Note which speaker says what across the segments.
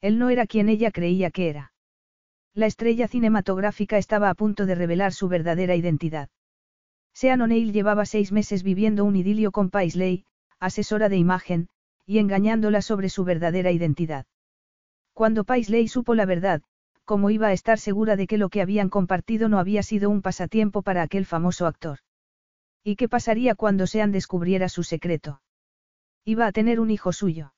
Speaker 1: Él no era quien ella creía que era. La estrella cinematográfica estaba a punto de revelar su verdadera identidad. Sean O'Neill llevaba seis meses viviendo un idilio con Paisley, asesora de imagen, y engañándola sobre su verdadera identidad. Cuando Paisley supo la verdad, ¿cómo iba a estar segura de que lo que habían compartido no había sido un pasatiempo para aquel famoso actor? ¿Y qué pasaría cuando Sean descubriera su secreto? Iba a tener un hijo suyo.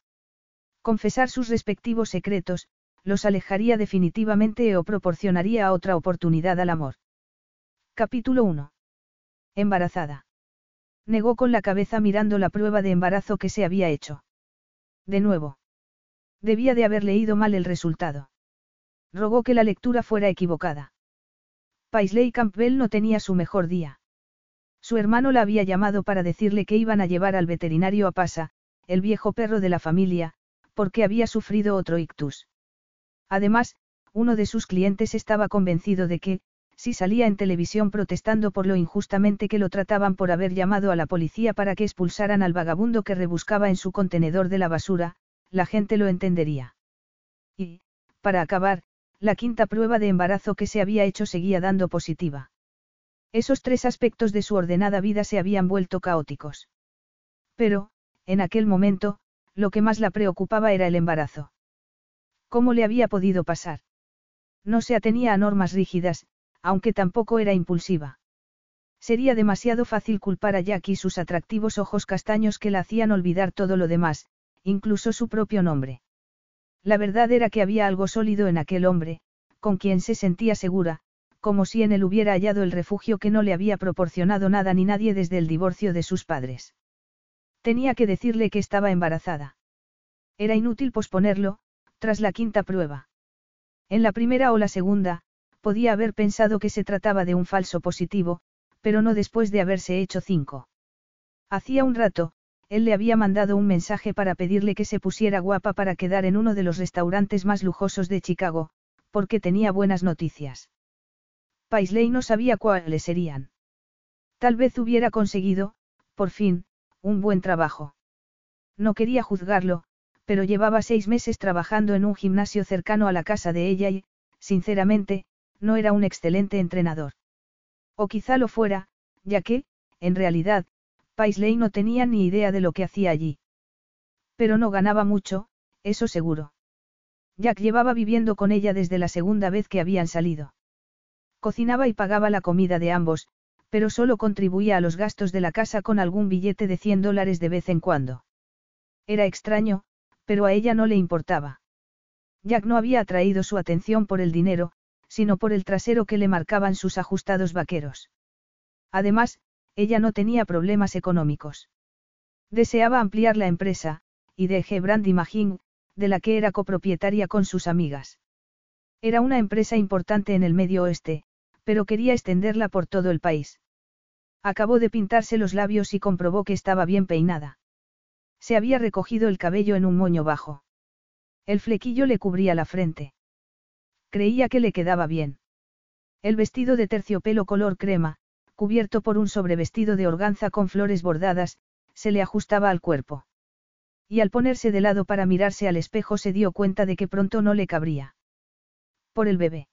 Speaker 1: Confesar sus respectivos secretos, los alejaría definitivamente o proporcionaría otra oportunidad al amor. Capítulo 1. Embarazada. Negó con la cabeza mirando la prueba de embarazo que se había hecho. De nuevo. Debía de haber leído mal el resultado. Rogó que la lectura fuera equivocada. Paisley Campbell no tenía su mejor día. Su hermano la había llamado para decirle que iban a llevar al veterinario a Pasa, el viejo perro de la familia, porque había sufrido otro ictus. Además, uno de sus clientes estaba convencido de que, si salía en televisión protestando por lo injustamente que lo trataban por haber llamado a la policía para que expulsaran al vagabundo que rebuscaba en su contenedor de la basura, la gente lo entendería. Y, para acabar, la quinta prueba de embarazo que se había hecho seguía dando positiva. Esos tres aspectos de su ordenada vida se habían vuelto caóticos. Pero, en aquel momento, lo que más la preocupaba era el embarazo. ¿Cómo le había podido pasar? No se atenía a normas rígidas, aunque tampoco era impulsiva. Sería demasiado fácil culpar a Jack y sus atractivos ojos castaños que la hacían olvidar todo lo demás, incluso su propio nombre. La verdad era que había algo sólido en aquel hombre, con quien se sentía segura, como si en él hubiera hallado el refugio que no le había proporcionado nada ni nadie desde el divorcio de sus padres. Tenía que decirle que estaba embarazada. Era inútil posponerlo, tras la quinta prueba. En la primera o la segunda, podía haber pensado que se trataba de un falso positivo, pero no después de haberse hecho cinco. Hacía un rato, él le había mandado un mensaje para pedirle que se pusiera guapa para quedar en uno de los restaurantes más lujosos de Chicago, porque tenía buenas noticias. Paisley no sabía cuáles serían. Tal vez hubiera conseguido, por fin, un buen trabajo. No quería juzgarlo, pero llevaba seis meses trabajando en un gimnasio cercano a la casa de ella y, sinceramente, no era un excelente entrenador. O quizá lo fuera, ya que, en realidad, Paisley no tenía ni idea de lo que hacía allí. Pero no ganaba mucho, eso seguro. Jack llevaba viviendo con ella desde la segunda vez que habían salido. Cocinaba y pagaba la comida de ambos, pero solo contribuía a los gastos de la casa con algún billete de 100 dólares de vez en cuando. Era extraño, pero a ella no le importaba. Jack no había atraído su atención por el dinero, sino por el trasero que le marcaban sus ajustados vaqueros. Además, ella no tenía problemas económicos. Deseaba ampliar la empresa, y de Brand Imaging, de la que era copropietaria con sus amigas. Era una empresa importante en el medio oeste, pero quería extenderla por todo el país. Acabó de pintarse los labios y comprobó que estaba bien peinada. Se había recogido el cabello en un moño bajo. El flequillo le cubría la frente. Creía que le quedaba bien. El vestido de terciopelo color crema, cubierto por un sobrevestido de organza con flores bordadas, se le ajustaba al cuerpo. Y al ponerse de lado para mirarse al espejo se dio cuenta de que pronto no le cabría. Por el bebé.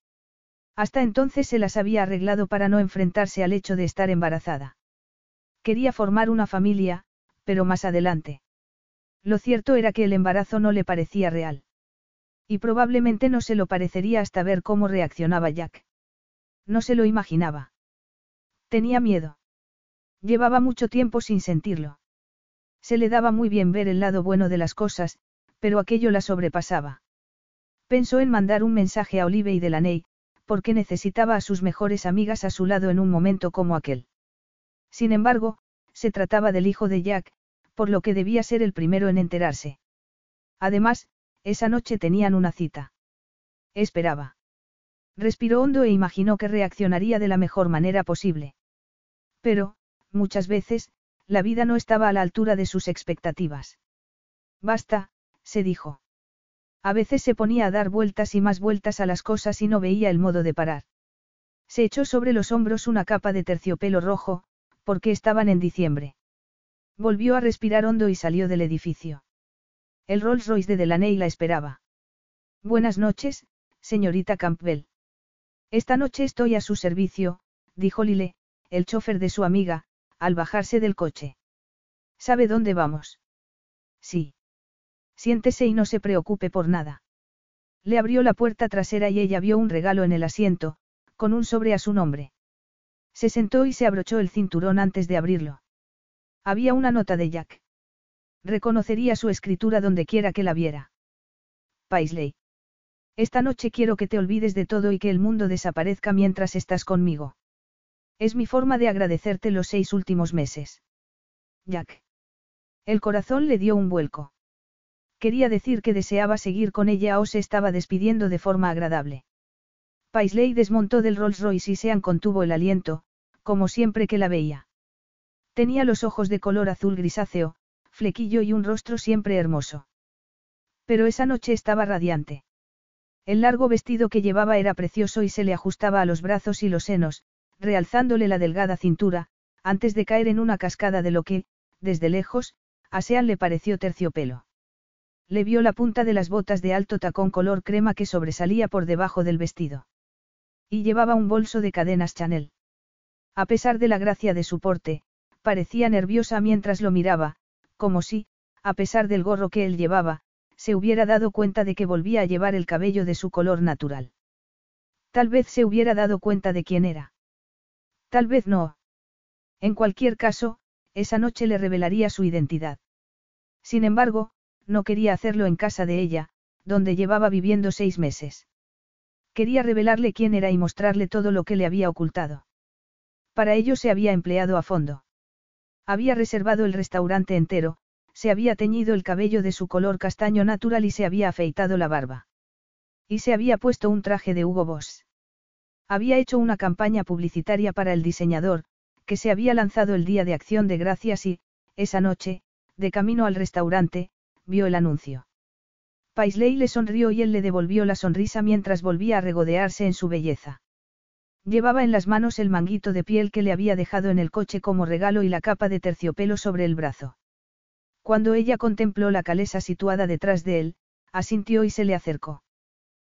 Speaker 1: Hasta entonces se las había arreglado para no enfrentarse al hecho de estar embarazada. Quería formar una familia, pero más adelante. Lo cierto era que el embarazo no le parecía real. Y probablemente no se lo parecería hasta ver cómo reaccionaba Jack. No se lo imaginaba. Tenía miedo. Llevaba mucho tiempo sin sentirlo. Se le daba muy bien ver el lado bueno de las cosas, pero aquello la sobrepasaba. Pensó en mandar un mensaje a Olive y Delaney, porque necesitaba a sus mejores amigas a su lado en un momento como aquel. Sin embargo, se trataba del hijo de Jack, por lo que debía ser el primero en enterarse. Además, esa noche tenían una cita. Esperaba. Respiró hondo e imaginó que reaccionaría de la mejor manera posible. Pero, muchas veces, la vida no estaba a la altura de sus expectativas. Basta, se dijo. A veces se ponía a dar vueltas y más vueltas a las cosas y no veía el modo de parar. Se echó sobre los hombros una capa de terciopelo rojo, porque estaban en diciembre. Volvió a respirar hondo y salió del edificio. El Rolls Royce de Delaney la esperaba. Buenas noches, señorita Campbell. Esta noche estoy a su servicio, dijo Lile, el chofer de su amiga, al bajarse del coche. ¿Sabe dónde vamos? Sí. Siéntese y no se preocupe por nada. Le abrió la puerta trasera y ella vio un regalo en el asiento, con un sobre a su nombre. Se sentó y se abrochó el cinturón antes de abrirlo. Había una nota de Jack. Reconocería su escritura donde quiera que la viera. Paisley. Esta noche quiero que te olvides de todo y que el mundo desaparezca mientras estás conmigo. Es mi forma de agradecerte los seis últimos meses. Jack. El corazón le dio un vuelco. Quería decir que deseaba seguir con ella o se estaba despidiendo de forma agradable. Paisley desmontó del Rolls Royce y Sean contuvo el aliento, como siempre que la veía. Tenía los ojos de color azul grisáceo, flequillo y un rostro siempre hermoso. Pero esa noche estaba radiante. El largo vestido que llevaba era precioso y se le ajustaba a los brazos y los senos, realzándole la delgada cintura, antes de caer en una cascada de lo que, desde lejos, a Sean le pareció terciopelo. Le vio la punta de las botas de alto tacón color crema que sobresalía por debajo del vestido. Y llevaba un bolso de cadenas Chanel. A pesar de la gracia de su porte, parecía nerviosa mientras lo miraba, como si, a pesar del gorro que él llevaba, se hubiera dado cuenta de que volvía a llevar el cabello de su color natural. Tal vez se hubiera dado cuenta de quién era. Tal vez no. En cualquier caso, esa noche le revelaría su identidad. Sin embargo, no quería hacerlo en casa de ella, donde llevaba viviendo seis meses. Quería revelarle quién era y mostrarle todo lo que le había ocultado. Para ello se había empleado a fondo. Había reservado el restaurante entero, se había teñido el cabello de su color castaño natural y se había afeitado la barba. Y se había puesto un traje de Hugo Boss. Había hecho una campaña publicitaria para el diseñador, que se había lanzado el día de acción de gracias y, esa noche, de camino al restaurante, vio el anuncio. Paisley le sonrió y él le devolvió la sonrisa mientras volvía a regodearse en su belleza. Llevaba en las manos el manguito de piel que le había dejado en el coche como regalo y la capa de terciopelo sobre el brazo. Cuando ella contempló la calesa situada detrás de él, asintió y se le acercó.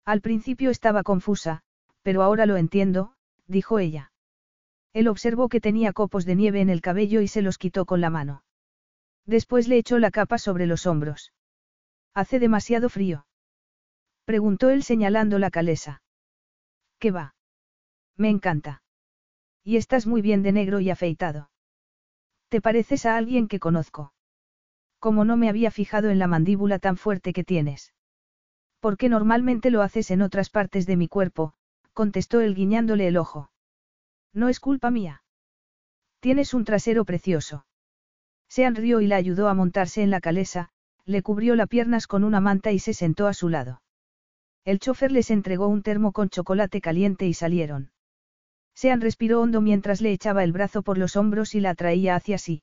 Speaker 1: Al principio estaba confusa, pero ahora lo entiendo, dijo ella. Él observó que tenía copos de nieve en el cabello y se los quitó con la mano. Después le echó la capa sobre los hombros. ¿Hace demasiado frío? Preguntó él señalando la calesa. ¿Qué va? Me encanta. Y estás muy bien de negro y afeitado. Te pareces a alguien que conozco. Como no me había fijado en la mandíbula tan fuerte que tienes. Porque normalmente lo haces en otras partes de mi cuerpo, contestó él guiñándole el ojo. No es culpa mía. Tienes un trasero precioso. Sean rió y la ayudó a montarse en la calesa, le cubrió las piernas con una manta y se sentó a su lado. El chofer les entregó un termo con chocolate caliente y salieron. Sean respiró hondo mientras le echaba el brazo por los hombros y la atraía hacia sí.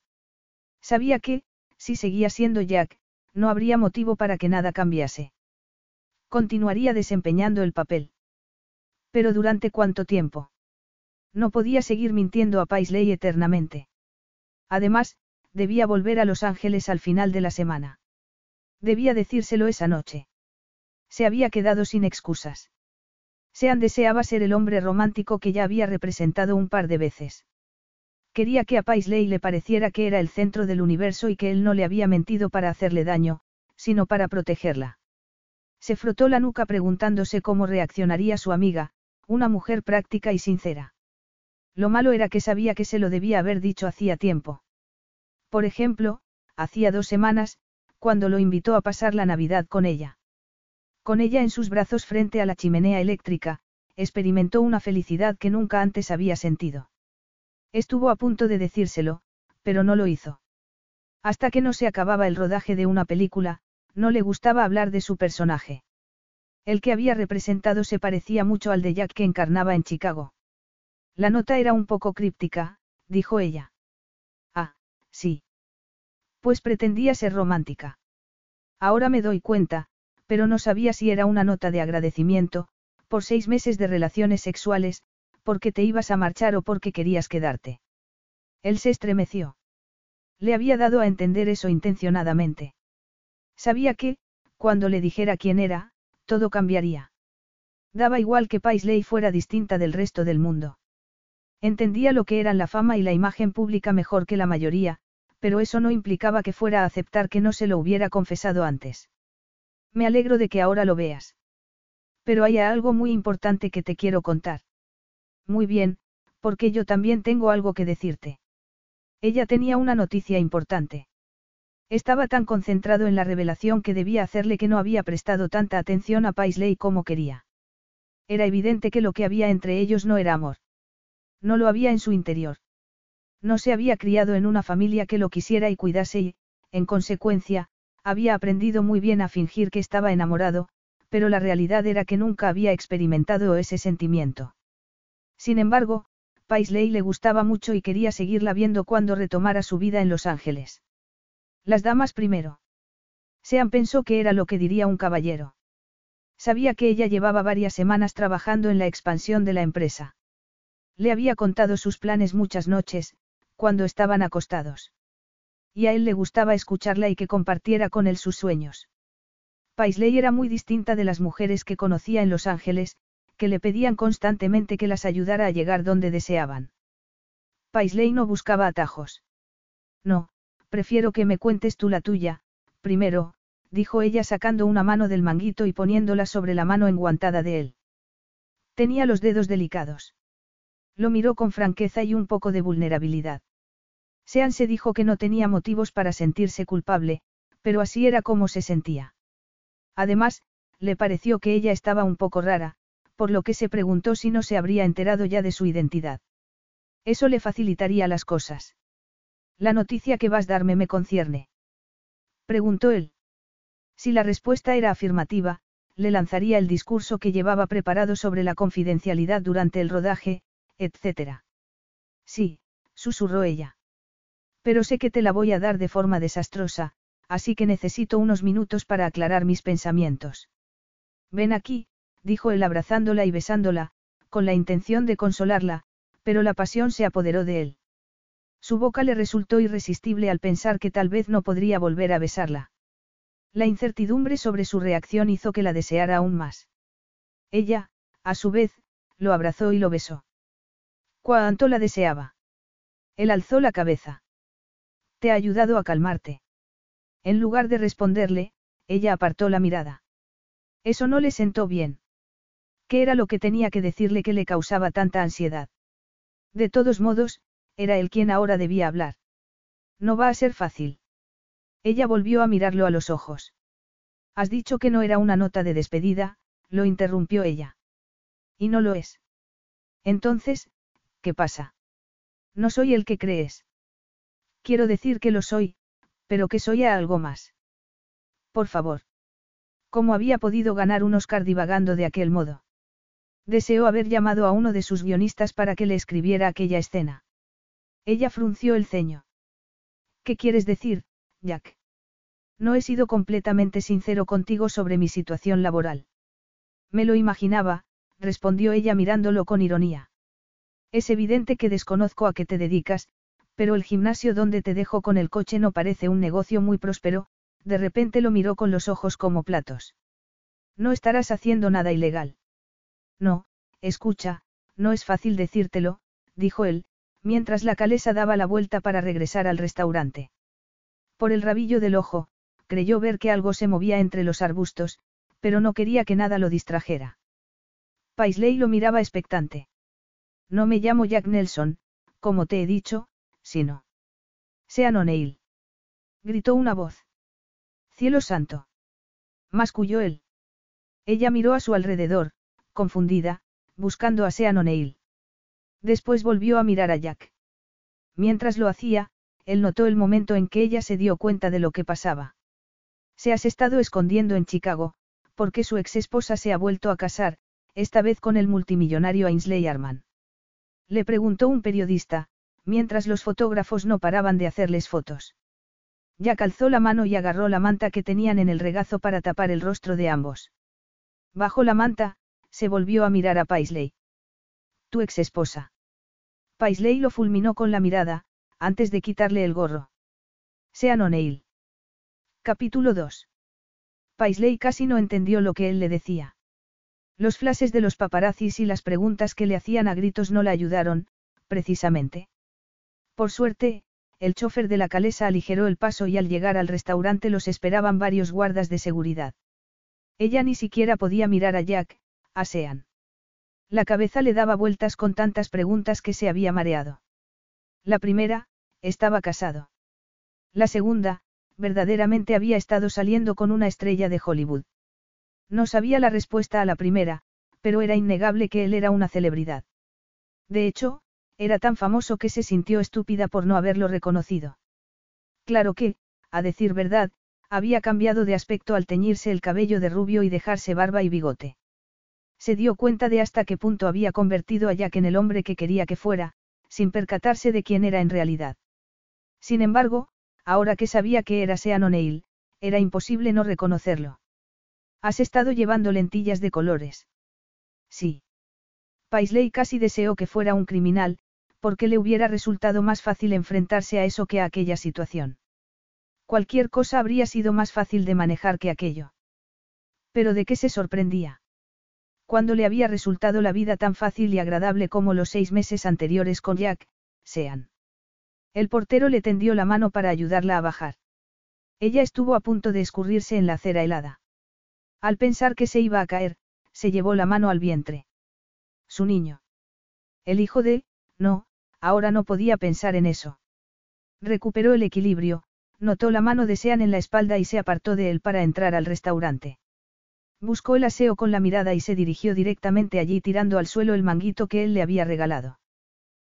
Speaker 1: Sabía que, si seguía siendo Jack, no habría motivo para que nada cambiase. Continuaría desempeñando el papel. Pero ¿durante cuánto tiempo? No podía seguir mintiendo a Paisley eternamente. Además, debía volver a Los Ángeles al final de la semana. Debía decírselo esa noche. Se había quedado sin excusas. Sean deseaba ser el hombre romántico que ya había representado un par de veces. Quería que a Paisley le pareciera que era el centro del universo y que él no le había mentido para hacerle daño, sino para protegerla. Se frotó la nuca preguntándose cómo reaccionaría su amiga, una mujer práctica y sincera. Lo malo era que sabía que se lo debía haber dicho hacía tiempo. Por ejemplo, hacía dos semanas, cuando lo invitó a pasar la Navidad con ella. Con ella en sus brazos frente a la chimenea eléctrica, experimentó una felicidad que nunca antes había sentido. Estuvo a punto de decírselo, pero no lo hizo. Hasta que no se acababa el rodaje de una película, no le gustaba hablar de su personaje. El que había representado se parecía mucho al de Jack que encarnaba en Chicago. La nota era un poco críptica, dijo ella. Sí. Pues pretendía ser romántica. Ahora me doy cuenta, pero no sabía si era una nota de agradecimiento, por seis meses de relaciones sexuales, porque te ibas a marchar o porque querías quedarte. Él se estremeció. Le había dado a entender eso intencionadamente. Sabía que, cuando le dijera quién era, todo cambiaría. Daba igual que Paisley fuera distinta del resto del mundo. Entendía lo que eran la fama y la imagen pública mejor que la mayoría, pero eso no implicaba que fuera a aceptar que no se lo hubiera confesado antes. Me alegro de que ahora lo veas. Pero hay algo muy importante que te quiero contar. Muy bien, porque yo también tengo algo que decirte. Ella tenía una noticia importante. Estaba tan concentrado en la revelación que debía hacerle que no había prestado tanta atención a Paisley como quería. Era evidente que lo que había entre ellos no era amor. No lo había en su interior. No se había criado en una familia que lo quisiera y cuidase y, en consecuencia, había aprendido muy bien a fingir que estaba enamorado, pero la realidad era que nunca había experimentado ese sentimiento. Sin embargo, Paisley le gustaba mucho y quería seguirla viendo cuando retomara su vida en Los Ángeles. Las damas primero. Sean pensó que era lo que diría un caballero. Sabía que ella llevaba varias semanas trabajando en la expansión de la empresa. Le había contado sus planes muchas noches, cuando estaban acostados y a él le gustaba escucharla y que compartiera con él sus sueños. Paisley era muy distinta de las mujeres que conocía en Los Ángeles, que le pedían constantemente que las ayudara a llegar donde deseaban. Paisley no buscaba atajos. No, prefiero que me cuentes tú la tuya, primero, dijo ella sacando una mano del manguito y poniéndola sobre la mano enguantada de él. Tenía los dedos delicados. Lo miró con franqueza y un poco de vulnerabilidad. Sean se dijo que no tenía motivos para sentirse culpable, pero así era como se sentía. Además, le pareció que ella estaba un poco rara, por lo que se preguntó si no se habría enterado ya de su identidad. Eso le facilitaría las cosas. La noticia que vas a darme me concierne. Preguntó él. Si la respuesta era afirmativa, le lanzaría el discurso que llevaba preparado sobre la confidencialidad durante el rodaje, etc. Sí, susurró ella. Pero sé que te la voy a dar de forma desastrosa, así que necesito unos minutos para aclarar mis pensamientos. Ven aquí, dijo él abrazándola y besándola, con la intención de consolarla, pero la pasión se apoderó de él. Su boca le resultó irresistible al pensar que tal vez no podría volver a besarla. La incertidumbre sobre su reacción hizo que la deseara aún más. Ella, a su vez, lo abrazó y lo besó. Cuánto la deseaba. Él alzó la cabeza. Te ha ayudado a calmarte. En lugar de responderle, ella apartó la mirada. Eso no le sentó bien. ¿Qué era lo que tenía que decirle que le causaba tanta ansiedad? De todos modos, era él quien ahora debía hablar. No va a ser fácil. Ella volvió a mirarlo a los ojos. Has dicho que no era una nota de despedida, lo interrumpió ella. Y no lo es. Entonces, ¿qué pasa? No soy el que crees. Quiero decir que lo soy, pero que soy algo más. Por favor. ¿Cómo había podido ganar un Oscar divagando de aquel modo? Deseó haber llamado a uno de sus guionistas para que le escribiera aquella escena. Ella frunció el ceño. ¿Qué quieres decir, Jack? No he sido completamente sincero contigo sobre mi situación laboral. Me lo imaginaba, respondió ella mirándolo con ironía. Es evidente que desconozco a qué te dedicas, pero el gimnasio donde te dejo con el coche no parece un negocio muy próspero, de repente lo miró con los ojos como platos. No estarás haciendo nada ilegal. No, escucha, no es fácil decírtelo, dijo él, mientras la calesa daba la vuelta para regresar al restaurante. Por el rabillo del ojo, creyó ver que algo se movía entre los arbustos, pero no quería que nada lo distrajera. Paisley lo miraba expectante. No me llamo Jack Nelson, como te he dicho, sino. Sean O'Neill. Gritó una voz. Cielo santo. Masculló él. Ella miró a su alrededor, confundida, buscando a Sean O'Neill. Después volvió a mirar a Jack. Mientras lo hacía, él notó el momento en que ella se dio cuenta de lo que pasaba. Se has estado escondiendo en Chicago, porque su ex esposa se ha vuelto a casar, esta vez con el multimillonario Ainsley Arman. Le preguntó un periodista, mientras los fotógrafos no paraban de hacerles fotos. Jack alzó la mano y agarró la manta que tenían en el regazo para tapar el rostro de ambos. Bajo la manta, se volvió a mirar a Paisley. Tu ex esposa. Paisley lo fulminó con la mirada, antes de quitarle el gorro. Sean O'Neill. Capítulo 2. Paisley casi no entendió lo que él le decía. Los flashes de los paparazzis y las preguntas que le hacían a gritos no la ayudaron, precisamente. Por suerte, el chofer de la calesa aligeró el paso y al llegar al restaurante los esperaban varios guardas de seguridad. Ella ni siquiera podía mirar a Jack, a Sean. La cabeza le daba vueltas con tantas preguntas que se había mareado. La primera, estaba casado. La segunda, verdaderamente había estado saliendo con una estrella de Hollywood. No sabía la respuesta a la primera, pero era innegable que él era una celebridad. De hecho, era tan famoso que se sintió estúpida por no haberlo reconocido. Claro que, a decir verdad, había cambiado de aspecto al teñirse el cabello de rubio y dejarse barba y bigote. Se dio cuenta de hasta qué punto había convertido a Jack en el hombre que quería que fuera, sin percatarse de quién era en realidad. Sin embargo, ahora que sabía que era Sean O'Neill, era imposible no reconocerlo. Has estado llevando lentillas de colores. Sí. Paisley casi deseó que fuera un criminal, porque le hubiera resultado más fácil enfrentarse a eso que a aquella situación. Cualquier cosa habría sido más fácil de manejar que aquello. Pero ¿de qué se sorprendía? Cuando le había resultado la vida tan fácil y agradable como los seis meses anteriores con Jack, sean. El portero le tendió la mano para ayudarla a bajar. Ella estuvo a punto de escurrirse en la acera helada. Al pensar que se iba a caer, se llevó la mano al vientre. Su niño. El hijo de, no, ahora no podía pensar en eso. Recuperó el equilibrio, notó la mano de Sean en la espalda y se apartó de él para entrar al restaurante. Buscó el aseo con la mirada y se dirigió directamente allí tirando al suelo el manguito que él le había regalado.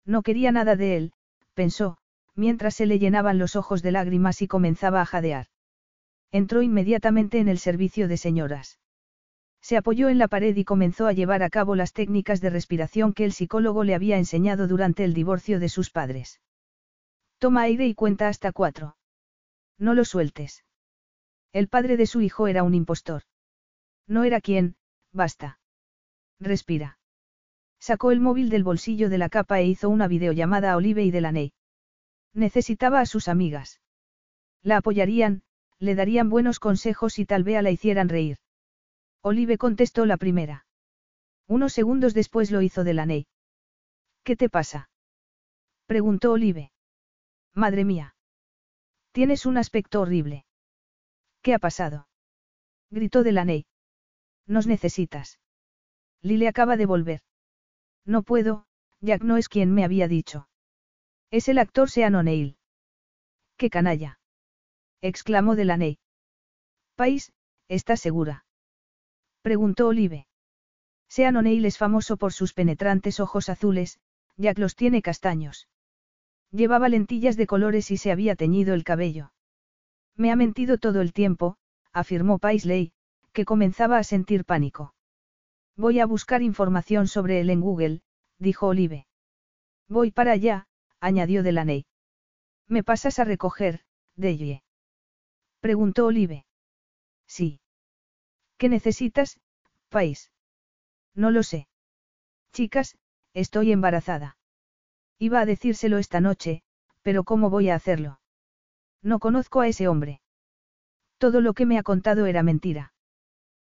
Speaker 1: No quería nada de él, pensó, mientras se le llenaban los ojos de lágrimas y comenzaba a jadear. Entró inmediatamente en el servicio de señoras. Se apoyó en la pared y comenzó a llevar a cabo las técnicas de respiración que el psicólogo le había enseñado durante el divorcio de sus padres. Toma aire y cuenta hasta cuatro. No lo sueltes. El padre de su hijo era un impostor. No era quien, basta. Respira. Sacó el móvil del bolsillo de la capa e hizo una videollamada a Olive y Delaney. Necesitaba a sus amigas. La apoyarían, le darían buenos consejos y tal vez la hicieran reír. Olive contestó la primera. Unos segundos después lo hizo Delaney. ¿Qué te pasa? preguntó Olive. Madre mía. Tienes un aspecto horrible. ¿Qué ha pasado? gritó Delaney. Nos necesitas. Lile acaba de volver. No puedo, Jack no es quien me había dicho. Es el actor Sean O'Neill. ¡Qué canalla! Exclamó Delaney. País, ¿estás segura? preguntó Olive. Sean O'Neill es famoso por sus penetrantes ojos azules, Jack los tiene castaños. Llevaba lentillas de colores y se había teñido el cabello. Me ha mentido todo el tiempo, afirmó Paisley, que comenzaba a sentir pánico. Voy a buscar información sobre él en Google, dijo Olive. Voy para allá, añadió Delaney. ¿Me pasas a recoger, Deye? Preguntó Olive. Sí. ¿Qué necesitas, país? No lo sé. Chicas, estoy embarazada. Iba a decírselo esta noche, pero ¿cómo voy a hacerlo? No conozco a ese hombre. Todo lo que me ha contado era mentira.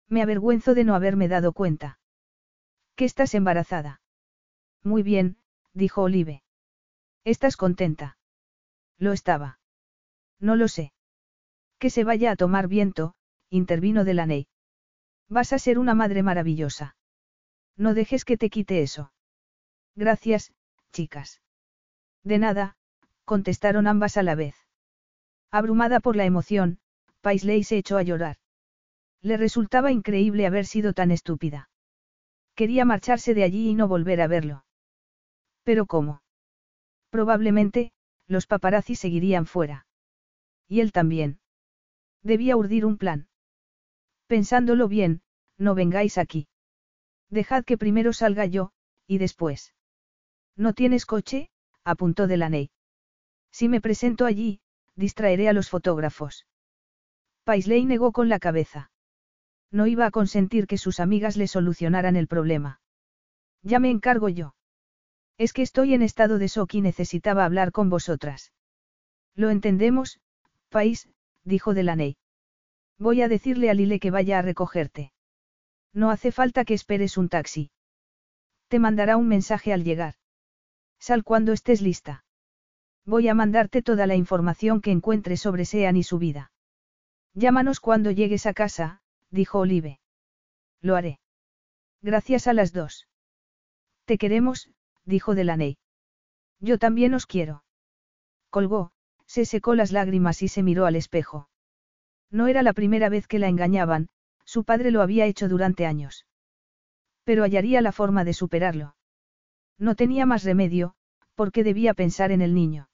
Speaker 1: Me avergüenzo de no haberme dado cuenta. ¿Que estás embarazada? Muy bien, dijo Olive. ¿Estás contenta? Lo estaba. No lo sé. Que se vaya a tomar viento, intervino Delaney. Vas a ser una madre maravillosa. No dejes que te quite eso. Gracias, chicas. De nada, contestaron ambas a la vez. Abrumada por la emoción, Paisley se echó a llorar. Le resultaba increíble haber sido tan estúpida. Quería marcharse de allí y no volver a verlo. Pero ¿cómo? Probablemente, los paparazzi seguirían fuera. Y él también. Debía urdir un plan. Pensándolo bien, no vengáis aquí. Dejad que primero salga yo, y después. ¿No tienes coche? apuntó Delaney. Si me presento allí, distraeré a los fotógrafos. Paisley negó con la cabeza. No iba a consentir que sus amigas le solucionaran el problema. Ya me encargo yo. Es que estoy en estado de shock y necesitaba hablar con vosotras. Lo entendemos, Pais, dijo Delaney. Voy a decirle a Lile que vaya a recogerte. No hace falta que esperes un taxi. Te mandará un mensaje al llegar. Sal cuando estés lista. Voy a mandarte toda la información que encuentre sobre Sean y su vida. Llámanos cuando llegues a casa, dijo Olive. Lo haré. Gracias a las dos. Te queremos, dijo Delaney. Yo también os quiero. Colgó, se secó las lágrimas y se miró al espejo. No era la primera vez que la engañaban, su padre lo había hecho durante años. Pero hallaría la forma de superarlo. No tenía más remedio, porque debía pensar en el niño.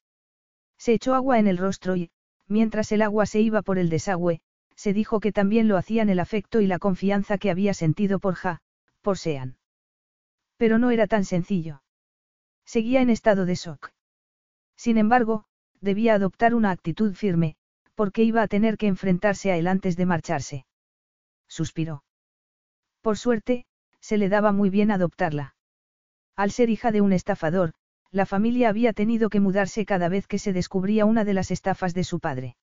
Speaker 1: Se echó agua en el rostro y, mientras el agua se iba por el desagüe, se dijo que también lo hacían el afecto y la confianza que había sentido por Ja, por Sean. Pero no era tan sencillo. Seguía en estado de shock. Sin embargo, debía adoptar una actitud firme, porque iba a tener que enfrentarse a él antes de marcharse. Suspiró. Por suerte, se le daba muy bien adoptarla. Al ser hija de un estafador, la familia había tenido que mudarse cada vez que se descubría una de las estafas de su padre.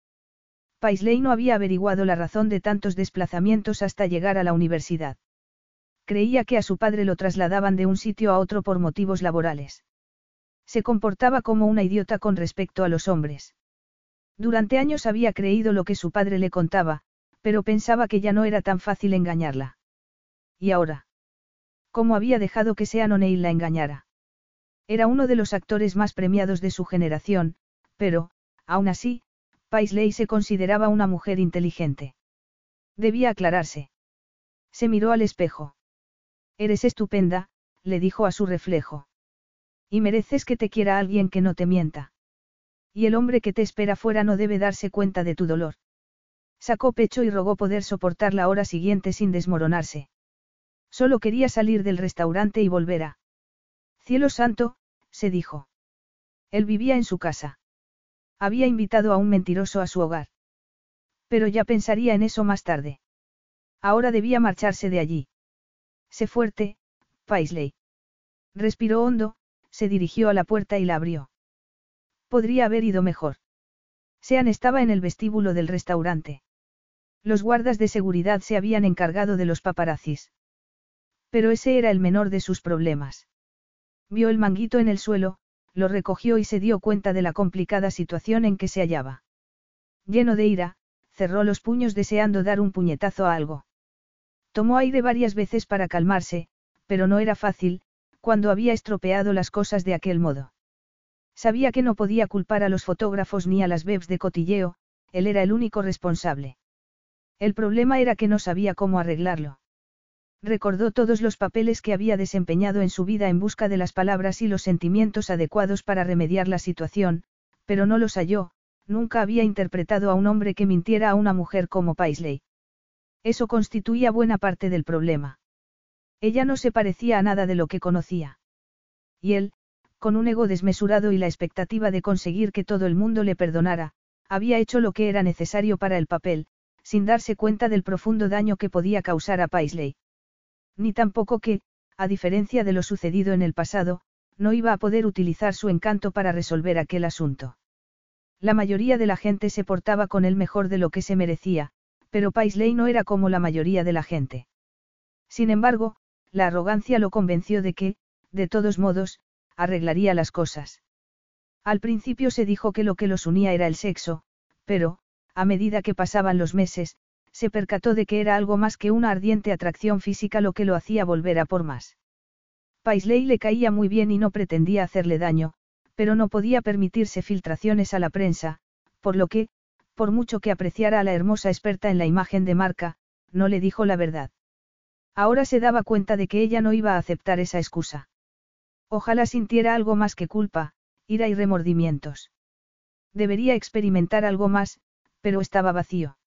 Speaker 1: Paisley no había averiguado la razón de tantos desplazamientos hasta llegar a la universidad. Creía que a su padre lo trasladaban de un sitio a otro por motivos laborales. Se comportaba como una idiota con respecto a los hombres. Durante años había creído lo que su padre le contaba, pero pensaba que ya no era tan fácil engañarla. ¿Y ahora? ¿Cómo había dejado que Sean O'Neill la engañara? Era uno de los actores más premiados de su generación, pero, aún así, Paisley se consideraba una mujer inteligente. Debía aclararse. Se miró al espejo. Eres estupenda, le dijo a su reflejo. Y mereces que te quiera alguien que no te mienta. Y el hombre que te espera fuera no debe darse cuenta de tu dolor. Sacó pecho y rogó poder soportar la hora siguiente sin desmoronarse. Solo quería salir del restaurante y volver a. Cielo santo, se dijo. Él vivía en su casa. Había invitado a un mentiroso a su hogar. Pero ya pensaría en eso más tarde. Ahora debía marcharse de allí. Sé fuerte, Paisley. Respiró hondo, se dirigió a la puerta y la abrió. Podría haber ido mejor. Sean estaba en el vestíbulo del restaurante. Los guardas de seguridad se habían encargado de los paparazzis. Pero ese era el menor de sus problemas. Vio el manguito en el suelo, lo recogió y se dio cuenta de la complicada situación en que se hallaba. Lleno de ira, cerró los puños deseando dar un puñetazo a algo. Tomó aire varias veces para calmarse, pero no era fácil, cuando había estropeado las cosas de aquel modo. Sabía que no podía culpar a los fotógrafos ni a las webs de cotilleo, él era el único responsable. El problema era que no sabía cómo arreglarlo. Recordó todos los papeles que había desempeñado en su vida en busca de las palabras y los sentimientos adecuados para remediar la situación, pero no los halló, nunca había interpretado a un hombre que mintiera a una mujer como Paisley. Eso constituía buena parte del problema. Ella no se parecía a nada de lo que conocía. Y él, con un ego desmesurado y la expectativa de conseguir que todo el mundo le perdonara, había hecho lo que era necesario para el papel, sin darse cuenta del profundo daño que podía causar a Paisley. Ni tampoco que, a diferencia de lo sucedido en el pasado, no iba a poder utilizar su encanto para resolver aquel asunto. La mayoría de la gente se portaba con él mejor de lo que se merecía, pero Paisley no era como la mayoría de la gente. Sin embargo, la arrogancia lo convenció de que, de todos modos, arreglaría las cosas. Al principio se dijo que lo que los unía era el sexo, pero, a medida que pasaban los meses, se percató de que era algo más que una ardiente atracción física lo que lo hacía volver a por más. Paisley le caía muy bien y no pretendía hacerle daño, pero no podía permitirse filtraciones a la prensa, por lo que, por mucho que apreciara a la hermosa experta en la imagen de marca, no le dijo la verdad. Ahora se daba cuenta de que ella no iba a aceptar esa excusa. Ojalá sintiera algo más que culpa, ira y remordimientos. Debería experimentar algo más, pero estaba vacío.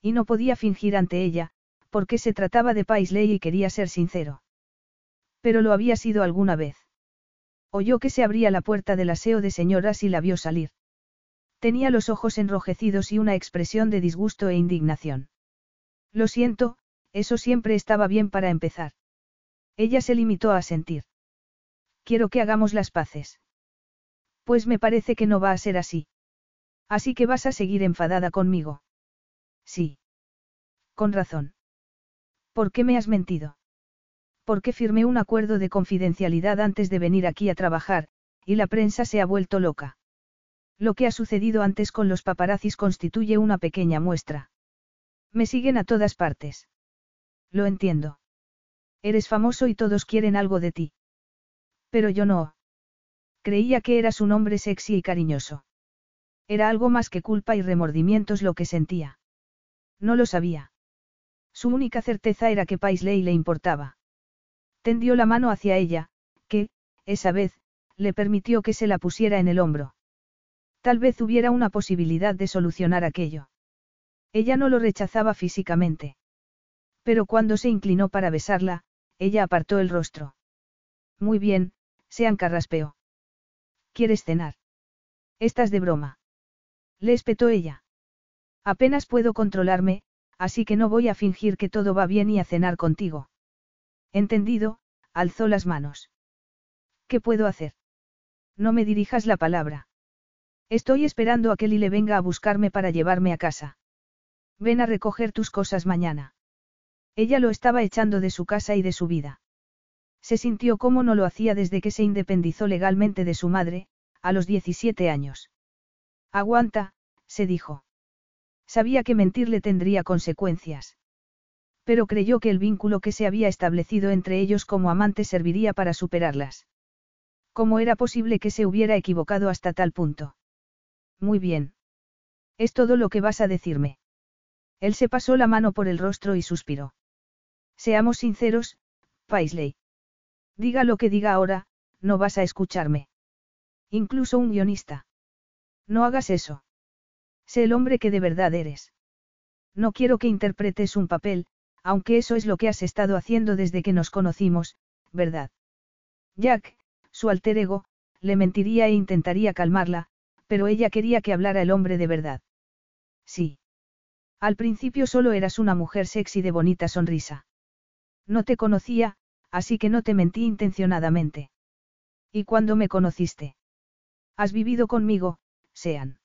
Speaker 1: Y no podía fingir ante ella, porque se trataba de Paisley y quería ser sincero. Pero lo había sido alguna vez. Oyó que se abría la puerta del aseo de señoras y la vio salir. Tenía los ojos enrojecidos y una expresión de disgusto e indignación. Lo siento, eso siempre estaba bien para empezar. Ella se limitó a sentir. Quiero que hagamos las paces. Pues me parece que no va a ser así. Así que vas a seguir enfadada conmigo. Sí. Con razón. ¿Por qué me has mentido? Porque firmé un acuerdo de confidencialidad antes de venir aquí a trabajar, y la prensa se ha vuelto loca. Lo que ha sucedido antes con los paparazzis constituye una pequeña muestra. Me siguen a todas partes. Lo entiendo. Eres famoso y todos quieren algo de ti. Pero yo no. Creía que eras un hombre sexy y cariñoso. Era algo más que culpa y remordimientos lo que sentía. No lo sabía. Su única certeza era que Paisley le importaba. Tendió la mano hacia ella, que, esa vez, le permitió que se la pusiera en el hombro. Tal vez hubiera una posibilidad de solucionar aquello. Ella no lo rechazaba físicamente. Pero cuando se inclinó para besarla, ella apartó el rostro. Muy bien, Sean carraspeó. ¿Quieres cenar? Estás de broma. Le espetó ella. Apenas puedo controlarme, así que no voy a fingir que todo va bien y a cenar contigo. Entendido, alzó las manos. ¿Qué puedo hacer? No me dirijas la palabra. Estoy esperando a que Lile venga a buscarme para llevarme a casa. Ven a recoger tus cosas mañana. Ella lo estaba echando de su casa y de su vida. Se sintió como no lo hacía desde que se independizó legalmente de su madre, a los 17 años. Aguanta, se dijo. Sabía que mentirle tendría consecuencias. Pero creyó que el vínculo que se había establecido entre ellos como amantes serviría para superarlas. ¿Cómo era posible que se hubiera equivocado hasta tal punto? Muy bien. Es todo lo que vas a decirme. Él se pasó la mano por el rostro y suspiró. Seamos sinceros, Paisley. Diga lo que diga ahora, no vas a escucharme. Incluso un guionista. No hagas eso. Sé el hombre que de verdad eres. No quiero que interpretes un papel, aunque eso es lo que has estado haciendo desde que nos conocimos, ¿verdad? Jack, su alter ego, le mentiría e intentaría calmarla, pero ella quería que hablara el hombre de verdad. Sí. Al principio solo eras una mujer sexy de bonita sonrisa. No te conocía, así que no te mentí intencionadamente. ¿Y cuándo me conociste? Has vivido conmigo, Sean.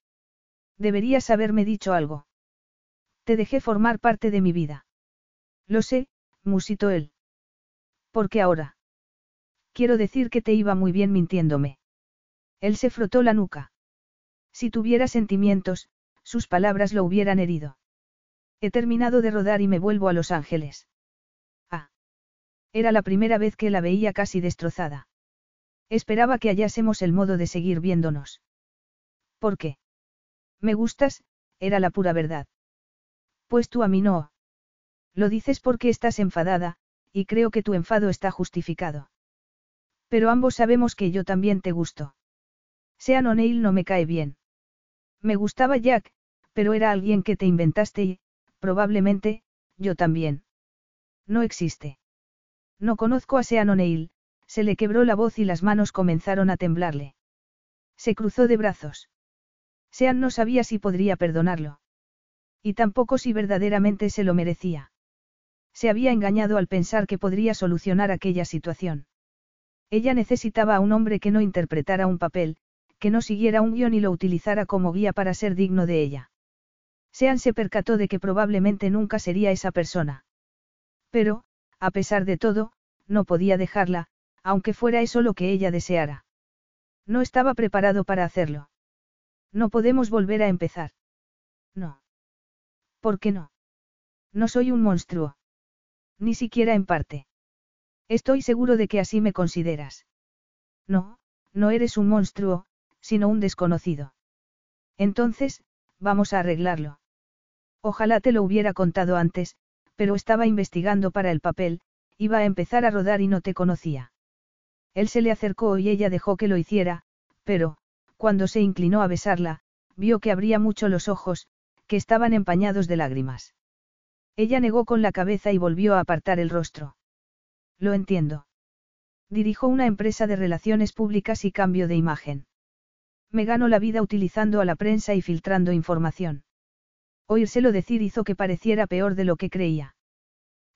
Speaker 1: Deberías haberme dicho algo. Te dejé formar parte de mi vida. Lo sé, musitó él. ¿Por qué ahora? Quiero decir que te iba muy bien mintiéndome. Él se frotó la nuca. Si tuviera sentimientos, sus palabras lo hubieran herido. He terminado de rodar y me vuelvo a Los Ángeles. Era la primera vez que la veía casi destrozada. Esperaba que hallásemos el modo de seguir viéndonos. ¿Por qué? Me gustas, era la pura verdad. Pues tú a mí no. Lo dices porque estás enfadada, y creo que tu enfado está justificado. Pero ambos sabemos que yo también te gusto. Sean O'Neill no me cae bien. Me gustaba Jack, pero era alguien que te inventaste y, probablemente, yo también. No existe. No conozco a Sean O'Neill, se le quebró la voz y las manos comenzaron a temblarle. Se cruzó de brazos. Sean no sabía si podría perdonarlo. Y tampoco si verdaderamente se lo merecía. Se había engañado al pensar que podría solucionar aquella situación. Ella necesitaba a un hombre que no interpretara un papel, que no siguiera un guion y lo utilizara como guía para ser digno de ella. Sean se percató de que probablemente nunca sería esa persona. Pero, a pesar de todo, no podía dejarla, aunque fuera eso lo que ella deseara. No estaba preparado para hacerlo. No podemos volver a empezar. No. ¿Por qué no? No soy un monstruo. Ni siquiera en parte. Estoy seguro de que así me consideras. No, no eres un monstruo, sino un desconocido. Entonces, vamos a arreglarlo. Ojalá te lo hubiera contado antes, pero estaba investigando para el papel, iba a empezar a rodar y no te conocía. Él se le acercó y ella dejó que lo hiciera, pero, cuando se inclinó a besarla, vio que abría mucho los ojos, que estaban empañados de lágrimas. Ella negó con la cabeza y volvió a apartar el rostro. Lo entiendo. Dirijo una empresa de relaciones públicas y cambio de imagen. Me gano la vida utilizando a la prensa y filtrando información. Oírselo decir hizo que pareciera peor de lo que creía.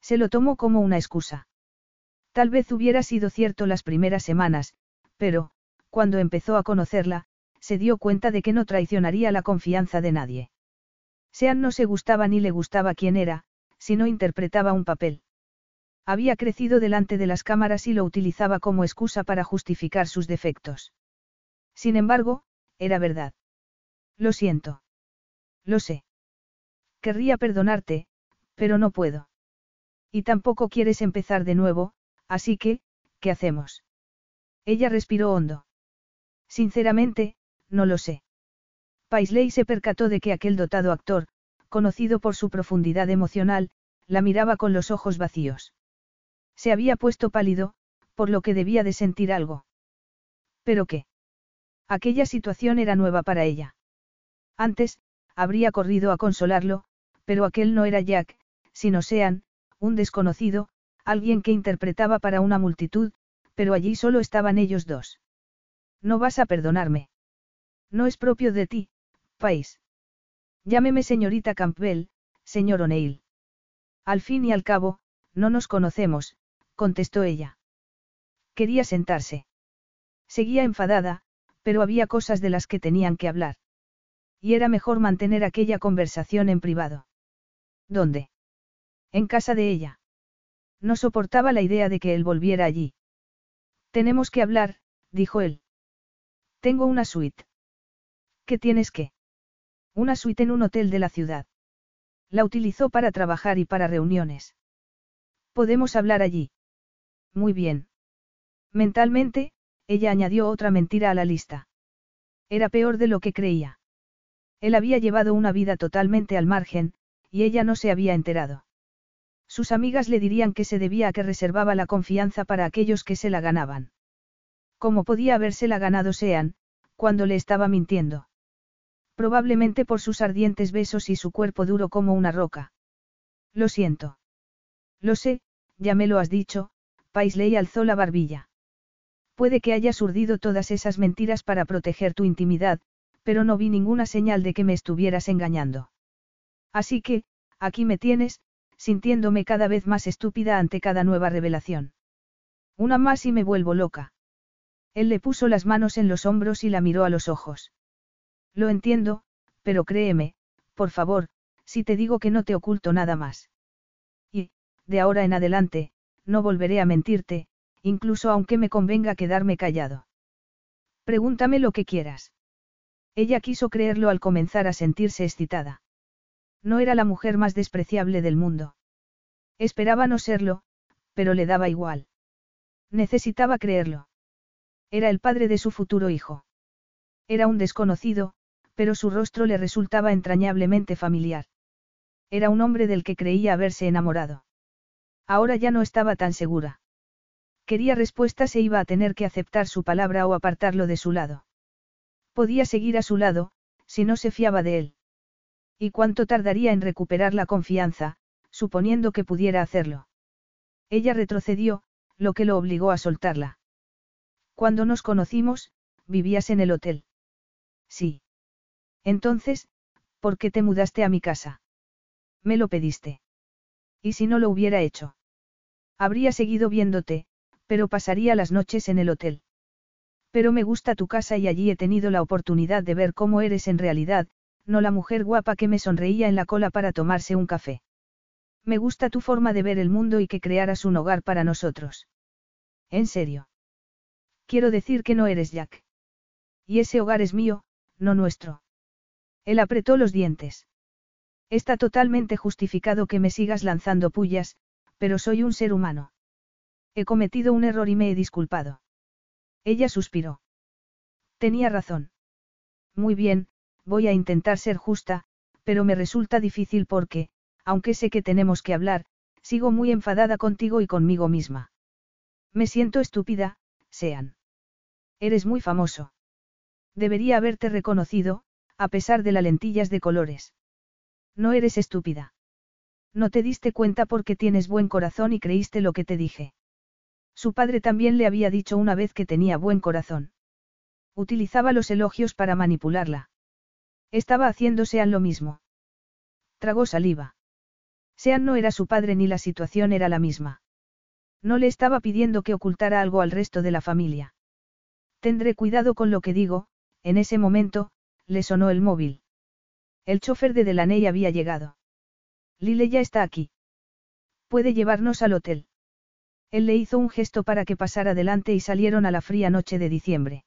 Speaker 1: Se lo tomó como una excusa. Tal vez hubiera sido cierto las primeras semanas, pero, cuando empezó a conocerla, se dio cuenta de que no traicionaría la confianza de nadie. Sean no se gustaba ni le gustaba quién era, si no interpretaba un papel. Había crecido delante de las cámaras y lo utilizaba como excusa para justificar sus defectos. Sin embargo, era verdad. Lo siento. Lo sé. Querría perdonarte, pero no puedo. Y tampoco quieres empezar de nuevo, así que, ¿qué hacemos? Ella respiró hondo. Sinceramente, no lo sé. Paisley se percató de que aquel dotado actor, conocido por su profundidad emocional, la miraba con los ojos vacíos. Se había puesto pálido, por lo que debía de sentir algo. ¿Pero qué? Aquella situación era nueva para ella. Antes, habría corrido a consolarlo, pero aquel no era Jack, sino Sean, un desconocido, alguien que interpretaba para una multitud, pero allí solo estaban ellos dos. No vas a perdonarme. No es propio de ti, país. Llámeme señorita Campbell, señor O'Neill. Al fin y al cabo, no nos conocemos, contestó ella. Quería sentarse. Seguía enfadada, pero había cosas de las que tenían que hablar. Y era mejor mantener aquella conversación en privado. ¿Dónde? En casa de ella. No soportaba la idea de que él volviera allí. Tenemos que hablar, dijo él. Tengo una suite. ¿Qué tienes que? Una suite en un hotel de la ciudad. La utilizó para trabajar y para reuniones. Podemos hablar allí. Muy bien. Mentalmente, ella añadió otra mentira a la lista. Era peor de lo que creía. Él había llevado una vida totalmente al margen, y ella no se había enterado. Sus amigas le dirían que se debía a que reservaba la confianza para aquellos que se la ganaban. ¿Cómo podía habérsela ganado Sean, cuando le estaba mintiendo? Probablemente por sus ardientes besos y su cuerpo duro como una roca. Lo siento. Lo sé, ya me lo has dicho, Paisley alzó la barbilla. Puede que hayas urdido todas esas mentiras para proteger tu intimidad, pero no vi ninguna señal de que me estuvieras engañando. Así que, aquí me tienes, sintiéndome cada vez más estúpida ante cada nueva revelación. Una más y me vuelvo loca. Él le puso las manos en los hombros y la miró a los ojos. Lo entiendo, pero créeme, por favor, si te digo que no te oculto nada más. Y, de ahora en adelante, no volveré a mentirte, incluso aunque me convenga quedarme callado. Pregúntame lo que quieras. Ella quiso creerlo al comenzar a sentirse excitada. No era la mujer más despreciable del mundo. Esperaba no serlo, pero le daba igual. Necesitaba creerlo. Era el padre de su futuro hijo. Era un desconocido, pero su rostro le resultaba entrañablemente familiar. Era un hombre del que creía haberse enamorado. Ahora ya no estaba tan segura. Quería respuestas e iba a tener que aceptar su palabra o apartarlo de su lado. Podía seguir a su lado, si no se fiaba de él. ¿Y cuánto tardaría en recuperar la confianza, suponiendo que pudiera hacerlo? Ella retrocedió, lo que lo obligó a soltarla. Cuando nos conocimos, vivías en el hotel. Sí. Entonces, ¿por qué te mudaste a mi casa? Me lo pediste. ¿Y si no lo hubiera hecho? Habría seguido viéndote, pero pasaría las noches en el hotel. Pero me gusta tu casa y allí he tenido la oportunidad de ver cómo eres en realidad, no la mujer guapa que me sonreía en la cola para tomarse un café. Me gusta tu forma de ver el mundo y que crearas un hogar para nosotros. En serio. Quiero decir que no eres Jack. Y ese hogar es mío, no nuestro. Él apretó los dientes. Está totalmente justificado que me sigas lanzando pullas, pero soy un ser humano. He cometido un error y me he disculpado. Ella suspiró. Tenía razón. Muy bien, voy a intentar ser justa, pero me resulta difícil porque, aunque sé que tenemos que hablar, sigo muy enfadada contigo y conmigo misma. Me siento estúpida, Sean. Eres muy famoso. Debería haberte reconocido, a pesar de las lentillas de colores. No eres estúpida. No te diste cuenta porque tienes buen corazón y creíste lo que te dije. Su padre también le había dicho una vez que tenía buen corazón. Utilizaba los elogios para manipularla. Estaba haciendo Sean lo mismo. Tragó saliva. Sean no era su padre ni la situación era la misma. No le estaba pidiendo que ocultara algo al resto de la familia. Tendré cuidado con lo que digo, en ese momento, le sonó el móvil. El chofer de Delaney había llegado. Lile ya está aquí. Puede llevarnos al hotel. Él le hizo un gesto para que pasara adelante y salieron a la fría noche de diciembre.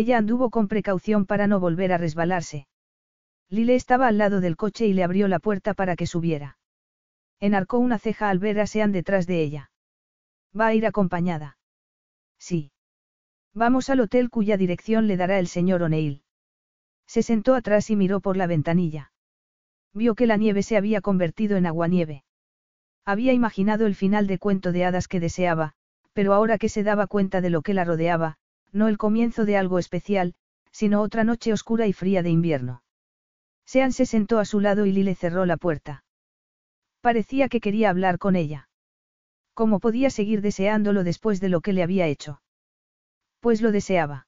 Speaker 1: Ella anduvo con precaución para no volver a resbalarse. Lile estaba al lado del coche y le abrió la puerta para que subiera. Enarcó una ceja al ver a Sean detrás de ella. ¿Va a ir acompañada? Sí. Vamos al hotel cuya dirección le dará el señor O'Neill. Se sentó atrás y miró por la ventanilla. Vio que la nieve se había convertido en aguanieve. Había imaginado el final de cuento de hadas que deseaba, pero ahora que se daba cuenta de lo que la rodeaba, no el comienzo de algo especial, sino otra noche oscura y fría de invierno. Sean se sentó a su lado y Lile cerró la puerta. Parecía que quería hablar con ella. ¿Cómo podía seguir deseándolo después de lo que le había hecho? Pues lo deseaba.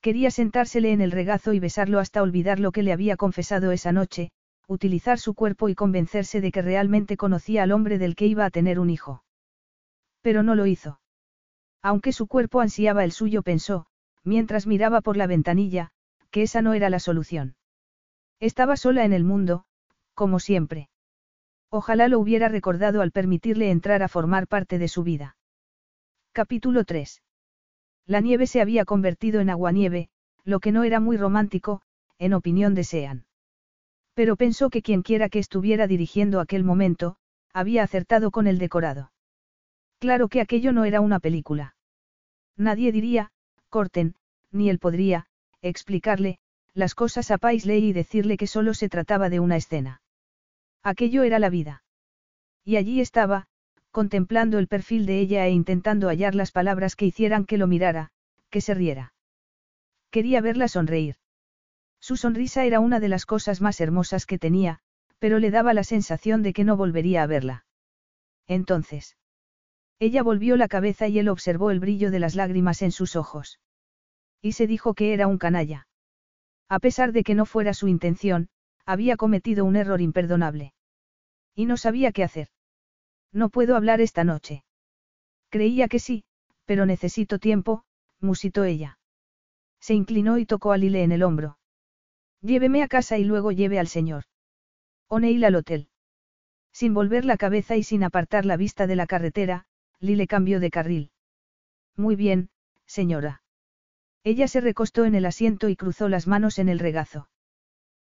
Speaker 1: Quería sentársele en el regazo y besarlo hasta olvidar lo que le había confesado esa noche, utilizar su cuerpo y convencerse de que realmente conocía al hombre del que iba a tener un hijo. Pero no lo hizo. Aunque su cuerpo ansiaba el suyo, pensó, mientras miraba por la ventanilla, que esa no era la solución. Estaba sola en el mundo, como siempre. Ojalá lo hubiera recordado al permitirle entrar a formar parte de su vida. Capítulo 3. La nieve se había convertido en aguanieve, lo que no era muy romántico, en opinión de Sean. Pero pensó que quienquiera que estuviera dirigiendo aquel momento, había acertado con el decorado. Claro que aquello no era una película. Nadie diría, corten, ni él podría, explicarle, las cosas a Paisley y decirle que solo se trataba de una escena. Aquello era la vida. Y allí estaba, contemplando el perfil de ella e intentando hallar las palabras que hicieran que lo mirara, que se riera. Quería verla sonreír. Su sonrisa era una de las cosas más hermosas que tenía, pero le daba la sensación de que no volvería a verla. Entonces. Ella volvió la cabeza y él observó el brillo de las lágrimas en sus ojos. Y se dijo que era un canalla. A pesar de que no fuera su intención, había cometido un error imperdonable. Y no sabía qué hacer. No puedo hablar esta noche. Creía que sí, pero necesito tiempo, musitó ella. Se inclinó y tocó a Lile en el hombro. Lléveme a casa y luego lleve al señor. O'Neill al hotel. Sin volver la cabeza y sin apartar la vista de la carretera, Lile cambió de carril. Muy bien, señora. Ella se recostó en el asiento y cruzó las manos en el regazo.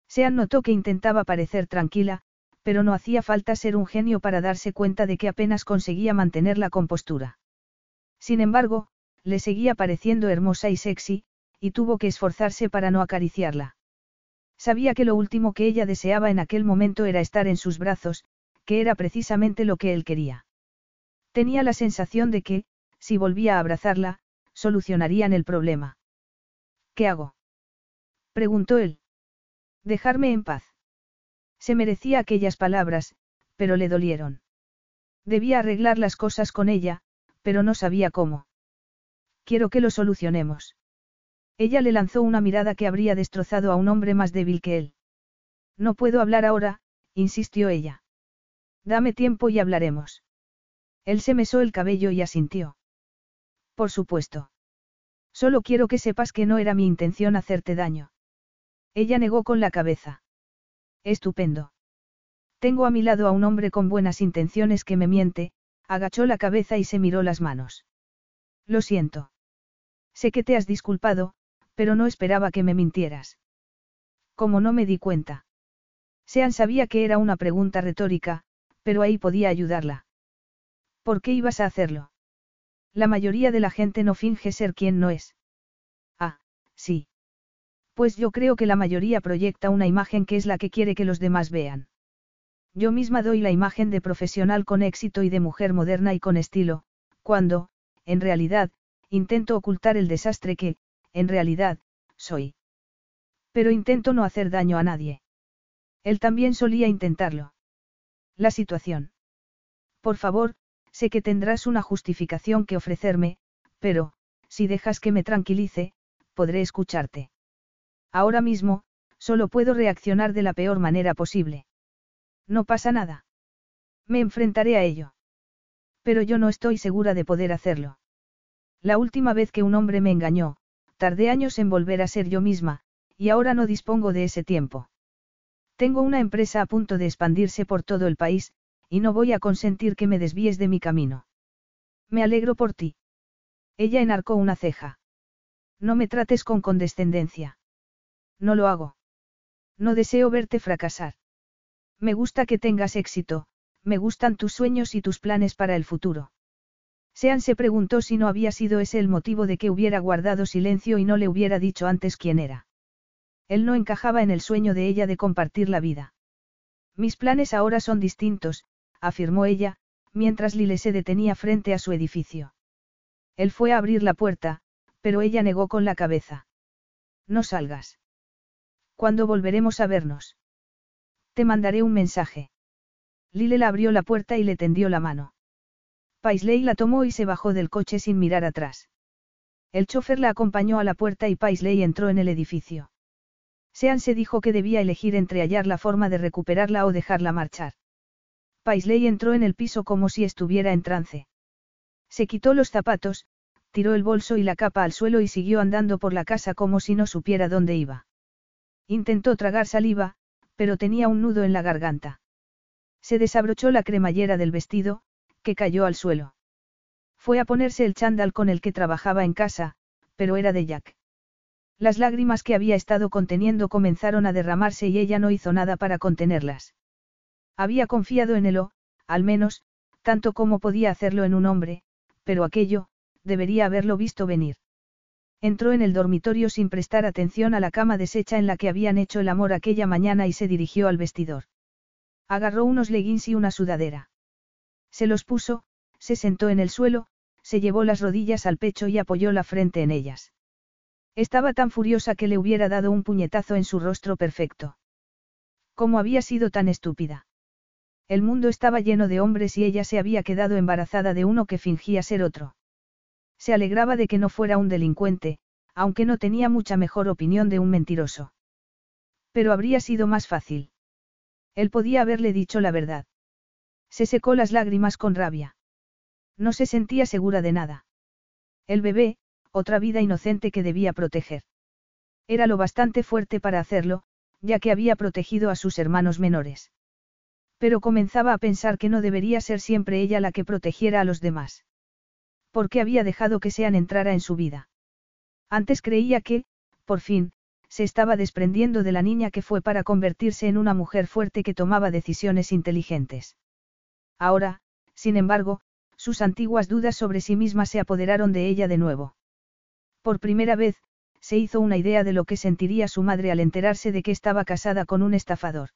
Speaker 1: Sean notó que intentaba parecer tranquila, pero no hacía falta ser un genio para darse cuenta de que apenas conseguía mantener la compostura. Sin embargo, le seguía pareciendo hermosa y sexy, y tuvo que esforzarse para no acariciarla. Sabía que lo último que ella deseaba en aquel momento era estar en sus brazos, que era precisamente lo que él quería. Tenía la sensación de que, si volvía a abrazarla, solucionarían el problema. ¿Qué hago? preguntó él. Dejarme en paz. Se merecía aquellas palabras, pero le dolieron. Debía arreglar las cosas con ella, pero no sabía cómo. Quiero que lo solucionemos. Ella le lanzó una mirada que habría destrozado a un hombre más débil que él. No puedo hablar ahora, insistió ella. Dame tiempo y hablaremos. Él se mesó el cabello y asintió. Por supuesto. Solo quiero que sepas que no era mi intención hacerte daño. Ella negó con la cabeza. Estupendo. Tengo a mi lado a un hombre con buenas intenciones que me miente, agachó la cabeza y se miró las manos. Lo siento. Sé que te has disculpado, pero no esperaba que me mintieras. Como no me di cuenta. Sean sabía que era una pregunta retórica, pero ahí podía ayudarla. ¿Por qué ibas a hacerlo? La mayoría de la gente no finge ser quien no es. Ah, sí. Pues yo creo que la mayoría proyecta una imagen que es la que quiere que los demás vean. Yo misma doy la imagen de profesional con éxito y de mujer moderna y con estilo, cuando, en realidad, intento ocultar el desastre que, en realidad, soy. Pero intento no hacer daño a nadie. Él también solía intentarlo. La situación. Por favor, sé que tendrás una justificación que ofrecerme, pero, si dejas que me tranquilice, podré escucharte. Ahora mismo, solo puedo reaccionar de la peor manera posible. No pasa nada. Me enfrentaré a ello. Pero yo no estoy segura de poder hacerlo. La última vez que un hombre me engañó, tardé años en volver a ser yo misma, y ahora no dispongo de ese tiempo. Tengo una empresa a punto de expandirse por todo el país, y no voy a consentir que me desvíes de mi camino. Me alegro por ti. Ella enarcó una ceja. No me trates con condescendencia. No lo hago. No deseo verte fracasar. Me gusta que tengas éxito, me gustan tus sueños y tus planes para el futuro. Sean se preguntó si no había sido ese el motivo de que hubiera guardado silencio y no le hubiera dicho antes quién era. Él no encajaba en el sueño de ella de compartir la vida. Mis planes ahora son distintos, afirmó ella, mientras Lile se detenía frente a su edificio. Él fue a abrir la puerta, pero ella negó con la cabeza. No salgas. ¿Cuándo volveremos a vernos? Te mandaré un mensaje. Lile la abrió la puerta y le tendió la mano. Paisley la tomó y se bajó del coche sin mirar atrás. El chofer la acompañó a la puerta y Paisley entró en el edificio. Sean se dijo que debía elegir entre hallar la forma de recuperarla o dejarla marchar. Paisley entró en el piso como si estuviera en trance. Se quitó los zapatos, tiró el bolso y la capa al suelo y siguió andando por la casa como si no supiera dónde iba. Intentó tragar saliva, pero tenía un nudo en la garganta. Se desabrochó la cremallera del vestido, que cayó al suelo. Fue a ponerse el chándal con el que trabajaba en casa, pero era de Jack. Las lágrimas que había estado conteniendo comenzaron a derramarse y ella no hizo nada para contenerlas. Había confiado en él o, al menos, tanto como podía hacerlo en un hombre, pero aquello, debería haberlo visto venir. Entró en el dormitorio sin prestar atención a la cama deshecha en la que habían hecho el amor aquella mañana y se dirigió al vestidor. Agarró unos leggings y una sudadera. Se los puso, se sentó en el suelo, se llevó las rodillas al pecho y apoyó la frente en ellas. Estaba tan furiosa que le hubiera dado un puñetazo en su rostro perfecto. ¿Cómo había sido tan estúpida? El mundo estaba lleno de hombres y ella se había quedado embarazada de uno que fingía ser otro. Se alegraba de que no fuera un delincuente, aunque no tenía mucha mejor opinión de un mentiroso. Pero habría sido más fácil. Él podía haberle dicho la verdad. Se secó las lágrimas con rabia. No se sentía segura de nada. El bebé, otra vida inocente que debía proteger. Era lo bastante fuerte para hacerlo, ya que había protegido a sus hermanos menores. Pero comenzaba a pensar que no debería ser siempre ella la que protegiera a los demás. ¿Por qué había dejado que Sean entrara en su vida? Antes creía que, por fin, se estaba desprendiendo de la niña que fue para convertirse en una mujer fuerte que tomaba decisiones inteligentes. Ahora, sin embargo, sus antiguas dudas sobre sí misma se apoderaron de ella de nuevo. Por primera vez, se hizo una idea de lo que sentiría su madre al enterarse de que estaba casada con un estafador.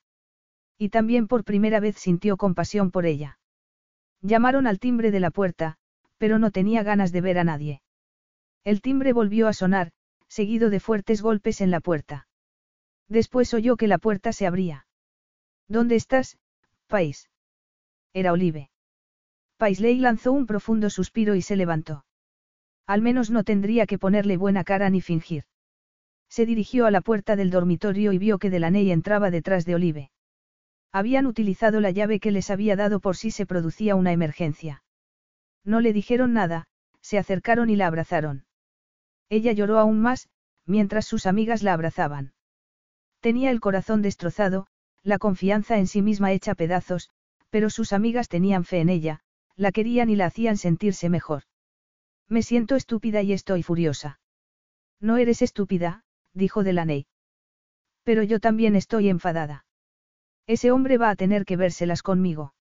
Speaker 1: Y también por primera vez sintió compasión por ella. Llamaron al timbre de la puerta, pero no tenía ganas de ver a nadie. El timbre volvió a sonar, seguido de fuertes golpes en la puerta. Después oyó que la puerta se abría. ¿Dónde estás, país? Era Olive. Paisley lanzó un profundo suspiro y se levantó. Al menos no tendría que ponerle buena cara ni fingir. Se dirigió a la puerta del dormitorio y vio que Delaney entraba detrás de Olive. Habían utilizado la llave que les había dado por si se producía una emergencia. No le dijeron nada, se acercaron y la abrazaron. Ella lloró aún más, mientras sus amigas la abrazaban. Tenía el corazón destrozado, la confianza en sí misma hecha pedazos, pero sus amigas tenían fe en ella, la querían y la hacían sentirse mejor. Me siento estúpida y estoy furiosa. No eres estúpida, dijo Delaney. Pero yo también estoy enfadada. Ese hombre va a tener que vérselas conmigo.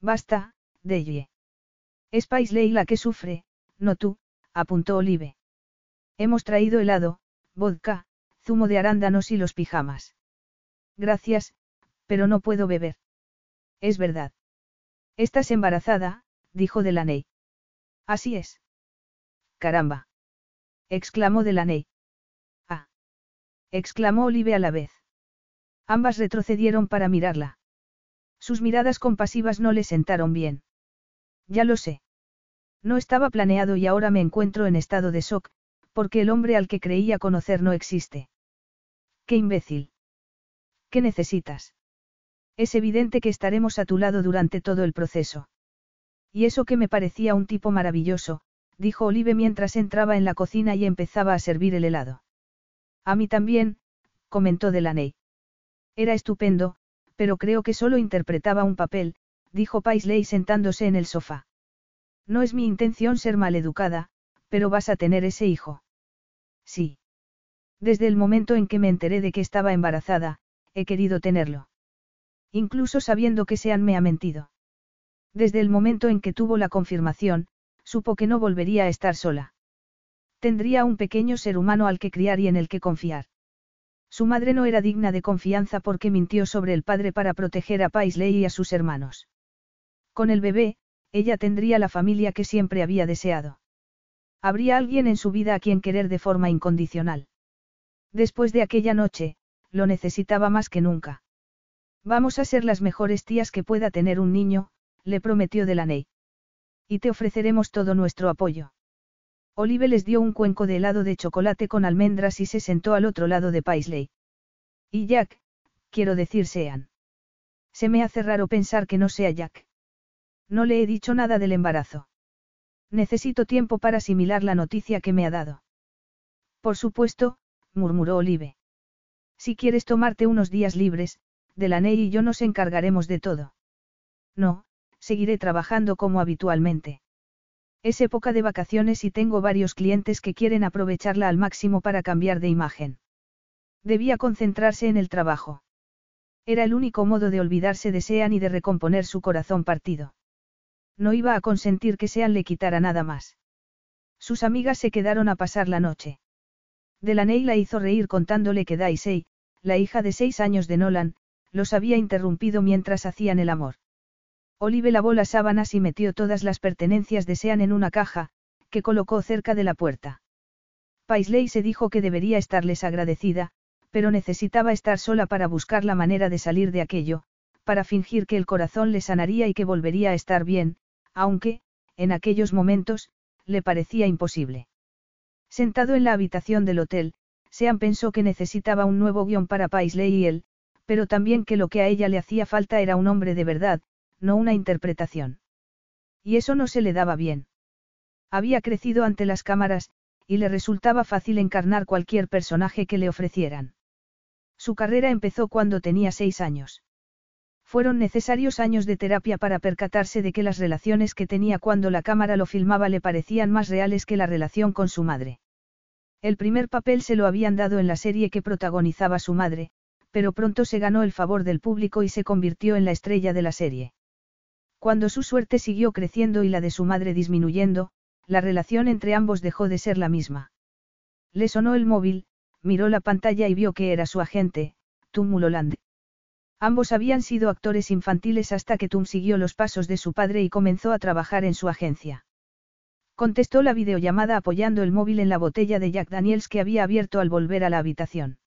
Speaker 1: Basta, Deye. Es Paisley la que sufre, no tú, apuntó Olive. Hemos traído helado, vodka, zumo de arándanos y los pijamas. Gracias, pero no puedo beber. Es verdad. Estás embarazada, dijo Delaney. Así es. Caramba. exclamó Delaney. Ah. exclamó Olive a la vez. Ambas retrocedieron para mirarla. Sus miradas compasivas no le sentaron bien. Ya lo sé. No estaba planeado y ahora me encuentro en estado de shock, porque el hombre al que creía conocer no existe. ¡Qué imbécil! ¿Qué necesitas? Es evidente que estaremos a tu lado durante todo el proceso. Y eso que me parecía un tipo maravilloso, dijo Olive mientras entraba en la cocina y empezaba a servir el helado. A mí también, comentó Delaney. Era estupendo, pero creo que solo interpretaba un papel, dijo Paisley sentándose en el sofá. No es mi intención ser maleducada, pero vas a tener ese hijo. Sí. Desde el momento en que me enteré de que estaba embarazada, he querido tenerlo. Incluso sabiendo que Sean me ha mentido. Desde el momento en que tuvo la confirmación, supo que no volvería a estar sola. Tendría un pequeño ser humano al que criar y en el que confiar. Su madre no era digna de confianza porque mintió sobre el padre para proteger a Paisley y a sus hermanos. Con el bebé, ella tendría la familia que siempre había deseado. Habría alguien en su vida a quien querer de forma incondicional. Después de aquella noche, lo necesitaba más que nunca. Vamos a ser las mejores tías que pueda tener un niño, le prometió Delaney. Y te ofreceremos todo nuestro apoyo. Olive les dio un cuenco de helado de chocolate con almendras y se sentó al otro lado de Paisley. Y Jack, quiero decir Sean. Se me hace raro pensar que no sea Jack. No le he dicho nada del embarazo. Necesito tiempo para asimilar la noticia que me ha dado. Por supuesto, murmuró Olive. Si quieres tomarte unos días libres, Delaney y yo nos encargaremos de todo. No, seguiré trabajando como habitualmente. Es época de vacaciones y tengo varios clientes que quieren aprovecharla al máximo para cambiar de imagen. Debía concentrarse en el trabajo. Era el único modo de olvidarse de Sean y de recomponer su corazón partido. No iba a consentir que Sean le quitara nada más. Sus amigas se quedaron a pasar la noche. Delaney la hizo reír contándole que Daisy, la hija de seis años de Nolan, los había interrumpido mientras hacían el amor. Olive lavó las sábanas y metió todas las pertenencias de Sean en una caja, que colocó cerca de la puerta. Paisley se dijo que debería estarles agradecida, pero necesitaba estar sola para buscar la manera de salir de aquello, para fingir que el corazón le sanaría y que volvería a estar bien, aunque, en aquellos momentos, le parecía imposible. Sentado en la habitación del hotel, Sean pensó que necesitaba un nuevo guion para Paisley y él, pero también que lo que a ella le hacía falta era un hombre de verdad, no una interpretación. Y eso no se le daba bien. Había crecido ante las cámaras, y le resultaba fácil encarnar cualquier personaje que le ofrecieran. Su carrera empezó cuando tenía seis años. Fueron necesarios años de terapia para percatarse de que las relaciones que tenía cuando la cámara lo filmaba le parecían más reales que la relación con su madre. El primer papel se lo habían dado en la serie que protagonizaba su madre, pero pronto se ganó el favor del público y se convirtió en la estrella de la serie. Cuando su suerte siguió creciendo y la de su madre disminuyendo, la relación entre ambos dejó de ser la misma. Le sonó el móvil, miró la pantalla y vio que era su agente, Tom Muloland. Ambos habían sido actores infantiles hasta que Tom siguió los pasos de su padre y comenzó a trabajar en su agencia. Contestó la videollamada apoyando el móvil en la botella de Jack Daniels que había abierto al volver a la habitación.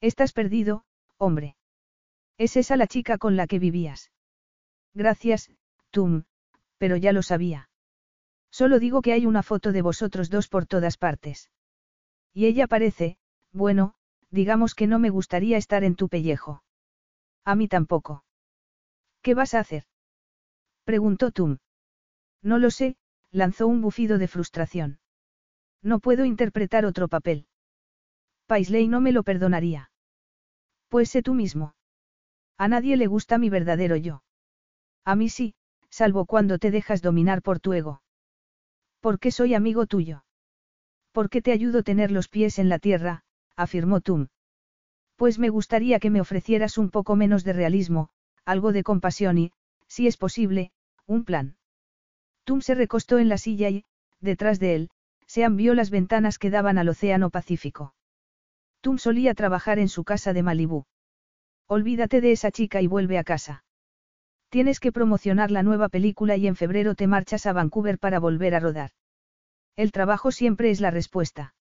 Speaker 1: Estás perdido, hombre. ¿Es esa la chica con la que vivías? Gracias, Tum, pero ya lo sabía. Solo digo que hay una foto de vosotros dos por todas partes. Y ella parece, bueno, digamos que no me gustaría estar en tu pellejo. A mí tampoco. ¿Qué vas a hacer? Preguntó Tum. No lo sé, lanzó un bufido de frustración. No puedo interpretar otro papel. Paisley no me lo perdonaría. Pues sé tú mismo. A nadie le gusta mi verdadero yo. A mí sí, salvo cuando te dejas dominar por tu ego. Porque soy amigo tuyo. Porque te ayudo a tener los pies en la tierra, afirmó Tum. Pues me gustaría que me ofrecieras un poco menos de realismo, algo de compasión y, si es posible, un plan. Tum se recostó en la silla y, detrás de él, se vio las ventanas que daban al Océano Pacífico. Tum solía trabajar en su casa de Malibú. Olvídate de esa chica y vuelve a casa. Tienes que promocionar la nueva película y en febrero te marchas a Vancouver para volver a rodar. El trabajo siempre es la respuesta.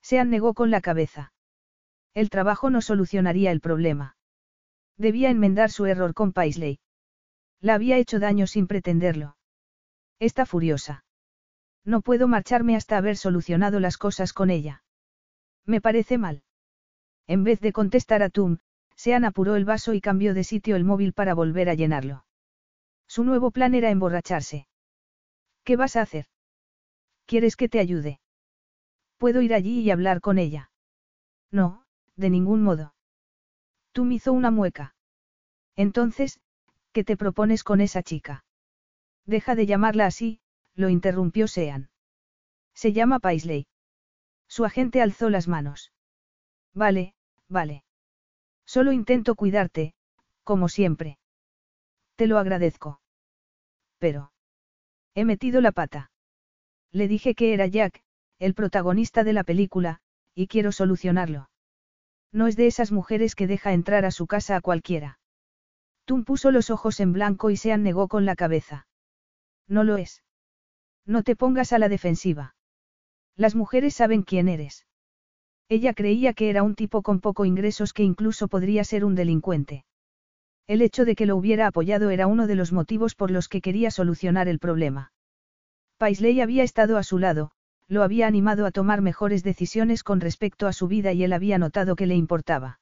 Speaker 1: Sean negó con la cabeza. El trabajo no solucionaría el problema. Debía enmendar su error con Paisley. La había hecho daño sin pretenderlo. Está furiosa. No puedo marcharme hasta haber solucionado las cosas con ella. Me parece mal. En vez de contestar a Tum, Sean apuró el vaso y cambió de sitio el móvil para volver a llenarlo. Su nuevo plan era emborracharse. ¿Qué vas a hacer? ¿Quieres que te ayude? Puedo ir allí y hablar con ella. No, de ningún modo. Tú me hizo una mueca. Entonces, ¿qué te propones con esa chica? Deja de llamarla así, lo interrumpió Sean. Se llama Paisley. Su agente alzó las manos. Vale, vale. Solo intento cuidarte, como siempre. Te lo agradezco. Pero. He metido la pata. Le dije que era Jack, el protagonista de la película, y quiero solucionarlo. No es de esas mujeres que deja entrar a su casa a cualquiera. Tum puso los ojos en blanco y se negó con la cabeza. No lo es. No te pongas a la defensiva. Las mujeres saben quién eres. Ella creía que era un tipo con poco ingresos que incluso podría ser un delincuente. El hecho de que lo hubiera apoyado era uno de los motivos por los que quería solucionar el problema. Paisley había estado a su lado, lo había animado a tomar mejores decisiones con respecto a su vida y él había notado que le importaba.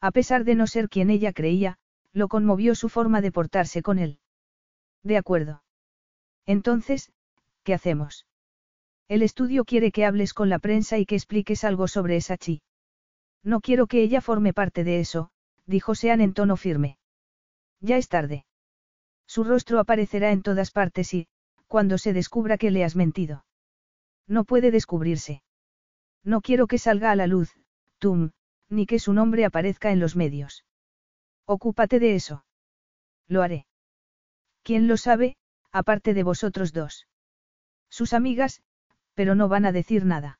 Speaker 1: A pesar de no ser quien ella creía, lo conmovió su forma de portarse con él. De acuerdo. Entonces, ¿qué hacemos? El estudio quiere que hables con la prensa y que expliques algo sobre esa chi. No quiero que ella forme parte de eso, dijo Sean en tono firme. Ya es tarde. Su rostro aparecerá en todas partes y, cuando se descubra que le has mentido. No puede descubrirse. No quiero que salga a la luz, Tum, ni que su nombre aparezca en los medios. Ocúpate de eso. Lo haré. ¿Quién lo sabe, aparte de vosotros dos? Sus amigas, pero no van a decir nada.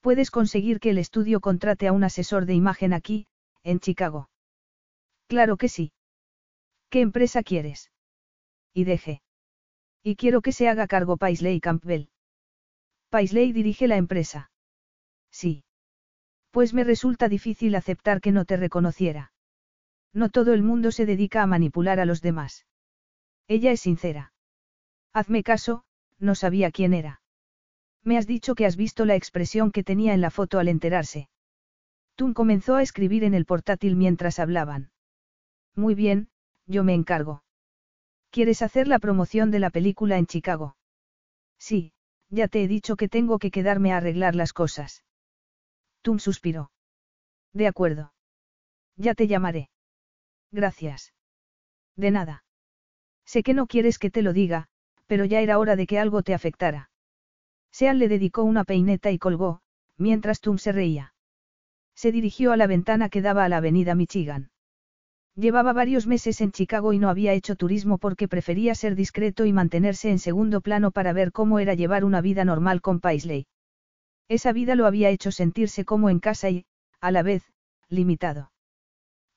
Speaker 1: Puedes conseguir que el estudio contrate a un asesor de imagen aquí, en Chicago. Claro que sí. ¿Qué empresa quieres? Y deje. Y quiero que se haga cargo Paisley Campbell. Paisley dirige la empresa. Sí. Pues me resulta difícil aceptar que no te reconociera. No todo el mundo se dedica a manipular a los demás. Ella es sincera. Hazme caso, no sabía quién era. Me has dicho que has visto la expresión que tenía en la foto al enterarse. Tum comenzó a escribir en el portátil mientras hablaban. Muy bien, yo me encargo. ¿Quieres hacer la promoción de la película en Chicago? Sí, ya te he dicho que tengo que quedarme a arreglar las cosas. Tum suspiró. De acuerdo. Ya te llamaré. Gracias. De nada. Sé que no quieres que te lo diga, pero ya era hora de que algo te afectara. Sean le dedicó una peineta y colgó, mientras Tum se reía. Se dirigió a la ventana que daba a la avenida Michigan. Llevaba varios meses en Chicago y no había hecho turismo porque prefería ser discreto y mantenerse en segundo plano para ver cómo era llevar una vida normal con Paisley. Esa vida lo había hecho sentirse como en casa y, a la vez, limitado.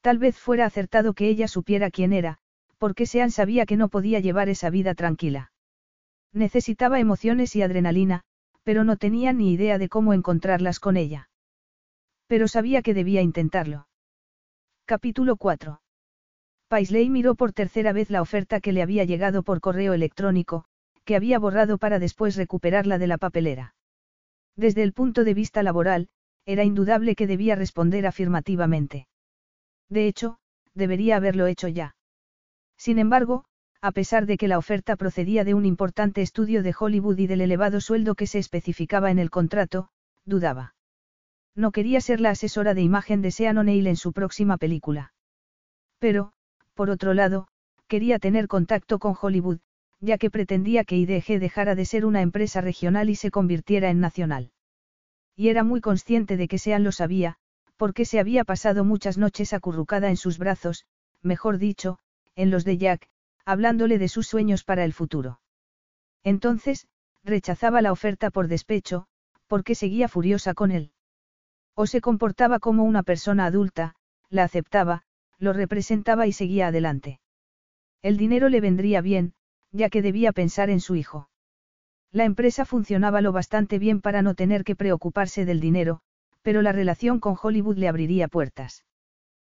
Speaker 1: Tal vez fuera acertado que ella supiera quién era, porque Sean sabía que no podía llevar esa vida tranquila. Necesitaba emociones y adrenalina, pero no tenía ni idea de cómo encontrarlas con ella. Pero sabía que debía intentarlo. Capítulo 4. Paisley miró por tercera vez la oferta que le había llegado por correo electrónico, que había borrado para después recuperarla de la papelera. Desde el punto de vista laboral, era indudable que debía responder afirmativamente. De hecho, debería haberlo hecho ya. Sin embargo, a pesar de que la oferta procedía de un importante estudio de Hollywood y del elevado sueldo que se especificaba en el contrato, dudaba. No quería ser la asesora de imagen de Sean O'Neill en su próxima película. Pero, por otro lado, quería tener contacto con Hollywood, ya que pretendía que IDG dejara de ser una empresa regional y se convirtiera en nacional. Y era muy consciente de que Sean lo sabía, porque se había pasado muchas noches acurrucada en sus brazos, mejor dicho, en los de Jack, hablándole de sus sueños para el futuro. Entonces, rechazaba la oferta por despecho, porque seguía furiosa con él. O se comportaba como una persona adulta, la aceptaba, lo representaba y seguía adelante. El dinero le vendría bien, ya que debía pensar en su hijo. La empresa funcionaba lo bastante bien para no tener que preocuparse del dinero, pero la relación con Hollywood le abriría puertas.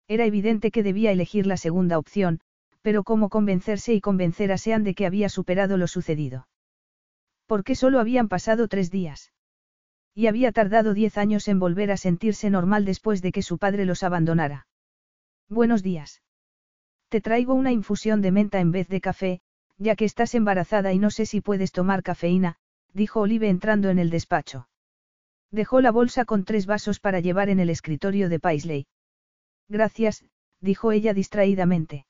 Speaker 1: Era evidente que debía elegir la segunda opción, pero cómo convencerse y convencer a Sean de que había superado lo sucedido. Porque solo habían pasado tres días. Y había tardado diez años en volver a sentirse normal después de que su padre los abandonara. Buenos días. Te traigo una infusión de menta en vez de café, ya que estás embarazada y no sé si puedes tomar cafeína, dijo Olive entrando en el despacho. Dejó la bolsa con tres vasos para llevar en el escritorio de Paisley. Gracias, dijo ella distraídamente.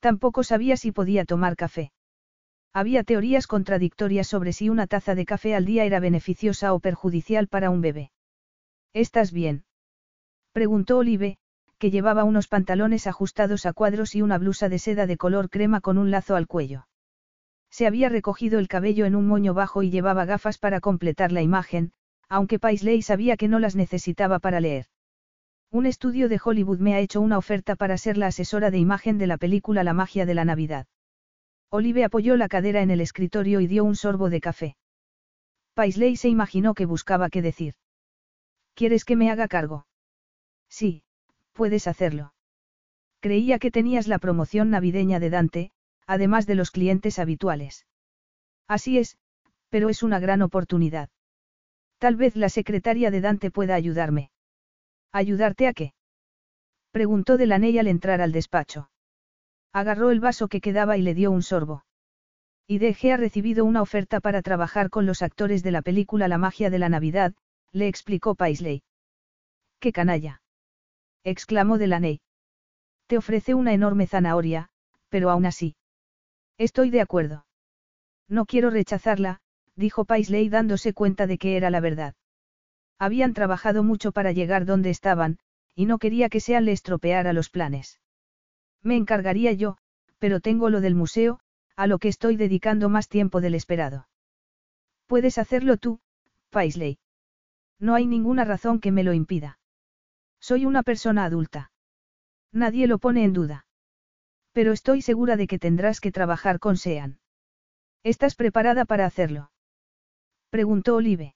Speaker 1: Tampoco sabía si podía tomar café. Había teorías contradictorias sobre si una taza de café al día era beneficiosa o perjudicial para un bebé. ¿Estás bien? preguntó Olive, que llevaba unos pantalones ajustados a cuadros y una blusa de seda de color crema con un lazo al cuello. Se había recogido el cabello en un moño bajo y llevaba gafas para completar la imagen, aunque Paisley sabía que no las necesitaba para leer. Un estudio de Hollywood me ha hecho una oferta para ser la asesora de imagen de la película La magia de la Navidad. Olive apoyó la cadera en el escritorio y dio un sorbo de café. Paisley se imaginó que buscaba qué decir. ¿Quieres que me haga cargo? Sí, puedes hacerlo. Creía que tenías la promoción navideña de Dante, además de los clientes habituales. Así es, pero es una gran oportunidad. Tal vez la secretaria de Dante pueda ayudarme. ¿Ayudarte a qué? Preguntó Delaney al entrar al despacho. Agarró el vaso que quedaba y le dio un sorbo. Y ha recibido una oferta para trabajar con los actores de la película La magia de la Navidad, le explicó Paisley. ¡Qué canalla! exclamó Delaney. Te ofrece una enorme zanahoria, pero aún así. Estoy de acuerdo. No quiero rechazarla, dijo Paisley dándose cuenta de que era la verdad. Habían trabajado mucho para llegar donde estaban, y no quería que Sean le estropeara los planes. Me encargaría yo, pero tengo lo del museo, a lo que estoy dedicando más tiempo del esperado. Puedes hacerlo tú, Paisley. No hay ninguna razón que me lo impida. Soy una persona adulta. Nadie lo pone en duda. Pero estoy segura de que tendrás que trabajar con Sean. ¿Estás preparada para hacerlo? Preguntó Olive.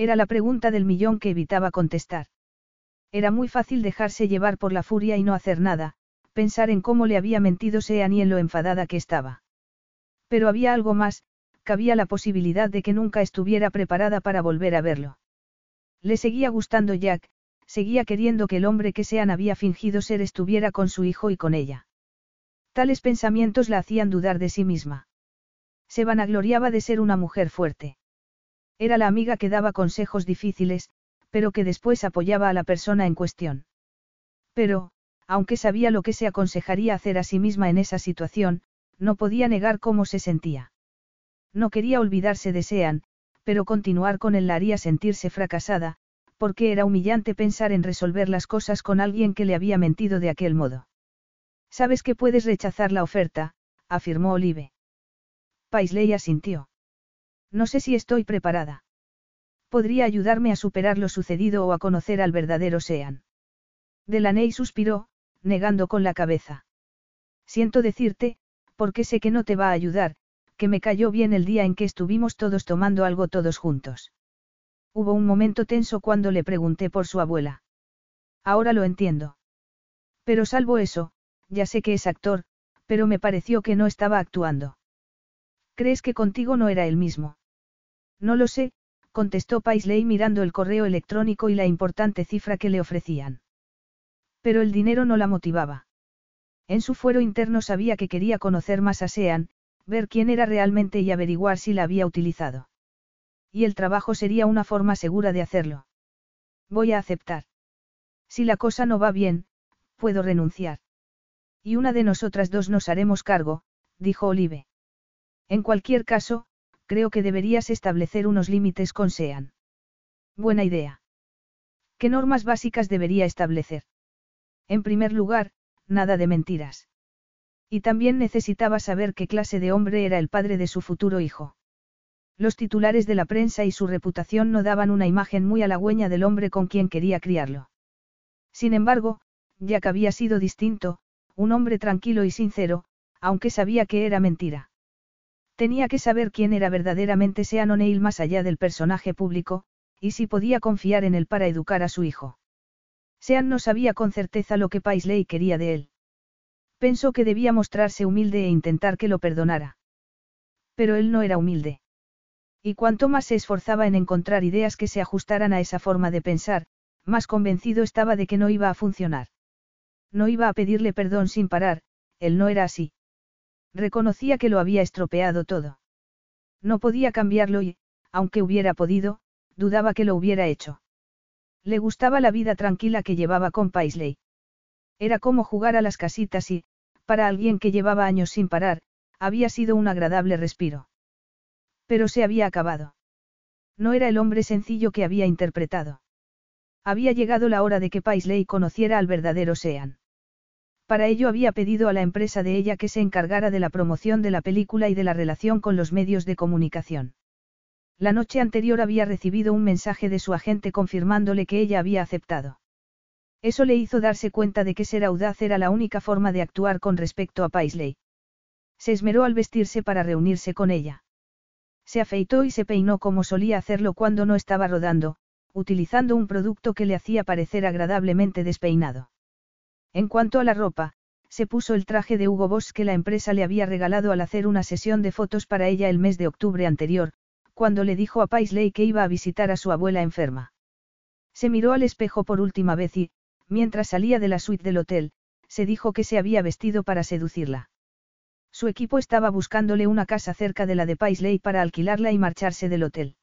Speaker 1: Era la pregunta del millón que evitaba contestar. Era muy fácil dejarse llevar por la furia y no hacer nada, pensar en cómo le había mentido Sean y en lo enfadada que estaba. Pero había algo más, cabía la posibilidad de que nunca estuviera preparada para volver a verlo. Le seguía gustando Jack, seguía queriendo que el hombre que Sean había fingido ser estuviera con su hijo y con ella. Tales pensamientos la hacían dudar de sí misma. Se vanagloriaba de ser una mujer fuerte. Era la amiga que daba consejos difíciles, pero que después apoyaba a la persona en cuestión. Pero, aunque sabía lo que se aconsejaría hacer a sí misma en esa situación, no podía negar cómo se sentía. No quería olvidarse de Sean, pero continuar con él la haría sentirse fracasada, porque era humillante pensar en resolver las cosas con alguien que le había mentido de aquel modo. Sabes que puedes rechazar la oferta, afirmó Olive. Paisley asintió. No sé si estoy preparada. Podría ayudarme a superar lo sucedido o a conocer al verdadero Sean. Delaney suspiró, negando con la cabeza. Siento decirte, porque sé que no te va a ayudar, que me cayó bien el día en que estuvimos todos tomando algo todos juntos. Hubo un momento tenso cuando le pregunté por su abuela. Ahora lo entiendo. Pero salvo eso, ya sé que es actor, pero me pareció que no estaba actuando. ¿Crees que contigo no era el mismo? No lo sé, contestó Paisley mirando el correo electrónico y la importante cifra que le ofrecían. Pero el dinero no la motivaba. En su fuero interno sabía que quería conocer más a Sean, ver quién era realmente y averiguar si la había utilizado. Y el trabajo sería una forma segura de hacerlo. Voy a aceptar. Si la cosa no va bien, puedo renunciar. Y una de nosotras dos nos haremos cargo, dijo Olive. En cualquier caso, creo que deberías establecer unos límites con Sean. Buena idea. ¿Qué normas básicas debería establecer? En primer lugar, nada de mentiras. Y también necesitaba saber qué clase de hombre era el padre de su futuro hijo. Los titulares de la prensa y su reputación no daban una imagen muy halagüeña del hombre con quien quería criarlo. Sin embargo, ya que había sido distinto, un hombre tranquilo y sincero, aunque sabía que era mentira. Tenía que saber quién era verdaderamente Sean O'Neill más allá del personaje público, y si podía confiar en él para educar a su hijo. Sean no sabía con certeza lo que Paisley quería de él. Pensó que debía mostrarse humilde e intentar que lo perdonara. Pero él no era humilde. Y cuanto más se esforzaba en encontrar ideas que se ajustaran a esa forma de pensar, más convencido estaba de que no iba a funcionar. No iba a pedirle perdón sin parar, él no era así. Reconocía que lo había estropeado todo. No podía cambiarlo y, aunque hubiera podido, dudaba que lo hubiera hecho. Le gustaba la vida tranquila que llevaba con Paisley. Era como jugar a las casitas y, para alguien que llevaba años sin parar, había sido un agradable respiro. Pero se había acabado. No era el hombre sencillo que había interpretado. Había llegado la hora de que Paisley conociera al verdadero Sean. Para ello había pedido a la empresa de ella que se encargara de la promoción de la película y de la relación con los medios de comunicación. La noche anterior había recibido un mensaje de su agente confirmándole que ella había aceptado. Eso le hizo darse cuenta de que ser audaz era la única forma de actuar con respecto a Paisley. Se esmeró al vestirse para reunirse con ella. Se afeitó y se peinó como solía hacerlo cuando no estaba rodando, utilizando un producto que le hacía parecer agradablemente despeinado. En cuanto a la ropa, se puso el traje de Hugo Boss que la empresa le había regalado al hacer una sesión de fotos para ella el mes de octubre anterior, cuando le dijo a Paisley que iba a visitar a su abuela enferma. Se miró al espejo por última vez y, mientras salía de la suite del hotel, se dijo que se había vestido para seducirla. Su equipo estaba buscándole una casa cerca de la de Paisley para alquilarla y marcharse del hotel.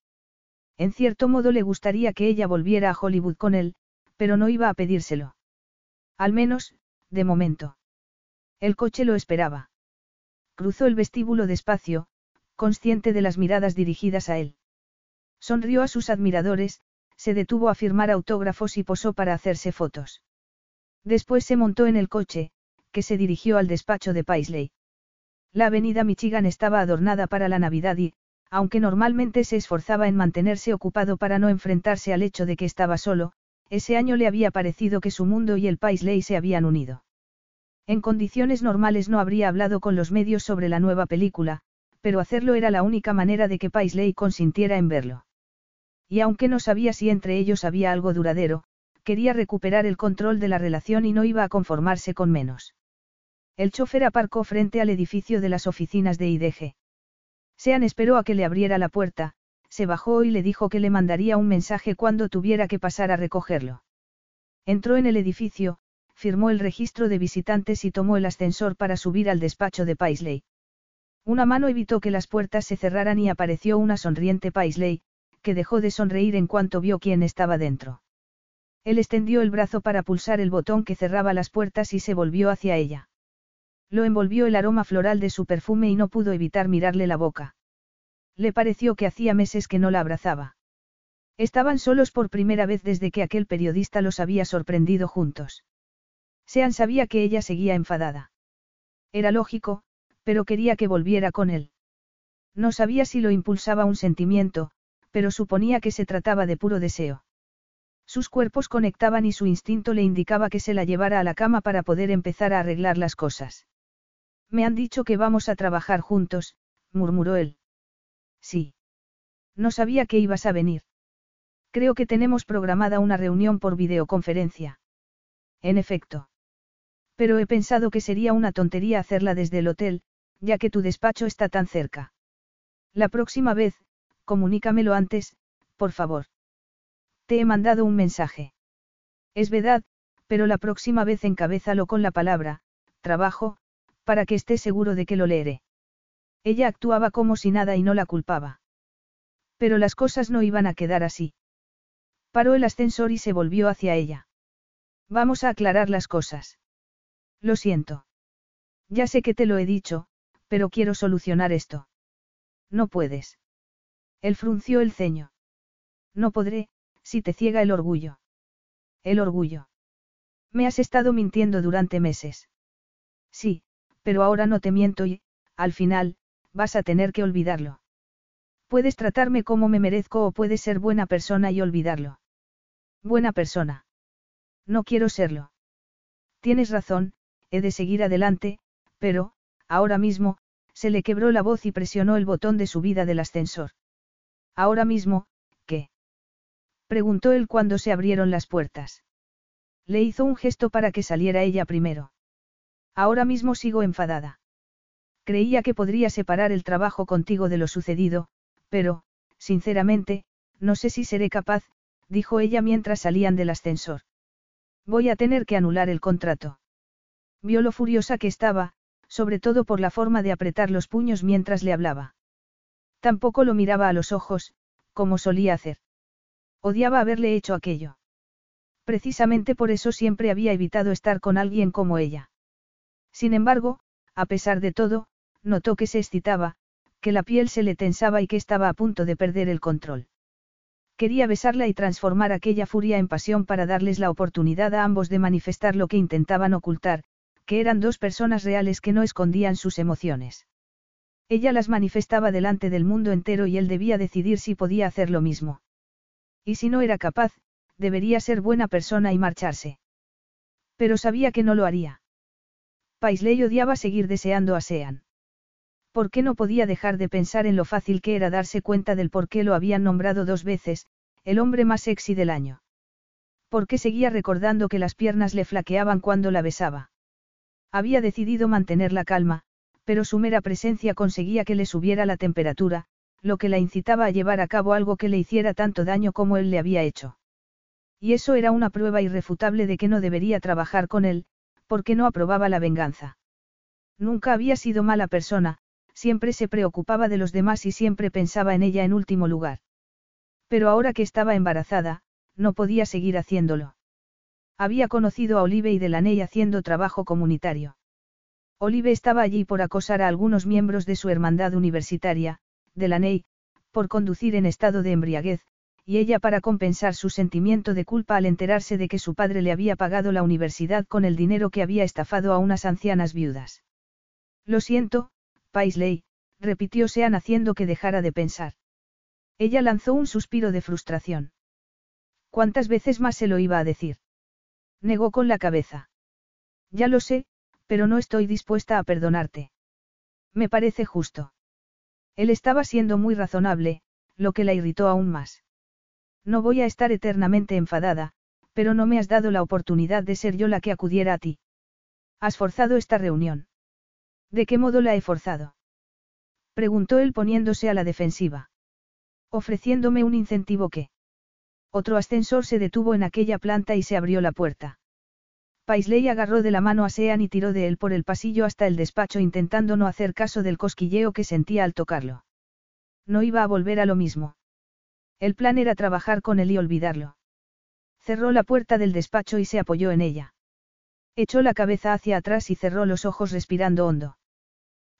Speaker 1: En cierto modo le gustaría que ella volviera a Hollywood con él, pero no iba a pedírselo. Al menos, de momento. El coche lo esperaba. Cruzó el vestíbulo despacio, consciente de las miradas dirigidas a él. Sonrió a sus admiradores, se detuvo a firmar autógrafos y posó para hacerse fotos. Después se montó en el coche, que se dirigió al despacho de Paisley. La avenida Michigan estaba adornada para la Navidad y, aunque normalmente se esforzaba en mantenerse ocupado para no enfrentarse al hecho de que estaba solo, ese año le había parecido que su mundo y el Paisley se habían unido. En condiciones normales no habría hablado con los medios sobre la nueva película, pero hacerlo era la única manera de que Paisley consintiera en verlo. Y aunque no sabía si entre ellos había algo duradero, quería recuperar el control de la relación y no iba a conformarse con menos. El chofer aparcó frente al edificio de las oficinas de IDG. Sean esperó a que le abriera la puerta, se bajó y le dijo que le mandaría un mensaje cuando tuviera que pasar a recogerlo. Entró en el edificio, firmó el registro de visitantes y tomó el ascensor para subir al despacho de Paisley. Una mano evitó que las puertas se cerraran y apareció una sonriente Paisley, que dejó de sonreír en cuanto vio quién estaba dentro. Él extendió el brazo para pulsar el botón que cerraba las puertas y se volvió hacia ella. Lo envolvió el aroma floral de su perfume y no pudo evitar mirarle la boca. Le pareció que hacía meses que no la abrazaba. Estaban solos por primera vez desde que aquel periodista los había sorprendido juntos. Sean sabía que ella seguía enfadada. Era lógico, pero quería que volviera con él. No sabía si lo impulsaba un sentimiento, pero suponía que se trataba de puro deseo. Sus cuerpos conectaban y su instinto le indicaba que se la llevara a la cama para poder empezar a arreglar las cosas. Me han dicho que vamos a trabajar juntos, murmuró él. Sí. No sabía que ibas a venir. Creo que tenemos programada una reunión por videoconferencia. En efecto. Pero he pensado que sería una tontería hacerla desde el hotel, ya que tu despacho está tan cerca. La próxima vez, comunícamelo antes, por favor. Te he mandado un mensaje. Es verdad, pero la próxima vez encabézalo con la palabra, trabajo, para que esté seguro de que lo leeré. Ella actuaba como si nada y no la culpaba. Pero las cosas no iban a quedar así. Paró el ascensor y se volvió hacia ella. Vamos a aclarar las cosas. Lo siento. Ya sé que te lo he dicho, pero quiero solucionar esto. No puedes. Él frunció el ceño. No podré, si te ciega el orgullo. El orgullo. Me has estado mintiendo durante meses. Sí, pero ahora no te miento y, al final, vas a tener que olvidarlo. Puedes tratarme como me merezco o puedes ser buena persona y olvidarlo. Buena persona. No quiero serlo. Tienes razón, he de seguir adelante, pero, ahora mismo, se le quebró la voz y presionó el botón de subida del ascensor. Ahora mismo, ¿qué? Preguntó él cuando se abrieron las puertas. Le hizo un gesto para que saliera ella primero. Ahora mismo sigo enfadada. Creía que podría separar el trabajo contigo de lo sucedido, pero, sinceramente, no sé si seré capaz, dijo ella mientras salían del ascensor. Voy a tener que anular el contrato. Vio lo furiosa que estaba, sobre todo por la forma de apretar los puños mientras le hablaba. Tampoco lo miraba a los ojos, como solía hacer. Odiaba haberle hecho aquello. Precisamente por eso siempre había evitado estar con alguien como ella. Sin embargo, a pesar de todo, notó que se excitaba, que la piel se le tensaba y que estaba a punto de perder el control. Quería besarla y transformar aquella furia en pasión para darles la oportunidad a ambos de manifestar lo que intentaban ocultar, que eran dos personas reales que no escondían sus emociones. Ella las manifestaba delante del mundo entero y él debía decidir si podía hacer lo mismo. Y si no era capaz, debería ser buena persona y marcharse. Pero sabía que no lo haría. Paisley odiaba seguir deseando a Sean. ¿Por qué no podía dejar de pensar en lo fácil que era darse cuenta del por qué lo habían nombrado dos veces, el hombre más sexy del año? ¿Por qué seguía recordando que las piernas le flaqueaban cuando la besaba? Había decidido mantener la calma, pero su mera presencia conseguía que le subiera la temperatura, lo que la incitaba a llevar a cabo algo que le hiciera tanto daño como él le había hecho. Y eso era una prueba irrefutable de que no debería trabajar con él, porque no aprobaba la venganza. Nunca había sido mala persona, siempre se preocupaba de los demás y siempre pensaba en ella en último lugar. Pero ahora que estaba embarazada, no podía seguir haciéndolo. Había conocido a Olive y Delaney haciendo trabajo comunitario. Olive estaba allí por acosar a algunos miembros de su hermandad universitaria, Delaney, por conducir en estado de embriaguez, y ella para compensar su sentimiento de culpa al enterarse de que su padre le había pagado la universidad con el dinero que había estafado a unas ancianas viudas. Lo siento, Paisley, repitió Sean haciendo que dejara de pensar. Ella lanzó un suspiro de frustración. ¿Cuántas veces más se lo iba a decir? Negó con la cabeza. Ya lo sé, pero no estoy dispuesta a perdonarte. Me parece justo. Él estaba siendo muy razonable, lo que la irritó aún más. No voy a estar eternamente enfadada, pero no me has dado la oportunidad de ser yo la que acudiera a ti. Has forzado esta reunión. ¿De qué modo la he forzado? Preguntó él poniéndose a la defensiva. Ofreciéndome un incentivo que. Otro ascensor se detuvo en aquella planta y se abrió la puerta. Paisley agarró de la mano a Sean y tiró de él por el pasillo hasta el despacho intentando no hacer caso del cosquilleo que sentía al tocarlo. No iba a volver a lo mismo. El plan era trabajar con él y olvidarlo. Cerró la puerta del despacho y se apoyó en ella. Echó la cabeza hacia atrás y cerró los ojos respirando hondo.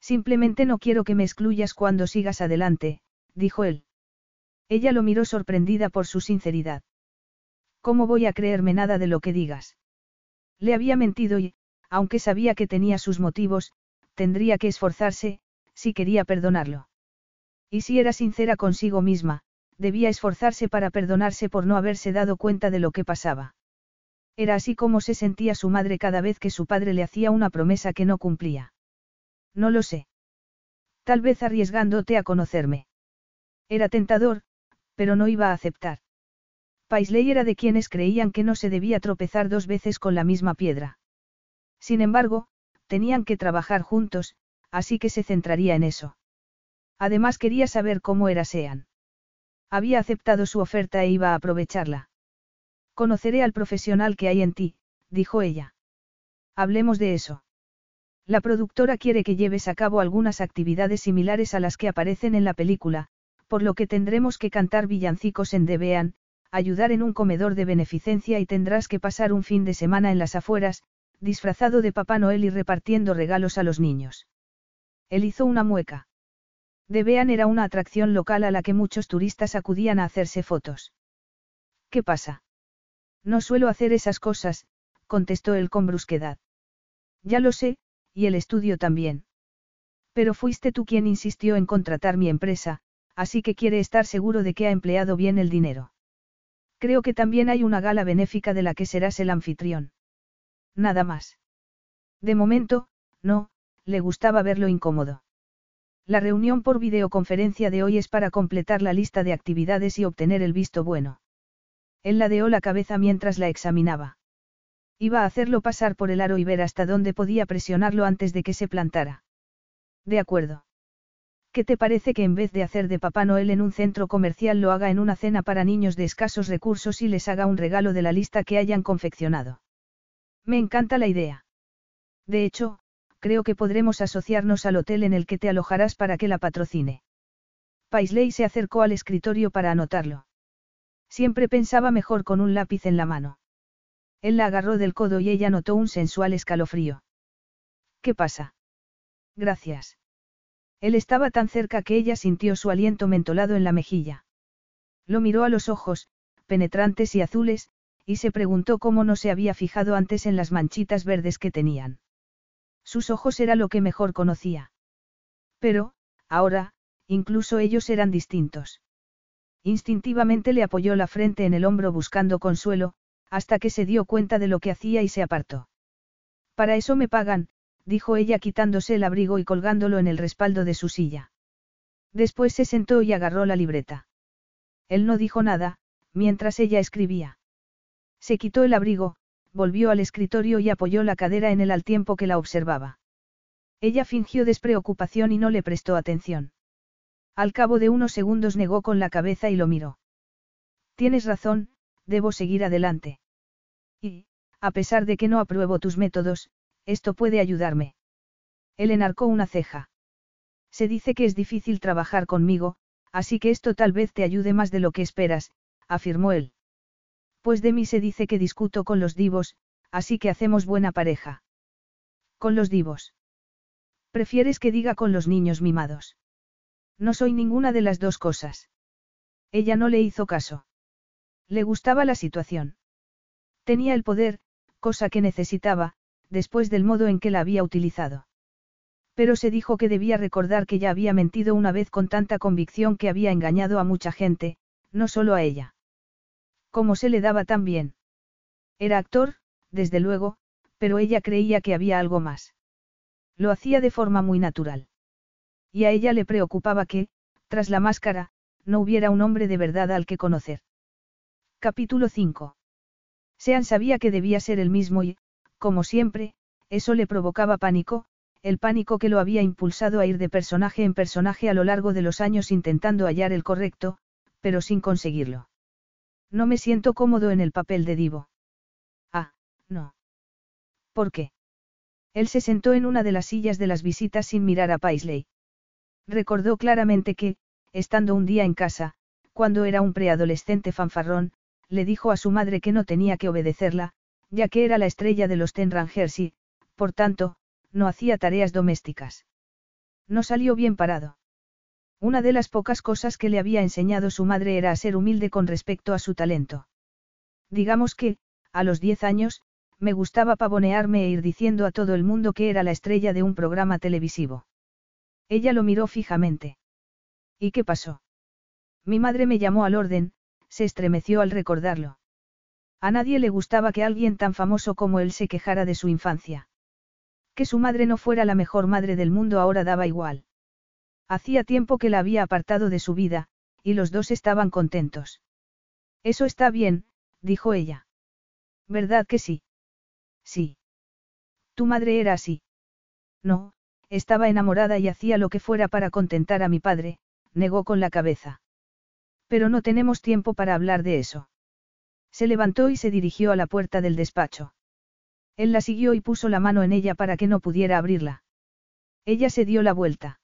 Speaker 1: Simplemente no quiero que me excluyas cuando sigas adelante, dijo él. Ella lo miró sorprendida por su sinceridad. ¿Cómo voy a creerme nada de lo que digas? Le había mentido y, aunque sabía que tenía sus motivos, tendría que esforzarse, si quería perdonarlo. Y si era sincera consigo misma, debía esforzarse para perdonarse por no haberse dado cuenta de lo que pasaba. Era así como se sentía su madre cada vez que su padre le hacía una promesa que no cumplía. No lo sé. Tal vez arriesgándote a conocerme. Era tentador, pero no iba a aceptar. Paisley era de quienes creían que no se debía tropezar dos veces con la misma piedra. Sin embargo, tenían que trabajar juntos, así que se centraría en eso. Además quería saber cómo era Sean. Había aceptado su oferta e iba a aprovecharla. Conoceré al profesional que hay en ti, dijo ella. Hablemos de eso. La productora quiere que lleves a cabo algunas actividades similares a las que aparecen en la película, por lo que tendremos que cantar villancicos en Debean, ayudar en un comedor de beneficencia y tendrás que pasar un fin de semana en las afueras, disfrazado de Papá Noel y repartiendo regalos a los niños. Él hizo una mueca. Debean era una atracción local a la que muchos turistas acudían a hacerse fotos. ¿Qué pasa? No suelo hacer esas cosas, contestó él con brusquedad. Ya lo sé, y el estudio también. Pero fuiste tú quien insistió en contratar mi empresa, así que quiere estar seguro de que ha empleado bien el dinero. Creo que también hay una gala benéfica de la que serás el anfitrión. Nada más. De momento, no, le gustaba verlo incómodo. La reunión por videoconferencia de hoy es para completar la lista de actividades y obtener el visto bueno. Él ladeó la cabeza mientras la examinaba. Iba a hacerlo pasar por el aro y ver hasta dónde podía presionarlo antes de que se plantara. De acuerdo. ¿Qué te parece que en vez de hacer de Papá Noel en un centro comercial lo haga en una cena para niños de escasos recursos y les haga un regalo de la lista que hayan confeccionado? Me encanta la idea. De hecho, creo que podremos asociarnos al hotel en el que te alojarás para que la patrocine. Paisley se acercó al escritorio para anotarlo. Siempre pensaba mejor con un lápiz en la mano. Él la agarró del codo y ella notó un sensual escalofrío. ¿Qué pasa? Gracias. Él estaba tan cerca que ella sintió su aliento mentolado en la mejilla. Lo miró a los ojos, penetrantes y azules, y se preguntó cómo no se había fijado antes en las manchitas verdes que tenían. Sus ojos era lo que mejor conocía. Pero, ahora, incluso ellos eran distintos. Instintivamente le apoyó la frente en el hombro buscando consuelo, hasta que se dio cuenta de lo que hacía y se apartó. Para eso me pagan, dijo ella quitándose el abrigo y colgándolo en el respaldo de su silla. Después se sentó y agarró la libreta. Él no dijo nada, mientras ella escribía. Se quitó el abrigo, volvió al escritorio y apoyó la cadera en él al tiempo que la observaba. Ella fingió despreocupación y no le prestó atención. Al cabo de unos segundos negó con la cabeza y lo miró. Tienes razón, debo seguir adelante. Y, a pesar de que no apruebo tus métodos, esto puede ayudarme. Él enarcó una ceja. Se dice que es difícil trabajar conmigo, así que esto tal vez te ayude más de lo que esperas, afirmó él. Pues de mí se dice que discuto con los divos, así que hacemos buena pareja. Con los divos. ¿Prefieres que diga con los niños mimados? No soy ninguna de las dos cosas. Ella no le hizo caso. Le gustaba la situación. Tenía el poder, cosa que necesitaba, después del modo en que la había utilizado. Pero se dijo que debía recordar que ya había mentido una vez con tanta convicción que había engañado a mucha gente, no solo a ella. ¿Cómo se le daba tan bien? Era actor, desde luego, pero ella creía que había algo más. Lo hacía de forma muy natural. Y a ella le preocupaba que, tras la máscara, no hubiera un hombre de verdad al que conocer. Capítulo 5. Sean sabía que debía ser el mismo y, como siempre, eso le provocaba pánico, el pánico que lo había impulsado a ir de personaje en personaje a lo largo de los años intentando hallar el correcto, pero sin conseguirlo. No me siento cómodo en el papel de divo. Ah, no. ¿Por qué? Él se sentó en una de las sillas de las visitas sin mirar a Paisley. Recordó claramente que, estando un día en casa, cuando era un preadolescente fanfarrón, le dijo a su madre que no tenía que obedecerla, ya que era la estrella de los Ten Rangers y, por tanto, no hacía tareas domésticas. No salió bien parado. Una de las pocas cosas que le había enseñado su madre era a ser humilde con respecto a su talento. Digamos que, a los diez años, me gustaba pavonearme e ir diciendo a todo el mundo que era la estrella de un programa televisivo. Ella lo miró fijamente. ¿Y qué pasó? Mi madre me llamó al orden, se estremeció al recordarlo. A nadie le gustaba que alguien tan famoso como él se quejara de su infancia. Que su madre no fuera la mejor madre del mundo ahora daba igual. Hacía tiempo que la había apartado de su vida, y los dos estaban contentos. Eso está bien, dijo ella. ¿Verdad que sí? Sí. Tu madre era así. No, estaba enamorada y hacía lo que fuera para contentar a mi padre, negó con la cabeza. Pero no tenemos tiempo para hablar de eso. Se levantó y se dirigió a la puerta del despacho. Él la siguió y puso la mano en ella para que no pudiera abrirla. Ella se dio la vuelta.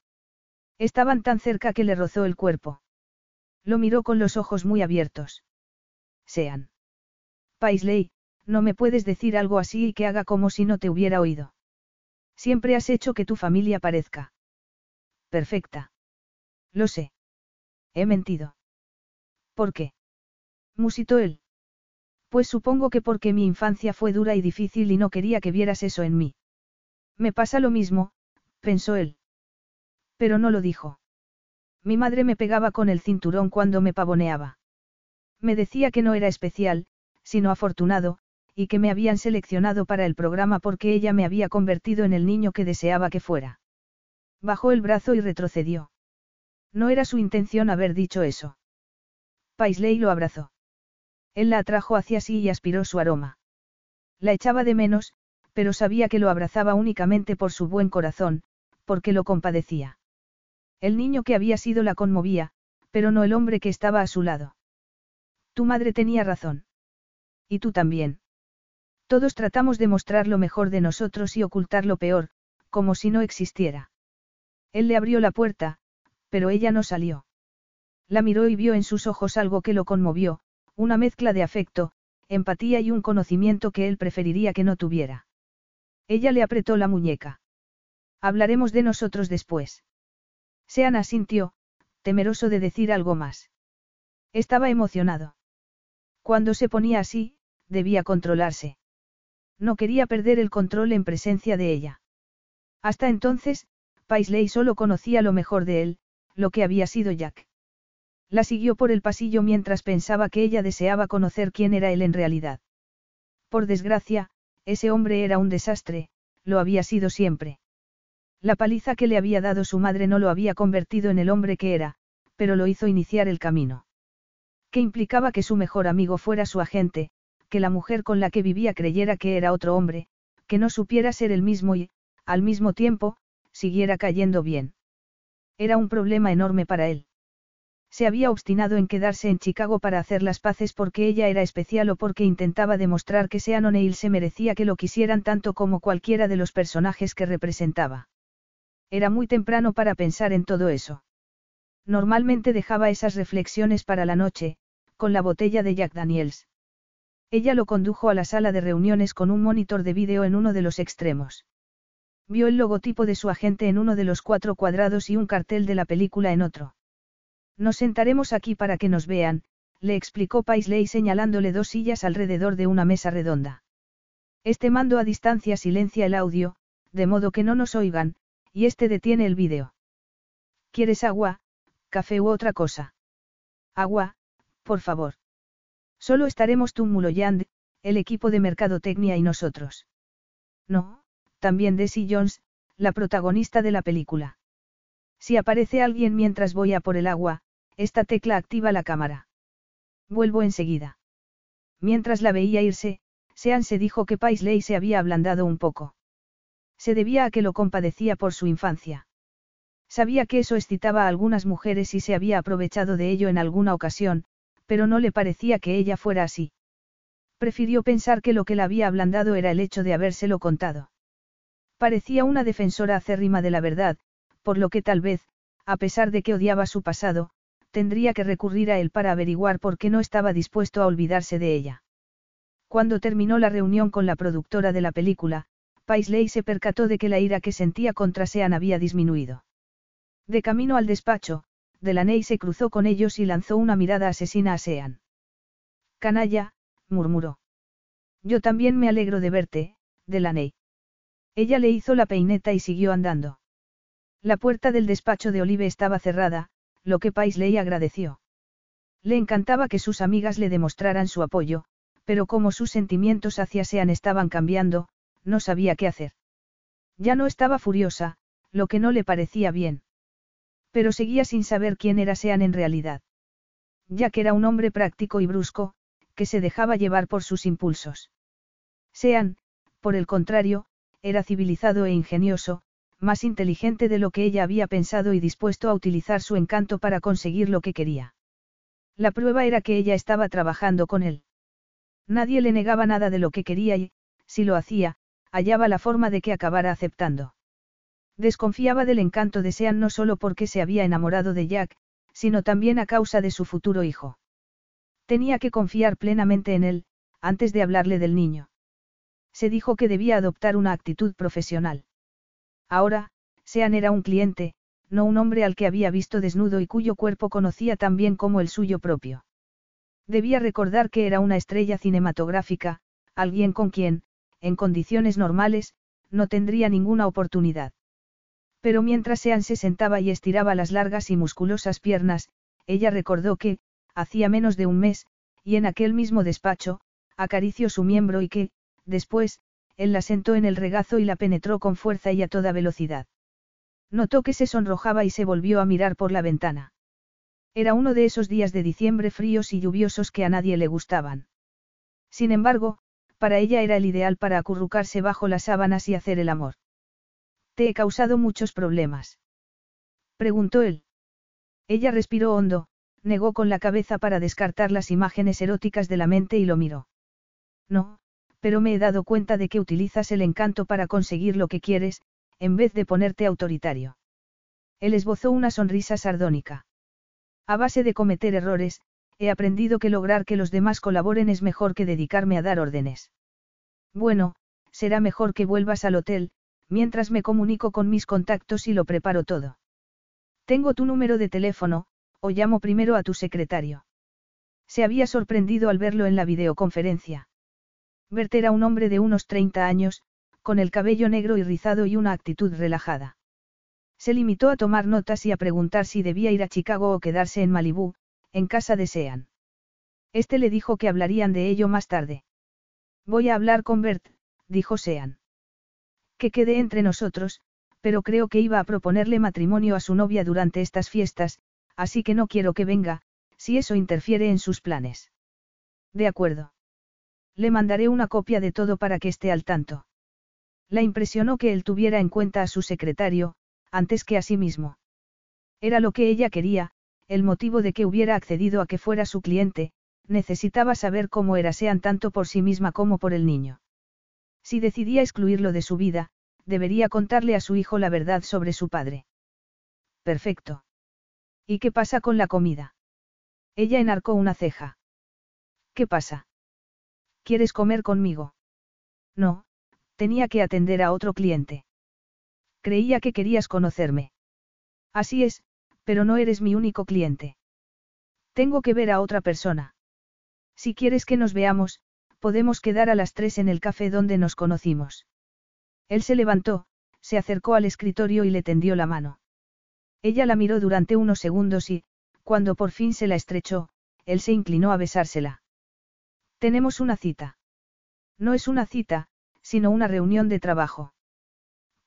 Speaker 1: Estaban tan cerca que le rozó el cuerpo. Lo miró con los ojos muy abiertos. Sean. Paisley, no me puedes decir algo así y que haga como si no te hubiera oído. Siempre has hecho que tu familia parezca. Perfecta. Lo sé. He mentido. ¿Por qué? Musitó él. Pues supongo que porque mi infancia fue dura y difícil y no quería que vieras eso en mí. Me pasa lo mismo, pensó él. Pero no lo dijo. Mi madre me pegaba con el cinturón cuando me pavoneaba. Me decía que no era especial, sino afortunado, y que me habían seleccionado para el programa porque ella me había convertido en el niño que deseaba que fuera. Bajó el brazo y retrocedió. No era su intención haber dicho eso. Paisley lo abrazó. Él la atrajo hacia sí y aspiró su aroma. La echaba de menos, pero sabía que lo abrazaba únicamente por su buen corazón, porque lo compadecía. El niño que había sido la conmovía, pero no el hombre que estaba a su lado. Tu madre tenía razón. Y tú también. Todos tratamos de mostrar lo mejor de nosotros y ocultar lo peor, como si no existiera. Él le abrió la puerta, pero ella no salió. La miró y vio en sus ojos algo que lo conmovió, una mezcla de afecto, empatía y un conocimiento que él preferiría que no tuviera. Ella le apretó la muñeca. Hablaremos de nosotros después. Sean asintió, temeroso de decir algo más. Estaba emocionado. Cuando se ponía así, debía controlarse. No quería perder el control en presencia de ella. Hasta entonces, Paisley solo conocía lo mejor de él, lo que había sido Jack. La siguió por el pasillo mientras pensaba que ella deseaba conocer quién era él en realidad. Por desgracia, ese hombre era un desastre, lo había sido siempre. La paliza que le había dado su madre no lo había convertido en el hombre que era, pero lo hizo iniciar el camino. Que implicaba que su mejor amigo fuera su agente, que la mujer con la que vivía creyera que era otro hombre, que no supiera ser el mismo y, al mismo tiempo, siguiera cayendo bien. Era un problema enorme para él. Se había obstinado en quedarse en Chicago para hacer las paces porque ella era especial o porque intentaba demostrar que Sean O'Neill se merecía que lo quisieran tanto como cualquiera de los personajes que representaba. Era muy temprano para pensar en todo eso. Normalmente dejaba esas reflexiones para la noche, con la botella de Jack Daniels. Ella lo condujo a la sala de reuniones con un monitor de vídeo en uno de los extremos. Vio el logotipo de su agente en uno de los cuatro cuadrados y un cartel de la película en otro. Nos sentaremos aquí para que nos vean, le explicó Paisley señalándole dos sillas alrededor de una mesa redonda. Este mando a distancia silencia el audio, de modo que no nos oigan, y este detiene el vídeo. ¿Quieres agua, café u otra cosa? Agua, por favor. Solo estaremos tú Muloyand, el equipo de mercadotecnia y nosotros. No, también Desi Jones, la protagonista de la película. Si aparece alguien mientras voy a por el agua, esta tecla activa la cámara. Vuelvo enseguida. Mientras la veía irse, Sean se dijo que Paisley se había ablandado un poco. Se debía a que lo compadecía por su infancia. Sabía que eso excitaba a algunas mujeres y se había aprovechado de ello en alguna ocasión, pero no le parecía que ella fuera así. Prefirió pensar que lo que la había ablandado era el hecho de habérselo contado. Parecía una defensora acérrima de la verdad, por lo que tal vez, a pesar de que odiaba su pasado, tendría que recurrir a él para averiguar por qué no estaba dispuesto a olvidarse de ella. Cuando terminó la reunión con la productora de la película, Paisley se percató de que la ira que sentía contra Sean había disminuido. De camino al despacho, Delaney se cruzó con ellos y lanzó una mirada asesina a Sean. Canalla, murmuró. Yo también me alegro de verte, Delaney. Ella le hizo la peineta y siguió andando. La puerta del despacho de Olive estaba cerrada, lo que Paisley agradeció. Le encantaba que sus amigas le demostraran su apoyo, pero como sus sentimientos hacia Sean estaban cambiando, no sabía qué hacer. Ya no estaba furiosa, lo que no le parecía bien. Pero seguía sin saber quién era Sean en realidad. Ya que era un hombre práctico y brusco, que se dejaba llevar por sus impulsos. Sean, por el contrario, era civilizado e ingenioso, más inteligente de lo que ella había pensado y dispuesto a utilizar su encanto para conseguir lo que quería. La prueba era que ella estaba trabajando con él. Nadie le negaba nada de lo que quería y, si lo hacía, hallaba la forma de que acabara aceptando. Desconfiaba del encanto de Sean no solo porque se había enamorado de Jack, sino también a causa de su futuro hijo. Tenía que confiar plenamente en él, antes de hablarle del niño. Se dijo que debía adoptar una actitud profesional. Ahora, Sean era un cliente, no un hombre al que había visto desnudo y cuyo cuerpo conocía tan bien como el suyo propio. Debía recordar que era una estrella cinematográfica, alguien con quien, en condiciones normales, no tendría ninguna oportunidad. Pero mientras Sean se sentaba y estiraba las largas y musculosas piernas, ella recordó que, hacía menos de un mes, y en aquel mismo despacho, acarició su miembro y que, después, él la sentó en el regazo y la penetró con fuerza y a toda velocidad. Notó que se sonrojaba y se volvió a mirar por la ventana. Era uno de esos días de diciembre fríos y lluviosos que a nadie le gustaban. Sin embargo, para ella era el ideal para acurrucarse bajo las sábanas y hacer el amor. ¿Te he causado muchos problemas? Preguntó él. Ella respiró hondo, negó con la cabeza para descartar las imágenes eróticas de la mente y lo miró. No, pero me he dado cuenta de que utilizas el encanto para conseguir lo que quieres, en vez de ponerte autoritario. Él esbozó una sonrisa sardónica. A base de cometer errores, he aprendido que lograr que los demás colaboren es mejor que dedicarme a dar órdenes. Bueno, será mejor que vuelvas al hotel, mientras me comunico con mis contactos y lo preparo todo. Tengo tu número de teléfono, o llamo primero a tu secretario. Se había sorprendido al verlo en la videoconferencia. Bert era un hombre de unos 30 años, con el cabello negro y rizado y una actitud relajada. Se limitó a tomar notas y a preguntar si debía ir a Chicago o quedarse en Malibú, en casa de Sean. Este le dijo que hablarían de ello más tarde. Voy a hablar con Bert, dijo Sean. Que quede entre nosotros, pero creo que iba a proponerle matrimonio a su novia durante estas fiestas, así que no quiero que venga, si eso interfiere en sus planes. De acuerdo. Le mandaré una copia de todo para que esté al tanto. La impresionó que él tuviera en cuenta a su secretario, antes que a sí mismo. Era lo que ella quería, el motivo de que hubiera accedido a que fuera su cliente, necesitaba saber cómo era Sean tanto por sí misma como por el niño. Si decidía excluirlo de su vida, debería contarle a su hijo la verdad sobre su padre. Perfecto. ¿Y qué pasa con la comida? Ella enarcó una ceja. ¿Qué pasa? ¿Quieres comer conmigo? No, tenía que atender a otro cliente. Creía que querías conocerme. Así es, pero no eres mi único cliente. Tengo que ver a otra persona. Si quieres que nos veamos, podemos quedar a las tres en el café donde nos conocimos. Él se levantó, se acercó al escritorio y le tendió la mano. Ella la miró durante unos segundos y, cuando por fin se la estrechó, él se inclinó a besársela. Tenemos una cita. No es una cita, sino una reunión de trabajo.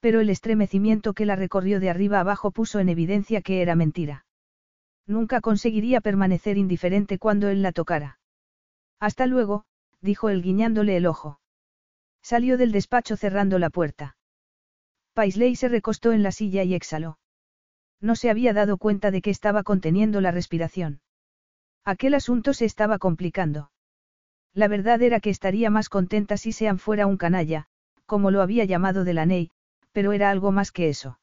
Speaker 1: Pero el estremecimiento que la recorrió de arriba abajo puso en evidencia que era mentira. Nunca conseguiría permanecer indiferente cuando él la tocara. Hasta luego, dijo él guiñándole el ojo. Salió del despacho cerrando la puerta. Paisley se recostó en la silla y exhaló. No se había dado cuenta de que estaba conteniendo la respiración. Aquel asunto se estaba complicando. La verdad era que estaría más contenta si Sean fuera un canalla, como lo había llamado Delaney, pero era algo más que eso.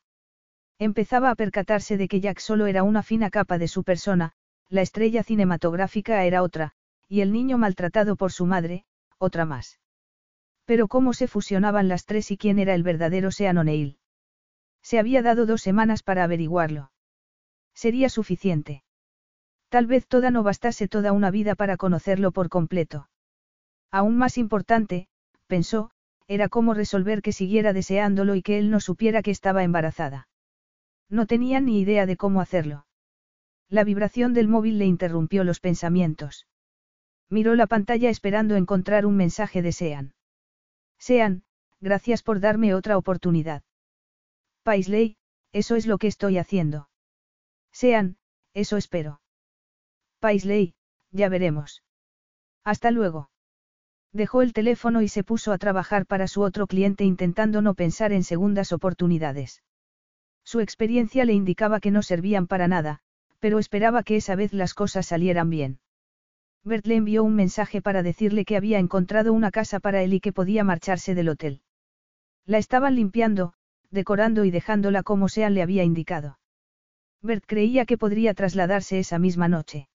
Speaker 1: Empezaba a percatarse de que Jack solo era una fina capa de su persona, la estrella cinematográfica era otra, y el niño maltratado por su madre, otra más. Pero cómo se fusionaban las tres y quién era el verdadero Sean O'Neill. Se había dado dos semanas para averiguarlo. Sería suficiente. Tal vez toda no bastase toda una vida para conocerlo por completo. Aún más importante, pensó, era cómo resolver que siguiera deseándolo y que él no supiera que estaba embarazada. No tenía ni idea de cómo hacerlo. La vibración del móvil le interrumpió los pensamientos. Miró la pantalla esperando encontrar un mensaje de Sean. Sean, gracias por darme otra oportunidad. Paisley, eso es lo que estoy haciendo. Sean, eso espero. Paisley, ya veremos. Hasta luego. Dejó el teléfono y se puso a trabajar para su otro cliente intentando no pensar en segundas oportunidades. Su experiencia le indicaba que no servían para nada, pero esperaba que esa vez las cosas salieran bien. Bert le envió un mensaje para decirle que había encontrado una casa para él y que podía marcharse del hotel. La estaban limpiando, decorando y dejándola como Sean le había indicado. Bert creía que podría trasladarse esa misma noche.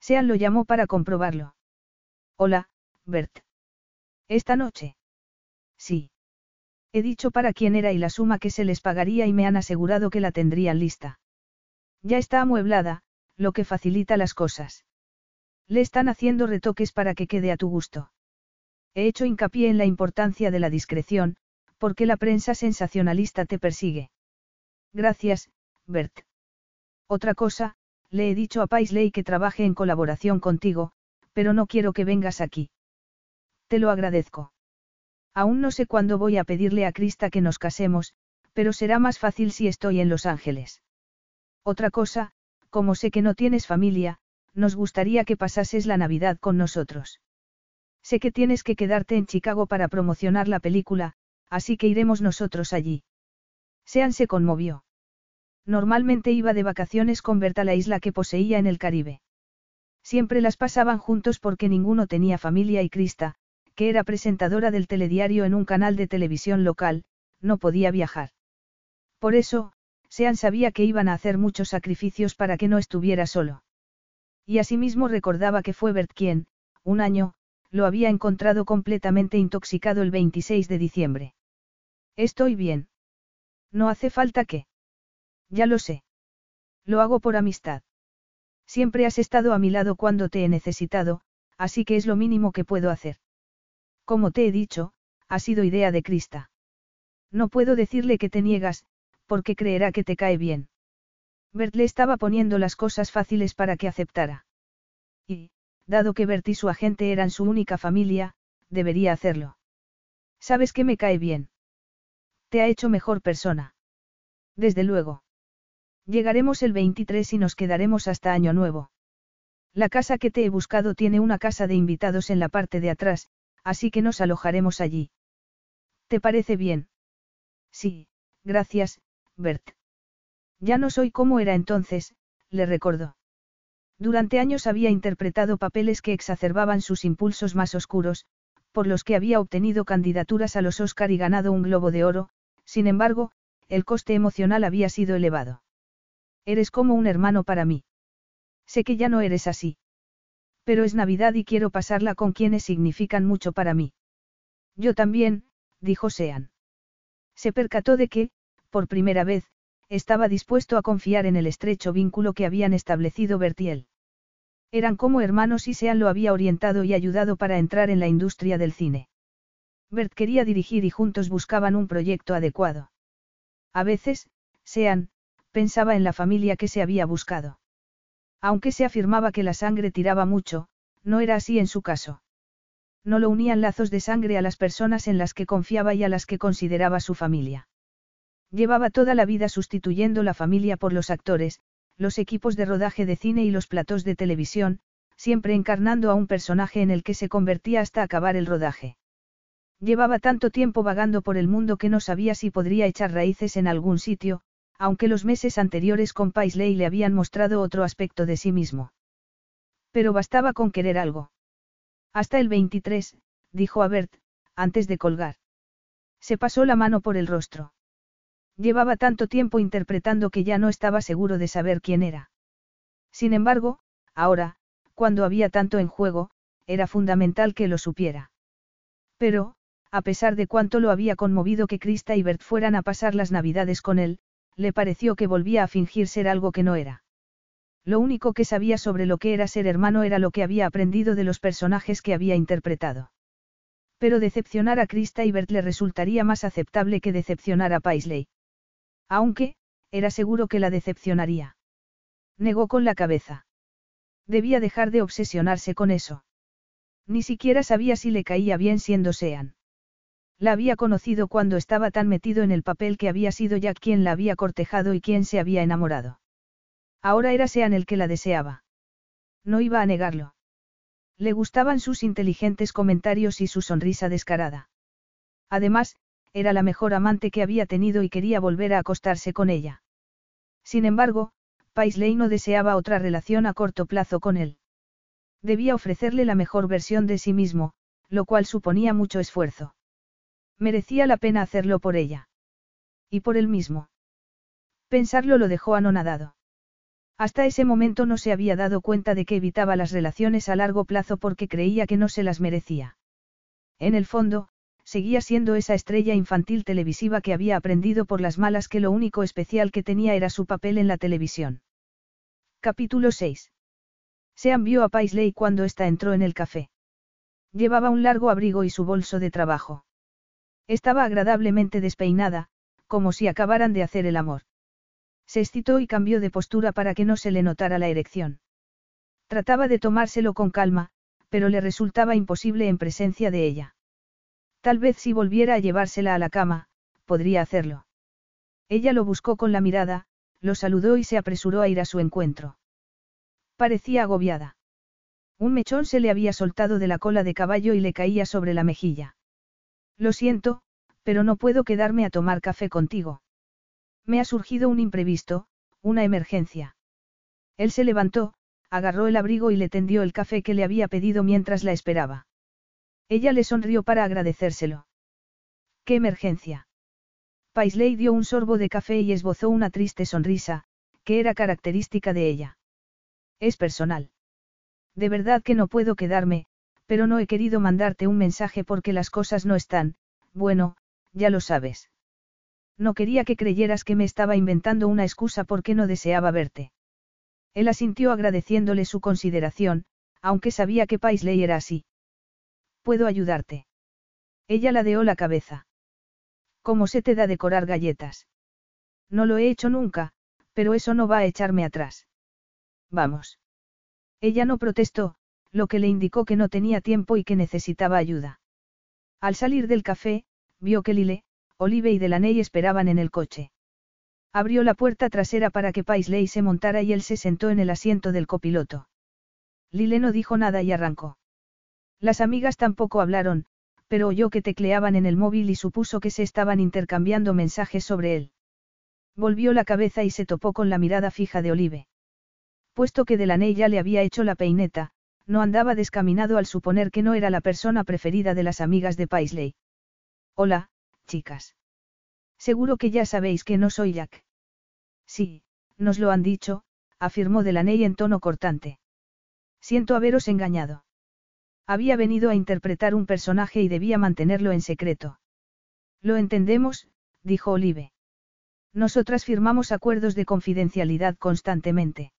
Speaker 1: Sean lo llamó para comprobarlo. Hola, Bert. ¿Esta noche? Sí. He dicho para quién era y la suma que se les pagaría y me han asegurado que la tendrían lista. Ya está amueblada, lo que facilita las cosas. Le están haciendo retoques para que quede a tu gusto. He hecho hincapié en la importancia de la discreción, porque la prensa sensacionalista te persigue. Gracias, Bert. Otra cosa, le he dicho a Paisley que trabaje en colaboración contigo, pero no quiero que vengas aquí. Te lo agradezco. Aún no sé cuándo voy a pedirle a Krista que nos casemos, pero será más fácil si estoy en Los Ángeles. Otra cosa, como sé que no tienes familia, nos gustaría que pasases la Navidad con nosotros. Sé que tienes que quedarte en Chicago para promocionar la película, así que iremos nosotros allí. Sean se conmovió. Normalmente iba de vacaciones con Berta la isla que poseía en el Caribe. Siempre las pasaban juntos porque ninguno tenía familia y Krista, que era presentadora del telediario en un canal de televisión local, no podía viajar. Por eso, Sean sabía que iban a hacer muchos sacrificios para que no estuviera solo. Y asimismo recordaba que fue Bert quien, un año, lo había encontrado completamente intoxicado el 26 de diciembre. Estoy bien. No hace falta que. Ya lo sé. Lo hago por amistad. Siempre has estado a mi lado cuando te he necesitado, así que es lo mínimo que puedo hacer. Como te he dicho, ha sido idea de Krista. No puedo decirle que te niegas, porque creerá que te cae bien. Bert le estaba poniendo las cosas fáciles para que aceptara. Y, dado que Bert y su agente eran su única familia, debería hacerlo. ¿Sabes que me cae bien? Te ha hecho mejor persona. Desde luego. Llegaremos el 23 y nos quedaremos hasta Año Nuevo. La casa que te he buscado tiene una casa de invitados en la parte de atrás, así que nos alojaremos allí. ¿Te parece bien? Sí, gracias, Bert. Ya no soy como era entonces, le recordó. Durante años había interpretado papeles que exacerbaban sus impulsos más oscuros, por los que había obtenido candidaturas a los Oscar y ganado un Globo de Oro, sin embargo, el coste emocional había sido elevado. Eres como un hermano para mí. Sé que ya no eres así. Pero es Navidad y quiero pasarla con quienes significan mucho para mí. Yo también, dijo Sean. Se percató de que, por primera vez, estaba dispuesto a confiar en el estrecho vínculo que habían establecido Bertiel. Eran como hermanos y Sean lo había orientado y ayudado para entrar en la industria del cine. Bert quería dirigir y juntos buscaban un proyecto adecuado. A veces, Sean, pensaba en la familia que se había buscado. Aunque se afirmaba que la sangre tiraba mucho, no era así en su caso. No lo unían lazos de sangre a las personas en las que confiaba y a las que consideraba su familia. Llevaba toda la vida sustituyendo la familia por los actores, los equipos de rodaje de cine y los platós de televisión, siempre encarnando a un personaje en el que se convertía hasta acabar el rodaje. Llevaba tanto tiempo vagando por el mundo que no sabía si podría echar raíces en algún sitio, aunque los meses anteriores con Paisley le habían mostrado otro aspecto de sí mismo. Pero bastaba con querer algo. Hasta el 23, dijo a Bert, antes de colgar. Se pasó la mano por el rostro. Llevaba tanto tiempo interpretando que ya no estaba seguro de saber quién era. Sin embargo, ahora, cuando había tanto en juego, era fundamental que lo supiera. Pero, a pesar de cuánto lo había conmovido que Krista y Bert fueran a pasar las navidades con él, le pareció que volvía a fingir ser algo que no era. Lo único que sabía sobre lo que era ser hermano era lo que había aprendido de los personajes que había interpretado. Pero decepcionar a Krista y Bert le resultaría más aceptable que decepcionar a Paisley. Aunque, era seguro que la decepcionaría. Negó con la cabeza. Debía dejar de obsesionarse con eso. Ni siquiera sabía si le caía bien siendo Sean. La había conocido cuando estaba tan metido en el papel que había sido Jack quien la había cortejado y quien se había enamorado. Ahora era Sean el que la deseaba. No iba a negarlo. Le gustaban sus inteligentes comentarios y su sonrisa descarada. Además, era la mejor amante que había tenido y quería volver a acostarse con ella. Sin embargo, Paisley no deseaba otra relación a corto plazo con él. Debía ofrecerle la mejor versión de sí mismo, lo cual suponía mucho esfuerzo. Merecía la pena hacerlo por ella. Y por él mismo. Pensarlo lo dejó anonadado. Hasta ese momento no se había dado cuenta de que evitaba las relaciones a largo plazo porque creía que no se las merecía. En el fondo, seguía siendo esa estrella infantil televisiva que había aprendido por las malas que lo único especial que tenía era su papel en la televisión. Capítulo 6. Sean vio a Paisley cuando ésta entró en el café. Llevaba un largo abrigo y su bolso de trabajo. Estaba agradablemente despeinada, como si acabaran de hacer el amor. Se excitó y cambió de postura para que no se le notara la erección. Trataba de tomárselo con calma, pero le resultaba imposible en presencia de ella. Tal vez si volviera a llevársela a la cama, podría hacerlo. Ella lo buscó con la mirada, lo saludó y se apresuró a ir a su encuentro. Parecía agobiada. Un mechón se le había soltado de la cola de caballo y le caía sobre la mejilla. Lo siento, pero no puedo quedarme a tomar café contigo. Me ha surgido un imprevisto, una emergencia. Él se levantó, agarró el abrigo y le tendió el café que le había pedido mientras la esperaba. Ella le sonrió para agradecérselo. ¿Qué emergencia? Paisley dio un sorbo de café y esbozó una triste sonrisa, que era característica de ella. Es personal. De verdad que no puedo quedarme, pero no he querido mandarte un mensaje porque las cosas no están, bueno, ya lo sabes. No quería que creyeras que me estaba inventando una excusa porque no deseaba verte. Él asintió agradeciéndole su consideración, aunque sabía que Paisley era así. ¿Puedo ayudarte? Ella ladeó la cabeza. ¿Cómo se te da decorar galletas? No lo he hecho nunca, pero eso no va a echarme atrás. Vamos. Ella no protestó, lo que le indicó que no tenía tiempo y que necesitaba ayuda. Al salir del café, vio que Lile, Olive y Delaney esperaban en el coche. Abrió la puerta trasera para que Paisley se montara y él se sentó en el asiento del copiloto. Lile no dijo nada y arrancó. Las amigas tampoco hablaron, pero oyó que tecleaban en el móvil y supuso que se estaban intercambiando mensajes sobre él. Volvió la cabeza y se topó con la mirada fija de Olive. Puesto que Delaney ya le había hecho la peineta, no andaba descaminado al suponer que no era la persona preferida de las amigas de Paisley. Hola, chicas. Seguro que ya sabéis que no soy Jack. Sí, nos lo han dicho, afirmó Delaney en tono cortante. Siento haberos engañado. Había venido a interpretar un personaje y debía mantenerlo en secreto. Lo entendemos, dijo Olive. Nosotras firmamos acuerdos de confidencialidad constantemente.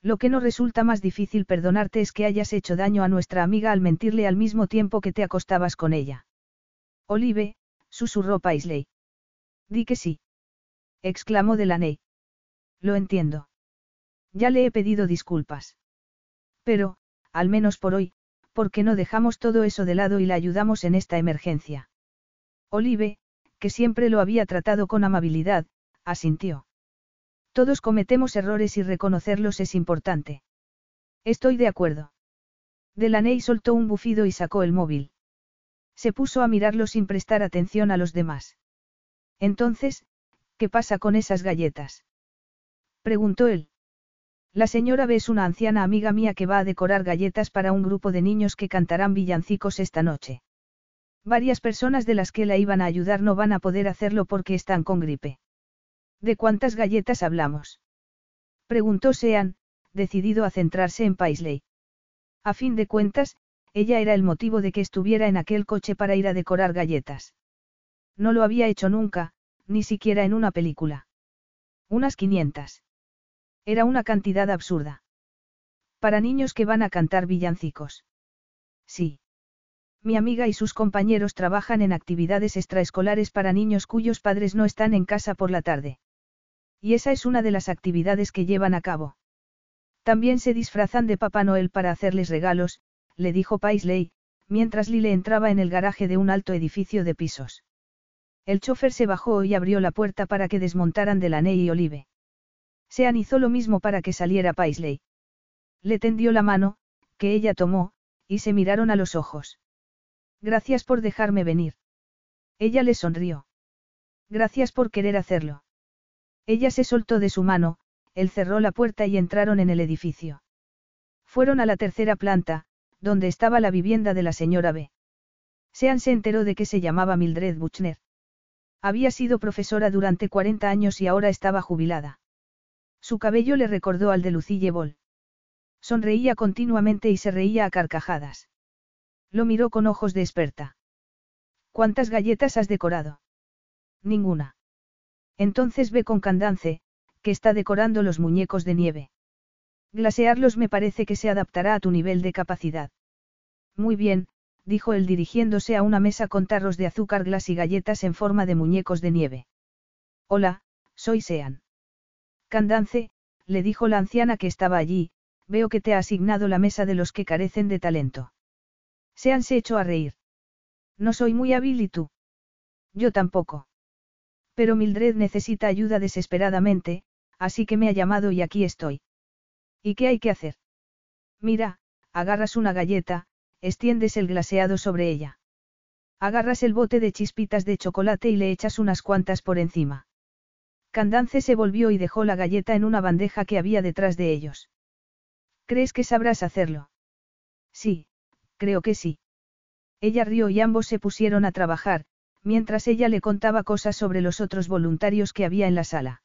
Speaker 1: Lo que no resulta más difícil perdonarte es que hayas hecho daño a nuestra amiga al mentirle al mismo tiempo que te acostabas con ella. Olive, susurró Paisley. Di que sí. exclamó Delaney. Lo entiendo. Ya le he pedido disculpas. Pero, al menos por hoy, ¿por qué no dejamos todo eso de lado y la ayudamos en esta emergencia? Olive, que siempre lo había tratado con amabilidad, asintió. Todos cometemos errores y reconocerlos es importante. Estoy de acuerdo. Delaney soltó un bufido y sacó el móvil. Se puso a mirarlo sin prestar atención a los demás. Entonces, ¿qué pasa con esas galletas? Preguntó él. La señora B es una anciana amiga mía que va a decorar galletas para un grupo de niños que cantarán villancicos esta noche. Varias personas de las que la iban a ayudar no van a poder hacerlo porque están con gripe. ¿De cuántas galletas hablamos? Preguntó Sean, decidido a centrarse en Paisley. A fin de cuentas, ella era el motivo de que estuviera en aquel coche para ir a decorar galletas. No lo había hecho nunca, ni siquiera en una película. Unas 500. Era una cantidad absurda. Para niños que van a cantar villancicos. Sí. Mi amiga y sus compañeros trabajan en actividades extraescolares para niños cuyos padres no están en casa por la tarde. Y esa es una de las actividades que llevan a cabo. También se disfrazan de Papá Noel para hacerles regalos, le dijo Paisley, mientras Lile entraba en el garaje de un alto edificio de pisos. El chofer se bajó y abrió la puerta para que desmontaran Delaney y Olive. Sean hizo lo mismo para que saliera Paisley. Le tendió la mano, que ella tomó, y se miraron a los ojos. Gracias por dejarme venir. Ella le sonrió. Gracias por querer hacerlo. Ella se soltó de su mano, él cerró la puerta y entraron en el edificio. Fueron a la tercera planta, donde estaba la vivienda de la señora B. Sean se enteró de que se llamaba Mildred Buchner. Había sido profesora durante 40 años y ahora estaba jubilada. Su cabello le recordó al de Lucille Ball. Sonreía continuamente y se reía a carcajadas. Lo miró con ojos de experta. ¿Cuántas galletas has decorado? Ninguna. Entonces ve con Candance, que está decorando los muñecos de nieve. Glasearlos me parece que se adaptará a tu nivel de capacidad. Muy bien, dijo él dirigiéndose a una mesa con tarros de azúcar glas y galletas en forma de muñecos de nieve. Hola, soy Sean. Candance, le dijo la anciana que estaba allí, veo que te ha asignado la mesa de los que carecen de talento. Se echó a reír. No soy muy hábil y tú. Yo tampoco. Pero Mildred necesita ayuda desesperadamente, así que me ha llamado y aquí estoy. ¿Y qué hay que hacer? Mira, agarras una galleta, extiendes el glaseado sobre ella. Agarras el bote de chispitas de chocolate y le echas unas cuantas por encima. Candance se volvió y dejó la galleta en una bandeja que había detrás de ellos. ¿Crees que sabrás hacerlo? Sí, creo que sí. Ella rió y ambos se pusieron a trabajar, mientras ella le contaba cosas sobre los otros voluntarios que había en la sala.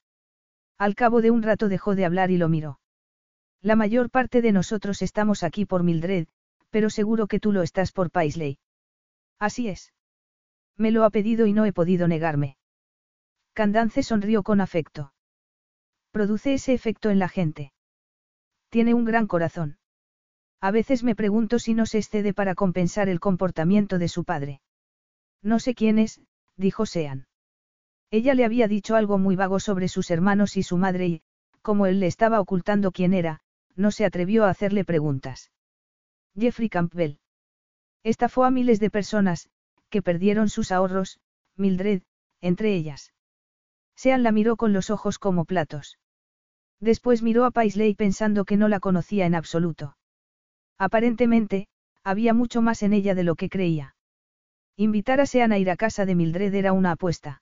Speaker 1: Al cabo de un rato dejó de hablar y lo miró. La mayor parte de nosotros estamos aquí por Mildred, pero seguro que tú lo estás por Paisley. Así es. Me lo ha pedido y no he podido negarme. Candance sonrió con afecto. Produce ese efecto en la gente. Tiene un gran corazón. A veces me pregunto si no se excede para compensar el comportamiento de su padre. No sé quién es, dijo Sean. Ella le había dicho algo muy vago sobre sus hermanos y su madre y, como él le estaba ocultando quién era, no se atrevió a hacerle preguntas. Jeffrey Campbell. Estafó a miles de personas, que perdieron sus ahorros, Mildred, entre ellas. Sean la miró con los ojos como platos. Después miró a Paisley pensando que no la conocía en absoluto. Aparentemente, había mucho más en ella de lo que creía. Invitar a Sean a ir a casa de Mildred era una apuesta.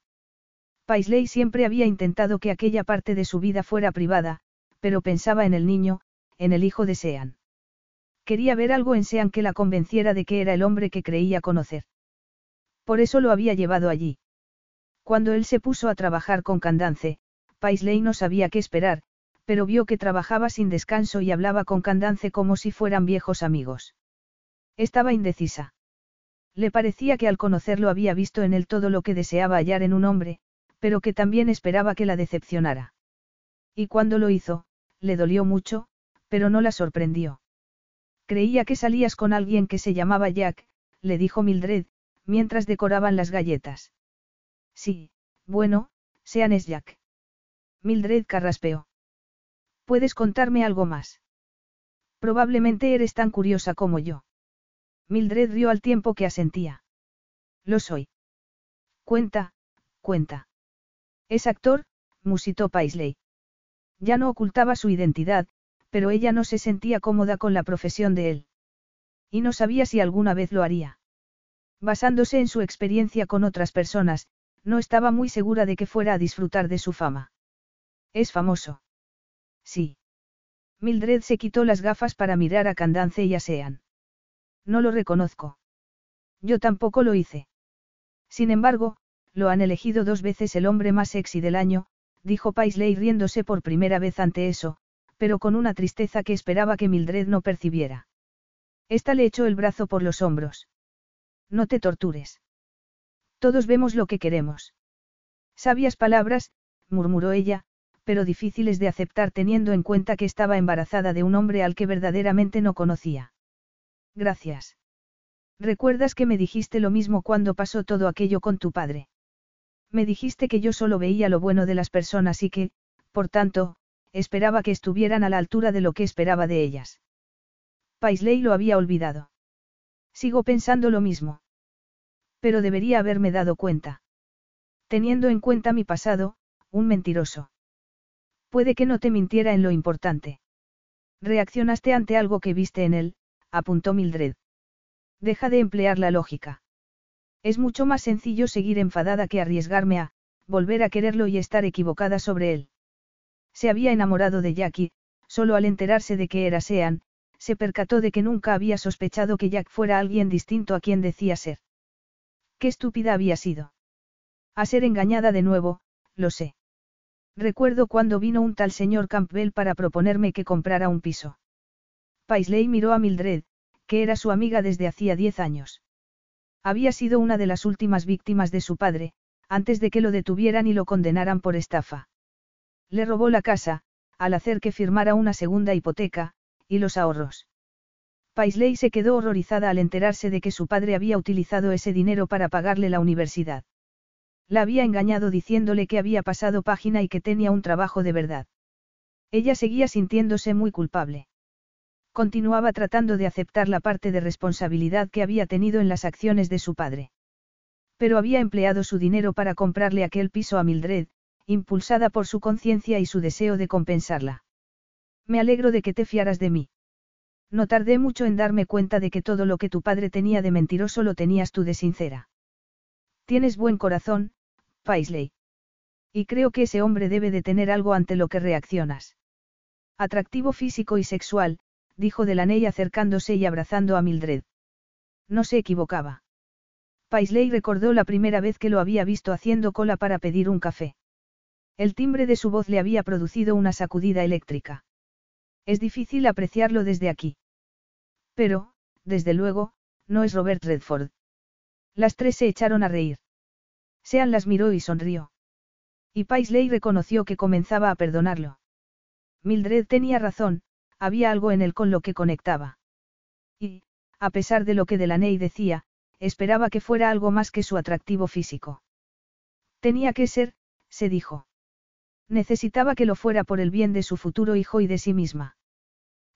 Speaker 1: Paisley siempre había intentado que aquella parte de su vida fuera privada, pero pensaba en el niño, en el hijo de Sean. Quería ver algo en Sean que la convenciera de que era el hombre que creía conocer. Por eso lo había llevado allí. Cuando él se puso a trabajar con Candance, Paisley no sabía qué esperar, pero vio que trabajaba sin descanso y hablaba con Candance como si fueran viejos amigos. Estaba indecisa. Le parecía que al conocerlo había visto en él todo lo que deseaba hallar en un hombre, pero que también esperaba que la decepcionara. Y cuando lo hizo, le dolió mucho, pero no la sorprendió. Creía que salías con alguien que se llamaba Jack, le dijo Mildred, mientras decoraban las galletas. Sí, bueno, sean es Jack. Mildred carraspeó. ¿Puedes contarme algo más? Probablemente eres tan curiosa como yo. Mildred rió al tiempo que asentía. Lo soy. Cuenta, cuenta. Es actor, musitó Paisley. Ya no ocultaba su identidad, pero ella no se sentía cómoda con la profesión de él. Y no sabía si alguna vez lo haría. Basándose en su experiencia con otras personas, no estaba muy segura de que fuera a disfrutar de su fama. Es famoso. Sí. Mildred se quitó las gafas para mirar a Candance y a Sean. No lo reconozco. Yo tampoco lo hice. Sin embargo, lo han elegido dos veces el hombre más sexy del año, dijo Paisley riéndose por primera vez ante eso, pero con una tristeza que esperaba que Mildred no percibiera. Esta le echó el brazo por los hombros. No te tortures. Todos vemos lo que queremos. Sabias palabras, murmuró ella, pero difíciles de aceptar teniendo en cuenta que estaba embarazada de un hombre al que verdaderamente no conocía. Gracias. ¿Recuerdas que me dijiste lo mismo cuando pasó todo aquello con tu padre? Me dijiste que yo solo veía lo bueno de las personas y que, por tanto, esperaba que estuvieran a la altura de lo que esperaba de ellas. Paisley lo había olvidado. Sigo pensando lo mismo. Pero debería haberme dado cuenta. Teniendo en cuenta mi pasado, un mentiroso. Puede que no te mintiera en lo importante. Reaccionaste ante algo que viste en él, apuntó Mildred. Deja de emplear la lógica. Es mucho más sencillo seguir enfadada que arriesgarme a, volver a quererlo y estar equivocada sobre él. Se había enamorado de Jackie, solo al enterarse de que era Sean, se percató de que nunca había sospechado que Jack fuera alguien distinto a quien decía ser. Qué estúpida había sido. A ser engañada de nuevo, lo sé. Recuerdo cuando vino un tal señor Campbell para proponerme que comprara un piso. Paisley miró a Mildred, que era su amiga desde hacía diez años. Había sido una de las últimas víctimas de su padre, antes de que lo detuvieran y lo condenaran por estafa. Le robó la casa, al hacer que firmara una segunda hipoteca, y los ahorros. Paisley se quedó horrorizada al enterarse de que su padre había utilizado ese dinero para pagarle la universidad. La había engañado diciéndole que había pasado página y que tenía un trabajo de verdad. Ella seguía sintiéndose muy culpable. Continuaba tratando de aceptar la parte de responsabilidad que había tenido en las acciones de su padre. Pero había empleado su dinero para comprarle aquel piso a Mildred, impulsada por su conciencia y su deseo de compensarla. Me alegro de que te fiaras de mí. No tardé mucho en darme cuenta de que todo lo que tu padre tenía de mentiroso lo tenías tú de sincera. Tienes buen corazón, Paisley. Y creo que ese hombre debe de tener algo ante lo que reaccionas. Atractivo físico y sexual, dijo Delaney acercándose y abrazando a Mildred. No se equivocaba. Paisley recordó la primera vez que lo había visto haciendo cola para pedir un café. El timbre de su voz le había producido una sacudida eléctrica. Es difícil apreciarlo desde aquí. Pero, desde luego, no es Robert Redford. Las tres se echaron a reír. Sean las miró y sonrió. Y Paisley reconoció que comenzaba a perdonarlo. Mildred tenía razón, había algo en él con lo que conectaba. Y, a pesar de lo que Delaney decía, esperaba que fuera algo más que su atractivo físico. Tenía que ser, se dijo. Necesitaba que lo fuera por el bien de su futuro hijo y de sí misma.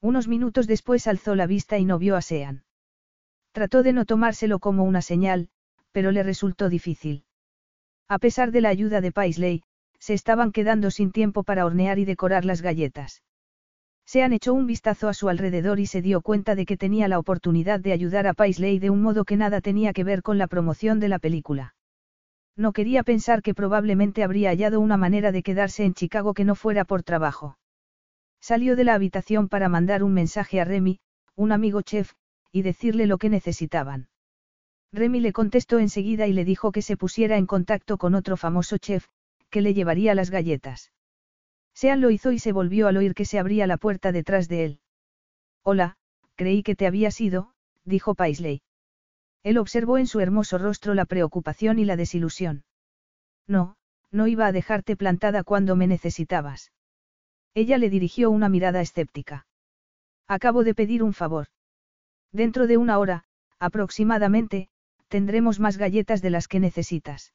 Speaker 1: Unos minutos después alzó la vista y no vio a Sean. Trató de no tomárselo como una señal, pero le resultó difícil. A pesar de la ayuda de Paisley, se estaban quedando sin tiempo para hornear y decorar las galletas. Sean echó un vistazo a su alrededor y se dio cuenta de que tenía la oportunidad de ayudar a Paisley de un modo que nada tenía que ver con la promoción de la película. No quería pensar que probablemente habría hallado una manera de quedarse en Chicago que no fuera por trabajo. Salió de la habitación para mandar un mensaje a Remy, un amigo chef, y decirle lo que necesitaban. Remy le contestó enseguida y le dijo que se pusiera en contacto con otro famoso chef, que le llevaría las galletas. Sean lo hizo y se volvió al oír que se abría la puerta detrás de él. Hola, creí que te habías ido, dijo Paisley. Él observó en su hermoso rostro la preocupación y la desilusión. No, no iba a dejarte plantada cuando me necesitabas. Ella le dirigió una mirada escéptica. Acabo de pedir un favor. Dentro de una hora, aproximadamente, tendremos más galletas de las que necesitas.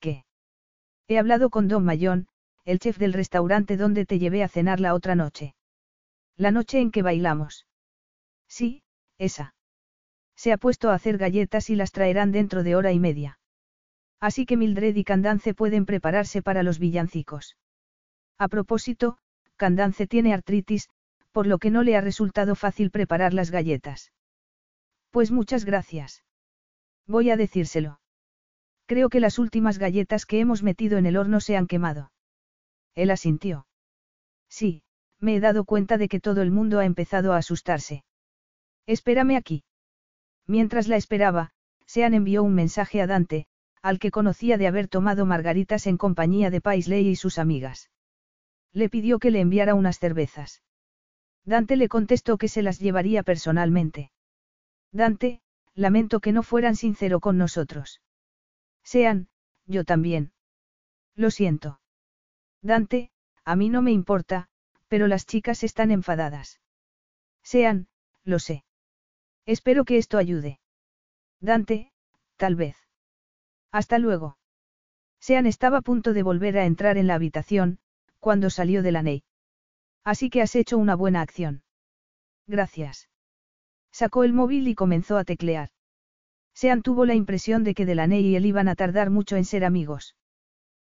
Speaker 1: ¿Qué? He hablado con Don Mayón, el chef del restaurante donde te llevé a cenar la otra noche. La noche en que bailamos. Sí, esa. Se ha puesto a hacer galletas y las traerán dentro de hora y media. Así que Mildred y Candance pueden prepararse para los villancicos. A propósito, Candance tiene artritis, por lo que no le ha resultado fácil preparar las galletas. Pues muchas gracias. Voy a decírselo. Creo que las últimas galletas que hemos metido en el horno se han quemado. Él asintió. Sí, me he dado cuenta de que todo el mundo ha empezado a asustarse. Espérame aquí. Mientras la esperaba, Sean envió un mensaje a Dante, al que conocía de haber tomado margaritas en compañía de Paisley y sus amigas. Le pidió que le enviara unas cervezas. Dante le contestó que se las llevaría personalmente. Dante, lamento que no fueran sincero con nosotros. Sean, yo también. Lo siento. Dante, a mí no me importa, pero las chicas están enfadadas. Sean, lo sé. Espero que esto ayude. Dante, tal vez. Hasta luego. Sean estaba a punto de volver a entrar en la habitación, cuando salió de la Ney. Así que has hecho una buena acción. Gracias. Sacó el móvil y comenzó a teclear. Sean tuvo la impresión de que Delaney y él iban a tardar mucho en ser amigos.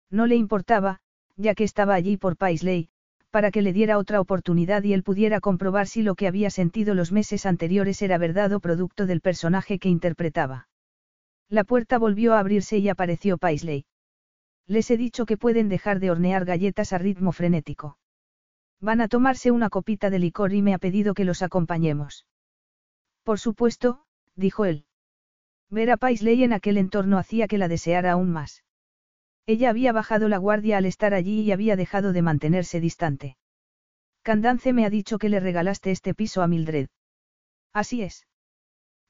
Speaker 1: No le importaba, ya que estaba allí por Paisley, para que le diera otra oportunidad y él pudiera comprobar si lo que había sentido los meses anteriores era verdad o producto del personaje que interpretaba. La puerta volvió a abrirse y apareció Paisley. Les he dicho que pueden dejar de hornear galletas a ritmo frenético. Van a tomarse una copita de licor y me ha pedido que los acompañemos. Por supuesto, dijo él. Ver a Paisley en aquel entorno hacía que la deseara aún más. Ella había bajado la guardia al estar allí y había dejado de mantenerse distante. Candance me ha dicho que le regalaste este piso a Mildred. Así es.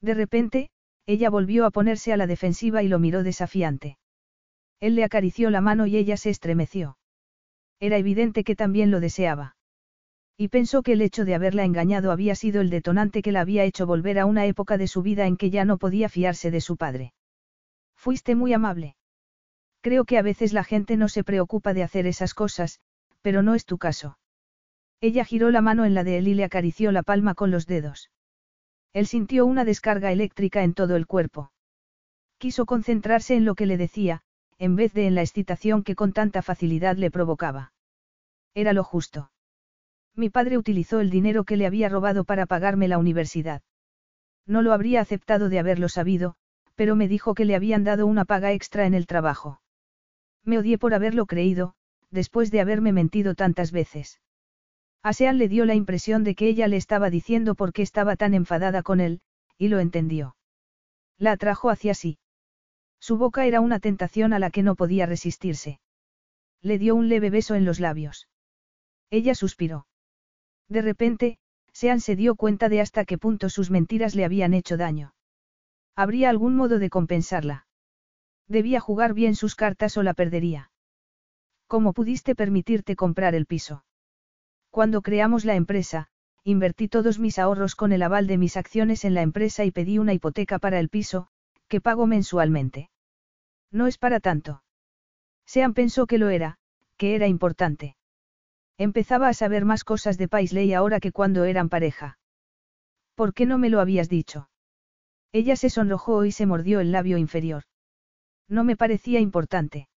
Speaker 1: De repente, ella volvió a ponerse a la defensiva y lo miró desafiante. Él le acarició la mano y ella se estremeció. Era evidente que también lo deseaba. Y pensó que el hecho de haberla engañado había sido el detonante que la había hecho volver a una época de su vida en que ya no podía fiarse de su padre. Fuiste muy amable. Creo que a veces la gente no se preocupa de hacer esas cosas, pero no es tu caso. Ella giró la mano en la de él y le acarició la palma con los dedos. Él sintió una descarga eléctrica en todo el cuerpo. Quiso concentrarse en lo que le decía, en vez de en la excitación que con tanta facilidad le provocaba. Era lo justo. Mi padre utilizó el dinero que le había robado para pagarme la universidad. No lo habría aceptado de haberlo sabido, pero me dijo que le habían dado una paga extra en el trabajo. Me odié por haberlo creído, después de haberme mentido tantas veces. A Sean le dio la impresión de que ella le estaba diciendo por qué estaba tan enfadada con él, y lo entendió. La atrajo hacia sí. Su boca era una tentación a la que no podía resistirse. Le dio un leve beso en los labios. Ella suspiró. De repente, Sean se dio cuenta de hasta qué punto sus mentiras le habían hecho daño. ¿Habría algún modo de compensarla? Debía jugar bien sus cartas o la perdería. ¿Cómo pudiste permitirte comprar el piso? Cuando creamos la empresa, invertí todos mis ahorros con el aval de mis acciones en la empresa y pedí una hipoteca para el piso, que pago mensualmente. No es para tanto. Sean pensó que lo era, que era importante. Empezaba a saber más cosas de Paisley ahora que cuando eran pareja. ¿Por qué no me lo habías dicho? Ella se sonrojó y se mordió el labio inferior. No me parecía importante.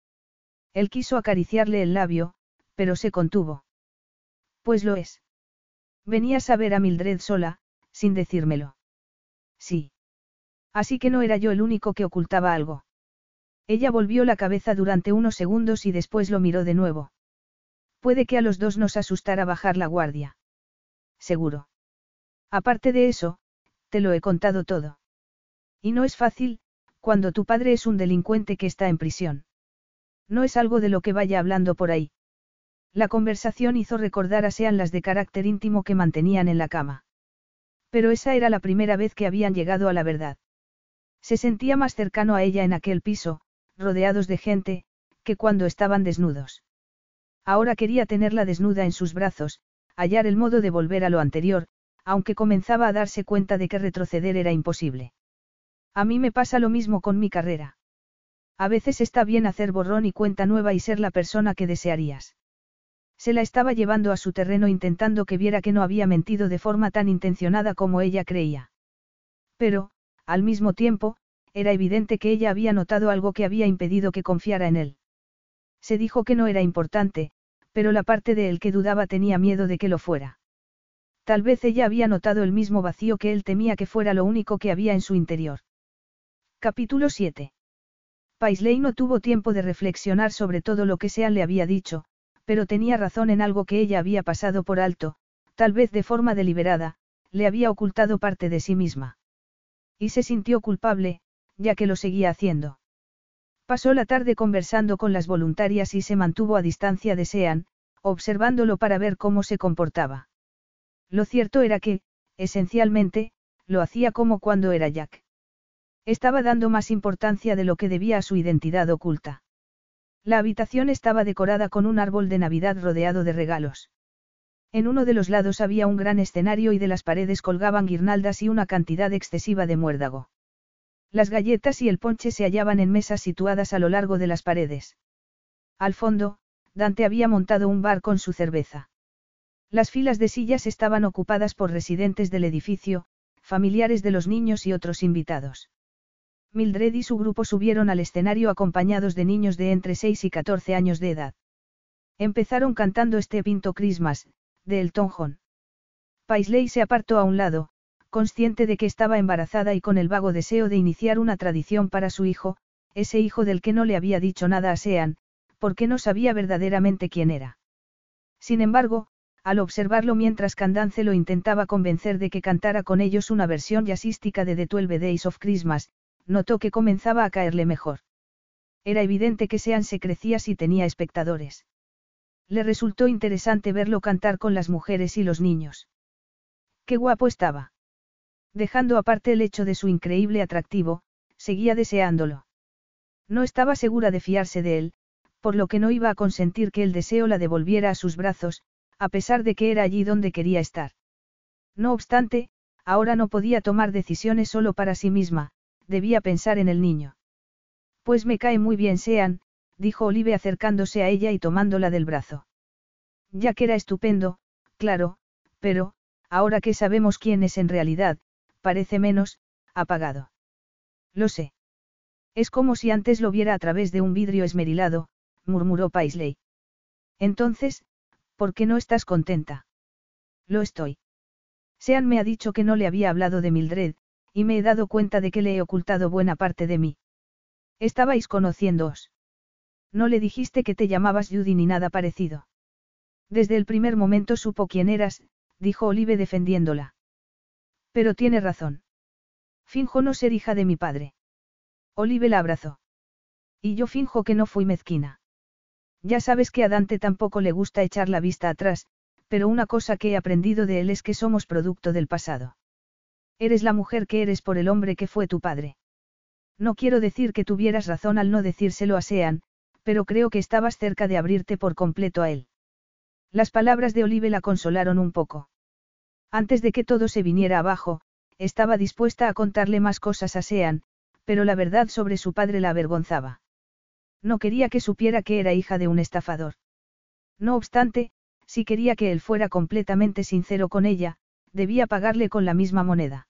Speaker 1: Él quiso acariciarle el labio, pero se contuvo. Pues lo es. Venías a ver a Mildred sola, sin decírmelo. Sí. Así que no era yo el único que ocultaba algo. Ella volvió la cabeza durante unos segundos y después lo miró de nuevo. Puede que a los dos nos asustara bajar la guardia. Seguro. Aparte de eso, te lo he contado todo. Y no es fácil, cuando tu padre es un delincuente que está en prisión. No es algo de lo que vaya hablando por ahí. La conversación hizo recordar a Sean las de carácter íntimo que mantenían en la cama. Pero esa era la primera vez que habían llegado a la verdad. Se sentía más cercano a ella en aquel piso, rodeados de gente, que cuando estaban desnudos. Ahora quería tenerla desnuda en sus brazos, hallar el modo de volver a lo anterior, aunque comenzaba a darse cuenta de que retroceder era imposible. A mí me pasa lo mismo con mi carrera. A veces está bien hacer borrón y cuenta nueva y ser la persona que desearías. Se la estaba llevando a su terreno intentando que viera que no había mentido de forma tan intencionada como ella creía. Pero, al mismo tiempo, era evidente que ella había notado algo que había impedido que confiara en él. Se dijo que no era importante, pero la parte de él que dudaba tenía miedo de que lo fuera. Tal vez ella había notado el mismo vacío que él temía que fuera lo único que había en su interior. Capítulo 7. Paisley no tuvo tiempo de reflexionar sobre todo lo que Sean le había dicho, pero tenía razón en algo que ella había pasado por alto, tal vez de forma deliberada, le había ocultado parte de sí misma. Y se sintió culpable, ya que lo seguía haciendo. Pasó la tarde conversando con las voluntarias y se mantuvo a distancia de Sean, observándolo para ver cómo se comportaba. Lo cierto era que, esencialmente, lo hacía como cuando era Jack. Estaba dando más importancia de lo que debía a su identidad oculta. La habitación estaba decorada con un árbol de Navidad rodeado de regalos. En uno de los lados había un gran escenario y de las paredes colgaban guirnaldas y una cantidad excesiva de muérdago. Las galletas y el ponche se hallaban en mesas situadas a lo largo de las paredes. Al fondo, Dante había montado un bar con su cerveza. Las filas de sillas estaban ocupadas por residentes del edificio, familiares de los niños y otros invitados. Mildred y su grupo subieron al escenario acompañados de niños de entre 6 y 14 años de edad. Empezaron cantando este Pinto Christmas, de Elton John. Paisley se apartó a un lado, consciente de que estaba embarazada y con el vago deseo de iniciar una tradición para su hijo, ese hijo del que no le había dicho nada a Sean, porque no sabía verdaderamente quién era. Sin embargo, al observarlo mientras Candance lo intentaba convencer de que cantara con ellos una versión jazzística de The Twelve Days of Christmas, notó que comenzaba a caerle mejor. Era evidente que Sean se crecía si tenía espectadores. Le resultó interesante verlo cantar con las mujeres y los niños. Qué guapo estaba. Dejando aparte el hecho de su increíble atractivo, seguía deseándolo. No estaba segura de fiarse de él, por lo que no iba a consentir que el deseo la devolviera a sus brazos, a pesar de que era allí donde quería estar. No obstante, ahora no podía tomar decisiones solo para sí misma, debía pensar en el niño. Pues me cae muy bien Sean, dijo Olive acercándose a ella y tomándola del brazo. Ya que era estupendo, claro, pero, ahora que sabemos quién es en realidad, parece menos, apagado. Lo sé. Es como si antes lo viera a través de un vidrio esmerilado, murmuró Paisley. Entonces, ¿por qué no estás contenta? Lo estoy. Sean me ha dicho que no le había hablado de Mildred, y me he dado cuenta de que le he ocultado buena parte de mí. Estabais conociéndoos. No le dijiste que te llamabas Judy ni nada parecido. Desde el primer momento supo quién eras, dijo Olive defendiéndola. Pero tiene razón. Finjo no ser hija de mi padre. Olive la abrazó. Y yo finjo que no fui mezquina. Ya sabes que a Dante tampoco le gusta echar la vista atrás, pero una cosa que he aprendido de él es que somos producto del pasado. Eres la mujer que eres por el hombre que fue tu padre. No quiero decir que tuvieras razón al no decírselo a Sean, pero creo que estabas cerca de abrirte por completo a él. Las palabras de Olive la consolaron un poco. Antes de que todo se viniera abajo, estaba dispuesta a contarle más cosas a Sean, pero la verdad sobre su padre la avergonzaba. No quería que supiera que era hija de un estafador. No obstante, si quería que él fuera completamente sincero con ella, debía pagarle con la misma moneda.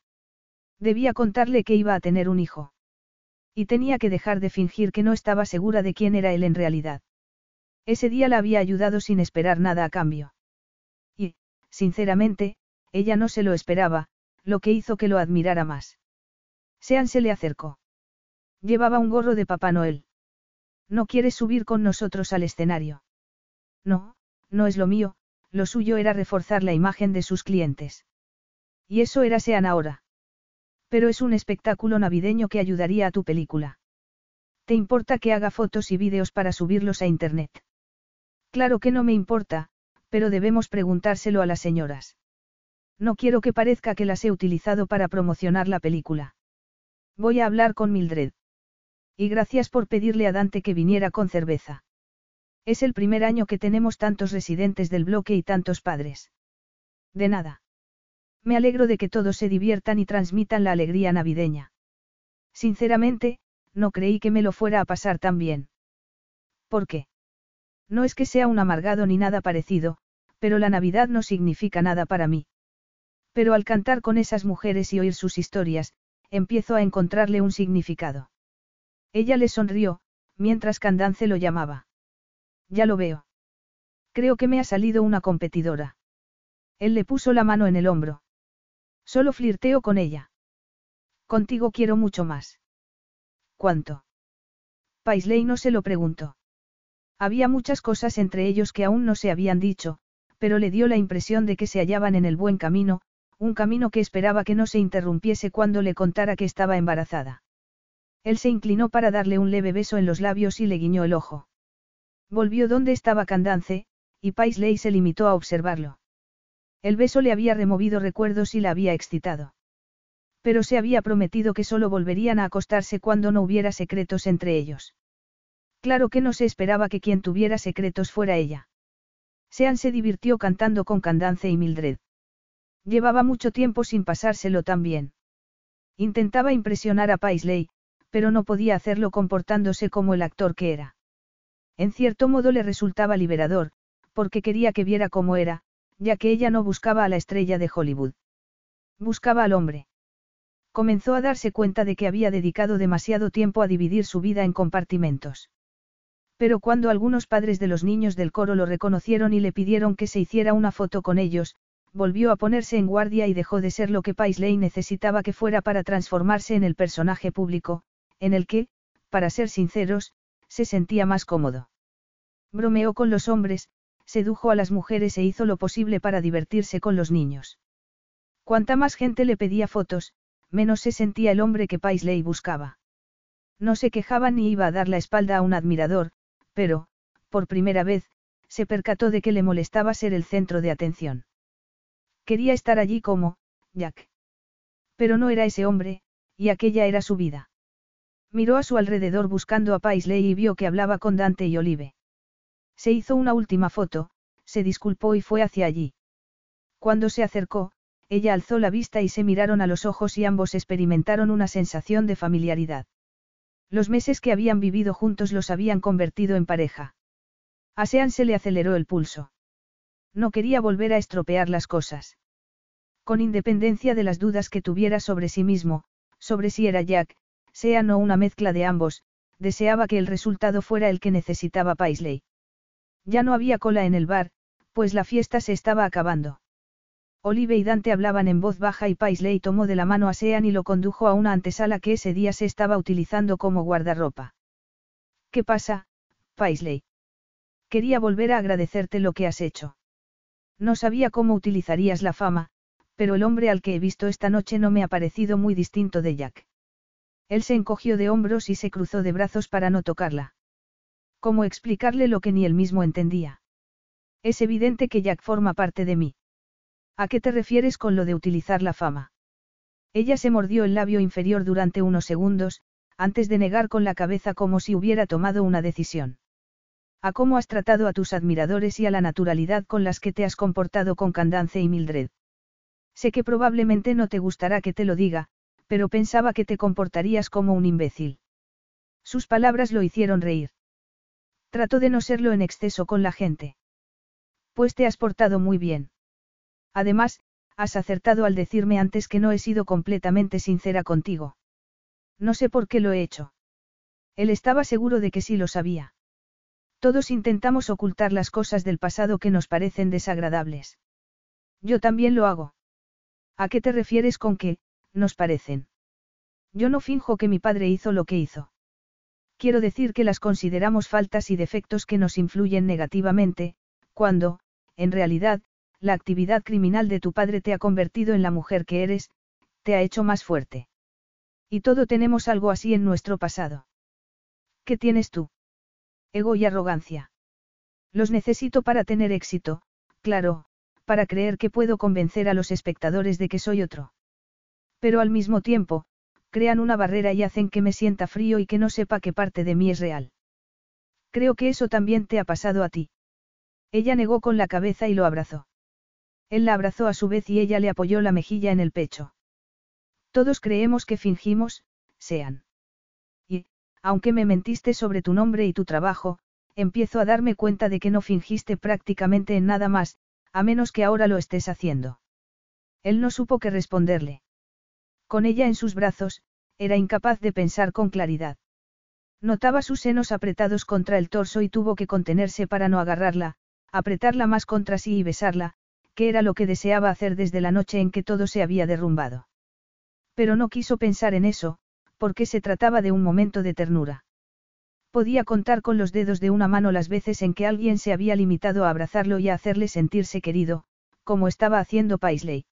Speaker 1: Debía contarle que iba a tener un hijo. Y tenía que dejar de fingir que no estaba segura de quién era él en realidad. Ese día la había ayudado sin esperar nada a cambio. Y, sinceramente, ella no se lo esperaba, lo que hizo que lo admirara más. Sean se le acercó. Llevaba un gorro de Papá Noel. ¿No quieres subir con nosotros al escenario? No, no es lo mío, lo suyo era reforzar la imagen de sus clientes. Y eso era Sean ahora. Pero es un espectáculo navideño que ayudaría a tu película. ¿Te importa que haga fotos y vídeos para subirlos a Internet? Claro que no me importa, pero debemos preguntárselo a las señoras. No quiero que parezca que las he utilizado para promocionar la película. Voy a hablar con Mildred. Y gracias por pedirle a Dante que viniera con cerveza. Es el primer año que tenemos tantos residentes del bloque y tantos padres. De nada. Me alegro de que todos se diviertan y transmitan la alegría navideña. Sinceramente, no creí que me lo fuera a pasar tan bien. ¿Por qué? No es que sea un amargado ni nada parecido, pero la Navidad no significa nada para mí. Pero al cantar con esas mujeres y oír sus historias, empiezo a encontrarle un significado. Ella le sonrió, mientras Candance lo llamaba. Ya lo veo. Creo que me ha salido una competidora. Él le puso la mano en el hombro. Solo flirteo con ella. Contigo quiero mucho más. ¿Cuánto? Paisley no se lo preguntó. Había muchas cosas entre ellos que aún no se habían dicho, pero le dio la impresión de que se hallaban en el buen camino, un camino que esperaba que no se interrumpiese cuando le contara que estaba embarazada. Él se inclinó para darle un leve beso en los labios y le guiñó el ojo. Volvió donde estaba Candance, y Paisley se limitó a observarlo. El beso le había removido recuerdos y la había excitado. Pero se había prometido que solo volverían a acostarse cuando no hubiera secretos entre ellos. Claro que no se esperaba que quien tuviera secretos fuera ella. Sean se divirtió cantando con Candance y Mildred. Llevaba mucho tiempo sin pasárselo tan bien. Intentaba impresionar a Paisley, pero no podía hacerlo comportándose como el actor que era. En cierto modo le resultaba liberador, porque quería que viera cómo era, ya que ella no buscaba a la estrella de Hollywood. Buscaba al hombre. Comenzó a darse cuenta de que había dedicado demasiado tiempo a dividir su vida en compartimentos. Pero cuando algunos padres de los niños del coro lo reconocieron y le pidieron que se hiciera una foto con ellos, volvió a ponerse en guardia y dejó de ser lo que Paisley necesitaba que fuera para transformarse en el personaje público, en el que, para ser sinceros, se sentía más cómodo. Bromeó con los hombres, sedujo a las mujeres e hizo lo posible para divertirse con los niños. Cuanta más gente le pedía fotos, menos se sentía el hombre que Paisley buscaba. No se quejaba ni iba a dar la espalda a un admirador, pero, por primera vez, se percató de que le molestaba ser el centro de atención. Quería estar allí como, Jack. Pero no era ese hombre, y aquella era su vida. Miró a su alrededor buscando a Paisley y vio que hablaba con Dante y Olive. Se hizo una última foto, se disculpó y fue hacia allí. Cuando se acercó, ella alzó la vista y se miraron a los ojos y ambos experimentaron una sensación de familiaridad. Los meses que habían vivido juntos los habían convertido en pareja. A Sean se le aceleró el pulso. No quería volver a estropear las cosas. Con independencia de las dudas que tuviera sobre sí mismo, sobre si era Jack, Sean o una mezcla de ambos, deseaba que el resultado fuera el que necesitaba Paisley. Ya no había cola en el bar, pues la fiesta se estaba acabando. Olive y Dante hablaban en voz baja y Paisley tomó de la mano a Sean y lo condujo a una antesala que ese día se estaba utilizando como guardarropa. ¿Qué pasa, Paisley? Quería volver a agradecerte lo que has hecho. No sabía cómo utilizarías la fama, pero el hombre al que he visto esta noche no me ha parecido muy distinto de Jack. Él se encogió de hombros y se cruzó de brazos para no tocarla. ¿Cómo explicarle lo que ni él mismo entendía? Es evidente que Jack forma parte de mí. ¿A qué te refieres con lo de utilizar la fama? Ella se mordió el labio inferior durante unos segundos, antes de negar con la cabeza como si hubiera tomado una decisión. A cómo has tratado a tus admiradores y a la naturalidad con las que te has comportado con Candance y Mildred. Sé que probablemente no te gustará que te lo diga, pero pensaba que te comportarías como un imbécil. Sus palabras lo hicieron reír. Trato de no serlo en exceso con la gente. Pues te has portado muy bien. Además, has acertado al decirme antes que no he sido completamente sincera contigo. No sé por qué lo he hecho. Él estaba seguro de que sí lo sabía. Todos intentamos ocultar las cosas del pasado que nos parecen desagradables. Yo también lo hago. ¿A qué te refieres con que, nos parecen? Yo no finjo que mi padre hizo lo que hizo. Quiero decir que las consideramos faltas y defectos que nos influyen negativamente, cuando, en realidad, la actividad criminal de tu padre te ha convertido en la mujer que eres, te ha hecho más fuerte. Y todo tenemos algo así en nuestro pasado. ¿Qué tienes tú? Ego y arrogancia. Los necesito para tener éxito, claro, para creer que puedo convencer a los espectadores de que soy otro. Pero al mismo tiempo, crean una barrera y hacen que me sienta frío y que no sepa qué parte de mí es real. Creo que eso también te ha pasado a ti. Ella negó con la cabeza y lo abrazó. Él la abrazó a su vez y ella le apoyó la mejilla en el pecho. Todos creemos que fingimos, sean. Y, aunque me mentiste sobre tu nombre y tu trabajo, empiezo a darme cuenta de que no fingiste prácticamente en nada más, a menos que ahora lo estés haciendo. Él no supo qué responderle. Con ella en sus brazos, era incapaz de pensar con claridad. Notaba sus senos apretados contra el torso y tuvo que contenerse para no agarrarla, apretarla más contra sí y besarla, que era lo que deseaba hacer desde la noche en que todo se había derrumbado. Pero no quiso pensar en eso, porque se trataba de un momento de ternura. Podía contar con los dedos de una mano las veces en que alguien se había limitado a abrazarlo y a hacerle sentirse querido, como estaba haciendo Paisley.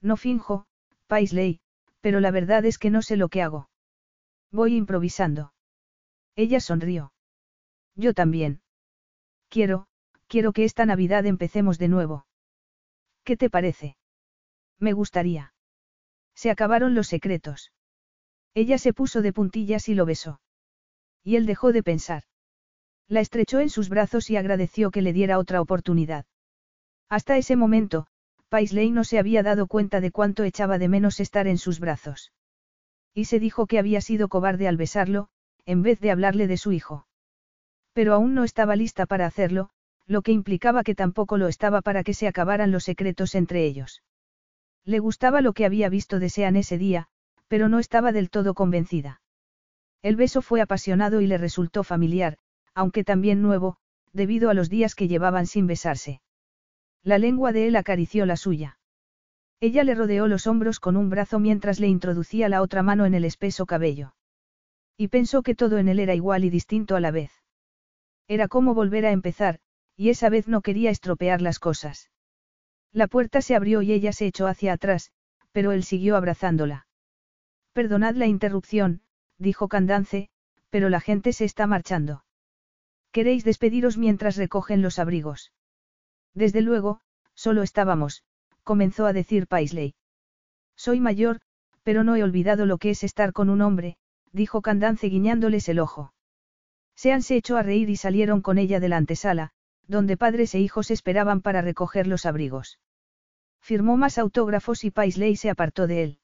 Speaker 1: No finjo, Paisley, pero la verdad es que no sé lo que hago. Voy improvisando. Ella sonrió. Yo también. Quiero, quiero que esta Navidad empecemos de nuevo. ¿Qué te parece? Me gustaría. Se acabaron los secretos. Ella se puso de puntillas y lo besó. Y él dejó de pensar. La estrechó en sus brazos y agradeció que le diera otra oportunidad. Hasta ese momento, Paisley no se había dado cuenta de cuánto echaba de menos estar en sus brazos. Y se dijo que había sido cobarde al besarlo, en vez de hablarle de su hijo. Pero aún no estaba lista para hacerlo, lo que implicaba que tampoco lo estaba para que se acabaran los secretos entre ellos. Le gustaba lo que había visto de Sean ese día, pero no estaba del todo convencida. El beso fue apasionado y le resultó familiar, aunque también nuevo, debido a los días que llevaban sin besarse. La lengua de él acarició la suya. Ella le rodeó los hombros con un brazo mientras le introducía la otra mano en el espeso cabello. Y pensó que todo en él era igual y distinto a la vez. Era como volver a empezar, y esa vez no quería estropear las cosas. La puerta se abrió y ella se echó hacia atrás, pero él siguió abrazándola. Perdonad la interrupción, dijo Candance, pero la gente se está marchando. ¿Queréis despediros mientras recogen los abrigos? Desde luego, solo estábamos, comenzó a decir Paisley. Soy mayor, pero no he olvidado lo que es estar con un hombre, dijo Candance guiñándoles el ojo. Sean se echó a reír y salieron con ella de la antesala, donde padres e hijos esperaban para recoger los abrigos. Firmó más autógrafos y Paisley se apartó de él.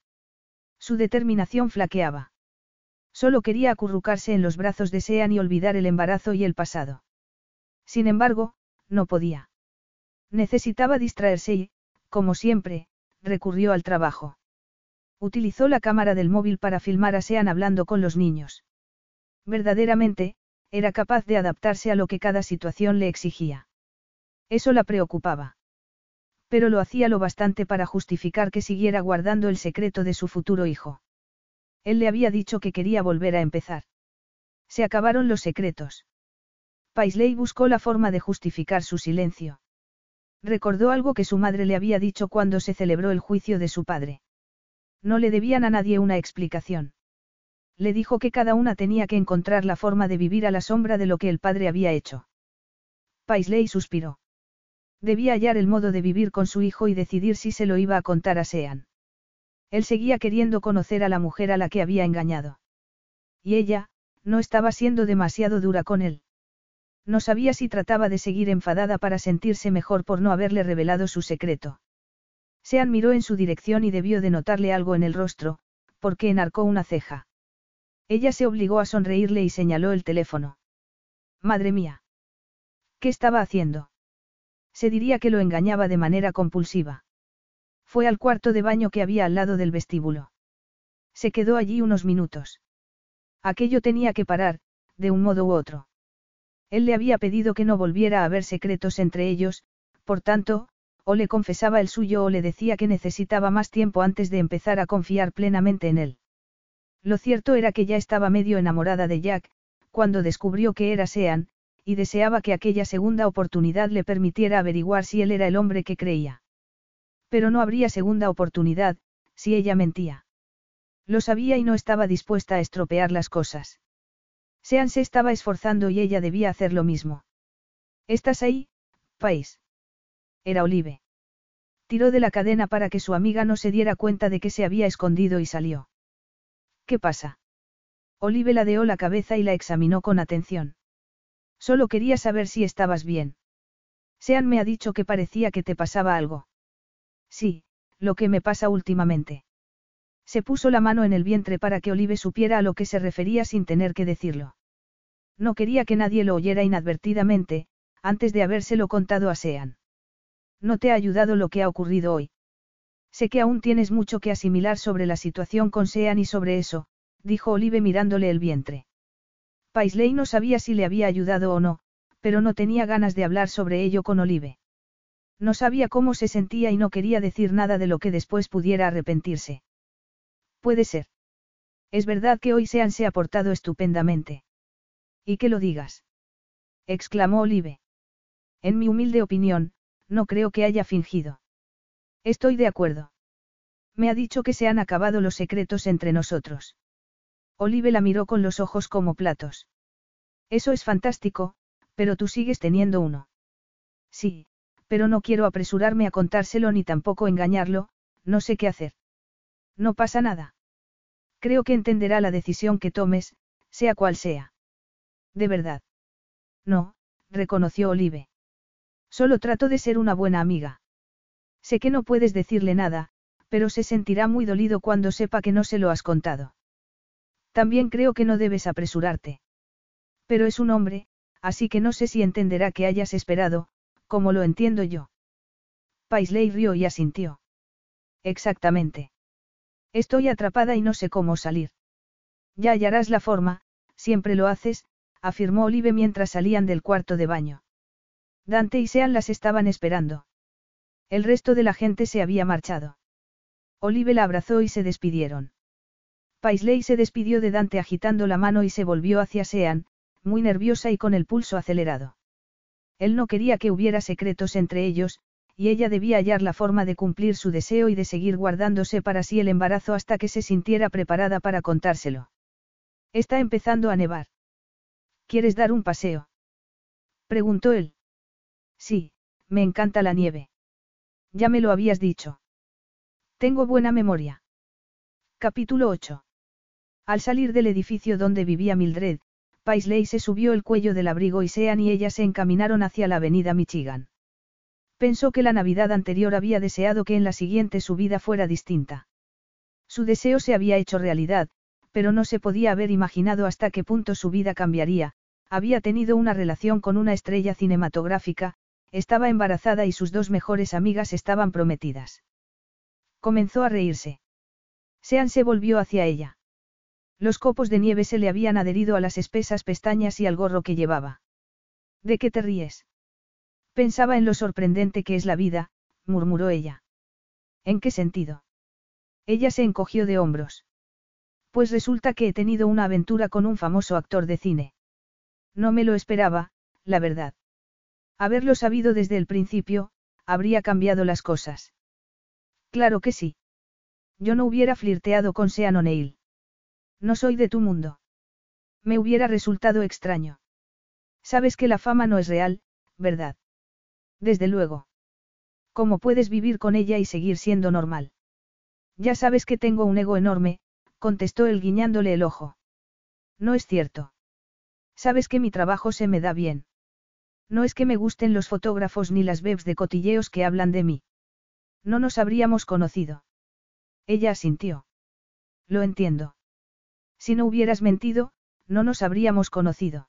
Speaker 1: Su determinación flaqueaba. Solo quería acurrucarse en los brazos de Sean y olvidar el embarazo y el pasado. Sin embargo, no podía. Necesitaba distraerse y, como siempre, recurrió al trabajo. Utilizó la cámara del móvil para filmar a Sean hablando con los niños. Verdaderamente, era capaz de adaptarse a lo que cada situación le exigía. Eso la preocupaba. Pero lo hacía lo bastante para justificar que siguiera guardando el secreto de su futuro hijo. Él le había dicho que quería volver a empezar. Se acabaron los secretos. Paisley buscó la forma de justificar su silencio. Recordó algo que su madre le había dicho cuando se celebró el juicio de su padre. No le debían a nadie una explicación. Le dijo que cada una tenía que encontrar la forma de vivir a la sombra de lo que el padre había hecho. Paisley suspiró. Debía hallar el modo de vivir con su hijo y decidir si se lo iba a contar a Sean. Él seguía queriendo conocer a la mujer a la que había engañado. Y ella, no estaba siendo demasiado dura con él. No sabía si trataba de seguir enfadada para sentirse mejor por no haberle revelado su secreto. Sean miró en su dirección y debió de notarle algo en el rostro, porque enarcó una ceja. Ella se obligó a sonreírle y señaló el teléfono. Madre mía. ¿Qué estaba haciendo? Se diría que lo engañaba de manera compulsiva. Fue al cuarto de baño que había al lado del vestíbulo. Se quedó allí unos minutos. Aquello tenía que parar, de un modo u otro. Él le había pedido que no volviera a haber secretos entre ellos, por tanto, o le confesaba el suyo o le decía que necesitaba más tiempo antes de empezar a confiar plenamente en él. Lo cierto era que ya estaba medio enamorada de Jack, cuando descubrió que era Sean, y deseaba que aquella segunda oportunidad le permitiera averiguar si él era el hombre que creía. Pero no habría segunda oportunidad, si ella mentía. Lo sabía y no estaba dispuesta a estropear las cosas. Sean se estaba esforzando y ella debía hacer lo mismo. ¿Estás ahí, país? Era Olive. Tiró de la cadena para que su amiga no se diera cuenta de que se había escondido y salió. ¿Qué pasa? Olive ladeó la cabeza y la examinó con atención. Solo quería saber si estabas bien. Sean me ha dicho que parecía que te pasaba algo. Sí, lo que me pasa últimamente. Se puso la mano en el vientre para que Olive supiera a lo que se refería sin tener que decirlo. No quería que nadie lo oyera inadvertidamente, antes de habérselo contado a Sean. No te ha ayudado lo que ha ocurrido hoy. Sé que aún tienes mucho que asimilar sobre la situación con Sean y sobre eso, dijo Olive mirándole el vientre. Paisley no sabía si le había ayudado o no, pero no tenía ganas de hablar sobre ello con Olive. No sabía cómo se sentía y no quería decir nada de lo que después pudiera arrepentirse. Puede ser. Es verdad que hoy Sean se ha portado estupendamente. Y que lo digas. exclamó Olive. En mi humilde opinión, no creo que haya fingido. Estoy de acuerdo. Me ha dicho que se han acabado los secretos entre nosotros. Olive la miró con los ojos como platos. Eso es fantástico, pero tú sigues teniendo uno. Sí, pero no quiero apresurarme a contárselo ni tampoco engañarlo, no sé qué hacer. No pasa nada. Creo que entenderá la decisión que tomes, sea cual sea. De verdad. No, reconoció Olive. Solo trato de ser una buena amiga. Sé que no puedes decirle nada, pero se sentirá muy dolido cuando sepa que no se lo has contado. También creo que no debes apresurarte. Pero es un hombre, así que no sé si entenderá que hayas esperado, como lo entiendo yo. Paisley rió y asintió. Exactamente. Estoy atrapada y no sé cómo salir. Ya hallarás la forma, siempre lo haces, afirmó Olive mientras salían del cuarto de baño. Dante y Sean las estaban esperando. El resto de la gente se había marchado. Olive la abrazó y se despidieron. Paisley se despidió de Dante agitando la mano y se volvió hacia Sean, muy nerviosa y con el pulso acelerado. Él no quería que hubiera secretos entre ellos, y ella debía hallar la forma de cumplir su deseo y de seguir guardándose para sí el embarazo hasta que se sintiera preparada para contárselo. Está empezando a nevar. ¿Quieres dar un paseo? Preguntó él. Sí, me encanta la nieve. Ya me lo habías dicho. Tengo buena memoria. Capítulo 8. Al salir del edificio donde vivía Mildred, Paisley se subió el cuello del abrigo y Sean y ella se encaminaron hacia la avenida Michigan. Pensó que la Navidad anterior había deseado que en la siguiente su vida fuera distinta. Su deseo se había hecho realidad, pero no se podía haber imaginado hasta qué punto su vida cambiaría, había tenido una relación con una estrella cinematográfica, estaba embarazada y sus dos mejores amigas estaban prometidas. Comenzó a reírse. Sean se volvió hacia ella. Los copos de nieve se le habían adherido a las espesas pestañas y al gorro que llevaba. ¿De qué te ríes? Pensaba en lo sorprendente que es la vida, murmuró ella. ¿En qué sentido? Ella se encogió de hombros. Pues resulta que he tenido una aventura con un famoso actor de cine. No me lo esperaba, la verdad. Haberlo sabido desde el principio, habría cambiado las cosas. Claro que sí. Yo no hubiera flirteado con Sean O'Neill. No soy de tu mundo. Me hubiera resultado extraño. Sabes que la fama no es real, ¿verdad? Desde luego. ¿Cómo puedes vivir con ella y seguir siendo normal? Ya sabes que tengo un ego enorme, contestó él guiñándole el ojo. No es cierto. Sabes que mi trabajo se me da bien. No es que me gusten los fotógrafos ni las webs de cotilleos que hablan de mí. No nos habríamos conocido. Ella asintió. Lo entiendo. Si no hubieras mentido, no nos habríamos conocido.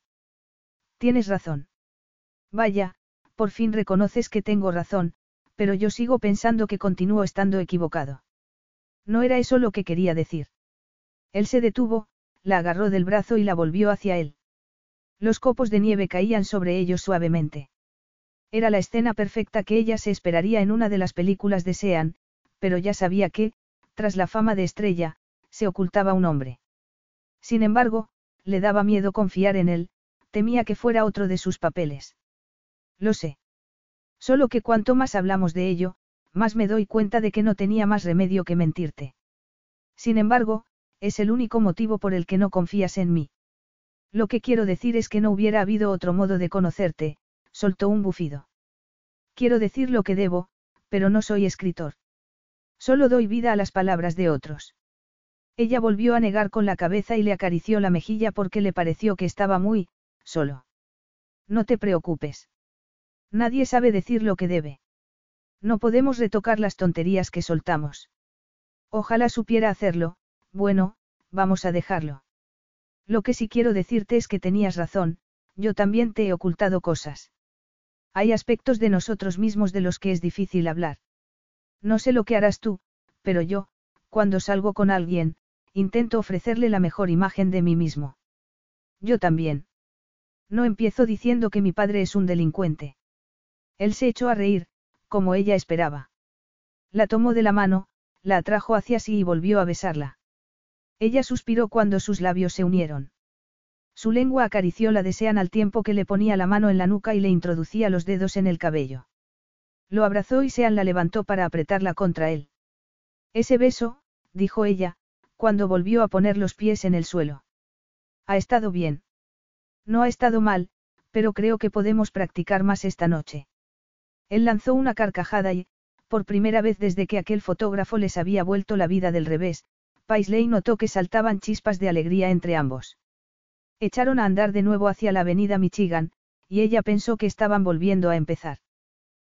Speaker 1: Tienes razón. Vaya, por fin reconoces que tengo razón, pero yo sigo pensando que continúo estando equivocado. No era eso lo que quería decir. Él se detuvo, la agarró del brazo y la volvió hacia él. Los copos de nieve caían sobre ellos suavemente. Era la escena perfecta que ella se esperaría en una de las películas de Sean, pero ya sabía que, tras la fama de estrella, se ocultaba un hombre. Sin embargo, le daba miedo confiar en él, temía que fuera otro de sus papeles. Lo sé. Solo que cuanto más hablamos de ello, más me doy cuenta de que no tenía más remedio que mentirte. Sin embargo, es el único motivo por el que no confías en mí. Lo que quiero decir es que no hubiera habido otro modo de conocerte, soltó un bufido. Quiero decir lo que debo, pero no soy escritor. Solo doy vida a las palabras de otros. Ella volvió a negar con la cabeza y le acarició la mejilla porque le pareció que estaba muy, solo. No te preocupes. Nadie sabe decir lo que debe. No podemos retocar las tonterías que soltamos. Ojalá supiera hacerlo, bueno, vamos a dejarlo. Lo que sí quiero decirte es que tenías razón, yo también te he ocultado cosas. Hay aspectos de nosotros mismos de los que es difícil hablar. No sé lo que harás tú, pero yo, cuando salgo con alguien, intento ofrecerle la mejor imagen de mí mismo. Yo también. No empiezo diciendo que mi padre es un delincuente. Él se echó a reír, como ella esperaba. La tomó de la mano, la atrajo hacia sí y volvió a besarla. Ella suspiró cuando sus labios se unieron. Su lengua acarició la de Sean al tiempo que le ponía la mano en la nuca y le introducía los dedos en el cabello. Lo abrazó y Sean la levantó para apretarla contra él. Ese beso, dijo ella, cuando volvió a poner los pies en el suelo. Ha estado bien. No ha estado mal, pero creo que podemos practicar más esta noche. Él lanzó una carcajada y, por primera vez desde que aquel fotógrafo les había vuelto la vida del revés, Paisley notó que saltaban chispas de alegría entre ambos. Echaron a andar de nuevo hacia la avenida Michigan, y ella pensó que estaban volviendo a empezar.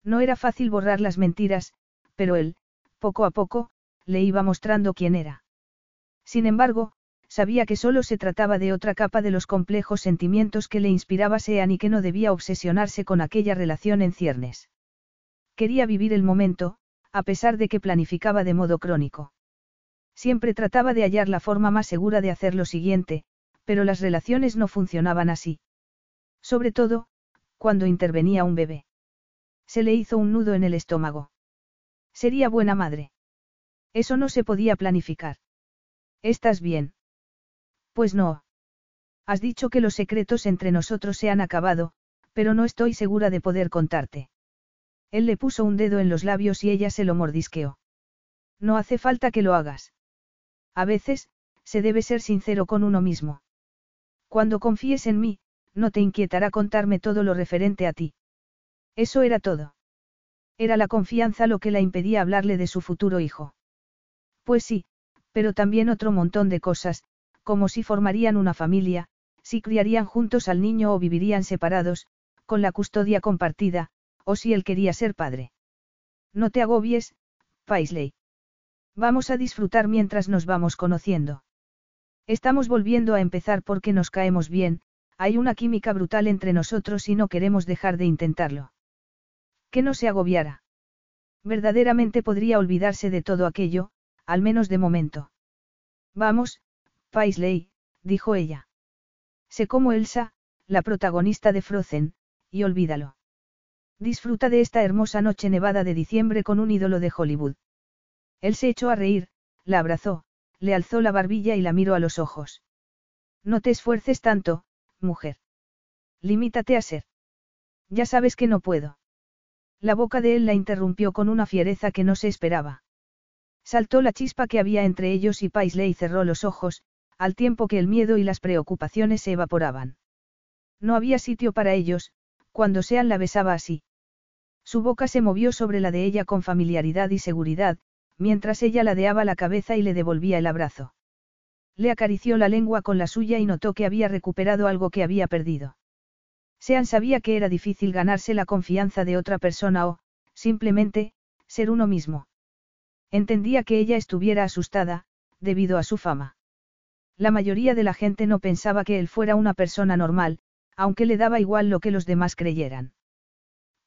Speaker 1: No era fácil borrar las mentiras, pero él, poco a poco, le iba mostrando quién era. Sin embargo, sabía que solo se trataba de otra capa de los complejos sentimientos que le inspiraba Sean y que no debía obsesionarse con aquella relación en ciernes. Quería vivir el momento, a pesar de que planificaba de modo crónico. Siempre trataba de hallar la forma más segura de hacer lo siguiente, pero las relaciones no funcionaban así. Sobre todo, cuando intervenía un bebé. Se le hizo un nudo en el estómago. Sería buena madre. Eso no se podía planificar. ¿Estás bien? Pues no. Has dicho que los secretos entre nosotros se han acabado, pero no estoy segura de poder contarte. Él le puso un dedo en los labios y ella se lo mordisqueó. No hace falta que lo hagas. A veces, se debe ser sincero con uno mismo. Cuando confíes en mí, no te inquietará contarme todo lo referente a ti. Eso era todo. Era la confianza lo que la impedía hablarle de su futuro hijo. Pues sí, pero también otro montón de cosas, como si formarían una familia, si criarían juntos al niño o vivirían separados, con la custodia compartida, o si él quería ser padre. No te agobies, Paisley. Vamos a disfrutar mientras nos vamos conociendo. Estamos volviendo a empezar porque nos caemos bien, hay una química brutal entre nosotros y no queremos dejar de intentarlo. Que no se agobiara. Verdaderamente podría olvidarse de todo aquello, al menos de momento. Vamos, Paisley, dijo ella. Sé como Elsa, la protagonista de Frozen, y olvídalo. Disfruta de esta hermosa noche nevada de diciembre con un ídolo de Hollywood. Él se echó a reír, la abrazó, le alzó la barbilla y la miró a los ojos. No te esfuerces tanto, mujer. Limítate a ser. Ya sabes que no puedo. La boca de él la interrumpió con una fiereza que no se esperaba. Saltó la chispa que había entre ellos y Paisley cerró los ojos, al tiempo que el miedo y las preocupaciones se evaporaban. No había sitio para ellos, cuando Sean la besaba así. Su boca se movió sobre la de ella con familiaridad y seguridad, mientras ella ladeaba la cabeza y le devolvía el abrazo. Le acarició la lengua con la suya y notó que había recuperado algo que había perdido. Sean sabía que era difícil ganarse la confianza de otra persona o, simplemente, ser uno mismo. Entendía que ella estuviera asustada, debido a su fama. La mayoría de la gente no pensaba que él fuera una persona normal, aunque le daba igual lo que los demás creyeran.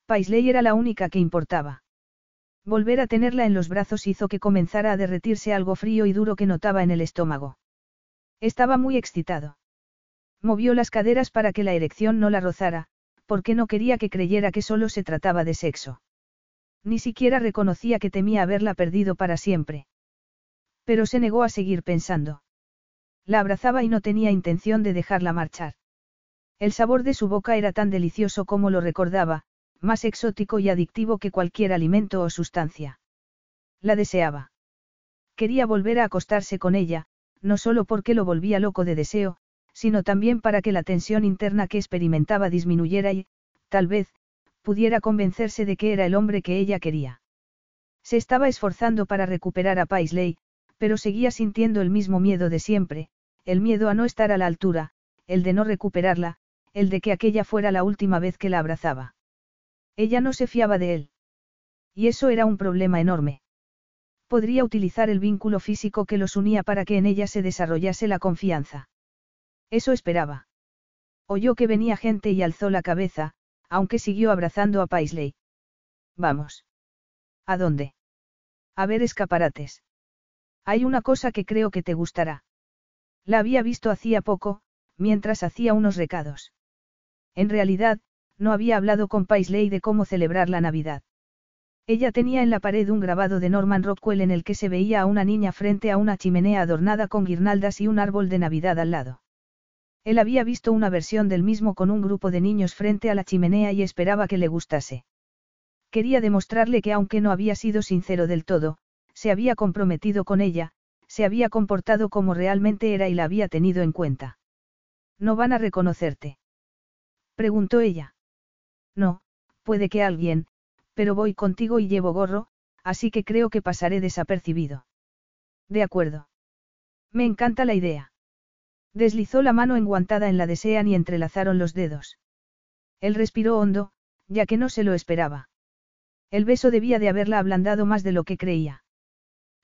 Speaker 1: Paisley era la única que importaba. Volver a tenerla en los brazos hizo que comenzara a derretirse algo frío y duro que notaba en el estómago. Estaba muy excitado. Movió las caderas para que la erección no la rozara, porque no quería que creyera que solo se trataba de sexo. Ni siquiera reconocía que temía haberla perdido para siempre. Pero se negó a seguir pensando. La abrazaba y no tenía intención de dejarla marchar. El sabor de su boca era tan delicioso como lo recordaba, más exótico y adictivo que cualquier alimento o sustancia. La deseaba. Quería volver a acostarse con ella, no solo porque lo volvía loco de deseo, sino también para que la tensión interna que experimentaba disminuyera y, tal vez, pudiera convencerse de que era el hombre que ella quería. Se estaba esforzando para recuperar a Paisley, pero seguía sintiendo el mismo miedo de siempre, el miedo a no estar a la altura, el de no recuperarla, el de que aquella fuera la última vez que la abrazaba. Ella no se fiaba de él. Y eso era un problema enorme. Podría utilizar el vínculo físico que los unía para que en ella se desarrollase la confianza. Eso esperaba. Oyó que venía gente y alzó la cabeza, aunque siguió abrazando a Paisley. Vamos. ¿A dónde? A ver escaparates. Hay una cosa que creo que te gustará. La había visto hacía poco, mientras hacía unos recados. En realidad, no había hablado con Paisley de cómo celebrar la Navidad. Ella tenía en la pared un grabado de Norman Rockwell en el que se veía a una niña frente a una chimenea adornada con guirnaldas y un árbol de Navidad al lado. Él había visto una versión del mismo con un grupo de niños frente a la chimenea y esperaba que le gustase. Quería demostrarle que aunque no había sido sincero del todo, se había comprometido con ella, se había comportado como realmente era y la había tenido en cuenta. ¿No van a reconocerte? Preguntó ella. No, puede que alguien, pero voy contigo y llevo gorro, así que creo que pasaré desapercibido. De acuerdo. Me encanta la idea. Deslizó la mano enguantada en la de Sean y entrelazaron los dedos. Él respiró hondo, ya que no se lo esperaba. El beso debía de haberla ablandado más de lo que creía.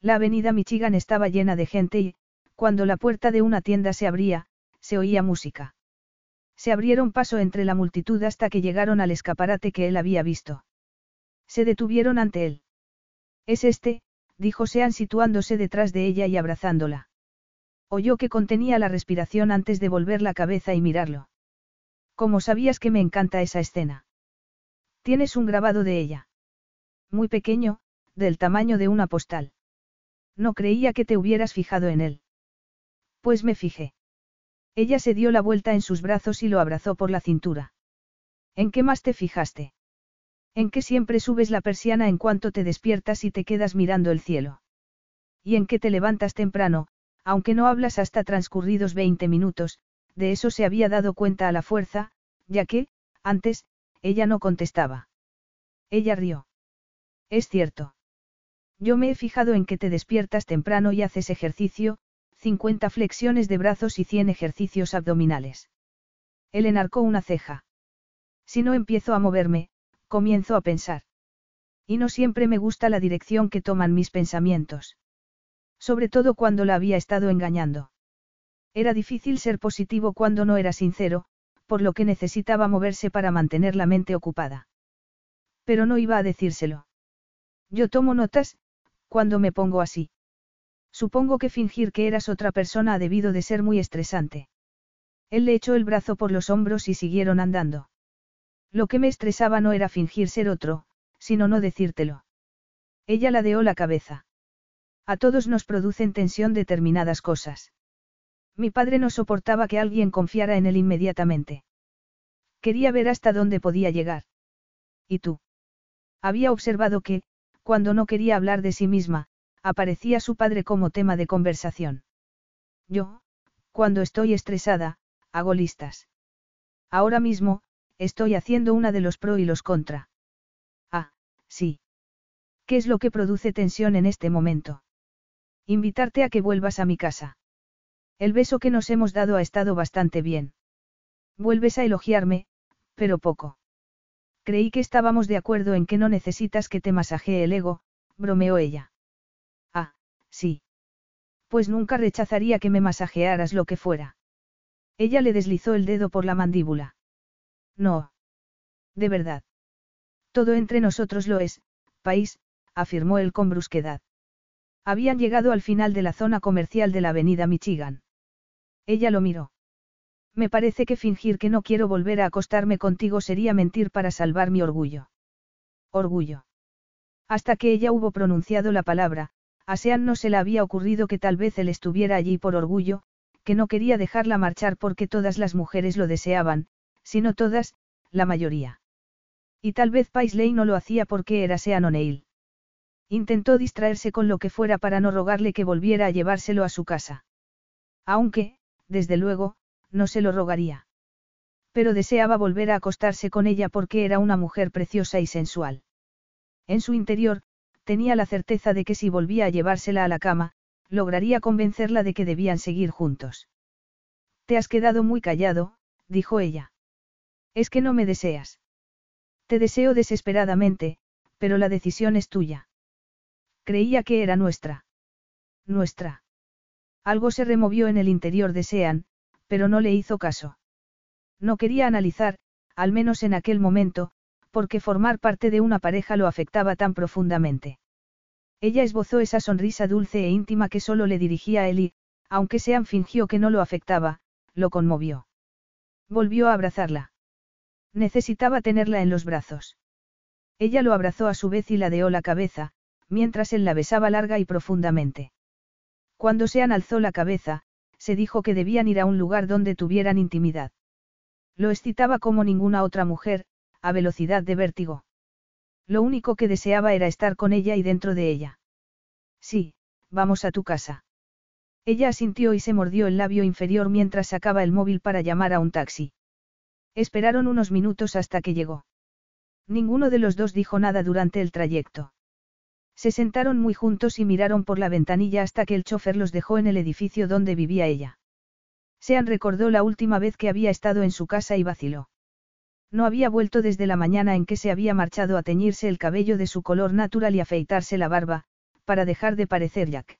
Speaker 1: La avenida Michigan estaba llena de gente y, cuando la puerta de una tienda se abría, se oía música. Se abrieron paso entre la multitud hasta que llegaron al escaparate que él había visto. Se detuvieron ante él. Es este, dijo Sean situándose detrás de ella y abrazándola. Oyó que contenía la respiración antes de volver la cabeza y mirarlo. ¿Cómo sabías que me encanta esa escena? Tienes un grabado de ella. Muy pequeño, del tamaño de una postal. No creía que te hubieras fijado en él. Pues me fijé. Ella se dio la vuelta en sus brazos y lo abrazó por la cintura. ¿En qué más te fijaste? En que siempre subes la persiana en cuanto te despiertas y te quedas mirando el cielo. Y en que te levantas temprano, aunque no hablas hasta transcurridos 20 minutos, de eso se había dado cuenta a la fuerza, ya que, antes, ella no contestaba. Ella rió. Es cierto. Yo me he fijado en que te despiertas temprano y haces ejercicio, 50 flexiones de brazos y 100 ejercicios abdominales. Él enarcó una ceja. Si no empiezo a moverme, comienzo a pensar. Y no siempre me gusta la dirección que toman mis pensamientos. Sobre todo cuando la había estado engañando. Era difícil ser positivo cuando no era sincero, por lo que necesitaba moverse para mantener la mente ocupada. Pero no iba a decírselo. Yo tomo notas, cuando me pongo así. Supongo que fingir que eras otra persona ha debido de ser muy estresante. Él le echó el brazo por los hombros y siguieron andando. Lo que me estresaba no era fingir ser otro, sino no decírtelo. Ella ladeó la cabeza. A todos nos producen tensión determinadas cosas. Mi padre no soportaba que alguien confiara en él inmediatamente. Quería ver hasta dónde podía llegar. ¿Y tú? Había observado que, cuando no quería hablar de sí misma, aparecía su padre como tema de conversación. Yo, cuando estoy estresada, hago listas. Ahora mismo, estoy haciendo una de los pro y los contra. Ah, sí. ¿Qué es lo que produce tensión en este momento? Invitarte a que vuelvas a mi casa. El beso que nos hemos dado ha estado bastante bien. Vuelves a elogiarme, pero poco. Creí que estábamos de acuerdo en que no necesitas que te masajee el ego, bromeó ella. Sí. Pues nunca rechazaría que me masajearas lo que fuera. Ella le deslizó el dedo por la mandíbula. No. De verdad. Todo entre nosotros lo es, país, afirmó él con brusquedad. Habían llegado al final de la zona comercial de la avenida Michigan. Ella lo miró. Me parece que fingir que no quiero volver a acostarme contigo sería mentir para salvar mi orgullo. Orgullo. Hasta que ella hubo pronunciado la palabra, a Sean no se le había ocurrido que tal vez él estuviera allí por orgullo, que no quería dejarla marchar porque todas las mujeres lo deseaban, sino todas, la mayoría. Y tal vez Paisley no lo hacía porque era Sean O'Neill. Intentó distraerse con lo que fuera para no rogarle que volviera a llevárselo a su casa. Aunque, desde luego, no se lo rogaría. Pero deseaba volver a acostarse con ella porque era una mujer preciosa y sensual. En su interior, tenía la certeza de que si volvía a llevársela a la cama, lograría convencerla de que debían seguir juntos. Te has quedado muy callado, dijo ella. Es que no me deseas. Te deseo desesperadamente, pero la decisión es tuya. Creía que era nuestra. Nuestra. Algo se removió en el interior de Sean, pero no le hizo caso. No quería analizar, al menos en aquel momento, porque formar parte de una pareja lo afectaba tan profundamente. Ella esbozó esa sonrisa dulce e íntima que solo le dirigía a él y, aunque Sean fingió que no lo afectaba, lo conmovió. Volvió a abrazarla. Necesitaba tenerla en los brazos. Ella lo abrazó a su vez y ladeó la cabeza, mientras él la besaba larga y profundamente. Cuando Sean alzó la cabeza, se dijo que debían ir a un lugar donde tuvieran intimidad. Lo excitaba como ninguna otra mujer, a velocidad de vértigo. Lo único que deseaba era estar con ella y dentro de ella. Sí, vamos a tu casa. Ella asintió y se mordió el labio inferior mientras sacaba el móvil para llamar a un taxi. Esperaron unos minutos hasta que llegó. Ninguno de los dos dijo nada durante el trayecto. Se sentaron muy juntos y miraron por la ventanilla hasta que el chofer los dejó en el edificio donde vivía ella. Sean recordó la última vez que había estado en su casa y vaciló. No había vuelto desde la mañana en que se había marchado a teñirse el cabello de su color natural y afeitarse la barba, para dejar de parecer Jack.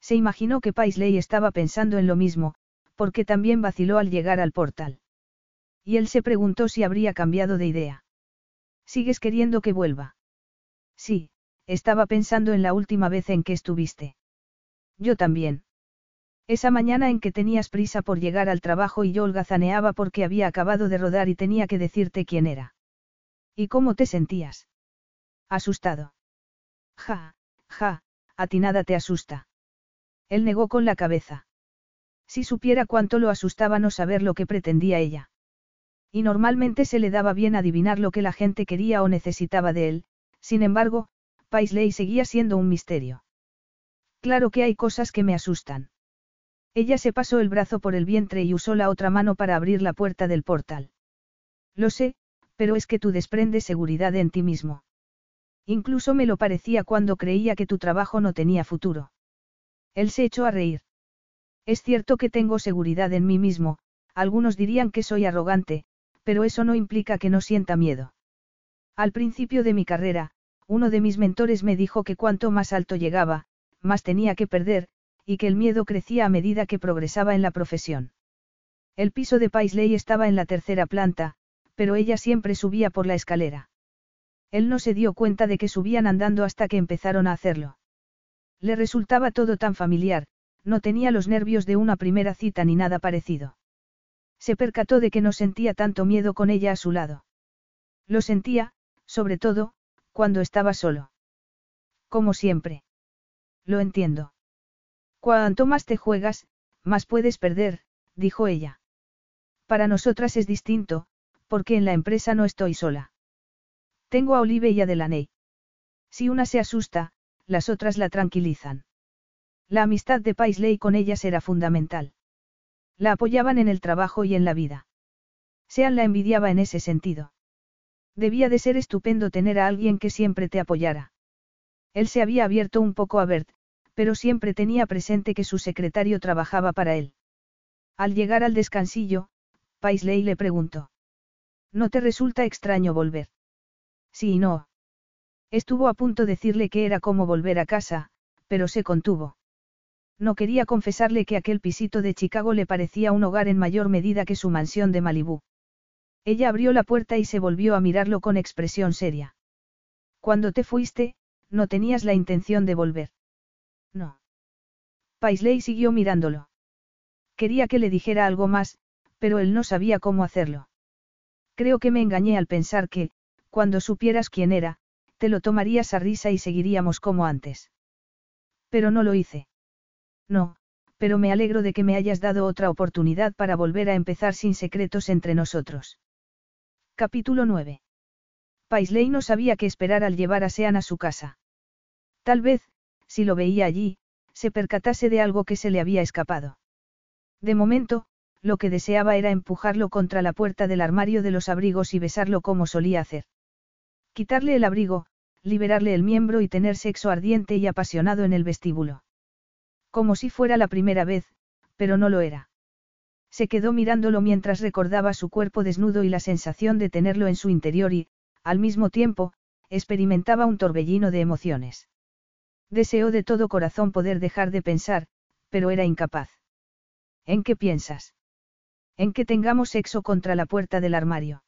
Speaker 1: Se imaginó que Paisley estaba pensando en lo mismo, porque también vaciló al llegar al portal. Y él se preguntó si habría cambiado de idea. ¿Sigues queriendo que vuelva? Sí, estaba pensando en la última vez en que estuviste. Yo también. Esa mañana en que tenías prisa por llegar al trabajo y yo holgazaneaba porque había acabado de rodar y tenía que decirte quién era. ¿Y cómo te sentías? Asustado. Ja, ja, a ti nada te asusta. Él negó con la cabeza. Si supiera cuánto lo asustaba no saber lo que pretendía ella. Y normalmente se le daba bien adivinar lo que la gente quería o necesitaba de él, sin embargo, Paisley seguía siendo un misterio. Claro que hay cosas que me asustan. Ella se pasó el brazo por el vientre y usó la otra mano para abrir la puerta del portal. Lo sé, pero es que tú desprendes seguridad en ti mismo. Incluso me lo parecía cuando creía que tu trabajo no tenía futuro. Él se echó a reír. Es cierto que tengo seguridad en mí mismo, algunos dirían que soy arrogante, pero eso no implica que no sienta miedo. Al principio de mi carrera, uno de mis mentores me dijo que cuanto más alto llegaba, más tenía que perder, y que el miedo crecía a medida que progresaba en la profesión. El piso de Paisley estaba en la tercera planta, pero ella siempre subía por la escalera. Él no se dio cuenta de que subían andando hasta que empezaron a hacerlo. Le resultaba todo tan familiar, no tenía los nervios de una primera cita ni nada parecido. Se percató de que no sentía tanto miedo con ella a su lado. Lo sentía, sobre todo, cuando estaba solo. Como siempre. Lo entiendo. Cuanto más te juegas, más puedes perder, dijo ella. Para nosotras es distinto, porque en la empresa no estoy sola. Tengo a Olive y a Delaney. Si una se asusta, las otras la tranquilizan. La amistad de Paisley con ellas era fundamental. La apoyaban en el trabajo y en la vida. Sean la envidiaba en ese sentido. Debía de ser estupendo tener a alguien que siempre te apoyara. Él se había abierto un poco a Bert, pero siempre tenía presente que su secretario trabajaba para él. Al llegar al descansillo, Paisley le preguntó. ¿No te resulta extraño volver? Sí y no. Estuvo a punto de decirle que era como volver a casa, pero se contuvo. No quería confesarle que aquel pisito de Chicago le parecía un hogar en mayor medida que su mansión de Malibú. Ella abrió la puerta y se volvió a mirarlo con expresión seria. Cuando te fuiste, no tenías la intención de volver. No. Paisley siguió mirándolo. Quería que le dijera algo más, pero él no sabía cómo hacerlo. Creo que me engañé al pensar que, cuando supieras quién era, te lo tomarías a risa y seguiríamos como antes. Pero no lo hice. No, pero me alegro de que me hayas dado otra oportunidad para volver a empezar sin secretos entre nosotros. Capítulo 9. Paisley no sabía qué esperar al llevar a Sean a su casa. Tal vez, si lo veía allí, se percatase de algo que se le había escapado. De momento, lo que deseaba era empujarlo contra la puerta del armario de los abrigos y besarlo como solía hacer. Quitarle el abrigo, liberarle el miembro y tener sexo ardiente y apasionado en el vestíbulo. Como si fuera la primera vez, pero no lo era. Se quedó mirándolo mientras recordaba su cuerpo desnudo y la sensación de tenerlo en su interior y, al mismo tiempo, experimentaba un torbellino de emociones. Deseó de todo corazón poder dejar de pensar, pero era incapaz. ¿En qué piensas? En que tengamos sexo contra la puerta del armario.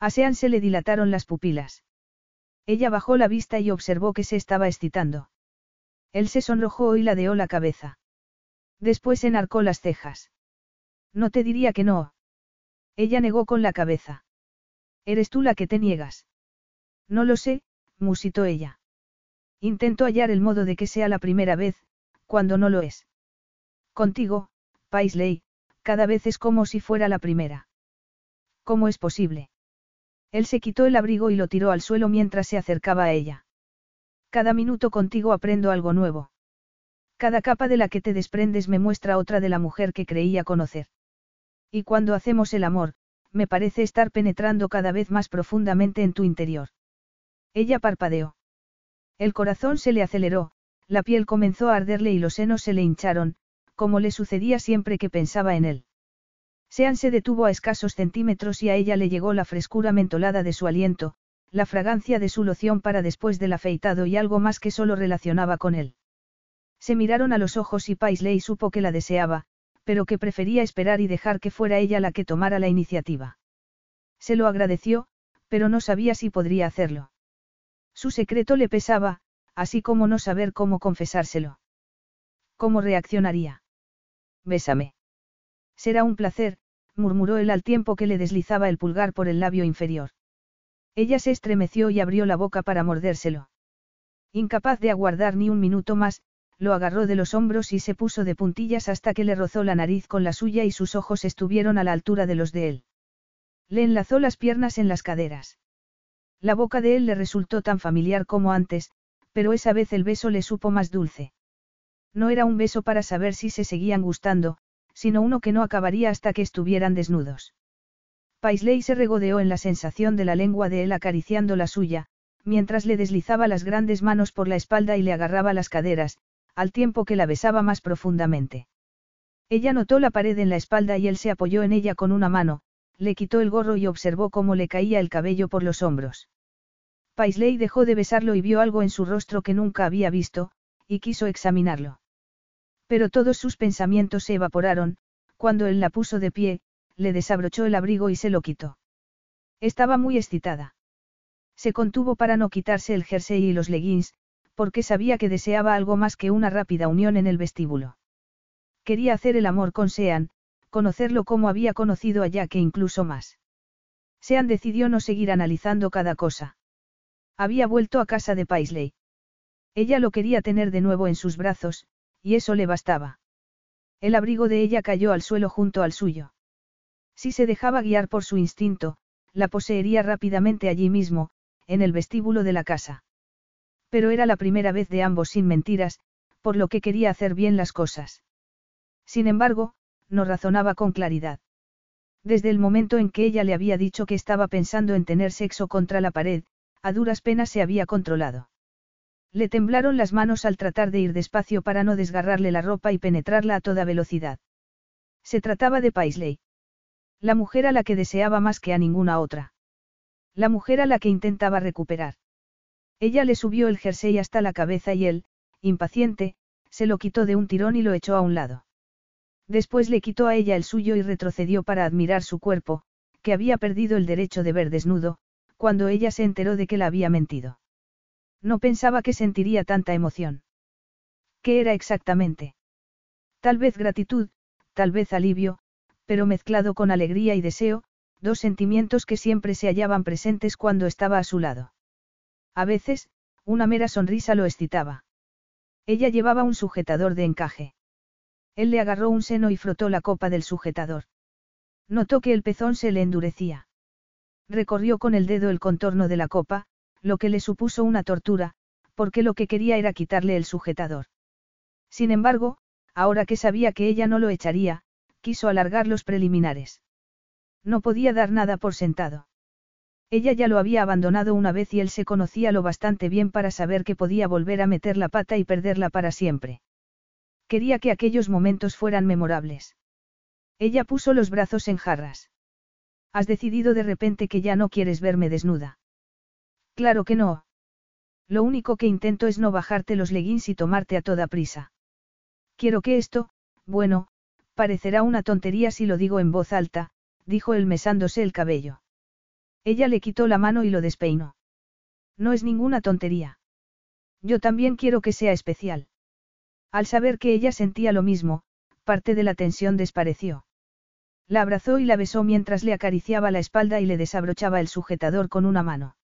Speaker 1: A Sean se le dilataron las pupilas. Ella bajó la vista y observó que se estaba excitando. Él se sonrojó y ladeó la cabeza. Después enarcó las cejas. No te diría que no. Ella negó con la cabeza. Eres tú la que te niegas. No lo sé, musitó ella. Intento hallar el modo de que sea la primera vez, cuando no lo es. Contigo, Paisley, cada vez es como si fuera la primera. ¿Cómo es posible? Él se quitó el abrigo y lo tiró al suelo mientras se acercaba a ella. Cada minuto contigo aprendo algo nuevo. Cada capa de la que te desprendes me muestra otra de la mujer que creía conocer. Y cuando hacemos el amor, me parece estar penetrando cada vez más profundamente en tu interior. Ella parpadeó. El corazón se le aceleró, la piel comenzó a arderle y los senos se le hincharon, como le sucedía siempre que pensaba en él. Sean se detuvo a escasos centímetros y a ella le llegó la frescura mentolada de su aliento, la fragancia de su loción para después del afeitado y algo más que solo relacionaba con él. Se miraron a los ojos y Paisley supo que la deseaba, pero que prefería esperar y dejar que fuera ella la que tomara la iniciativa. Se lo agradeció, pero no sabía si podría hacerlo. Su secreto le pesaba, así como no saber cómo confesárselo. ¿Cómo reaccionaría? Bésame. Será un placer, murmuró él al tiempo que le deslizaba el pulgar por el labio inferior. Ella se estremeció y abrió la boca para mordérselo. Incapaz de aguardar ni un minuto más, lo agarró de los hombros y se puso de puntillas hasta que le rozó la nariz con la suya y sus ojos estuvieron a la altura de los de él. Le enlazó las piernas en las caderas. La boca de él le resultó tan familiar como antes, pero esa vez el beso le supo más dulce. No era un beso para saber si se seguían gustando, sino uno que no acabaría hasta que estuvieran desnudos. Paisley se regodeó en la sensación de la lengua de él acariciando la suya, mientras le deslizaba las grandes manos por la espalda y le agarraba las caderas, al tiempo que la besaba más profundamente. Ella notó la pared en la espalda y él se apoyó en ella con una mano, le quitó el gorro y observó cómo le caía el cabello por los hombros. Paisley dejó de besarlo y vio algo en su rostro que nunca había visto, y quiso examinarlo. Pero todos sus pensamientos se evaporaron, cuando él la puso de pie, le desabrochó el abrigo y se lo quitó. Estaba muy excitada. Se contuvo para no quitarse el jersey y los leggings, porque sabía que deseaba algo más que una rápida unión en el vestíbulo. Quería hacer el amor con Sean, conocerlo como había conocido a Jack e incluso más. Sean decidió no seguir analizando cada cosa. Había vuelto a casa de Paisley. Ella lo quería tener de nuevo en sus brazos, y eso le bastaba. El abrigo de ella cayó al suelo junto al suyo. Si se dejaba guiar por su instinto, la poseería rápidamente allí mismo, en el vestíbulo de la casa. Pero era la primera vez de ambos sin mentiras, por lo que quería hacer bien las cosas. Sin embargo, no razonaba con claridad. Desde el momento en que ella le había dicho que estaba pensando en tener sexo contra la pared, a duras penas se había controlado. Le temblaron las manos al tratar de ir despacio para no desgarrarle la ropa y penetrarla a toda velocidad. Se trataba de Paisley. La mujer a la que deseaba más que a ninguna otra. La mujer a la que intentaba recuperar. Ella le subió el jersey hasta la cabeza y él, impaciente, se lo quitó de un tirón y lo echó a un lado. Después le quitó a ella el suyo y retrocedió para admirar su cuerpo, que había perdido el derecho de ver desnudo, cuando ella se enteró de que la había mentido. No pensaba que sentiría tanta emoción. ¿Qué era exactamente? Tal vez gratitud, tal vez alivio, pero mezclado con alegría y deseo, dos sentimientos que siempre se hallaban presentes cuando estaba a su lado. A veces, una mera sonrisa lo excitaba. Ella llevaba un sujetador de encaje. Él le agarró un seno y frotó la copa del sujetador. Notó que el pezón se le endurecía. Recorrió con el dedo el contorno de la copa, lo que le supuso una tortura, porque lo que quería era quitarle el sujetador. Sin embargo, ahora que sabía que ella no lo echaría, quiso alargar los preliminares. No podía dar nada por sentado. Ella ya lo había abandonado una vez y él se conocía lo bastante bien para saber que podía volver a meter la pata y perderla para siempre. Quería que aquellos momentos fueran memorables. Ella puso los brazos en jarras. Has decidido de repente que ya no quieres verme desnuda. Claro que no. Lo único que intento es no bajarte los leggings y tomarte a toda prisa. Quiero que esto, bueno, parecerá una tontería si lo digo en voz alta, dijo él mesándose el cabello. Ella le quitó la mano y lo despeinó. No es ninguna tontería. Yo también quiero que sea especial. Al saber que ella sentía lo mismo, parte de la tensión desapareció. La abrazó y la besó mientras le acariciaba la espalda y le desabrochaba el sujetador con una mano.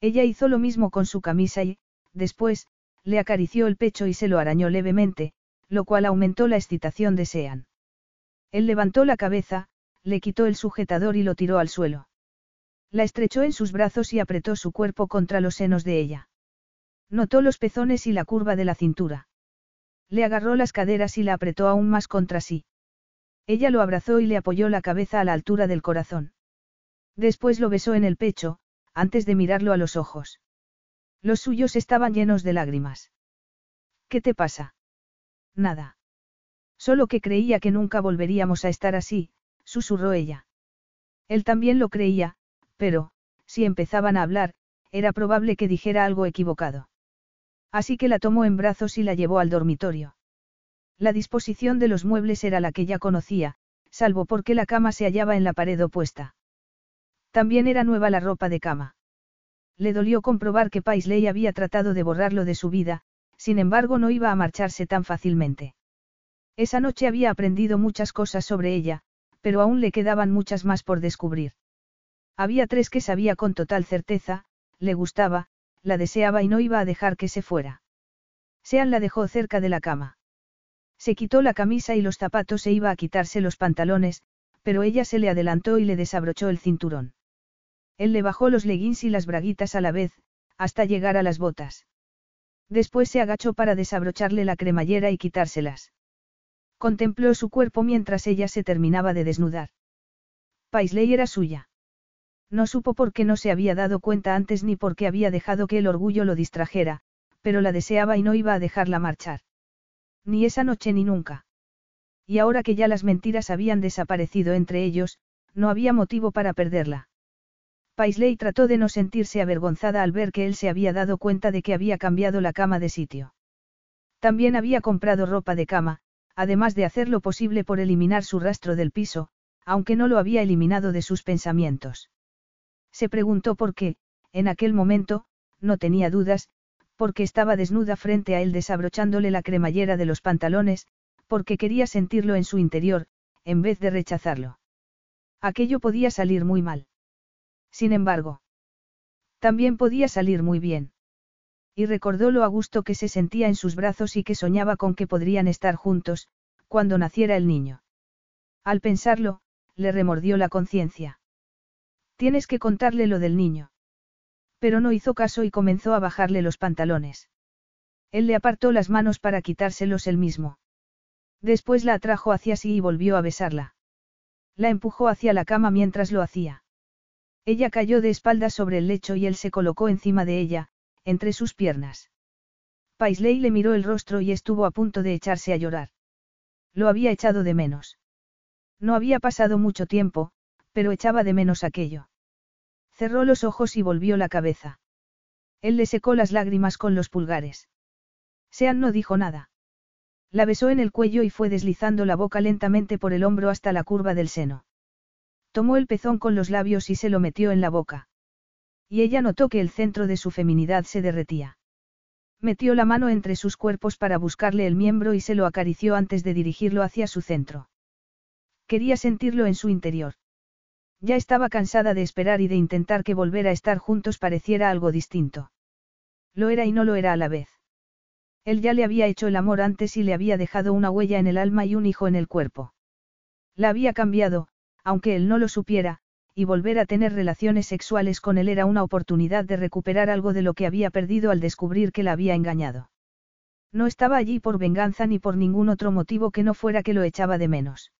Speaker 1: Ella hizo lo mismo con su camisa y, después, le acarició el pecho y se lo arañó levemente, lo cual aumentó la excitación de Sean. Él levantó la cabeza, le quitó el sujetador y lo tiró al suelo. La estrechó en sus brazos y apretó su cuerpo contra los senos de ella. Notó los pezones y la curva de la cintura. Le agarró las caderas y la apretó aún más contra sí. Ella lo abrazó y le apoyó la cabeza a la altura del corazón. Después lo besó en el pecho, antes de mirarlo a los ojos. Los suyos estaban llenos de lágrimas. ¿Qué te pasa? Nada. Solo que creía que nunca volveríamos a estar así, susurró ella. Él también lo creía, pero, si empezaban a hablar, era probable que dijera algo equivocado. Así que la tomó en brazos y la llevó al dormitorio. La disposición de los muebles era la que ya conocía, salvo porque la cama se hallaba en la pared opuesta. También era nueva la ropa de cama. Le dolió comprobar que Paisley había tratado de borrarlo de su vida, sin embargo no iba a marcharse tan fácilmente. Esa noche había aprendido muchas cosas sobre ella, pero aún le quedaban muchas más por descubrir. Había tres que sabía con total certeza, le gustaba, la deseaba y no iba a dejar que se fuera. Sean la dejó cerca de la cama. Se quitó la camisa y los zapatos e iba a quitarse los pantalones, pero ella se le adelantó y le desabrochó el cinturón. Él le bajó los leggings y las braguitas a la vez, hasta llegar a las botas. Después se agachó para desabrocharle la cremallera y quitárselas. Contempló su cuerpo mientras ella se terminaba de desnudar. Paisley era suya. No supo por qué no se había dado cuenta antes ni por qué había dejado que el orgullo lo distrajera, pero la deseaba y no iba a dejarla marchar. Ni esa noche ni nunca. Y ahora que ya las mentiras habían desaparecido entre ellos, no había motivo para perderla. Paisley trató de no sentirse avergonzada al ver que él se había dado cuenta de que había cambiado la cama de sitio. También había comprado ropa de cama, además de hacer lo posible por eliminar su rastro del piso, aunque no lo había eliminado de sus pensamientos. Se preguntó por qué, en aquel momento, no tenía dudas, porque estaba desnuda frente a él desabrochándole la cremallera de los pantalones, porque quería sentirlo en su interior, en vez de rechazarlo. Aquello podía salir muy mal. Sin embargo, también podía salir muy bien. Y recordó lo a gusto que se sentía en sus brazos y que soñaba con que podrían estar juntos, cuando naciera el niño. Al pensarlo, le remordió la conciencia. Tienes que contarle lo del niño. Pero no hizo caso y comenzó a bajarle los pantalones. Él le apartó las manos para quitárselos él mismo. Después la atrajo hacia sí y volvió a besarla. La empujó hacia la cama mientras lo hacía. Ella cayó de espaldas sobre el lecho y él se colocó encima de ella, entre sus piernas. Paisley le miró el rostro y estuvo a punto de echarse a llorar. Lo había echado de menos. No había pasado mucho tiempo, pero echaba de menos aquello. Cerró los ojos y volvió la cabeza. Él le secó las lágrimas con los pulgares. Sean no dijo nada. La besó en el cuello y fue deslizando la boca lentamente por el hombro hasta la curva del seno. Tomó el pezón con los labios y se lo metió en la boca. Y ella notó que el centro de su feminidad se derretía. Metió la mano entre sus cuerpos para buscarle el miembro y se lo acarició antes de dirigirlo hacia su centro. Quería sentirlo en su interior. Ya estaba cansada de esperar y de intentar que volver a estar juntos pareciera algo distinto. Lo era y no lo era a la vez. Él ya le había hecho el amor antes y le había dejado una huella en el alma y un hijo en el cuerpo. La había cambiado, aunque él no lo supiera, y volver a tener relaciones sexuales con él era una oportunidad de recuperar algo de lo que había perdido al descubrir que la había engañado. No estaba allí por venganza ni por ningún otro motivo que no fuera que lo echaba de menos.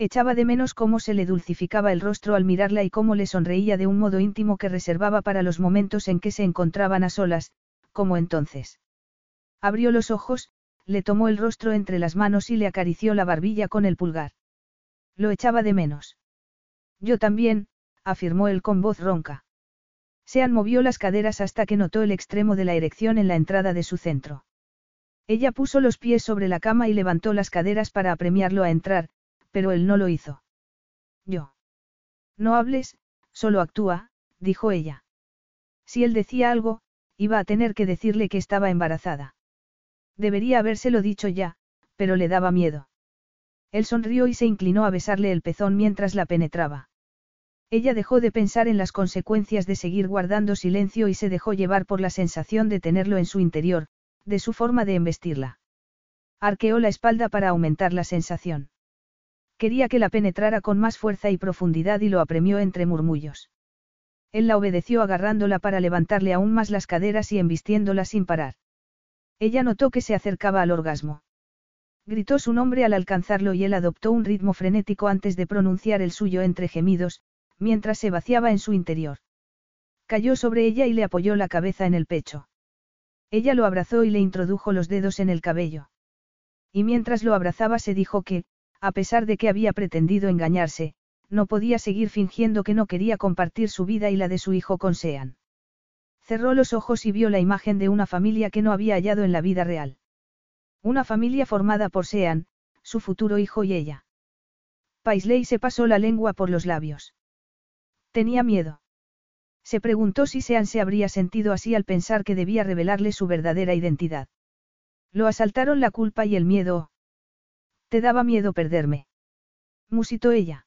Speaker 1: Echaba de menos cómo se le dulcificaba el rostro al mirarla y cómo le sonreía de un modo íntimo que reservaba para los momentos en que se encontraban a solas, como entonces. Abrió los ojos, le tomó el rostro entre las manos y le acarició la barbilla con el pulgar. Lo echaba de menos. Yo también, afirmó él con voz ronca. Sean movió las caderas hasta que notó el extremo de la erección en la entrada de su centro. Ella puso los pies sobre la cama y levantó las caderas para apremiarlo a entrar, pero él no lo hizo. Yo. No hables, solo actúa, dijo ella. Si él decía algo, iba a tener que decirle que estaba embarazada. Debería habérselo dicho ya, pero le daba miedo. Él sonrió y se inclinó a besarle el pezón mientras la penetraba. Ella dejó de pensar en las consecuencias de seguir guardando silencio y se dejó llevar por la sensación de tenerlo en su interior, de su forma de embestirla. Arqueó la espalda para aumentar la sensación. Quería que la penetrara con más fuerza y profundidad y lo apremió entre murmullos. Él la obedeció agarrándola para levantarle aún más las caderas y embistiéndola sin parar. Ella notó que se acercaba al orgasmo. Gritó su nombre al alcanzarlo y él adoptó un ritmo frenético antes de pronunciar el suyo entre gemidos, mientras se vaciaba en su interior. Cayó sobre ella y le apoyó la cabeza en el pecho. Ella lo abrazó y le introdujo los dedos en el cabello. Y mientras lo abrazaba se dijo que, a pesar de que había pretendido engañarse, no podía seguir fingiendo que no quería compartir su vida y la de su hijo con Sean. Cerró los ojos y vio la imagen de una familia que no había hallado en la vida real. Una familia formada por Sean, su futuro hijo y ella. Paisley se pasó la lengua por los labios. Tenía miedo. Se preguntó si Sean se habría sentido así al pensar que debía revelarle su verdadera identidad. Lo asaltaron la culpa y el miedo. Te daba miedo perderme. Musitó ella.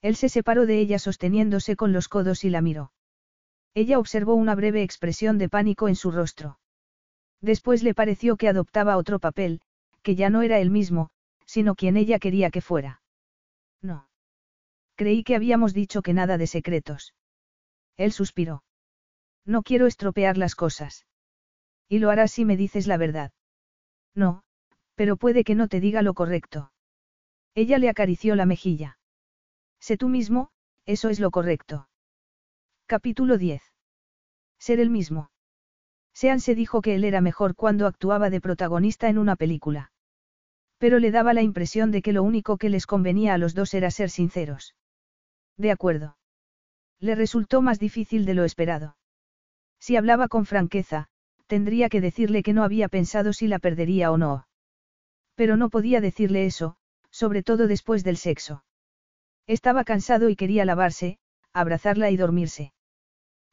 Speaker 1: Él se separó de ella sosteniéndose con los codos y la miró. Ella observó una breve expresión de pánico en su rostro. Después le pareció que adoptaba otro papel, que ya no era el mismo, sino quien ella quería que fuera. No. Creí que habíamos dicho que nada de secretos. Él suspiró. No quiero estropear las cosas. Y lo harás si me dices la verdad. No, pero puede que no te diga lo correcto. Ella le acarició la mejilla. Sé tú mismo, eso es lo correcto. Capítulo 10. Ser el mismo. Sean se dijo que él era mejor cuando actuaba de protagonista en una película. Pero le daba la impresión de que lo único que les convenía a los dos era ser sinceros. De acuerdo. Le resultó más difícil de lo esperado. Si hablaba con franqueza, tendría que decirle que no había pensado si la perdería o no. Pero no podía decirle eso, sobre todo después del sexo. Estaba cansado y quería lavarse, abrazarla y dormirse.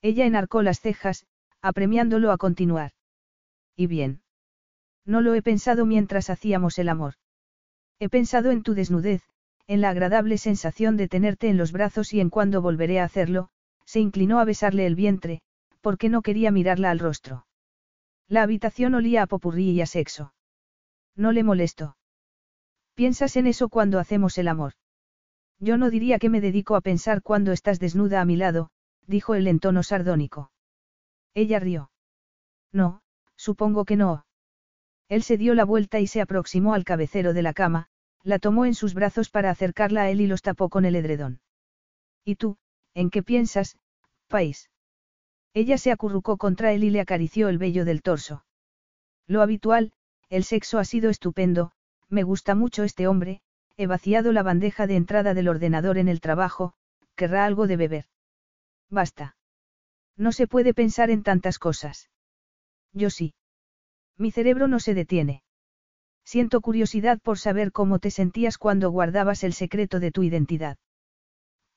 Speaker 1: Ella enarcó las cejas, apremiándolo a continuar. ¿Y bien? No lo he pensado mientras hacíamos el amor. He pensado en tu desnudez, en la agradable sensación de tenerte en los brazos y en cuando volveré a hacerlo, se inclinó a besarle el vientre, porque no quería mirarla al rostro. La habitación olía a popurrí y a sexo. No le molestó. ¿Piensas en eso cuando hacemos el amor? Yo no diría que me dedico a pensar cuando estás desnuda a mi lado, dijo él en tono sardónico. Ella rió. No, supongo que no. Él se dio la vuelta y se aproximó al cabecero de la cama, la tomó en sus brazos para acercarla a él y los tapó con el edredón. ¿Y tú, en qué piensas, país? Ella se acurrucó contra él y le acarició el vello del torso. Lo habitual, el sexo ha sido estupendo, me gusta mucho este hombre, he vaciado la bandeja de entrada del ordenador en el trabajo, querrá algo de beber. Basta. No se puede pensar en tantas cosas. Yo sí. Mi cerebro no se detiene. Siento curiosidad por saber cómo te sentías cuando guardabas el secreto de tu identidad.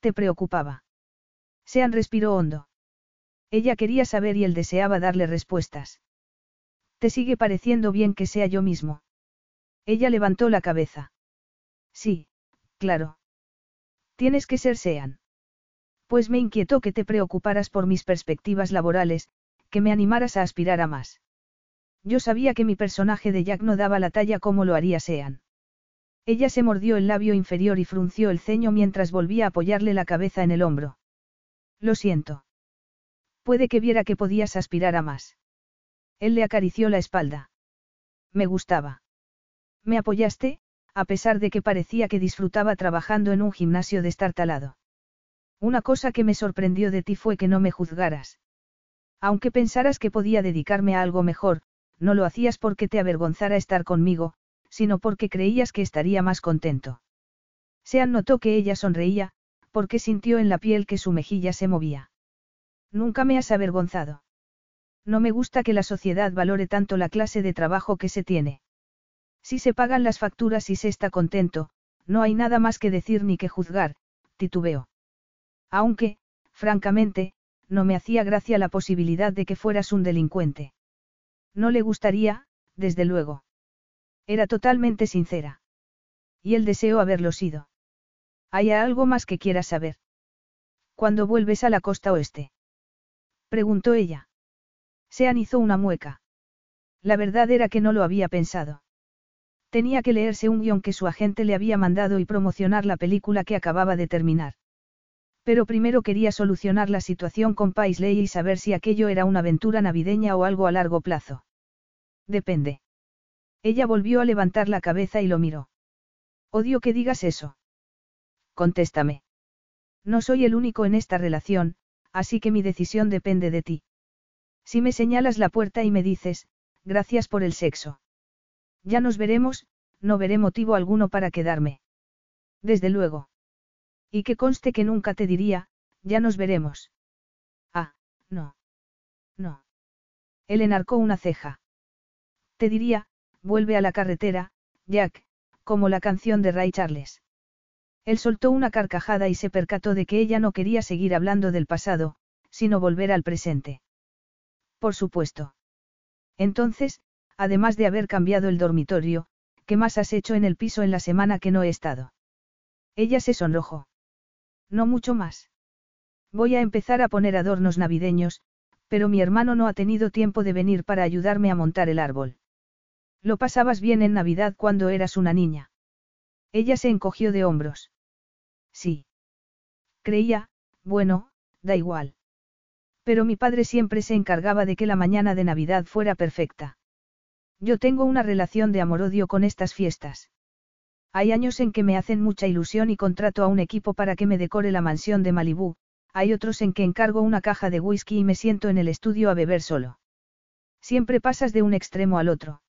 Speaker 1: Te preocupaba. Sean respiró hondo. Ella quería saber y él deseaba darle respuestas. ¿Te sigue pareciendo bien que sea yo mismo? Ella levantó la cabeza. Sí, claro. Tienes que ser Sean. Pues me inquietó que te preocuparas por mis perspectivas laborales, que me animaras a aspirar a más. Yo sabía que mi personaje de Jack no daba la talla como lo haría Sean. Ella se mordió el labio inferior y frunció el ceño mientras volvía a apoyarle la cabeza en el hombro. Lo siento. Puede que viera que podías aspirar a más. Él le acarició la espalda. Me gustaba. Me apoyaste, a pesar de que parecía que disfrutaba trabajando en un gimnasio destartalado. Una cosa que me sorprendió de ti fue que no me juzgaras. Aunque pensaras que podía dedicarme a algo mejor, no lo hacías porque te avergonzara estar conmigo, sino porque creías que estaría más contento. Sean notó que ella sonreía, porque sintió en la piel que su mejilla se movía. Nunca me has avergonzado. No me gusta que la sociedad valore tanto la clase de trabajo que se tiene. Si se pagan las facturas y se está contento, no hay nada más que decir ni que juzgar, titubeo. Aunque, francamente, no me hacía gracia la posibilidad de que fueras un delincuente. No le gustaría, desde luego. Era totalmente sincera. Y él deseó haberlo sido. ¿Hay algo más que quieras saber? ¿Cuándo vuelves a la costa oeste? Preguntó ella. Sean hizo una mueca. La verdad era que no lo había pensado. Tenía que leerse un guion que su agente le había mandado y promocionar la película que acababa de terminar. Pero primero quería solucionar la situación con Paisley y saber si aquello era una aventura navideña o algo a largo plazo. Depende. Ella volvió a levantar la cabeza y lo miró. Odio que digas eso. Contéstame. No soy el único en esta relación, así que mi decisión depende de ti. Si me señalas la puerta y me dices, gracias por el sexo. Ya nos veremos, no veré motivo alguno para quedarme. Desde luego. Y que conste que nunca te diría, ya nos veremos. Ah, no. No. Él enarcó una ceja. Te diría, vuelve a la carretera, Jack, como la canción de Ray Charles. Él soltó una carcajada y se percató de que ella no quería seguir hablando del pasado, sino volver al presente. Por supuesto. Entonces, además de haber cambiado el dormitorio, ¿qué más has hecho en el piso en la semana que no he estado? Ella se sonrojó. No mucho más. Voy a empezar a poner adornos navideños, pero mi hermano no ha tenido tiempo de venir para ayudarme a montar el árbol. Lo pasabas bien en Navidad cuando eras una niña. Ella se encogió de hombros. Sí. Creía, bueno, da igual. Pero mi padre siempre se encargaba de que la mañana de Navidad fuera perfecta. Yo tengo una relación de amor-odio con estas fiestas. Hay años en que me hacen mucha ilusión y contrato a un equipo para que me decore la mansión de Malibú, hay otros en que encargo una caja de whisky y me siento en el estudio a beber solo. Siempre pasas de un extremo al otro.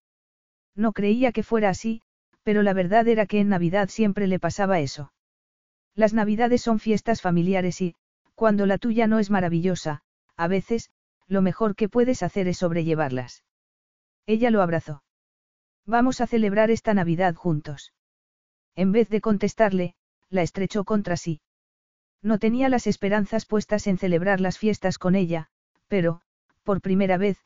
Speaker 1: No creía que fuera así, pero la verdad era que en Navidad siempre le pasaba eso. Las Navidades son fiestas familiares y, cuando la tuya no es maravillosa, a veces, lo mejor que puedes hacer es sobrellevarlas. Ella lo abrazó. Vamos a celebrar esta Navidad juntos. En vez de contestarle, la estrechó contra sí. No tenía las esperanzas puestas en celebrar las fiestas con ella, pero, por primera vez,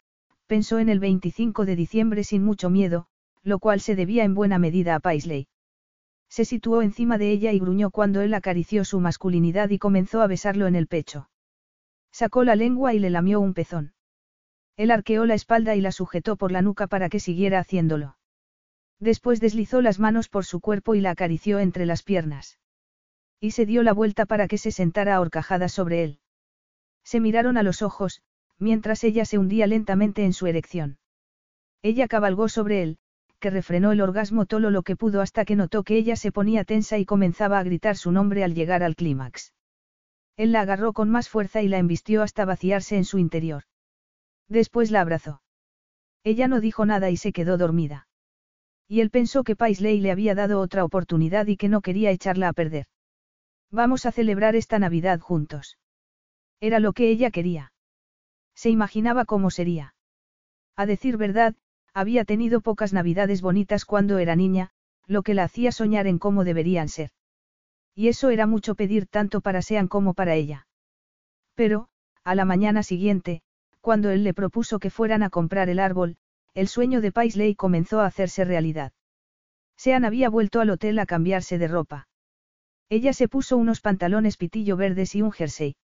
Speaker 1: pensó en el 25 de diciembre sin mucho miedo, lo cual se debía en buena medida a Paisley. Se situó encima de ella y gruñó cuando él acarició su masculinidad y comenzó a besarlo en el pecho. Sacó la lengua y le lamió un pezón. Él arqueó la espalda y la sujetó por la nuca para que siguiera haciéndolo. Después deslizó las manos por su cuerpo y la acarició entre las piernas. Y se dio la vuelta para que se sentara ahorcajada sobre él. Se miraron a los ojos, mientras ella se hundía lentamente en su erección. Ella cabalgó sobre él, que refrenó el orgasmo todo lo que pudo hasta que notó que ella se ponía tensa y comenzaba a gritar su nombre al llegar al clímax. Él la agarró con más fuerza y la embistió hasta vaciarse en su interior. Después la abrazó. Ella no dijo nada y se quedó dormida. Y él pensó que Paisley le había dado otra oportunidad y que no quería echarla a perder. Vamos a celebrar esta Navidad juntos. Era lo que ella quería. Se imaginaba cómo sería. A decir verdad, había tenido pocas Navidades bonitas cuando era niña, lo que la hacía soñar en cómo deberían ser. Y eso era mucho pedir tanto para Sean como para ella. Pero, a la mañana siguiente, cuando él le propuso que fueran a comprar el árbol, el sueño de Paisley comenzó a hacerse realidad. Sean había vuelto al hotel a cambiarse de ropa. Ella se puso unos pantalones pitillo verdes y un jersey.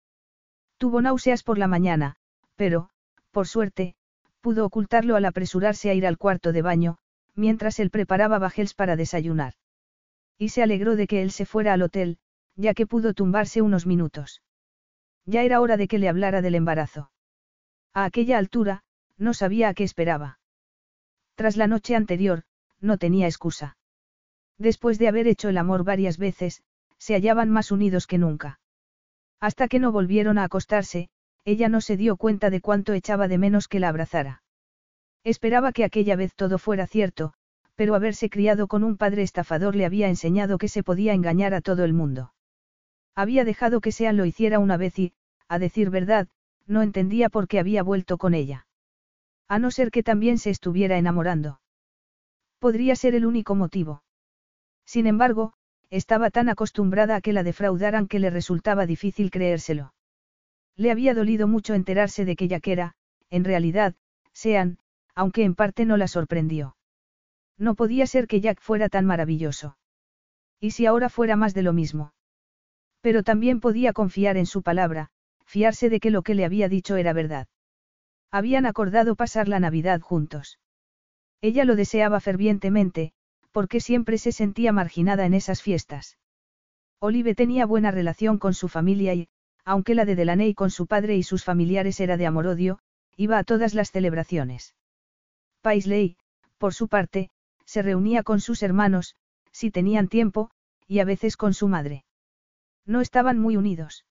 Speaker 1: Tuvo náuseas por la mañana, pero, por suerte, pudo ocultarlo al apresurarse a ir al cuarto de baño, mientras él preparaba bajels para desayunar. Y se alegró de que él se fuera al hotel, ya que pudo tumbarse unos minutos. Ya era hora de que le hablara del embarazo. A aquella altura, no sabía a qué esperaba. Tras la noche anterior, no tenía excusa. Después de haber hecho el amor varias veces, se hallaban más unidos que nunca. Hasta que no volvieron a acostarse, ella no se dio cuenta de cuánto echaba de menos que la abrazara. Esperaba que aquella vez todo fuera cierto, pero haberse criado con un padre estafador le había enseñado que se podía engañar a todo el mundo. Había dejado que Sean lo hiciera una vez y, a decir verdad, no entendía por qué había vuelto con ella. A no ser que también se estuviera enamorando. Podría ser el único motivo. Sin embargo, estaba tan acostumbrada a que la defraudaran que le resultaba difícil creérselo. Le había dolido mucho enterarse de que Yaquera, en realidad, sean, aunque en parte no la sorprendió. No podía ser que Jack fuera tan maravilloso. ¿Y si ahora fuera más de lo mismo? Pero también podía confiar en su palabra, fiarse de que lo que le había dicho era verdad. Habían acordado pasar la Navidad juntos. Ella lo deseaba fervientemente, porque siempre se sentía marginada en esas fiestas. Olive tenía buena relación con su familia y, aunque la de Delaney con su padre y sus familiares era de amor-odio, iba a todas las celebraciones. Paisley, por su parte, se reunía con sus hermanos, si tenían tiempo, y a veces con su madre. No estaban muy unidos.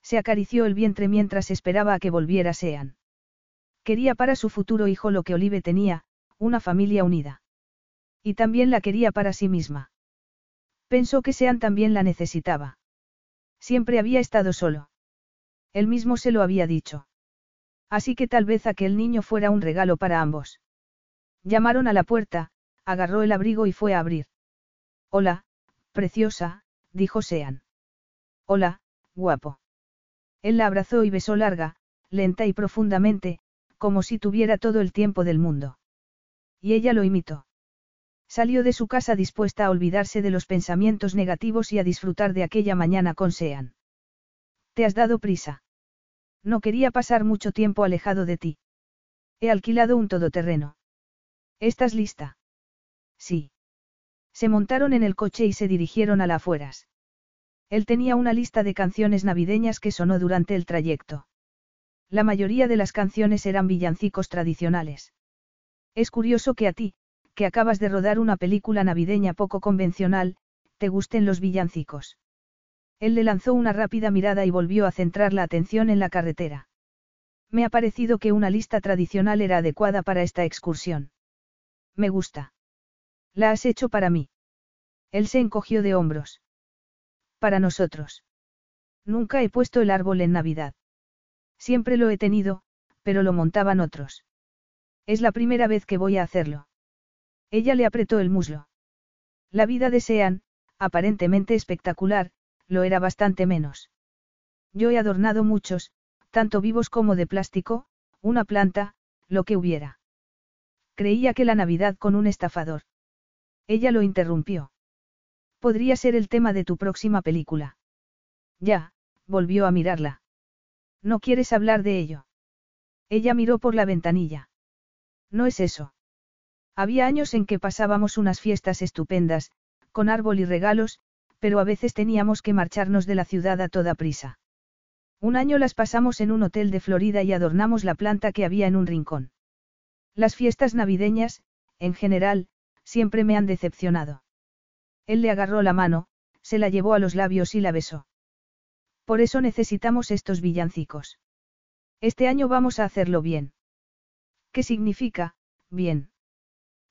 Speaker 1: Se acarició el vientre mientras esperaba a que volviera Sean. Quería para su futuro hijo lo que Olive tenía, una familia unida. Y también la quería para sí misma. Pensó que Sean también la necesitaba. Siempre había estado solo. Él mismo se lo había dicho. Así que tal vez aquel niño fuera un regalo para ambos. Llamaron a la puerta, agarró el abrigo y fue a abrir. Hola, preciosa, dijo Sean. Hola, guapo. Él la abrazó y besó larga, lenta y profundamente, como si tuviera todo el tiempo del mundo. Y ella lo imitó. Salió de su casa dispuesta a olvidarse de los pensamientos negativos y a disfrutar de aquella mañana con Sean. ¿Te has dado prisa? No quería pasar mucho tiempo alejado de ti. He alquilado un todoterreno. ¿Estás lista? Sí. Se montaron en el coche y se dirigieron a las afueras. Él tenía una lista de canciones navideñas que sonó durante el trayecto. La mayoría de las canciones eran villancicos tradicionales. Es curioso que a ti, que acabas de rodar una película navideña poco convencional, te gusten los villancicos. Él le lanzó una rápida mirada y volvió a centrar la atención en la carretera. Me ha parecido que una lista tradicional era adecuada para esta excursión. Me gusta. La has hecho para mí. Él se encogió de hombros. Para nosotros. Nunca he puesto el árbol en Navidad. Siempre lo he tenido, pero lo montaban otros. Es la primera vez que voy a hacerlo. Ella le apretó el muslo. La vida de Sean, aparentemente espectacular, lo era bastante menos. Yo he adornado muchos, tanto vivos como de plástico, una planta, lo que hubiera. Creía que la Navidad con un estafador. Ella lo interrumpió. Podría ser el tema de tu próxima película. Ya, volvió a mirarla. ¿No quieres hablar de ello? Ella miró por la ventanilla. No es eso. Había años en que pasábamos unas fiestas estupendas, con árbol y regalos, pero a veces teníamos que marcharnos de la ciudad a toda prisa. Un año las pasamos en un hotel de Florida y adornamos la planta que había en un rincón. Las fiestas navideñas, en general, siempre me han decepcionado. Él le agarró la mano, se la llevó a los labios y la besó. Por eso necesitamos estos villancicos. Este año vamos a hacerlo bien. ¿Qué significa, bien?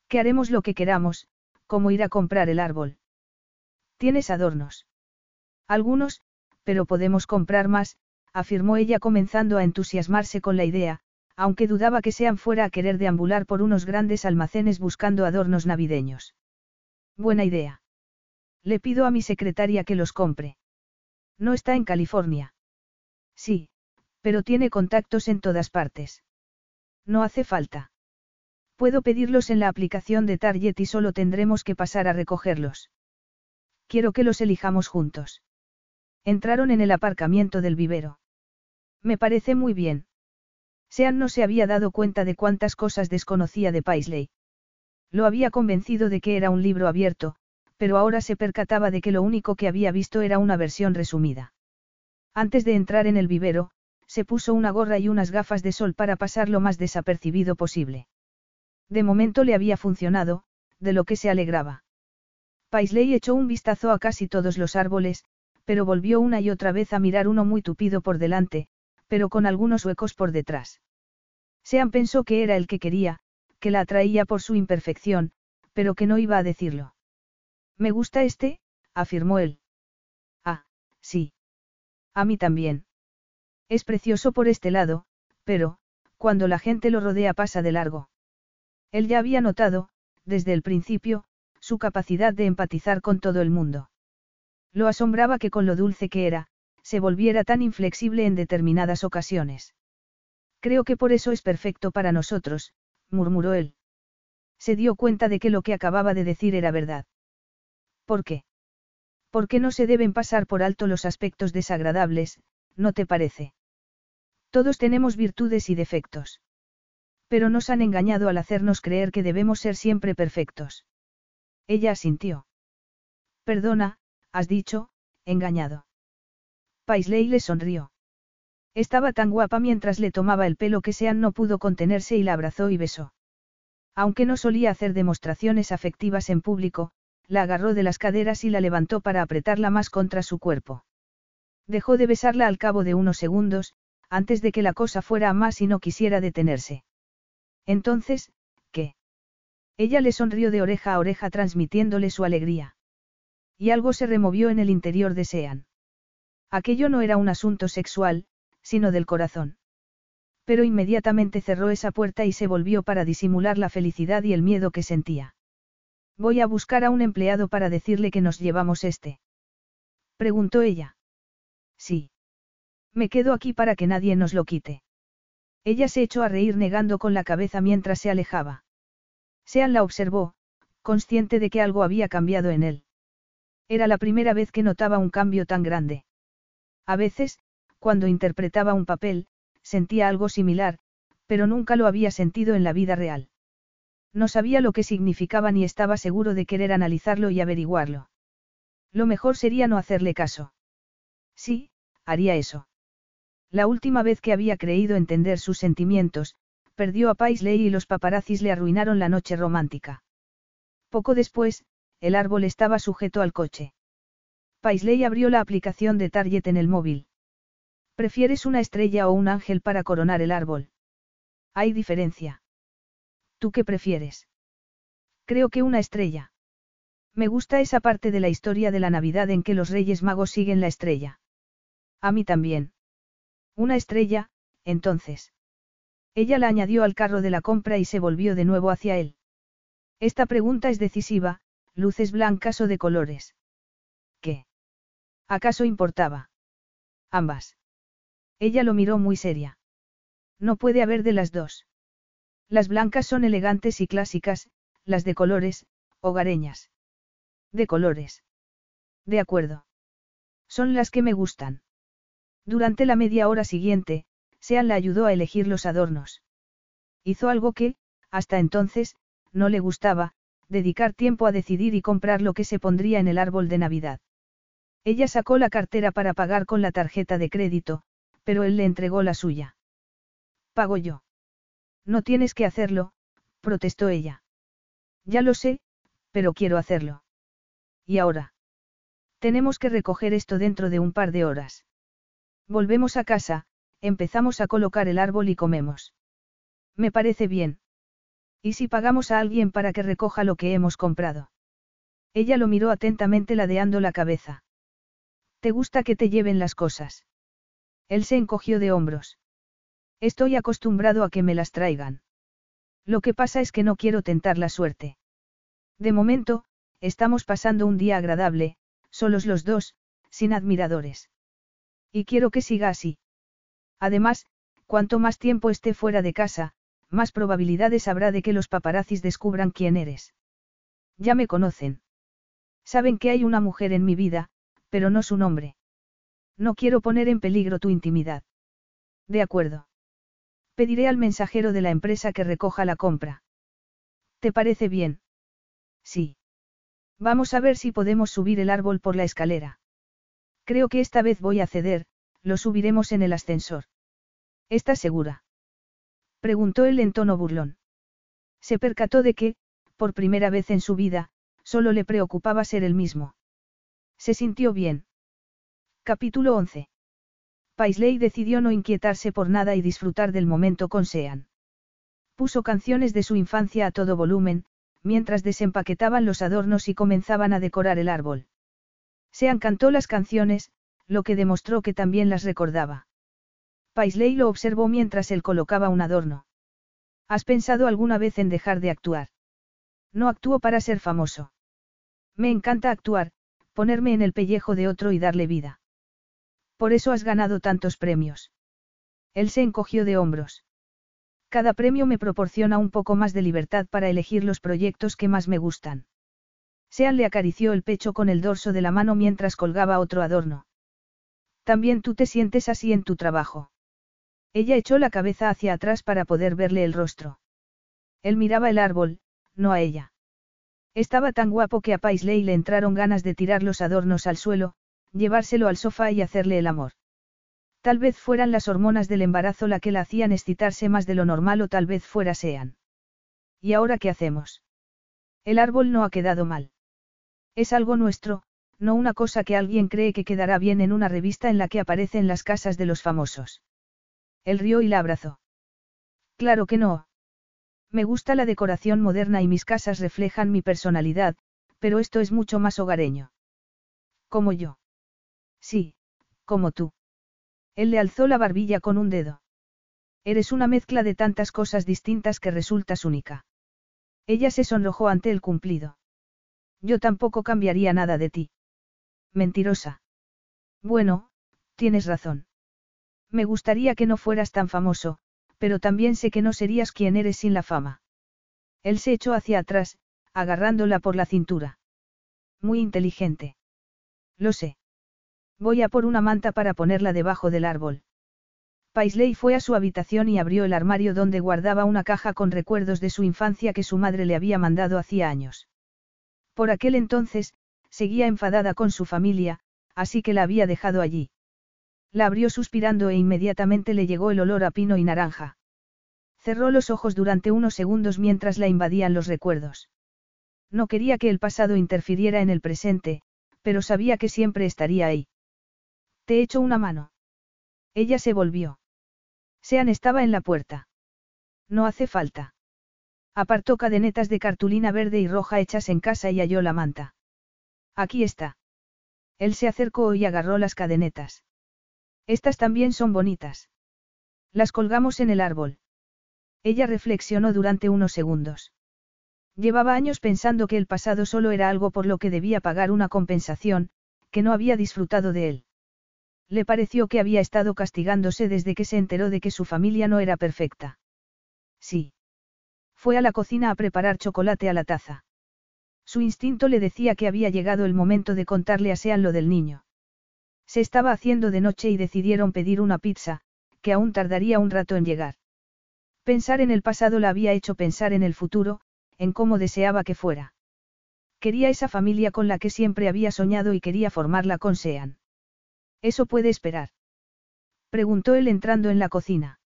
Speaker 1: Que haremos lo que queramos, como ir a comprar el árbol. Tienes adornos. Algunos, pero podemos comprar más, afirmó ella comenzando a entusiasmarse con la idea, aunque dudaba que Sean fuera a querer deambular por unos grandes almacenes buscando adornos navideños. Buena idea. Le pido a mi secretaria que los compre. No está en California. Sí, pero tiene contactos en todas partes. No hace falta. Puedo pedirlos en la aplicación de Target y solo tendremos que pasar a recogerlos. Quiero que los elijamos juntos. Entraron en el aparcamiento del vivero. Me parece muy bien. Sean no se había dado cuenta de cuántas cosas desconocía de Paisley. Lo había convencido de que era un libro abierto, pero ahora se percataba de que lo único que había visto era una versión resumida. Antes de entrar en el vivero, se puso una gorra y unas gafas de sol para pasar lo más desapercibido posible. De momento le había funcionado, de lo que se alegraba. Paisley echó un vistazo a casi todos los árboles, pero volvió una y otra vez a mirar uno muy tupido por delante, pero con algunos huecos por detrás. Sean pensó que era el que quería, que la atraía por su imperfección, pero que no iba a decirlo. Me gusta este, afirmó él. Ah, sí. A mí también. Es precioso por este lado, pero, cuando la gente lo rodea pasa de largo. Él ya había notado, desde el principio, su capacidad de empatizar con todo el mundo. Lo asombraba que con lo dulce que era, se volviera tan inflexible en determinadas ocasiones. Creo que por eso es perfecto para nosotros, murmuró él. Se dio cuenta de que lo que acababa de decir era verdad. ¿Por qué? Porque no se deben pasar por alto los aspectos desagradables, ¿no te parece? Todos tenemos virtudes y defectos. Pero nos han engañado al hacernos creer que debemos ser siempre perfectos. Ella asintió. Perdona, has dicho, engañado. Paisley le sonrió. Estaba tan guapa mientras le tomaba el pelo que Sean no pudo contenerse y la abrazó y besó. Aunque no solía hacer demostraciones afectivas en público, la agarró de las caderas y la levantó para apretarla más contra su cuerpo. Dejó de besarla al cabo de unos segundos, antes de que la cosa fuera a más y no quisiera detenerse. Entonces, ¿qué? Ella le sonrió de oreja a oreja transmitiéndole su alegría. Y algo se removió en el interior de Sean. Aquello no era un asunto sexual, sino del corazón. Pero inmediatamente cerró esa puerta y se volvió para disimular la felicidad y el miedo que sentía. Voy a buscar a un empleado para decirle que nos llevamos este. Preguntó ella. Sí. Me quedo aquí para que nadie nos lo quite. Ella se echó a reír negando con la cabeza mientras se alejaba. Sean la observó, consciente de que algo había cambiado en él. Era la primera vez que notaba un cambio tan grande. A veces, cuando interpretaba un papel, sentía algo similar, pero nunca lo había sentido en la vida real. No sabía lo que significaba ni estaba seguro de querer analizarlo y averiguarlo. Lo mejor sería no hacerle caso. Sí, haría eso. La última vez que había creído entender sus sentimientos, perdió a Paisley y los paparazzis le arruinaron la noche romántica. Poco después, el árbol estaba sujeto al coche. Paisley abrió la aplicación de Target en el móvil. ¿Prefieres una estrella o un ángel para coronar el árbol? Hay diferencia. ¿Tú qué prefieres? Creo que una estrella. Me gusta esa parte de la historia de la Navidad en que los Reyes Magos siguen la estrella. A mí también. Una estrella, entonces. Ella la añadió al carro de la compra y se volvió de nuevo hacia él. Esta pregunta es decisiva, luces blancas o de colores. ¿Qué? ¿Acaso importaba? Ambas. Ella lo miró muy seria. No puede haber de las dos. Las blancas son elegantes y clásicas, las de colores, hogareñas. De colores. De acuerdo. Son las que me gustan. Durante la media hora siguiente, Sean la ayudó a elegir los adornos. Hizo algo que, hasta entonces, no le gustaba, dedicar tiempo a decidir y comprar lo que se pondría en el árbol de Navidad. Ella sacó la cartera para pagar con la tarjeta de crédito, pero él le entregó la suya. Pago yo. No tienes que hacerlo, protestó ella. Ya lo sé, pero quiero hacerlo. ¿Y ahora? Tenemos que recoger esto dentro de un par de horas. Volvemos a casa, empezamos a colocar el árbol y comemos. Me parece bien. ¿Y si pagamos a alguien para que recoja lo que hemos comprado? Ella lo miró atentamente ladeando la cabeza. ¿Te gusta que te lleven las cosas? Él se encogió de hombros. Estoy acostumbrado a que me las traigan. Lo que pasa es que no quiero tentar la suerte. De momento, estamos pasando un día agradable, solos los dos, sin admiradores. Y quiero que siga así. Además, cuanto más tiempo esté fuera de casa, más probabilidades habrá de que los paparazzis descubran quién eres. Ya me conocen. Saben que hay una mujer en mi vida, pero no su nombre. No quiero poner en peligro tu intimidad. De acuerdo. Pediré al mensajero de la empresa que recoja la compra. ¿Te parece bien? Sí. Vamos a ver si podemos subir el árbol por la escalera. Creo que esta vez voy a ceder, lo subiremos en el ascensor. ¿Estás segura? Preguntó él en tono burlón. Se percató de que, por primera vez en su vida, solo le preocupaba ser el mismo. Se sintió bien. Capítulo 11. Paisley decidió no inquietarse por nada y disfrutar del momento con Sean. Puso canciones de su infancia a todo volumen, mientras desempaquetaban los adornos y comenzaban a decorar el árbol. Sean cantó las canciones, lo que demostró que también las recordaba. Paisley lo observó mientras él colocaba un adorno. ¿Has pensado alguna vez en dejar de actuar? No actúo para ser famoso. Me encanta actuar, ponerme en el pellejo de otro y darle vida. Por eso has ganado tantos premios. Él se encogió de hombros. Cada premio me proporciona un poco más de libertad para elegir los proyectos que más me gustan. Sean le acarició el pecho con el dorso de la mano mientras colgaba otro adorno. También tú te sientes así en tu trabajo. Ella echó la cabeza hacia atrás para poder verle el rostro. Él miraba el árbol, no a ella. Estaba tan guapo que a Paisley le entraron ganas de tirar los adornos al suelo, llevárselo al sofá y hacerle el amor. Tal vez fueran las hormonas del embarazo la que la hacían excitarse más de lo normal o tal vez fuera sean. ¿Y ahora qué hacemos? El árbol no ha quedado mal. Es algo nuestro, no una cosa que alguien cree que quedará bien en una revista en la que aparecen las casas de los famosos. Él rió y la abrazó. Claro que no. Me gusta la decoración moderna y mis casas reflejan mi personalidad, pero esto es mucho más hogareño. Como yo. Sí, como tú. Él le alzó la barbilla con un dedo. Eres una mezcla de tantas cosas distintas que resultas única. Ella se sonrojó ante el cumplido. Yo tampoco cambiaría nada de ti. Mentirosa. Bueno, tienes razón. Me gustaría que no fueras tan famoso, pero también sé que no serías quien eres sin la fama. Él se echó hacia atrás, agarrándola por la cintura. Muy inteligente. Lo sé. Voy a por una manta para ponerla debajo del árbol. Paisley fue a su habitación y abrió el armario donde guardaba una caja con recuerdos de su infancia que su madre le había mandado hacía años. Por aquel entonces, seguía enfadada con su familia, así que la había dejado allí. La abrió suspirando e inmediatamente le llegó el olor a pino y naranja. Cerró los ojos durante unos segundos mientras la invadían los recuerdos. No quería que el pasado interfiriera en el presente, pero sabía que siempre estaría ahí. Te echo una mano. Ella se volvió. Sean estaba en la puerta. No hace falta. Apartó cadenetas de cartulina verde y roja hechas en casa y halló la manta. Aquí está. Él se acercó y agarró las cadenetas. Estas también son bonitas. Las colgamos en el árbol. Ella reflexionó durante unos segundos. Llevaba años pensando que el pasado solo era algo por lo que debía pagar una compensación, que no había disfrutado de él. Le pareció que había estado castigándose desde que se enteró de que su familia no era perfecta. Sí. Fue a la cocina a preparar chocolate a la taza. Su instinto le decía que había llegado el momento de contarle a Sean lo del niño. Se estaba haciendo de noche y decidieron pedir una pizza, que aún tardaría un rato en llegar. Pensar en el pasado la había hecho pensar en el futuro, en cómo deseaba que fuera. Quería esa familia con la que siempre había soñado y quería formarla con Sean. ¿Eso puede esperar? Preguntó él entrando en la cocina.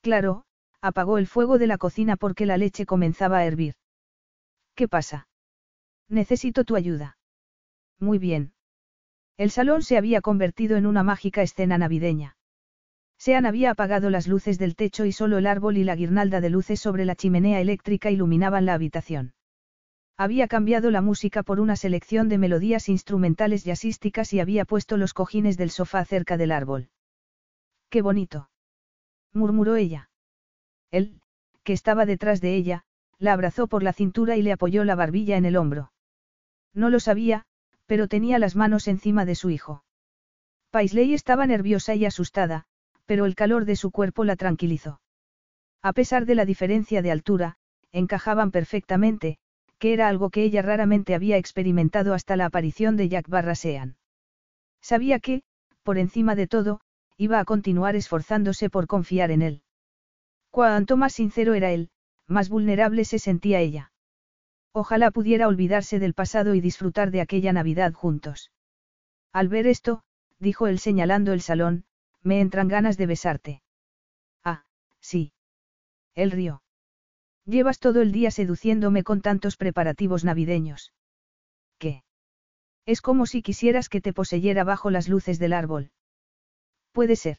Speaker 1: Claro, apagó el fuego de la cocina porque la leche comenzaba a hervir. ¿Qué pasa? Necesito tu ayuda. Muy bien. El salón se había convertido en una mágica escena navideña. Sean había apagado las luces del techo y solo el árbol y la guirnalda de luces sobre la chimenea eléctrica iluminaban la habitación. Había cambiado la música por una selección de melodías instrumentales jazzísticas y había puesto los cojines del sofá cerca del árbol. ¡Qué bonito! murmuró ella. Él, que estaba detrás de ella, la abrazó por la cintura y le apoyó la barbilla en el hombro. No lo sabía, pero tenía las manos encima de su hijo. Paisley estaba nerviosa y asustada, pero el calor de su cuerpo la tranquilizó. A pesar de la diferencia de altura, encajaban perfectamente, que era algo que ella raramente había experimentado hasta la aparición de Jack Barrasean. Sabía que, por encima de todo, iba a continuar esforzándose por confiar en él. Cuanto más sincero era él, más vulnerable se sentía ella. Ojalá pudiera olvidarse del pasado y disfrutar de aquella Navidad juntos. Al ver esto, dijo él señalando el salón, me entran ganas de besarte. Ah, sí. Él rió. Llevas todo el día seduciéndome con tantos preparativos navideños. ¿Qué? Es como si quisieras que te poseyera bajo las luces del árbol. Puede ser.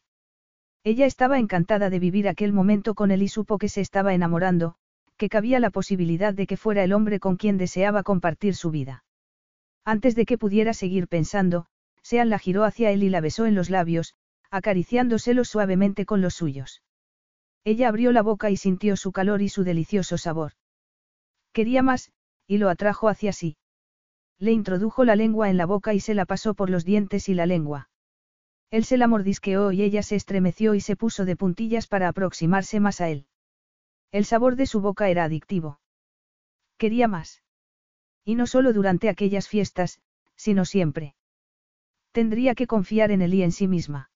Speaker 1: Ella estaba encantada de vivir aquel momento con él y supo que se estaba enamorando, que cabía la posibilidad de que fuera el hombre con quien deseaba compartir su vida. Antes de que pudiera seguir pensando, Sean la giró hacia él y la besó en los labios, acariciándoselos suavemente con los suyos. Ella abrió la boca y sintió su calor y su delicioso sabor. Quería más, y lo atrajo hacia sí. Le introdujo la lengua en la boca y se la pasó por los dientes y la lengua. Él se la mordisqueó y ella se estremeció y se puso de puntillas para aproximarse más a él. El sabor de su boca era adictivo. Quería más. Y no solo durante aquellas fiestas, sino siempre. Tendría que confiar en él y en sí misma.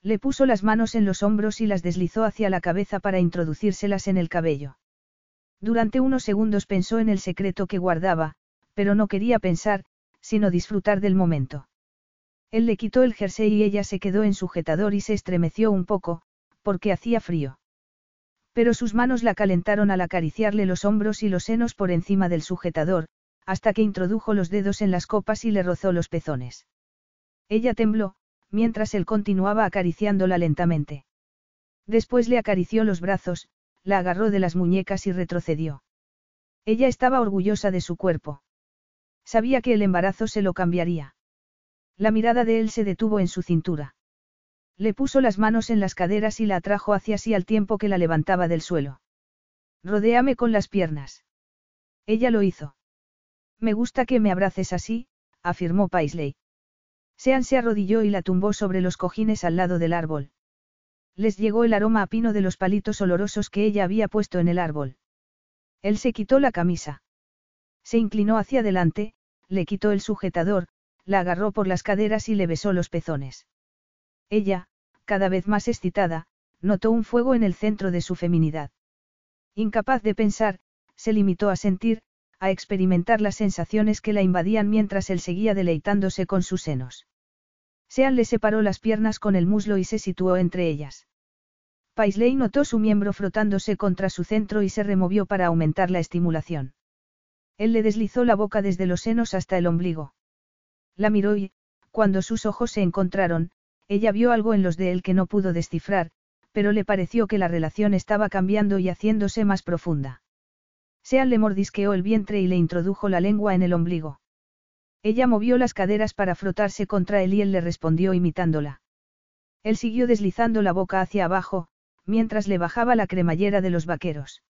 Speaker 1: Le puso las manos en los hombros y las deslizó hacia la cabeza para introducírselas en el cabello. Durante unos segundos pensó en el secreto que guardaba, pero no quería pensar, sino disfrutar del momento. Él le quitó el jersey y ella se quedó en sujetador y se estremeció un poco, porque hacía frío. Pero sus manos la calentaron al acariciarle los hombros y los senos por encima del sujetador, hasta que introdujo los dedos en las copas y le rozó los pezones. Ella tembló, mientras él continuaba acariciándola lentamente. Después le acarició los brazos, la agarró de las muñecas y retrocedió. Ella estaba orgullosa de su cuerpo. Sabía que el embarazo se lo cambiaría. La mirada de él se detuvo en su cintura. Le puso las manos en las caderas y la atrajo hacia sí al tiempo que la levantaba del suelo. Rodéame con las piernas. Ella lo hizo. Me gusta que me abraces así, afirmó Paisley. Sean se arrodilló y la tumbó sobre los cojines al lado del árbol. Les llegó el aroma a pino de los palitos olorosos que ella había puesto en el árbol. Él se quitó la camisa. Se inclinó hacia adelante, le quitó el sujetador, la agarró por las caderas y le besó los pezones. Ella, cada vez más excitada, notó un fuego en el centro de su feminidad. Incapaz de pensar, se limitó a sentir, a experimentar las sensaciones que la invadían mientras él seguía deleitándose con sus senos. Sean le separó las piernas con el muslo y se situó entre ellas. Paisley notó su miembro frotándose contra su centro y se removió para aumentar la estimulación. Él le deslizó la boca desde los senos hasta el ombligo. La miró y, cuando sus ojos se encontraron, ella vio algo en los de él que no pudo descifrar, pero le pareció que la relación estaba cambiando y haciéndose más profunda. Sean le mordisqueó el vientre y le introdujo la lengua en el ombligo. Ella movió las caderas para frotarse contra él y él le respondió imitándola. Él siguió deslizando la boca hacia abajo, mientras le bajaba la cremallera de los vaqueros.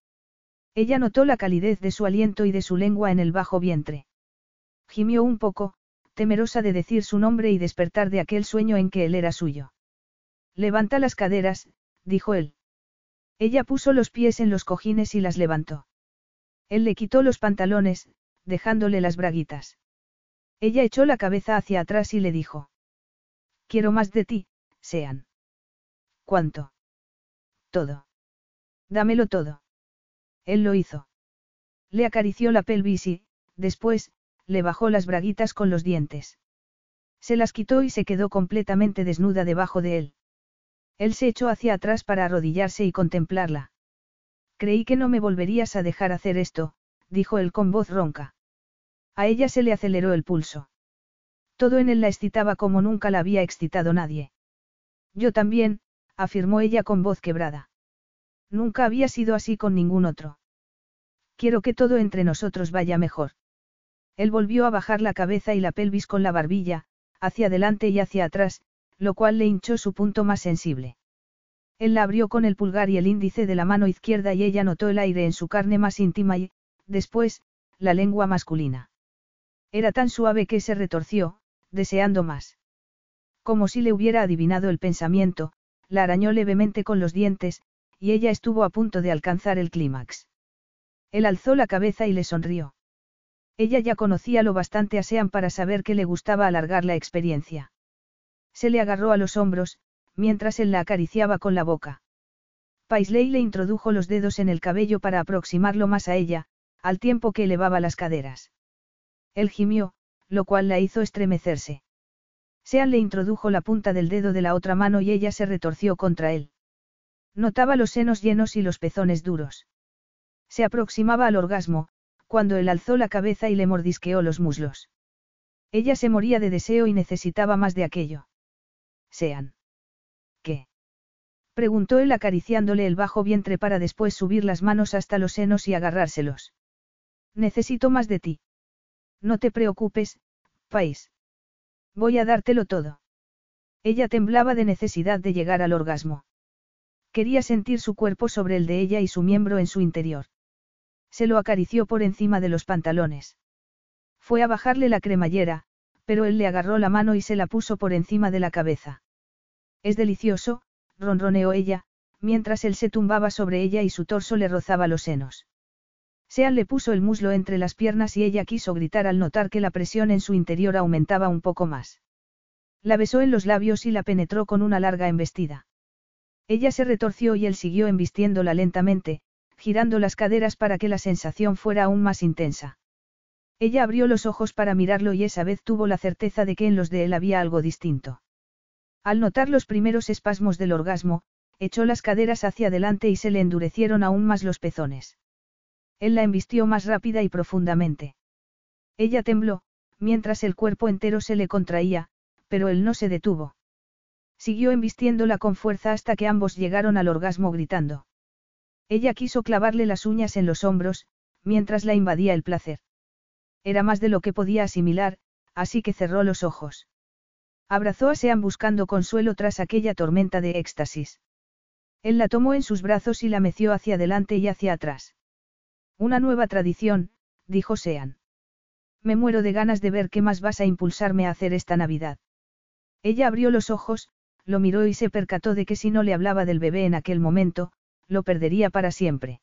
Speaker 1: Ella notó la calidez de su aliento y de su lengua en el bajo vientre. Gimió un poco, temerosa de decir su nombre y despertar de aquel sueño en que él era suyo. Levanta las caderas, dijo él. Ella puso los pies en los cojines y las levantó. Él le quitó los pantalones, dejándole las braguitas. Ella echó la cabeza hacia atrás y le dijo. Quiero más de ti, Sean. ¿Cuánto? Todo. Dámelo todo. Él lo hizo. Le acarició la pelvis y, después, le bajó las braguitas con los dientes. Se las quitó y se quedó completamente desnuda debajo de él. Él se echó hacia atrás para arrodillarse y contemplarla. Creí que no me volverías a dejar hacer esto, dijo él con voz ronca. A ella se le aceleró el pulso. Todo en él la excitaba como nunca la había excitado nadie. Yo también, afirmó ella con voz quebrada. Nunca había sido así con ningún otro. Quiero que todo entre nosotros vaya mejor. Él volvió a bajar la cabeza y la pelvis con la barbilla, hacia adelante y hacia atrás, lo cual le hinchó su punto más sensible. Él la abrió con el pulgar y el índice de la mano izquierda y ella notó el aire en su carne más íntima y, después, la lengua masculina. Era tan suave que se retorció, deseando más. Como si le hubiera adivinado el pensamiento, la arañó levemente con los dientes, y ella estuvo a punto de alcanzar el clímax. Él alzó la cabeza y le sonrió. Ella ya conocía lo bastante a Sean para saber que le gustaba alargar la experiencia. Se le agarró a los hombros, mientras él la acariciaba con la boca. Paisley le introdujo los dedos en el cabello para aproximarlo más a ella, al tiempo que elevaba las caderas. Él gimió, lo cual la hizo estremecerse. Sean le introdujo la punta del dedo de la otra mano y ella se retorció contra él. Notaba los senos llenos y los pezones duros. Se aproximaba al orgasmo, cuando él alzó la cabeza y le mordisqueó los muslos. Ella se moría de deseo y necesitaba más de aquello sean. ¿Qué? Preguntó él acariciándole el bajo vientre para después subir las manos hasta los senos y agarrárselos. Necesito más de ti. No te preocupes, país. Voy a dártelo todo. Ella temblaba de necesidad de llegar al orgasmo. Quería sentir su cuerpo sobre el de ella y su miembro en su interior. Se lo acarició por encima de los pantalones. Fue a bajarle la cremallera, pero él le agarró la mano y se la puso por encima de la cabeza. Es delicioso, ronroneó ella, mientras él se tumbaba sobre ella y su torso le rozaba los senos. Sean le puso el muslo entre las piernas y ella quiso gritar al notar que la presión en su interior aumentaba un poco más. La besó en los labios y la penetró con una larga embestida. Ella se retorció y él siguió embistiéndola lentamente, girando las caderas para que la sensación fuera aún más intensa. Ella abrió los ojos para mirarlo y esa vez tuvo la certeza de que en los de él había algo distinto. Al notar los primeros espasmos del orgasmo, echó las caderas hacia adelante y se le endurecieron aún más los pezones. Él la embistió más rápida y profundamente. Ella tembló, mientras el cuerpo entero se le contraía, pero él no se detuvo. Siguió embistiéndola con fuerza hasta que ambos llegaron al orgasmo gritando. Ella quiso clavarle las uñas en los hombros, mientras la invadía el placer. Era más de lo que podía asimilar, así que cerró los ojos. Abrazó a Sean buscando consuelo tras aquella tormenta de éxtasis. Él la tomó en sus brazos y la meció hacia adelante y hacia atrás. Una nueva tradición, dijo Sean. Me muero de ganas de ver qué más vas a impulsarme a hacer esta Navidad. Ella abrió los ojos, lo miró y se percató de que si no le hablaba del bebé en aquel momento, lo perdería para siempre.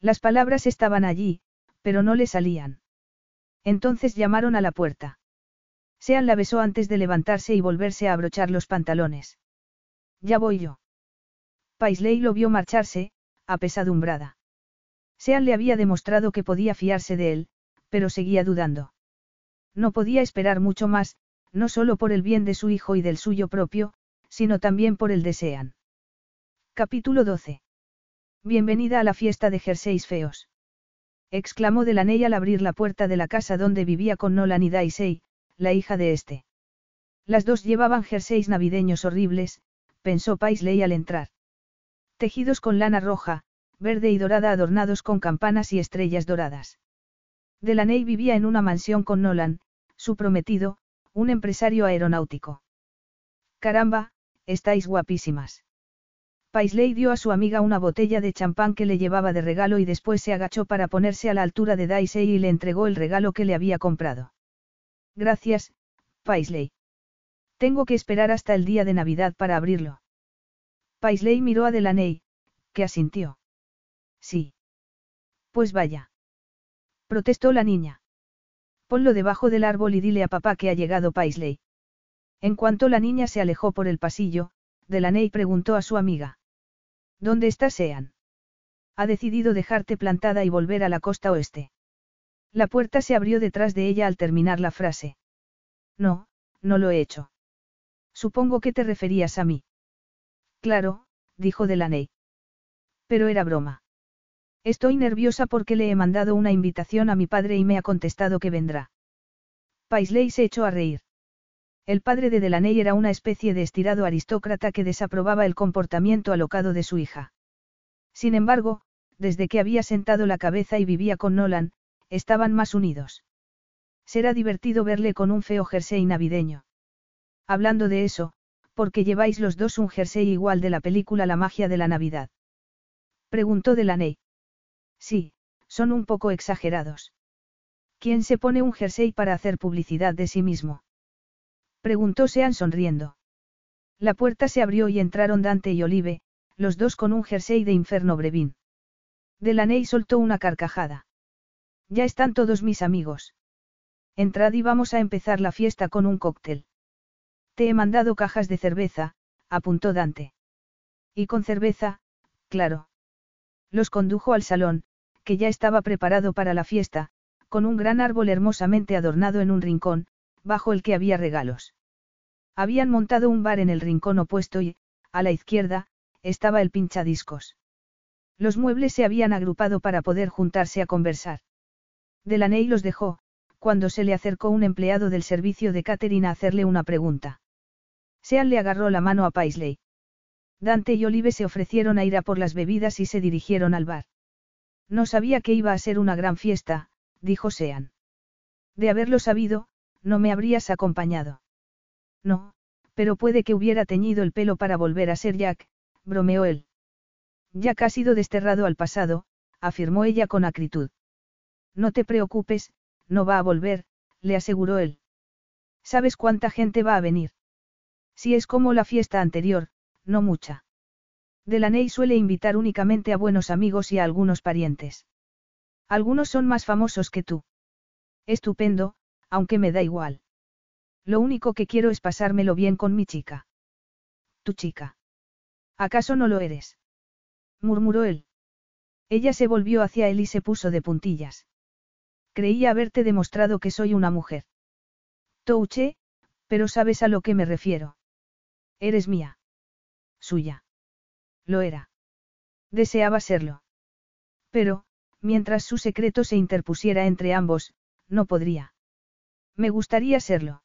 Speaker 1: Las palabras estaban allí, pero no le salían. Entonces llamaron a la puerta. Sean la besó antes de levantarse y volverse a abrochar los pantalones. Ya voy yo. Paisley lo vio marcharse, apesadumbrada. Sean le había demostrado que podía fiarse de él, pero seguía dudando. No podía esperar mucho más, no solo por el bien de su hijo y del suyo propio, sino también por el desean. Capítulo 12. Bienvenida a la fiesta de jerseys feos. Exclamó Delaney al abrir la puerta de la casa donde vivía con Nolan y Daisy, la hija de este. Las dos llevaban jerseys navideños horribles, pensó Paisley al entrar. Tejidos con lana roja, verde y dorada adornados con campanas y estrellas doradas. Delaney vivía en una mansión con Nolan, su prometido, un empresario aeronáutico. Caramba, estáis guapísimas. Paisley dio a su amiga una botella de champán que le llevaba de regalo y después se agachó para ponerse a la altura de Daisy y le entregó el regalo que le había comprado. Gracias, Paisley. Tengo que esperar hasta el día de Navidad para abrirlo. Paisley miró a Delaney, que asintió. Sí. Pues vaya. Protestó la niña. Ponlo debajo del árbol y dile a papá que ha llegado Paisley. En cuanto la niña se alejó por el pasillo, Delaney preguntó a su amiga. ¿Dónde está Sean? Ha decidido dejarte plantada y volver a la costa oeste. La puerta se abrió detrás de ella al terminar la frase. No, no lo he hecho. Supongo que te referías a mí. Claro, dijo Delaney. Pero era broma. Estoy nerviosa porque le he mandado una invitación a mi padre y me ha contestado que vendrá. Paisley se echó a reír. El padre de Delaney era una especie de estirado aristócrata que desaprobaba el comportamiento alocado de su hija. Sin embargo, desde que había sentado la cabeza y vivía con Nolan, estaban más unidos. Será divertido verle con un feo jersey navideño. Hablando de eso, porque lleváis los dos un jersey igual de la película La magia de la Navidad? Preguntó Delaney. Sí, son un poco exagerados. ¿Quién se pone un jersey para hacer publicidad de sí mismo? Preguntó Sean sonriendo. La puerta se abrió y entraron Dante y Olive, los dos con un jersey de Inferno Brevin. Delaney soltó una carcajada. Ya están todos mis amigos. Entrad y vamos a empezar la fiesta con un cóctel. Te he mandado cajas de cerveza, apuntó Dante. Y con cerveza, claro. Los condujo al salón, que ya estaba preparado para la fiesta, con un gran árbol hermosamente adornado en un rincón, bajo el que había regalos. Habían montado un bar en el rincón opuesto y, a la izquierda, estaba el pinchadiscos. Los muebles se habían agrupado para poder juntarse a conversar. Delaney los dejó, cuando se le acercó un empleado del servicio de Catherine a hacerle una pregunta. Sean le agarró la mano a Paisley. Dante y Olive se ofrecieron a ir a por las bebidas y se dirigieron al bar. No sabía que iba a ser una gran fiesta, dijo Sean. De haberlo sabido, no me habrías acompañado. No, pero puede que hubiera teñido el pelo para volver a ser Jack, bromeó él. Jack ha sido desterrado al pasado, afirmó ella con acritud. No te preocupes, no va a volver, le aseguró él. ¿Sabes cuánta gente va a venir? Si es como la fiesta anterior, no mucha. Delaney suele invitar únicamente a buenos amigos y a algunos parientes. Algunos son más famosos que tú. Estupendo, aunque me da igual. Lo único que quiero es pasármelo bien con mi chica. ¿Tu chica? ¿Acaso no lo eres? murmuró él. Ella se volvió hacia él y se puso de puntillas. Creía haberte demostrado que soy una mujer. Touché, pero sabes a lo que me refiero. Eres mía. Suya. Lo era. Deseaba serlo. Pero, mientras su secreto se interpusiera entre ambos, no podría. Me gustaría serlo.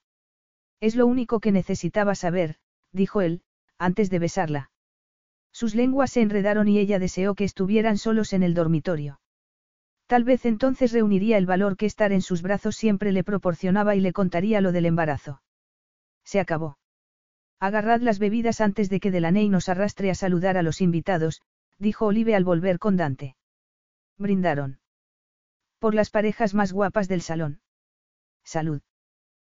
Speaker 1: Es lo único que necesitaba saber, dijo él, antes de besarla. Sus lenguas se enredaron y ella deseó que estuvieran solos en el dormitorio. Tal vez entonces reuniría el valor que estar en sus brazos siempre le proporcionaba y le contaría lo del embarazo. Se acabó. Agarrad las bebidas antes de que Delaney nos arrastre a saludar a los invitados, dijo Olive al volver con Dante. Brindaron. Por las parejas más guapas del salón. Salud.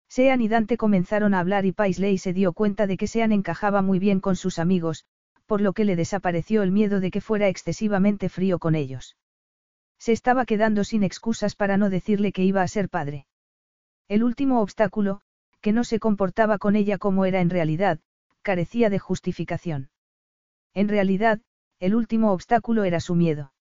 Speaker 1: Sean y Dante comenzaron a hablar y Paisley se dio cuenta de que Sean encajaba muy bien con sus amigos, por lo que le desapareció el miedo de que fuera excesivamente frío con ellos. Se estaba quedando sin excusas para no decirle que iba a ser padre. El último obstáculo, que no se comportaba con ella como era en realidad, carecía de justificación. En realidad, el último obstáculo era su miedo.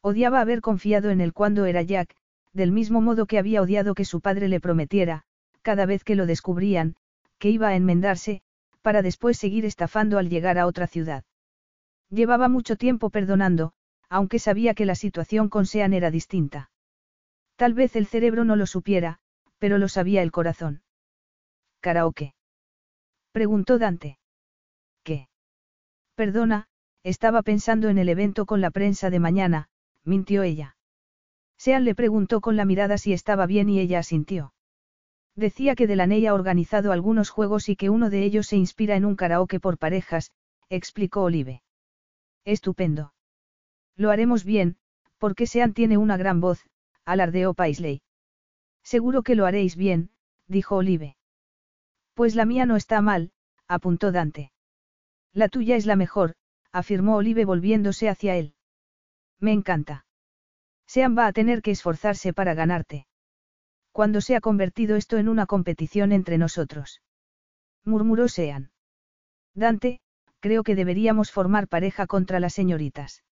Speaker 1: Odiaba haber confiado en él cuando era Jack, del mismo modo que había odiado que su padre le prometiera, cada vez que lo descubrían, que iba a enmendarse, para después seguir estafando al llegar a otra ciudad. Llevaba mucho tiempo perdonando, aunque sabía que la situación con Sean era distinta. Tal vez el cerebro no lo supiera, pero lo sabía el corazón. ¿Karaoke? Preguntó Dante. ¿Qué? Perdona, estaba pensando en el evento con la prensa de mañana, mintió ella. Sean le preguntó con la mirada si estaba bien y ella asintió. Decía que Delaney ha organizado algunos juegos y que uno de ellos se inspira en un karaoke por parejas, explicó Olive. Estupendo. Lo haremos bien, porque Sean tiene una gran voz, alardeó Paisley. Seguro que lo haréis bien, dijo Olive. Pues la mía no está mal, apuntó Dante. La tuya es la mejor, afirmó Olive volviéndose hacia él. Me encanta. Sean va a tener que esforzarse para ganarte. Cuando se ha convertido esto en una competición entre nosotros? murmuró Sean. Dante, creo que deberíamos formar pareja contra las señoritas.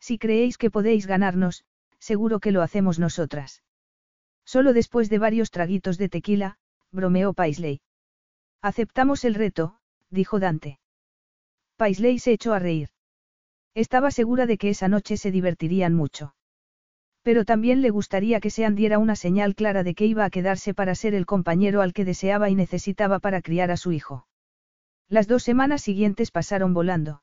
Speaker 1: Si creéis que podéis ganarnos, seguro que lo hacemos nosotras. Solo después de varios traguitos de tequila, bromeó Paisley. Aceptamos el reto, dijo Dante. Paisley se echó a reír. Estaba segura de que esa noche se divertirían mucho. Pero también le gustaría que Sean diera una señal clara de que iba a quedarse para ser el compañero al que deseaba y necesitaba para criar a su hijo. Las dos semanas siguientes pasaron volando.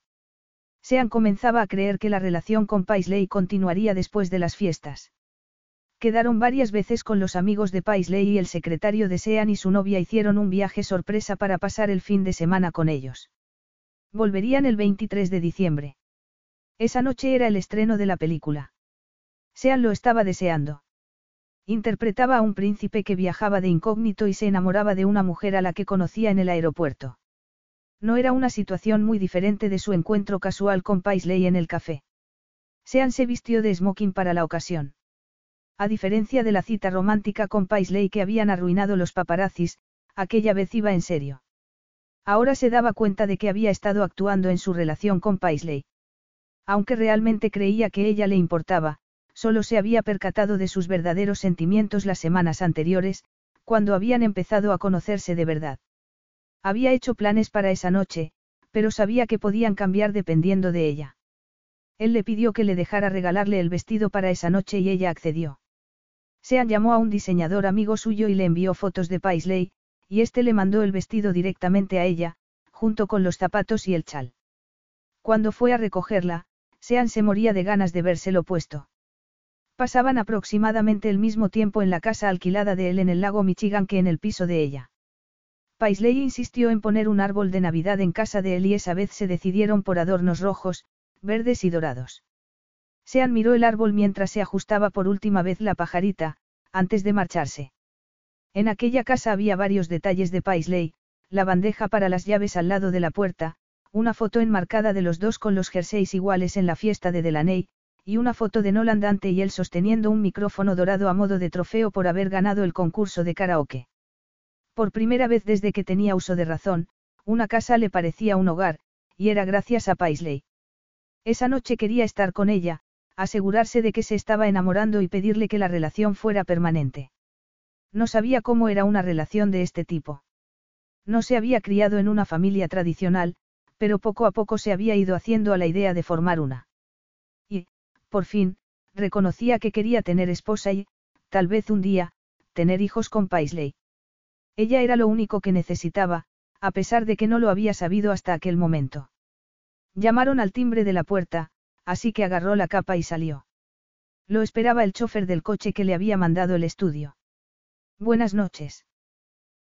Speaker 1: Sean comenzaba a creer que la relación con Paisley continuaría después de las fiestas. Quedaron varias veces con los amigos de Paisley y el secretario de Sean y su novia hicieron un viaje sorpresa para pasar el fin de semana con ellos. Volverían el 23 de diciembre. Esa noche era el estreno de la película. Sean lo estaba deseando. Interpretaba a un príncipe que viajaba de incógnito y se enamoraba de una mujer a la que conocía en el aeropuerto. No era una situación muy diferente de su encuentro casual con Paisley en el café. Sean se vistió de smoking para la ocasión. A diferencia de la cita romántica con Paisley que habían arruinado los paparazzis, aquella vez iba en serio. Ahora se daba cuenta de que había estado actuando en su relación con Paisley. Aunque realmente creía que ella le importaba, solo se había percatado de sus verdaderos sentimientos las semanas anteriores, cuando habían empezado a conocerse de verdad. Había hecho planes para esa noche, pero sabía que podían cambiar dependiendo de ella. Él le pidió que le dejara regalarle el vestido para esa noche y ella accedió. Sean llamó a un diseñador amigo suyo y le envió fotos de Paisley, y este le mandó el vestido directamente a ella, junto con los zapatos y el chal. Cuando fue a recogerla, Sean se moría de ganas de vérselo puesto. Pasaban aproximadamente el mismo tiempo en la casa alquilada de él en el lago Michigan que en el piso de ella. Paisley insistió en poner un árbol de Navidad en casa de él y esa vez se decidieron por adornos rojos, verdes y dorados. Sean miró el árbol mientras se ajustaba por última vez la pajarita, antes de marcharse. En aquella casa había varios detalles de Paisley, la bandeja para las llaves al lado de la puerta, una foto enmarcada de los dos con los jerseys iguales en la fiesta de Delaney, y una foto de Nolan Dante y él sosteniendo un micrófono dorado a modo de trofeo por haber ganado el concurso de karaoke. Por primera vez desde que tenía uso de razón, una casa le parecía un hogar, y era gracias a Paisley. Esa noche quería estar con ella, asegurarse de que se estaba enamorando y pedirle que la relación fuera permanente. No sabía cómo era una relación de este tipo. No se había criado en una familia tradicional, pero poco a poco se había ido haciendo a la idea de formar una por fin, reconocía que quería tener esposa y, tal vez un día, tener hijos con Paisley. Ella era lo único que necesitaba, a pesar de que no lo había sabido hasta aquel momento. Llamaron al timbre de la puerta, así que agarró la capa y salió. Lo esperaba el chofer del coche que le había mandado el estudio. Buenas noches.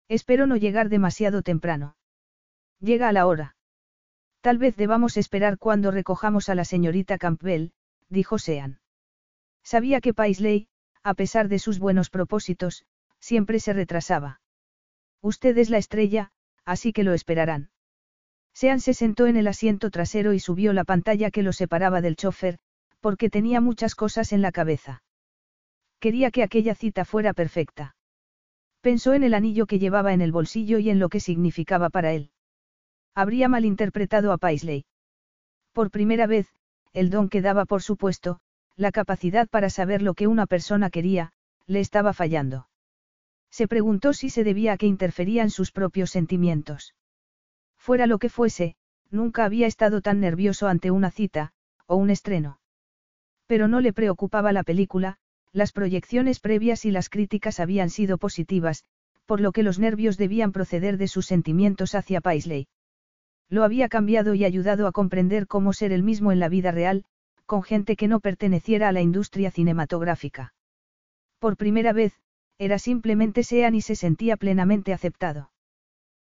Speaker 1: Espero no llegar demasiado temprano. Llega a la hora. Tal vez debamos esperar cuando recojamos a la señorita Campbell, dijo Sean. Sabía que Paisley, a pesar de sus buenos propósitos, siempre se retrasaba. Usted es la estrella, así que lo esperarán. Sean se sentó en el asiento trasero y subió la pantalla que lo separaba del chofer, porque tenía muchas cosas en la cabeza. Quería que aquella cita fuera perfecta. Pensó en el anillo que llevaba en el bolsillo y en lo que significaba para él. Habría malinterpretado a Paisley. Por primera vez, el don que daba por supuesto, la capacidad para saber lo que una persona quería, le estaba fallando. Se preguntó si se debía a que interferían sus propios sentimientos. Fuera lo que fuese, nunca había estado tan nervioso ante una cita, o un estreno. Pero no le preocupaba la película, las proyecciones previas y las críticas habían sido positivas, por lo que los nervios debían proceder de sus sentimientos hacia Paisley. Lo había cambiado y ayudado a comprender cómo ser el mismo en la vida real, con gente que no perteneciera a la industria cinematográfica. Por primera vez, era simplemente Sean y se sentía plenamente aceptado.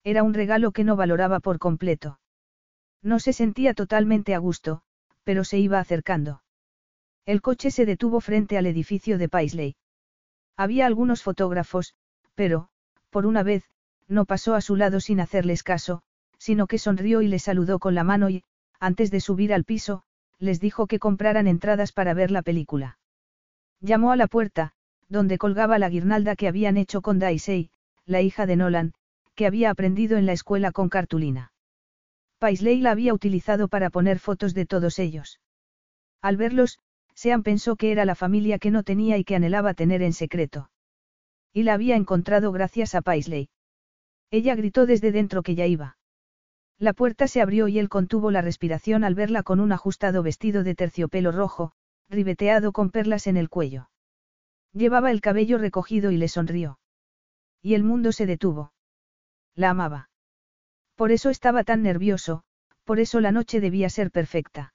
Speaker 1: Era un regalo que no valoraba por completo. No se sentía totalmente a gusto, pero se iba acercando. El coche se detuvo frente al edificio de Paisley. Había algunos fotógrafos, pero, por una vez, no pasó a su lado sin hacerles caso, sino que sonrió y les saludó con la mano y, antes de subir al piso, les dijo que compraran entradas para ver la película. Llamó a la puerta, donde colgaba la guirnalda que habían hecho con Daisy, la hija de Nolan, que había aprendido en la escuela con cartulina. Paisley la había utilizado para poner fotos de todos ellos. Al verlos, Sean pensó que era la familia que no tenía y que anhelaba tener en secreto. Y la había encontrado gracias a Paisley. Ella gritó desde dentro que ya iba. La puerta se abrió y él contuvo la respiración al verla con un ajustado vestido de terciopelo rojo, ribeteado con perlas en el cuello. Llevaba el cabello recogido y le sonrió. Y el mundo se detuvo. La amaba. Por eso estaba tan nervioso, por eso la noche debía ser perfecta.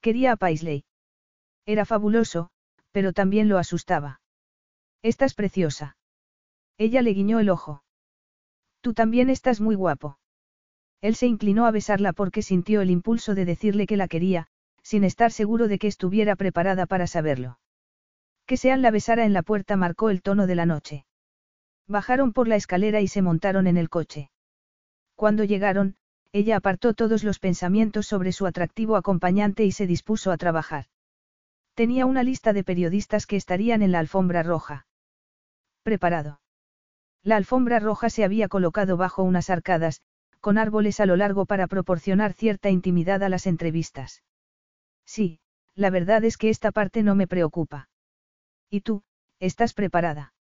Speaker 1: Quería a Paisley. Era fabuloso, pero también lo asustaba. Estás preciosa. Ella le guiñó el ojo. Tú también estás muy guapo. Él se inclinó a besarla porque sintió el impulso de decirle que la quería, sin estar seguro de que estuviera preparada para saberlo. Que Sean la besara en la puerta marcó el tono de la noche. Bajaron por la escalera y se montaron en el coche. Cuando llegaron, ella apartó todos los pensamientos sobre su atractivo acompañante y se dispuso a trabajar. Tenía una lista de periodistas que estarían en la alfombra roja. Preparado. La alfombra roja se había colocado bajo unas arcadas, con árboles a lo largo para proporcionar cierta intimidad a las entrevistas. Sí, la verdad es que esta parte no me preocupa. ¿Y tú, estás preparada?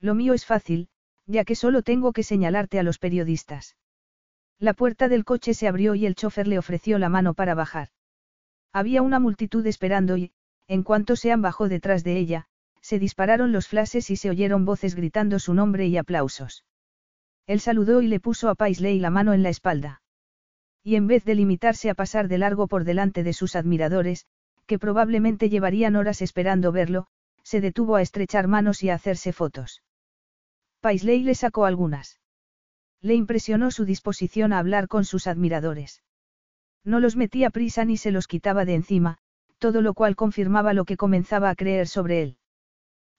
Speaker 1: Lo mío es fácil, ya que solo tengo que señalarte a los periodistas. La puerta del coche se abrió y el chofer le ofreció la mano para bajar. Había una multitud esperando y, en cuanto Sean bajó detrás de ella, se dispararon los flashes y se oyeron voces gritando su nombre y aplausos. Él saludó y le puso a Paisley la mano en la espalda. Y en vez de limitarse a pasar de largo por delante de sus admiradores, que probablemente llevarían horas esperando verlo, se detuvo a estrechar manos y a hacerse fotos. Paisley le sacó algunas. Le impresionó su disposición a hablar con sus admiradores. No los metía prisa ni se los quitaba de encima, todo lo cual confirmaba lo que comenzaba a creer sobre él.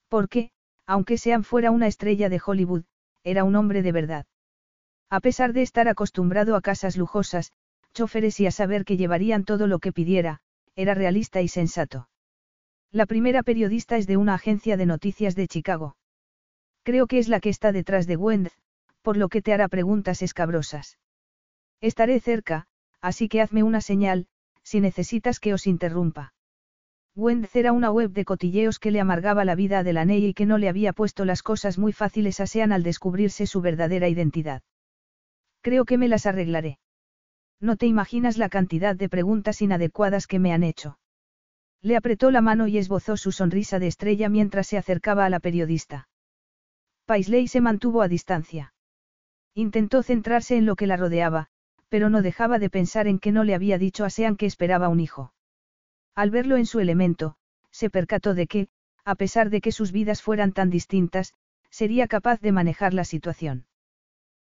Speaker 1: Porque, aunque sean fuera una estrella de Hollywood, era un hombre de verdad. A pesar de estar acostumbrado a casas lujosas, choferes y a saber que llevarían todo lo que pidiera, era realista y sensato. La primera periodista es de una agencia de noticias de Chicago. Creo que es la que está detrás de Wendell, por lo que te hará preguntas escabrosas. Estaré cerca, así que hazme una señal, si necesitas que os interrumpa. Wendell era una web de cotilleos que le amargaba la vida a Delaney y que no le había puesto las cosas muy fáciles a Sean al descubrirse su verdadera identidad. Creo que me las arreglaré. No te imaginas la cantidad de preguntas inadecuadas que me han hecho. Le apretó la mano y esbozó su sonrisa de estrella mientras se acercaba a la periodista. Paisley se mantuvo a distancia. Intentó centrarse en lo que la rodeaba, pero no dejaba de pensar en que no le había dicho a Sean que esperaba un hijo. Al verlo en su elemento, se percató de que, a pesar de que sus vidas fueran tan distintas, sería capaz de manejar la situación.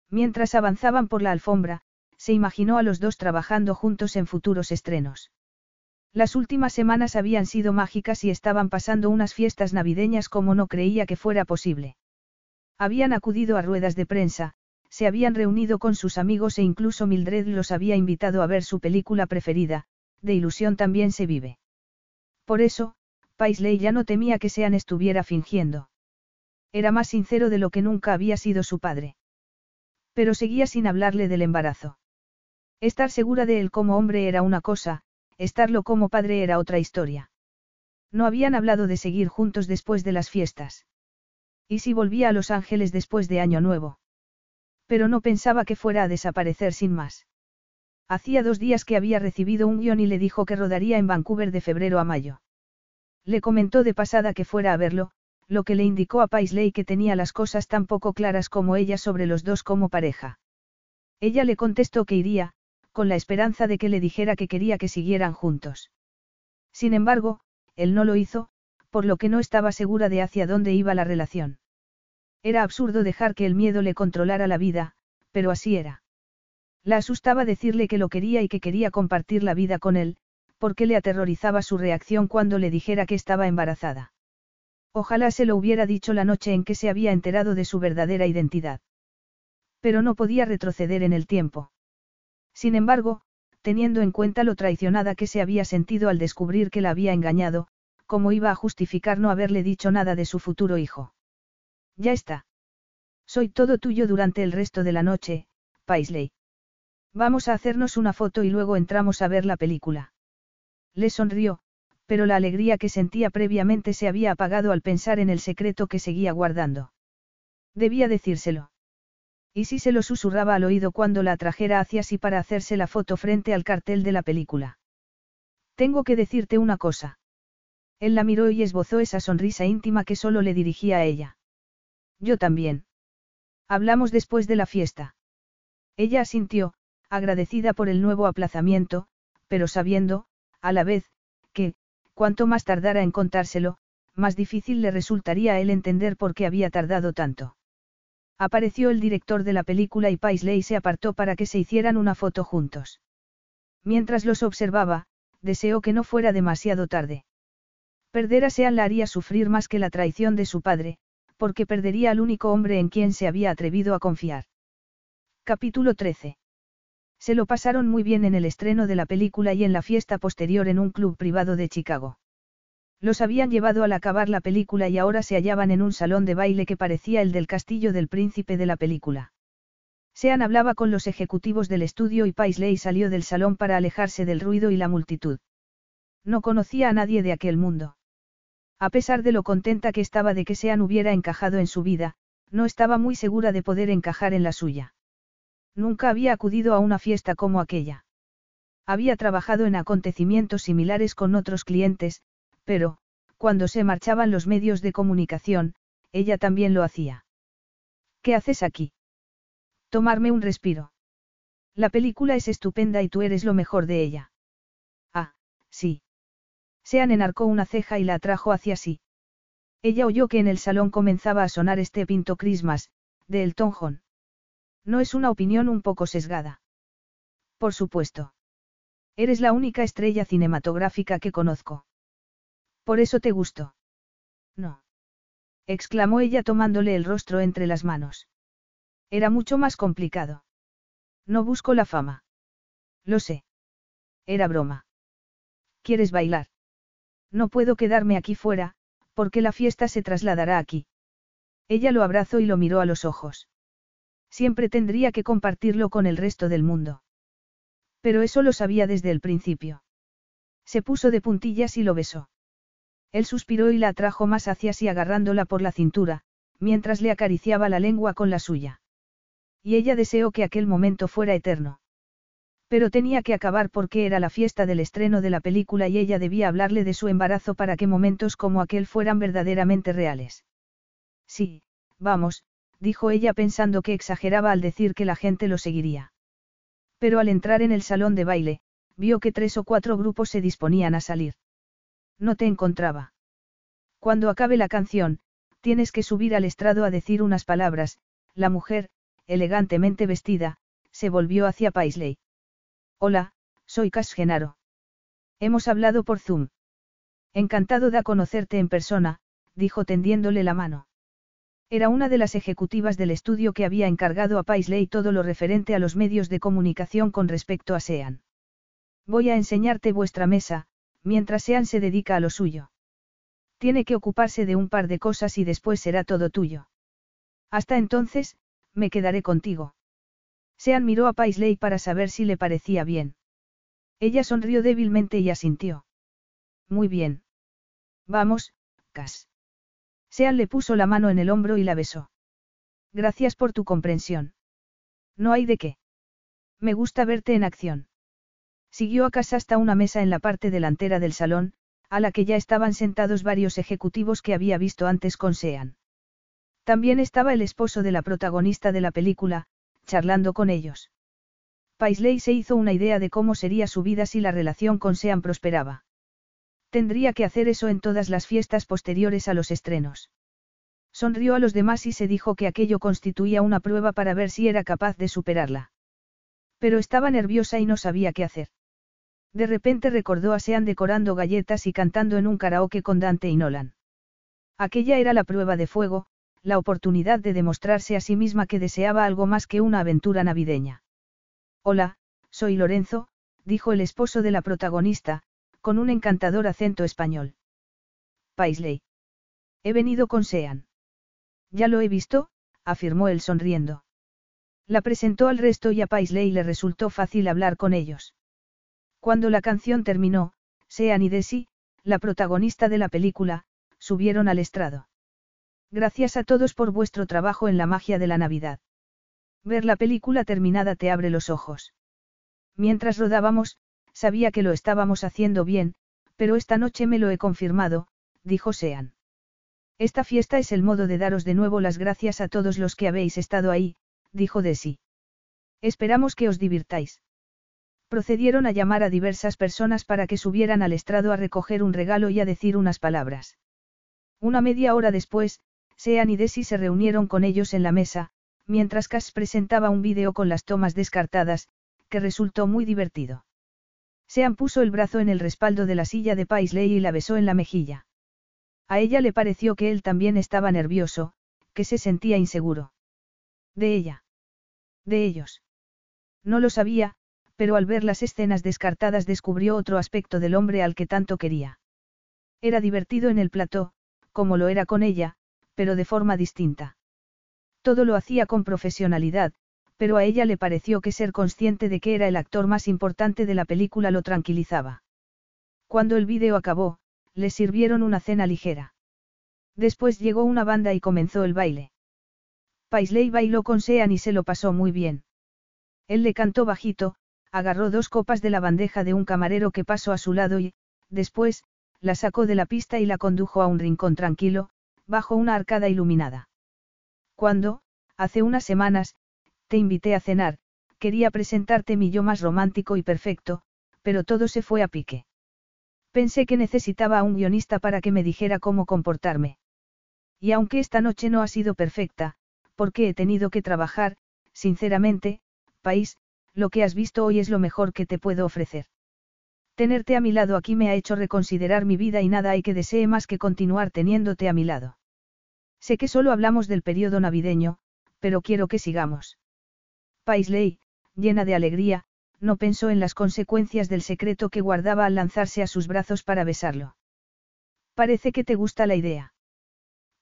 Speaker 1: Mientras avanzaban por la alfombra, se imaginó a los dos trabajando juntos en futuros estrenos. Las últimas semanas habían sido mágicas y estaban pasando unas fiestas navideñas como no creía que fuera posible. Habían acudido a ruedas de prensa, se habían reunido con sus amigos e incluso Mildred los había invitado a ver su película preferida, de ilusión también se vive. Por eso, Paisley ya no temía que Sean estuviera fingiendo. Era más sincero de lo que nunca había sido su padre. Pero seguía sin hablarle del embarazo. Estar segura de él como hombre era una cosa, estarlo como padre era otra historia. No habían hablado de seguir juntos después de las fiestas. ¿Y si volvía a Los Ángeles después de Año Nuevo? Pero no pensaba que fuera a desaparecer sin más. Hacía dos días que había recibido un guion y le dijo que rodaría en Vancouver de febrero a mayo. Le comentó de pasada que fuera a verlo, lo que le indicó a Paisley que tenía las cosas tan poco claras como ella sobre los dos como pareja. Ella le contestó que iría, con la esperanza de que le dijera que quería que siguieran juntos. Sin embargo, él no lo hizo, por lo que no estaba segura de hacia dónde iba la relación. Era absurdo dejar que el miedo le controlara la vida, pero así era. La asustaba decirle que lo quería y que quería compartir la vida con él, porque le aterrorizaba su reacción cuando le dijera que estaba embarazada. Ojalá se lo hubiera dicho la noche en que se había enterado de su verdadera identidad. Pero no podía retroceder en el tiempo. Sin embargo, teniendo en cuenta lo traicionada que se había sentido al descubrir que la había engañado, ¿cómo iba a justificar no haberle dicho nada de su futuro hijo? Ya está. Soy todo tuyo durante el resto de la noche, Paisley. Vamos a hacernos una foto y luego entramos a ver la película. Le sonrió, pero la alegría que sentía previamente se había apagado al pensar en el secreto que seguía guardando. Debía decírselo. ¿Y si se lo susurraba al oído cuando la trajera hacia sí para hacerse la foto frente al cartel de la película? Tengo que decirte una cosa. Él la miró y esbozó esa sonrisa íntima que solo le dirigía a ella. Yo también. Hablamos después de la fiesta. Ella asintió, agradecida por el nuevo aplazamiento, pero sabiendo, a la vez, que, cuanto más tardara en contárselo, más difícil le resultaría a él entender por qué había tardado tanto. Apareció el director de la película y Paisley se apartó para que se hicieran una foto juntos. Mientras los observaba, deseó que no fuera demasiado tarde. Perder a Sean la haría sufrir más que la traición de su padre, porque perdería al único hombre en quien se había atrevido a confiar. Capítulo 13. Se lo pasaron muy bien en el estreno de la película y en la fiesta posterior en un club privado de Chicago. Los habían llevado al acabar la película y ahora se hallaban en un salón de baile que parecía el del castillo del príncipe de la película. Sean hablaba con los ejecutivos del estudio y Paisley salió del salón para alejarse del ruido y la multitud. No conocía a nadie de aquel mundo. A pesar de lo contenta que estaba de que Sean hubiera encajado en su vida, no estaba muy segura de poder encajar en la suya. Nunca había acudido a una fiesta como aquella. Había trabajado en acontecimientos similares con otros clientes, pero, cuando se marchaban los medios de comunicación, ella también lo hacía. ¿Qué haces aquí? Tomarme un respiro. La película es estupenda y tú eres lo mejor de ella. Ah, sí. Sean enarcó una ceja y la atrajo hacia sí. Ella oyó que en el salón comenzaba a sonar este Pinto Christmas, de Elton John. No es una opinión un poco sesgada. Por supuesto. Eres la única estrella cinematográfica que conozco. Por eso te gustó. No. exclamó ella tomándole el rostro entre las manos. Era mucho más complicado. No busco la fama. Lo sé. Era broma. ¿Quieres bailar? No puedo quedarme aquí fuera, porque la fiesta se trasladará aquí. Ella lo abrazó y lo miró a los ojos. Siempre tendría que compartirlo con el resto del mundo. Pero eso lo sabía desde el principio. Se puso de puntillas y lo besó. Él suspiró y la atrajo más hacia sí agarrándola por la cintura, mientras le acariciaba la lengua con la suya. Y ella deseó que aquel momento fuera eterno. Pero tenía que acabar porque era la fiesta del estreno de la película y ella debía hablarle de su embarazo para que momentos como aquel fueran verdaderamente reales. Sí, vamos, dijo ella pensando que exageraba al decir que la gente lo seguiría. Pero al entrar en el salón de baile, vio que tres o cuatro grupos se disponían a salir. No te encontraba. Cuando acabe la canción, tienes que subir al estrado a decir unas palabras, la mujer, elegantemente vestida, se volvió hacia Paisley. Hola, soy Cass Genaro. Hemos hablado por Zoom. Encantado de conocerte en persona, dijo tendiéndole la mano. Era una de las ejecutivas del estudio que había encargado a Paisley todo lo referente a los medios de comunicación con respecto a Sean. Voy a enseñarte vuestra mesa, mientras Sean se dedica a lo suyo. Tiene que ocuparse de un par de cosas y después será todo tuyo. Hasta entonces, me quedaré contigo. Sean miró a Paisley para saber si le parecía bien. Ella sonrió débilmente y asintió. Muy bien. Vamos, Cass. Sean le puso la mano en el hombro y la besó. Gracias por tu comprensión. No hay de qué. Me gusta verte en acción. Siguió a casa hasta una mesa en la parte delantera del salón, a la que ya estaban sentados varios ejecutivos que había visto antes con Sean. También estaba el esposo de la protagonista de la película, charlando con ellos. Paisley se hizo una idea de cómo sería su vida si la relación con Sean prosperaba. Tendría que hacer eso en todas las fiestas posteriores a los estrenos. Sonrió a los demás y se dijo que aquello constituía una prueba para ver si era capaz de superarla. Pero estaba nerviosa y no sabía qué hacer. De repente recordó a Sean decorando galletas y cantando en un karaoke con Dante y Nolan. Aquella era la prueba de fuego, la oportunidad de demostrarse a sí misma que deseaba algo más que una aventura navideña. Hola, soy Lorenzo, dijo el esposo de la protagonista, con un encantador acento español. Paisley. He venido con Sean. Ya lo he visto, afirmó él sonriendo. La presentó al resto y a Paisley le resultó fácil hablar con ellos. Cuando la canción terminó, Sean y Desi, la protagonista de la película, subieron al estrado. Gracias a todos por vuestro trabajo en la magia de la Navidad. Ver la película terminada te abre los ojos. Mientras rodábamos, sabía que lo estábamos haciendo bien, pero esta noche me lo he confirmado, dijo Sean. Esta fiesta es el modo de daros de nuevo las gracias a todos los que habéis estado ahí, dijo Desi. Esperamos que os divirtáis. Procedieron a llamar a diversas personas para que subieran al estrado a recoger un regalo y a decir unas palabras. Una media hora después, Sean y Desi se reunieron con ellos en la mesa, mientras Cass presentaba un vídeo con las tomas descartadas, que resultó muy divertido. Sean puso el brazo en el respaldo de la silla de Paisley y la besó en la mejilla. A ella le pareció que él también estaba nervioso, que se sentía inseguro. De ella. De ellos. No lo sabía, pero al ver las escenas descartadas descubrió otro aspecto del hombre al que tanto quería. Era divertido en el plató, como lo era con ella, pero de forma distinta. Todo lo hacía con profesionalidad, pero a ella le pareció que ser consciente de que era el actor más importante de la película lo tranquilizaba. Cuando el vídeo acabó, le sirvieron una cena ligera. Después llegó una banda y comenzó el baile. Paisley bailó con Sean y se lo pasó muy bien. Él le cantó bajito, agarró dos copas de la bandeja de un camarero que pasó a su lado y, después, la sacó de la pista y la condujo a un rincón tranquilo, bajo una arcada iluminada. Cuando, hace unas semanas, te invité a cenar, quería presentarte mi yo más romántico y perfecto, pero todo se fue a pique. Pensé que necesitaba a un guionista para que me dijera cómo comportarme. Y aunque esta noche no ha sido perfecta, porque he tenido que trabajar, sinceramente, país, lo que has visto hoy es lo mejor que te puedo ofrecer. Tenerte a mi lado aquí me ha hecho reconsiderar mi vida y nada hay que desee más que continuar teniéndote a mi lado. Sé que solo hablamos del periodo navideño, pero quiero que sigamos. Paisley, llena de alegría, no pensó en las consecuencias del secreto que guardaba al lanzarse a sus brazos para besarlo. Parece que te gusta la idea.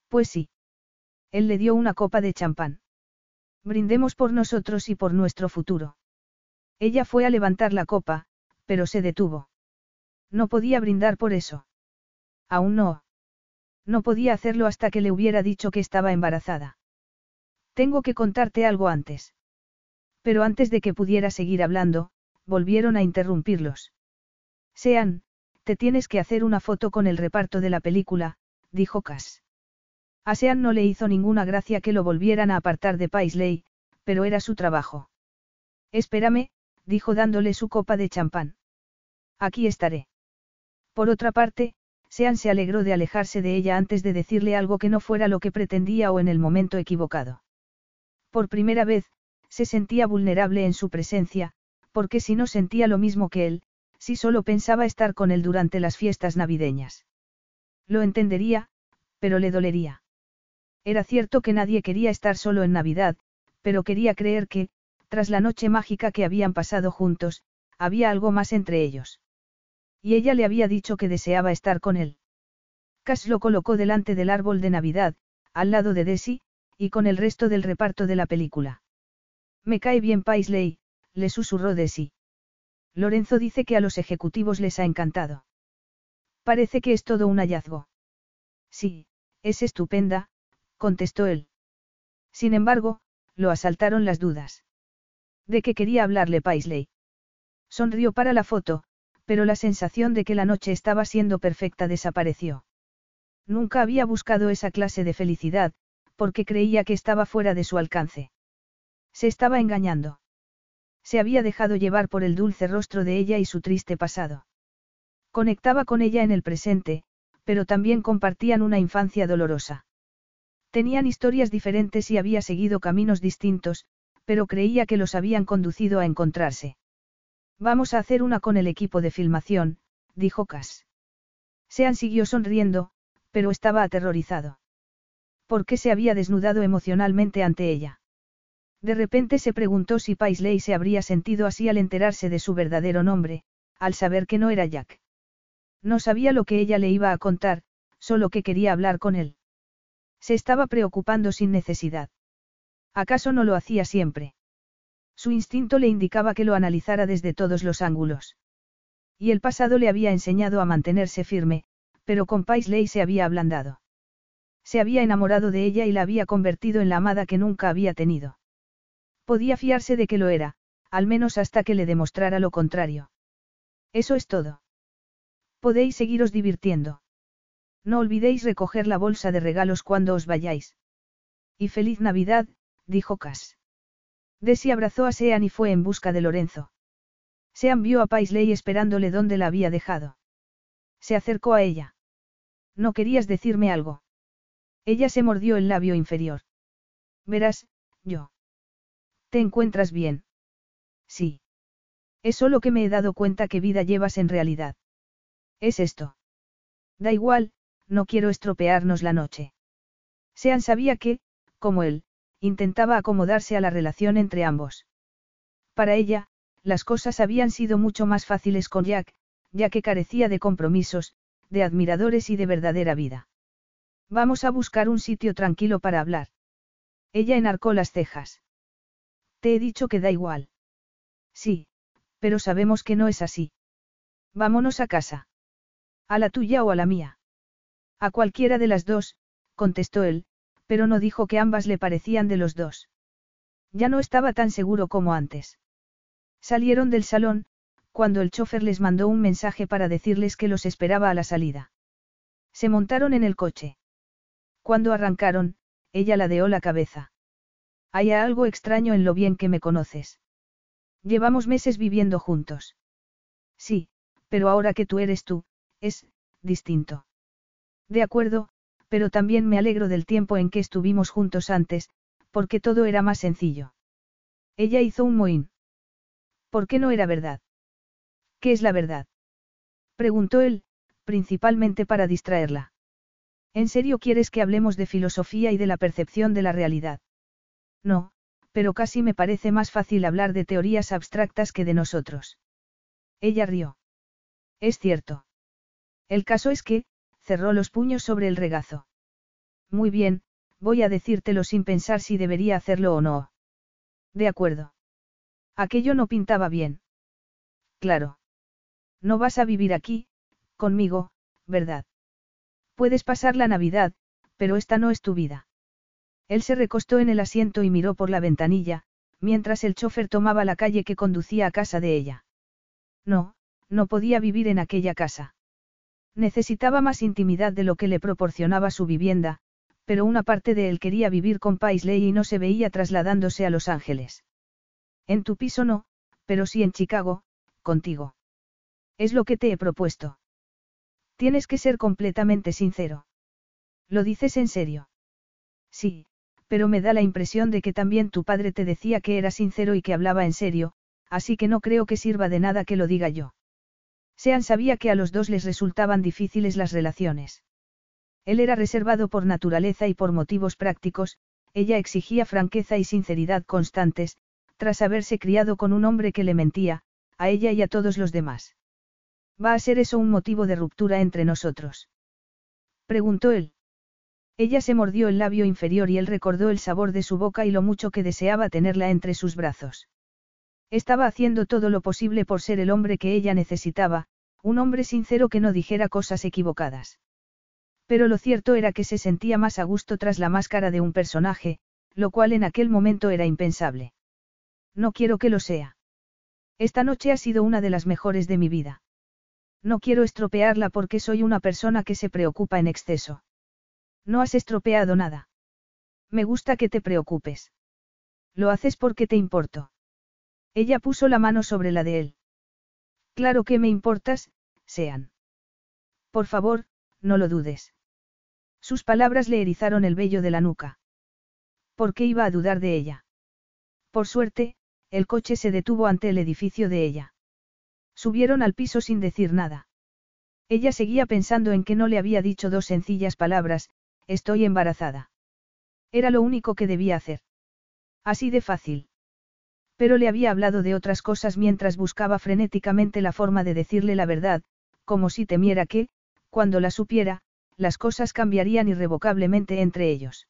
Speaker 1: Pues sí. Él le dio una copa de champán. Brindemos por nosotros y por nuestro futuro. Ella fue a levantar la copa, pero se detuvo. No podía brindar por eso. Aún no. No podía hacerlo hasta que le hubiera dicho que estaba embarazada. Tengo que contarte algo antes. Pero antes de que pudiera seguir hablando, volvieron a interrumpirlos. Sean, te tienes que hacer una foto con el reparto de la película, dijo Cass. A Sean no le hizo ninguna gracia que lo volvieran a apartar de Paisley, pero era su trabajo. Espérame, dijo dándole su copa de champán. Aquí estaré. Por otra parte, Sean se alegró de alejarse de ella antes de decirle algo que no fuera lo que pretendía o en el momento equivocado. Por primera vez, se sentía vulnerable en su presencia, porque si no sentía lo mismo que él, si solo pensaba estar con él durante las fiestas navideñas. Lo entendería, pero le dolería. Era cierto que nadie quería estar solo en Navidad, pero quería creer que, tras la noche mágica que habían pasado juntos, había algo más entre ellos. Y ella le había dicho que deseaba estar con él. Cass lo colocó delante del árbol de Navidad, al lado de Desi, y con el resto del reparto de la película. Me cae bien Paisley, le susurró Desi. Lorenzo dice que a los ejecutivos les ha encantado. Parece que es todo un hallazgo. Sí, Es estupenda, contestó él. Sin embargo, lo asaltaron las dudas. ¿De qué quería hablarle Paisley? Sonrió para la foto, pero la sensación de que la noche estaba siendo perfecta desapareció. Nunca había buscado esa clase de felicidad, porque creía que estaba fuera de su alcance. Se estaba engañando. Se había dejado llevar por el dulce rostro de ella y su triste pasado. Conectaba con ella en el presente, pero también compartían una infancia dolorosa. Tenían historias diferentes y había seguido caminos distintos, pero creía que los habían conducido a encontrarse. Vamos a hacer una con el equipo de filmación, dijo Cass. Sean siguió sonriendo, pero estaba aterrorizado. ¿Por qué se había desnudado emocionalmente ante ella? De repente se preguntó si Paisley se habría sentido así al enterarse de su verdadero nombre, al saber que no era Jack. No sabía lo que ella le iba a contar, solo que quería hablar con él. Se estaba preocupando sin necesidad. ¿Acaso no lo hacía siempre? Su instinto le indicaba que lo analizara desde todos los ángulos. Y el pasado le había enseñado a mantenerse firme, pero con Paisley se había ablandado. Se había enamorado de ella y la había convertido en la amada que nunca había tenido. Podía fiarse de que lo era, al menos hasta que le demostrara lo contrario. Eso es todo. Podéis seguiros divirtiendo. No olvidéis recoger la bolsa de regalos cuando os vayáis. Y feliz Navidad, dijo Cass. Desi abrazó a Sean y fue en busca de Lorenzo. Sean vio a Paisley esperándole donde la había dejado. Se acercó a ella. ¿No querías decirme algo? Ella se mordió el labio inferior. Verás, yo. ¿Te encuentras bien? Sí. Es solo que me he dado cuenta que vida llevas en realidad. Es esto. Da igual, no quiero estropearnos la noche. Sean sabía que, como él, intentaba acomodarse a la relación entre ambos. Para ella, las cosas habían sido mucho más fáciles con Jack, ya que carecía de compromisos, de admiradores y de verdadera vida. Vamos a buscar un sitio tranquilo para hablar. Ella enarcó las cejas. Te he dicho que da igual. Sí, pero sabemos que no es así. Vámonos a casa. A la tuya o a la mía. A cualquiera de las dos, contestó él, pero no dijo que ambas le parecían de los dos. Ya no estaba tan seguro como antes. Salieron del salón, cuando el chofer les mandó un mensaje para decirles que los esperaba a la salida. Se montaron en el coche. Cuando arrancaron, ella ladeó la cabeza. Hay algo extraño en lo bien que me conoces. Llevamos meses viviendo juntos. Sí, pero ahora que tú eres tú, es, distinto. De acuerdo, pero también me alegro del tiempo en que estuvimos juntos antes, porque todo era más sencillo. Ella hizo un mohín. ¿Por qué no era verdad? ¿Qué es la verdad? Preguntó él, principalmente para distraerla. ¿En serio quieres que hablemos de filosofía y de la percepción de la realidad? No, pero casi me parece más fácil hablar de teorías abstractas que de nosotros. Ella rió. Es cierto. El caso es que, cerró los puños sobre el regazo. Muy bien, voy a decírtelo sin pensar si debería hacerlo o no. De acuerdo. Aquello no pintaba bien. Claro. No vas a vivir aquí, conmigo, ¿verdad? Puedes pasar la Navidad, pero esta no es tu vida. Él se recostó en el asiento y miró por la ventanilla, mientras el chofer tomaba la calle que conducía a casa de ella. No, no podía vivir en aquella casa. Necesitaba más intimidad de lo que le proporcionaba su vivienda, pero una parte de él quería vivir con Paisley y no se veía trasladándose a Los Ángeles. En tu piso no, pero sí en Chicago, contigo. Es lo que te he propuesto. Tienes que ser completamente sincero. ¿Lo dices en serio? Sí, pero me da la impresión de que también tu padre te decía que era sincero y que hablaba en serio, así que no creo que sirva de nada que lo diga yo. Sean sabía que a los dos les resultaban difíciles las relaciones. Él era reservado por naturaleza y por motivos prácticos, ella exigía franqueza y sinceridad constantes, tras haberse criado con un hombre que le mentía, a ella y a todos los demás. ¿Va a ser eso un motivo de ruptura entre nosotros? Preguntó él. Ella se mordió el labio inferior y él recordó el sabor de su boca y lo mucho que deseaba tenerla entre sus brazos. Estaba haciendo todo lo posible por ser el hombre que ella necesitaba, un hombre sincero que no dijera cosas equivocadas. Pero lo cierto era que se sentía más a gusto tras la máscara de un personaje, lo cual en aquel momento era impensable. No quiero que lo sea. Esta noche ha sido una de las mejores de mi vida. No quiero estropearla porque soy una persona que se preocupa en exceso. No has estropeado nada. Me gusta que te preocupes. Lo haces porque te importo. Ella puso la mano sobre la de él. Claro que me importas, sean. Por favor, no lo dudes. Sus palabras le erizaron el vello de la nuca. ¿Por qué iba a dudar de ella? Por suerte, el coche se detuvo ante el edificio de ella. Subieron al piso sin decir nada. Ella seguía pensando en que no le había dicho dos sencillas palabras, estoy embarazada. Era lo único que debía hacer. Así de fácil. Pero le había hablado de otras cosas mientras buscaba frenéticamente la forma de decirle la verdad, como si temiera que, cuando la supiera, las cosas cambiarían irrevocablemente entre ellos.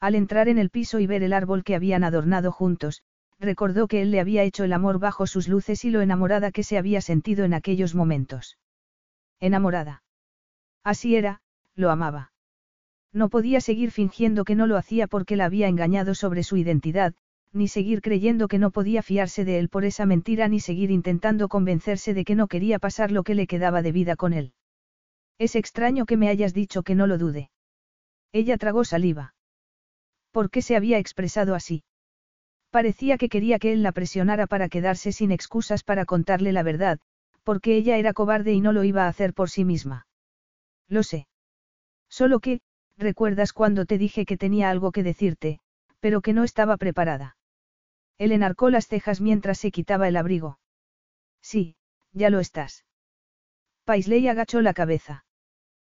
Speaker 1: Al entrar en el piso y ver el árbol que habían adornado juntos, recordó que él le había hecho el amor bajo sus luces y lo enamorada que se había sentido en aquellos momentos. Enamorada. Así era, lo amaba. No podía seguir fingiendo que no lo hacía porque la había engañado sobre su identidad, ni seguir creyendo que no podía fiarse de él por esa mentira, ni seguir intentando convencerse de que no quería pasar lo que le quedaba de vida con él. Es extraño que me hayas dicho que no lo dude. Ella tragó saliva. ¿Por qué se había expresado así? Parecía que quería que él la presionara para quedarse sin excusas para contarle la verdad, porque ella era cobarde y no lo iba a hacer por sí misma. Lo sé. Solo que, recuerdas cuando te dije que tenía algo que decirte, pero que no estaba preparada. Él enarcó las cejas mientras se quitaba el abrigo. Sí, ya lo estás. Paisley agachó la cabeza.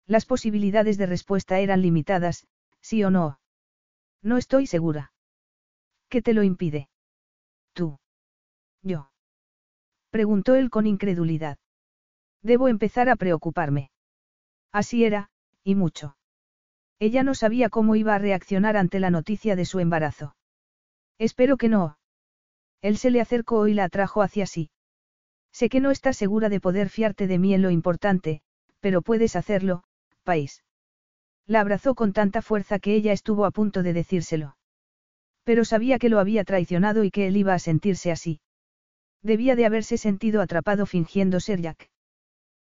Speaker 1: Las posibilidades de respuesta eran limitadas, sí o no. No estoy segura. ¿Qué te lo impide? Tú. Yo. Preguntó él con incredulidad. Debo empezar a preocuparme. Así era, y mucho. Ella no sabía cómo iba a reaccionar ante la noticia de su embarazo. Espero que no. Él se le acercó y la atrajo hacia sí. Sé que no estás segura de poder fiarte de mí en lo importante, pero puedes hacerlo, país. La abrazó con tanta fuerza que ella estuvo a punto de decírselo. Pero sabía que lo había traicionado y que él iba a sentirse así. Debía de haberse sentido atrapado fingiendo ser Jack.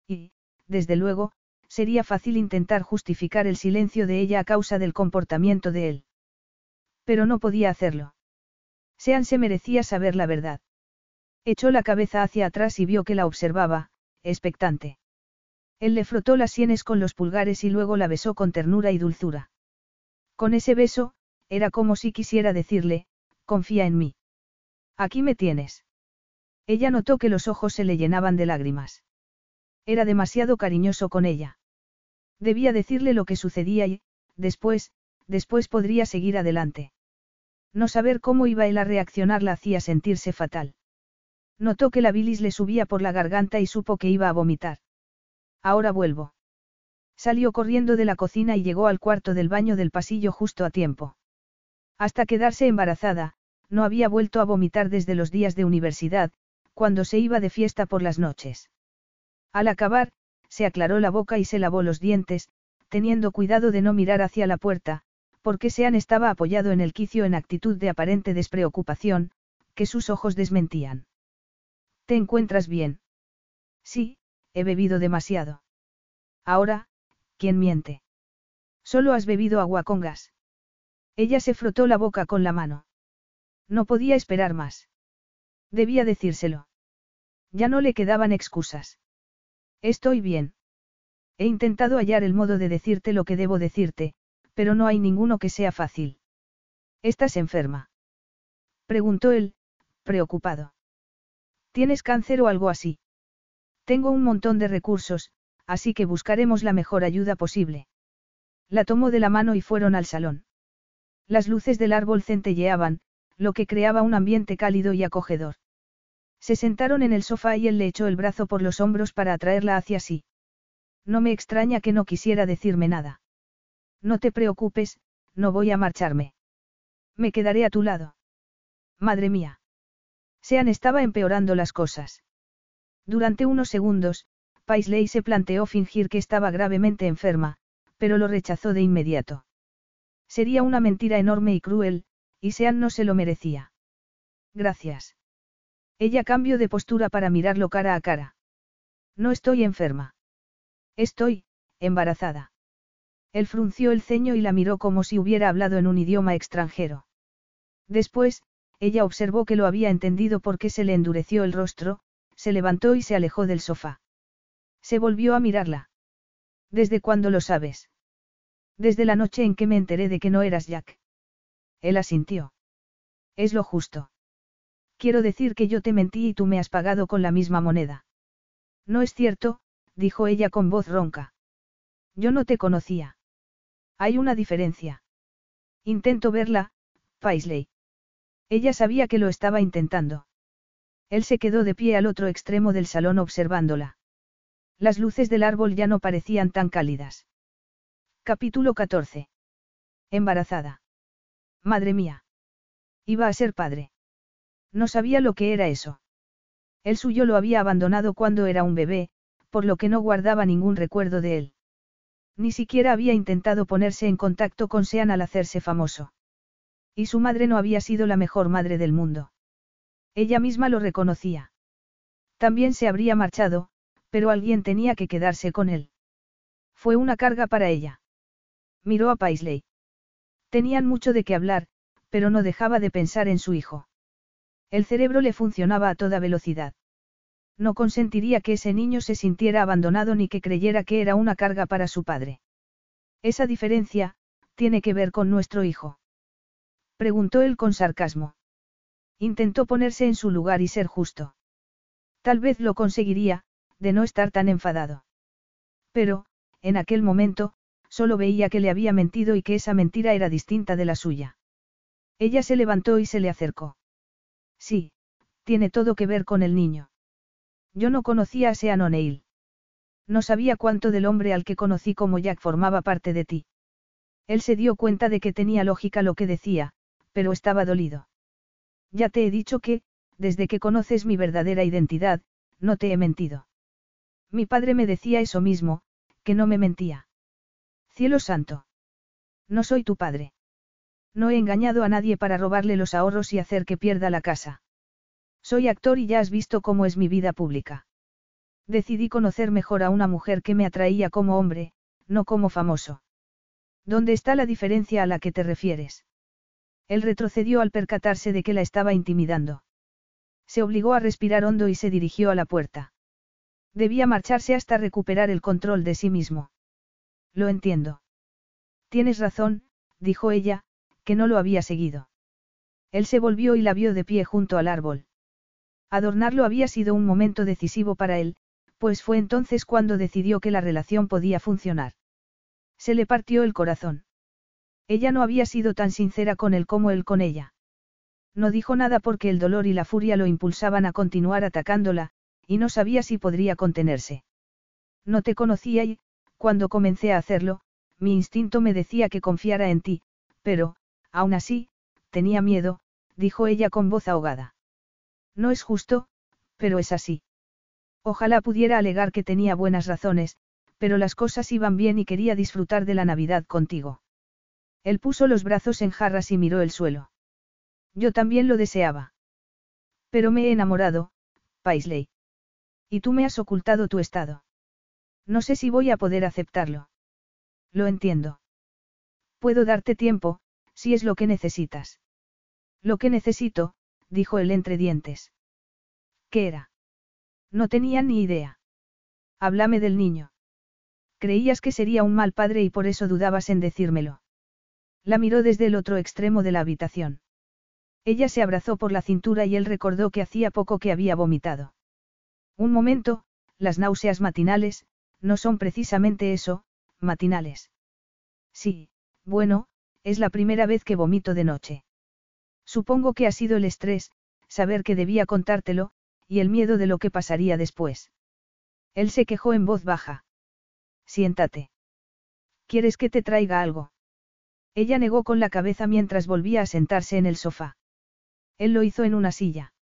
Speaker 1: Y, desde luego, sería fácil intentar justificar el silencio de ella a causa del comportamiento de él. Pero no podía hacerlo. Sean se merecía saber la verdad. Echó la cabeza hacia atrás y vio que la observaba, expectante. Él le frotó las sienes con los pulgares y luego la besó con ternura y dulzura. Con ese beso, era como si quisiera decirle, confía en mí. Aquí me tienes. Ella notó que los ojos se le llenaban de lágrimas. Era demasiado cariñoso con ella. Debía decirle lo que sucedía y, después, después podría seguir adelante. No saber cómo iba él a reaccionar la hacía sentirse fatal. Notó que la bilis le subía por la garganta y supo que iba a vomitar. Ahora vuelvo. Salió corriendo de la cocina y llegó al cuarto del baño del pasillo justo a tiempo. Hasta quedarse embarazada, no había vuelto a vomitar desde los días de universidad, cuando se iba de fiesta por las noches. Al acabar, se aclaró la boca y se lavó los dientes, teniendo cuidado de no mirar hacia la puerta, porque Sean estaba apoyado en el quicio en actitud de aparente despreocupación, que sus ojos desmentían. ¿Te encuentras bien? Sí, he bebido demasiado. Ahora, ¿quién miente? Solo has bebido agua con gas. Ella se frotó la boca con la mano. No podía esperar más. Debía decírselo. Ya no le quedaban excusas. Estoy bien. He intentado hallar el modo de decirte lo que debo decirte, pero no hay ninguno que sea fácil. ¿Estás enferma? Preguntó él, preocupado. ¿Tienes cáncer o algo así? Tengo un montón de recursos, así que buscaremos la mejor ayuda posible. La tomó de la mano y fueron al salón. Las luces del árbol centelleaban, lo que creaba un ambiente cálido y acogedor. Se sentaron en el sofá y él le echó el brazo por los hombros para atraerla hacia sí. No me extraña que no quisiera decirme nada. No te preocupes, no voy a marcharme. Me quedaré a tu lado. Madre mía. Sean estaba empeorando las cosas. Durante unos segundos, Paisley se planteó fingir que estaba gravemente enferma, pero lo rechazó de inmediato. Sería una mentira enorme y cruel, y Sean no se lo merecía. Gracias. Ella cambió de postura para mirarlo cara a cara. No estoy enferma. Estoy, embarazada. Él frunció el ceño y la miró como si hubiera hablado en un idioma extranjero. Después, ella observó que lo había entendido porque se le endureció el rostro, se levantó y se alejó del sofá. Se volvió a mirarla. ¿Desde cuándo lo sabes? Desde la noche en que me enteré de que no eras Jack. Él asintió. Es lo justo. Quiero decir que yo te mentí y tú me has pagado con la misma moneda. No es cierto, dijo ella con voz ronca. Yo no te conocía. Hay una diferencia. Intento verla, Paisley. Ella sabía que lo estaba intentando. Él se quedó de pie al otro extremo del salón observándola. Las luces del árbol ya no parecían tan cálidas. Capítulo 14. Embarazada. Madre mía. Iba a ser padre. No sabía lo que era eso. El suyo lo había abandonado cuando era un bebé, por lo que no guardaba ningún recuerdo de él. Ni siquiera había intentado ponerse en contacto con Sean al hacerse famoso. Y su madre no había sido la mejor madre del mundo. Ella misma lo reconocía. También se habría marchado, pero alguien tenía que quedarse con él. Fue una carga para ella. Miró a Paisley. Tenían mucho de qué hablar, pero no dejaba de pensar en su hijo. El cerebro le funcionaba a toda velocidad. No consentiría que ese niño se sintiera abandonado ni que creyera que era una carga para su padre. Esa diferencia, tiene que ver con nuestro hijo. Preguntó él con sarcasmo. Intentó ponerse en su lugar y ser justo. Tal vez lo conseguiría, de no estar tan enfadado. Pero, en aquel momento, solo veía que le había mentido y que esa mentira era distinta de la suya. Ella se levantó y se le acercó. Sí, tiene todo que ver con el niño. Yo no conocía a Sean O'Neill. No sabía cuánto del hombre al que conocí como Jack formaba parte de ti. Él se dio cuenta de que tenía lógica lo que decía, pero estaba dolido. Ya te he dicho que, desde que conoces mi verdadera identidad, no te he mentido. Mi padre me decía eso mismo, que no me mentía. Cielo santo. No soy tu padre. No he engañado a nadie para robarle los ahorros y hacer que pierda la casa. Soy actor y ya has visto cómo es mi vida pública. Decidí conocer mejor a una mujer que me atraía como hombre, no como famoso. ¿Dónde está la diferencia a la que te refieres? Él retrocedió al percatarse de que la estaba intimidando. Se obligó a respirar hondo y se dirigió a la puerta. Debía marcharse hasta recuperar el control de sí mismo. Lo entiendo. Tienes razón, dijo ella, que no lo había seguido. Él se volvió y la vio de pie junto al árbol. Adornarlo había sido un momento decisivo para él, pues fue entonces cuando decidió que la relación podía funcionar. Se le partió el corazón. Ella no había sido tan sincera con él como él con ella. No dijo nada porque el dolor y la furia lo impulsaban a continuar atacándola, y no sabía si podría contenerse. No te conocía y, cuando comencé a hacerlo, mi instinto me decía que confiara en ti, pero, aún así, tenía miedo, dijo ella con voz ahogada. No es justo, pero es así. Ojalá pudiera alegar que tenía buenas razones, pero las cosas iban bien y quería disfrutar de la Navidad contigo. Él puso los brazos en jarras y miró el suelo. Yo también lo deseaba. Pero me he enamorado, Paisley. Y tú me has ocultado tu estado. No sé si voy a poder aceptarlo. Lo entiendo. Puedo darte tiempo, si es lo que necesitas. Lo que necesito, dijo él entre dientes. ¿Qué era? No tenía ni idea. Háblame del niño. Creías que sería un mal padre y por eso dudabas en decírmelo. La miró desde el otro extremo de la habitación. Ella se abrazó por la cintura y él recordó que hacía poco que había vomitado. Un momento, las náuseas matinales, no son precisamente eso, matinales. Sí, bueno, es la primera vez que vomito de noche. Supongo que ha sido el estrés, saber que debía contártelo, y el miedo de lo que pasaría después. Él se quejó en voz baja. Siéntate. ¿Quieres que te traiga algo? Ella negó con la cabeza mientras volvía a sentarse en el sofá. Él lo hizo en una silla.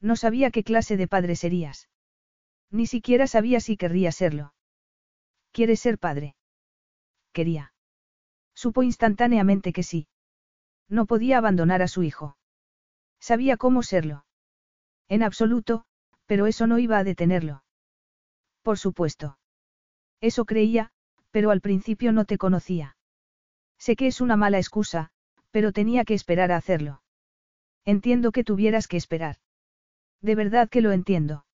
Speaker 1: No sabía qué clase de padre serías. Ni siquiera sabía si querría serlo. ¿Quieres ser padre? quería. Supo instantáneamente que sí. No podía abandonar a su hijo. Sabía cómo serlo. En absoluto, pero eso no iba a detenerlo. Por supuesto. Eso creía, pero al principio no te conocía. Sé que es una mala excusa, pero tenía que esperar a hacerlo. Entiendo que tuvieras que esperar. De verdad que lo entiendo.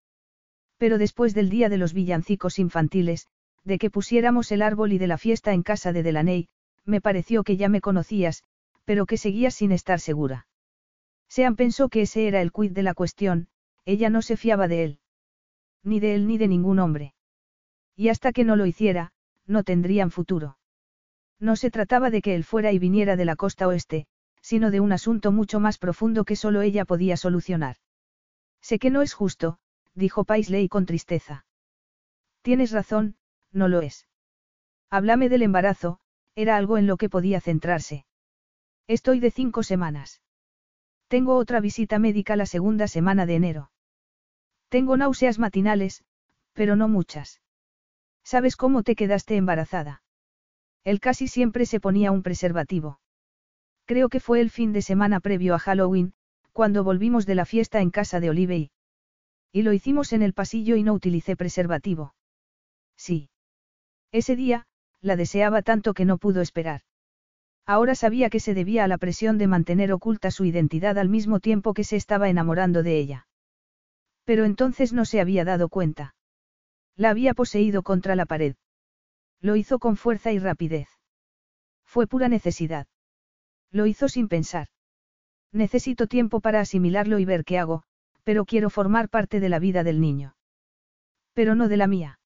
Speaker 1: Pero después del día de los villancicos infantiles, de que pusiéramos el árbol y de la fiesta en casa de Delaney, me pareció que ya me conocías, pero que seguías sin estar segura. Sean pensó que ese era el quid de la cuestión, ella no se fiaba de él. Ni de él ni de ningún hombre. Y hasta que no lo hiciera, no tendrían futuro. No se trataba de que él fuera y viniera de la costa oeste, sino de un asunto mucho más profundo que solo ella podía solucionar. Sé que no es justo, dijo Paisley con tristeza. Tienes razón, no lo es. Háblame del embarazo, era algo en lo que podía centrarse. Estoy de cinco semanas. Tengo otra visita médica la segunda semana de enero. Tengo náuseas matinales, pero no muchas. ¿Sabes cómo te quedaste embarazada? Él casi siempre se ponía un preservativo. Creo que fue el fin de semana previo a Halloween, cuando volvimos de la fiesta en casa de Olivey. Y lo hicimos en el pasillo y no utilicé preservativo. Sí. Ese día, la deseaba tanto que no pudo esperar. Ahora sabía que se debía a la presión de mantener oculta su identidad al mismo tiempo que se estaba enamorando de ella. Pero entonces no se había dado cuenta. La había poseído contra la pared. Lo hizo con fuerza y rapidez. Fue pura necesidad. Lo hizo sin pensar. Necesito tiempo para asimilarlo y ver qué hago, pero quiero formar parte de la vida del niño. Pero no de la mía.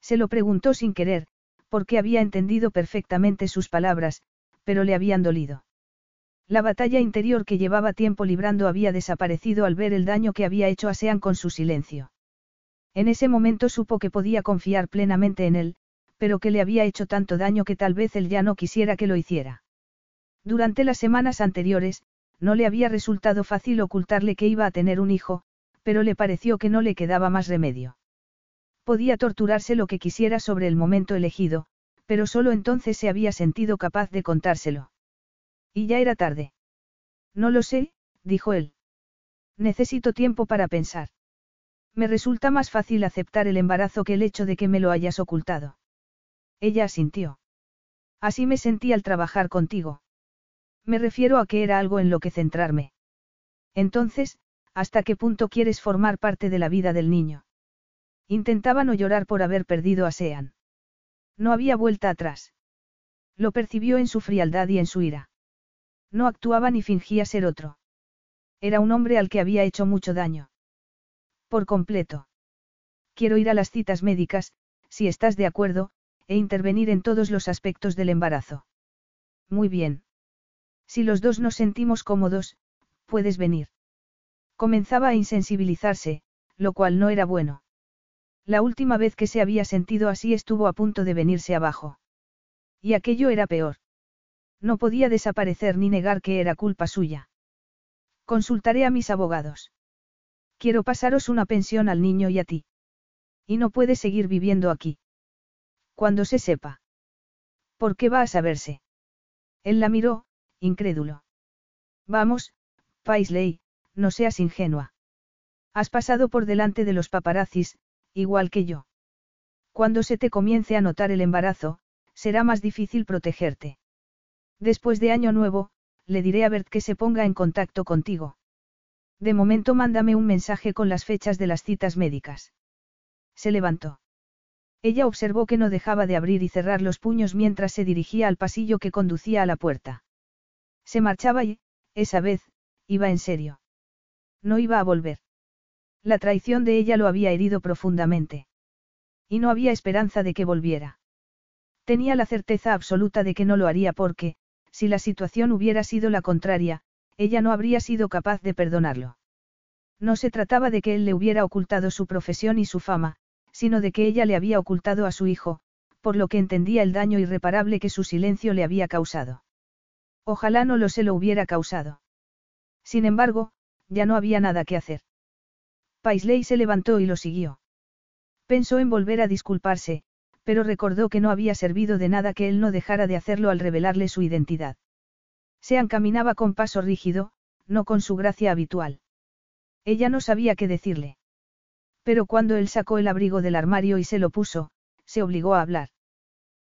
Speaker 1: Se lo preguntó sin querer, porque había entendido perfectamente sus palabras, pero le habían dolido. La batalla interior que llevaba tiempo librando había desaparecido al ver el daño que había hecho a Sean con su silencio. En ese momento supo que podía confiar plenamente en él, pero que le había hecho tanto daño que tal vez él ya no quisiera que lo hiciera. Durante las semanas anteriores, no le había resultado fácil ocultarle que iba a tener un hijo, pero le pareció que no le quedaba más remedio. Podía torturarse lo que quisiera sobre el momento elegido, pero solo entonces se había sentido capaz de contárselo. Y ya era tarde. No lo sé, dijo él. Necesito tiempo para pensar. Me resulta más fácil aceptar el embarazo que el hecho de que me lo hayas ocultado. Ella asintió. Así me sentí al trabajar contigo. Me refiero a que era algo en lo que centrarme. Entonces, ¿hasta qué punto quieres formar parte de la vida del niño? Intentaba no llorar por haber perdido a Sean. No había vuelta atrás. Lo percibió en su frialdad y en su ira. No actuaba ni fingía ser otro. Era un hombre al que había hecho mucho daño. Por completo. Quiero ir a las citas médicas, si estás de acuerdo, e intervenir en todos los aspectos del embarazo. Muy bien. Si los dos nos sentimos cómodos, puedes venir. Comenzaba a insensibilizarse, lo cual no era bueno. La última vez que se había sentido así estuvo a punto de venirse abajo. Y aquello era peor. No podía desaparecer ni negar que era culpa suya. Consultaré a mis abogados. Quiero pasaros una pensión al niño y a ti. Y no puede seguir viviendo aquí. Cuando se sepa. ¿Por qué va a saberse? Él la miró, incrédulo. Vamos, Paisley, no seas ingenua. Has pasado por delante de los paparazzis, igual que yo. Cuando se te comience a notar el embarazo, será más difícil protegerte. Después de Año Nuevo, le diré a Bert que se ponga en contacto contigo. De momento mándame un mensaje con las fechas de las citas médicas. Se levantó. Ella observó que no dejaba de abrir y cerrar los puños mientras se dirigía al pasillo que conducía a la puerta. Se marchaba y, esa vez, iba en serio. No iba a volver. La traición de ella lo había herido profundamente. Y no había esperanza de que volviera. Tenía la certeza absoluta de que no lo haría porque, si la situación hubiera sido la contraria, ella no habría sido capaz de perdonarlo. No se trataba de que él le hubiera ocultado su profesión y su fama, sino de que ella le había ocultado a su hijo, por lo que entendía el daño irreparable que su silencio le había causado. Ojalá no lo se lo hubiera causado. Sin embargo, ya no había nada que hacer. Paisley se levantó y lo siguió. Pensó en volver a disculparse, pero recordó que no había servido de nada que él no dejara de hacerlo al revelarle su identidad. Se encaminaba con paso rígido, no con su gracia habitual. Ella no sabía qué decirle. Pero cuando él sacó el abrigo del armario y se lo puso, se obligó a hablar.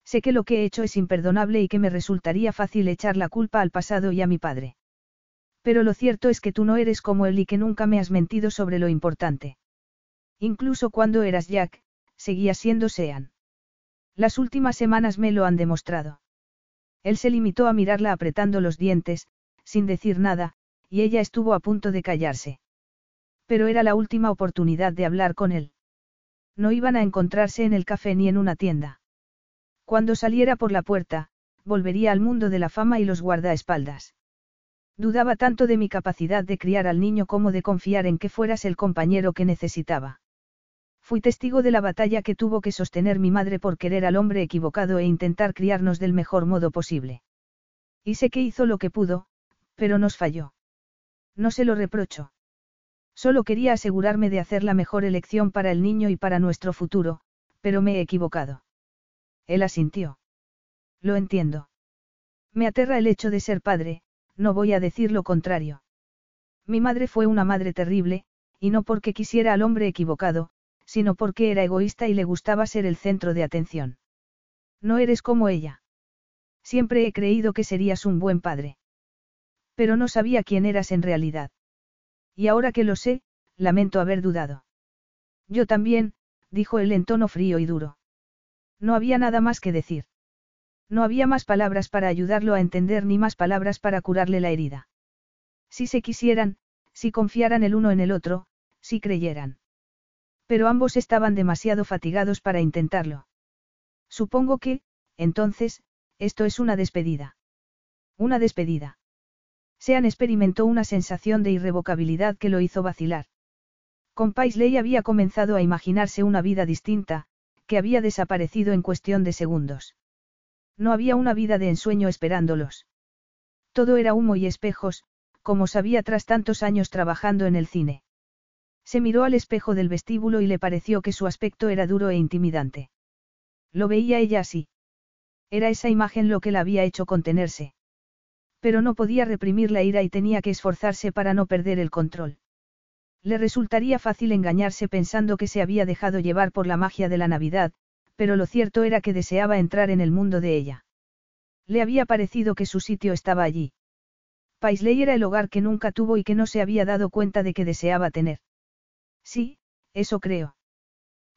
Speaker 1: Sé que lo que he hecho es imperdonable y que me resultaría fácil echar la culpa al pasado y a mi padre. Pero lo cierto es que tú no eres como él y que nunca me has mentido sobre lo importante. Incluso cuando eras Jack, seguías siendo Sean. Las últimas semanas me lo han demostrado. Él se limitó a mirarla apretando los dientes, sin decir nada, y ella estuvo a punto de callarse. Pero era la última oportunidad de hablar con él. No iban a encontrarse en el café ni en una tienda. Cuando saliera por la puerta, volvería al mundo de la fama y los guardaespaldas. Dudaba tanto de mi capacidad de criar al niño como de confiar en que fueras el compañero que necesitaba. Fui testigo de la batalla que tuvo que sostener mi madre por querer al hombre equivocado e intentar criarnos del mejor modo posible. Y sé que hizo lo que pudo, pero nos falló. No se lo reprocho. Solo quería asegurarme de hacer la mejor elección para el niño y para nuestro futuro, pero me he equivocado. Él asintió. Lo entiendo. Me aterra el hecho de ser padre, no voy a decir lo contrario. Mi madre fue una madre terrible, y no porque quisiera al hombre equivocado, sino porque era egoísta y le gustaba ser el centro de atención. No eres como ella. Siempre he creído que serías un buen padre. Pero no sabía quién eras en realidad. Y ahora que lo sé, lamento haber dudado. Yo también, dijo él en tono frío y duro. No había nada más que decir. No había más palabras para ayudarlo a entender ni más palabras para curarle la herida. Si se quisieran, si confiaran el uno en el otro, si creyeran. Pero ambos estaban demasiado fatigados para intentarlo. Supongo que, entonces, esto es una despedida. Una despedida. Sean experimentó una sensación de irrevocabilidad que lo hizo vacilar. Con Paisley había comenzado a imaginarse una vida distinta, que había desaparecido en cuestión de segundos. No había una vida de ensueño esperándolos. Todo era humo y espejos, como sabía tras tantos años trabajando en el cine. Se miró al espejo del vestíbulo y le pareció que su aspecto era duro e intimidante. Lo veía ella así. Era esa imagen lo que la había hecho contenerse. Pero no podía reprimir la ira y tenía que esforzarse para no perder el control. Le resultaría fácil engañarse pensando que se había dejado llevar por la magia de la Navidad, pero lo cierto era que deseaba entrar en el mundo de ella. Le había parecido que su sitio estaba allí. Paisley era el hogar que nunca tuvo y que no se había dado cuenta de que deseaba tener. Sí, eso creo.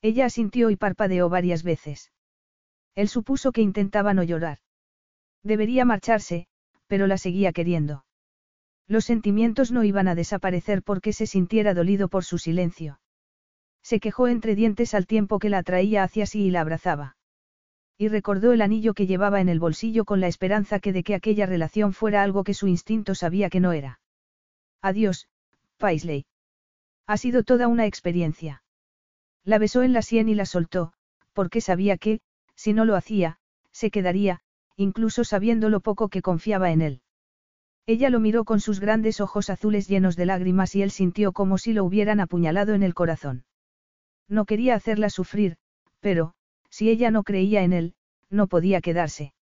Speaker 1: Ella asintió y parpadeó varias veces. Él supuso que intentaba no llorar. Debería marcharse, pero la seguía queriendo. Los sentimientos no iban a desaparecer porque se sintiera dolido por su silencio. Se quejó entre dientes al tiempo que la atraía hacia sí y la abrazaba. Y recordó el anillo que llevaba en el bolsillo con la esperanza que de que aquella relación fuera algo que su instinto sabía que no era. Adiós, Paisley. Ha sido toda una experiencia. La besó en la sien y la soltó, porque sabía que, si no lo hacía, se quedaría, incluso sabiendo lo poco que confiaba en él. Ella lo miró con sus grandes ojos azules llenos de lágrimas y él sintió como si lo hubieran apuñalado en el corazón. No quería hacerla sufrir, pero, si ella no creía en él, no podía quedarse.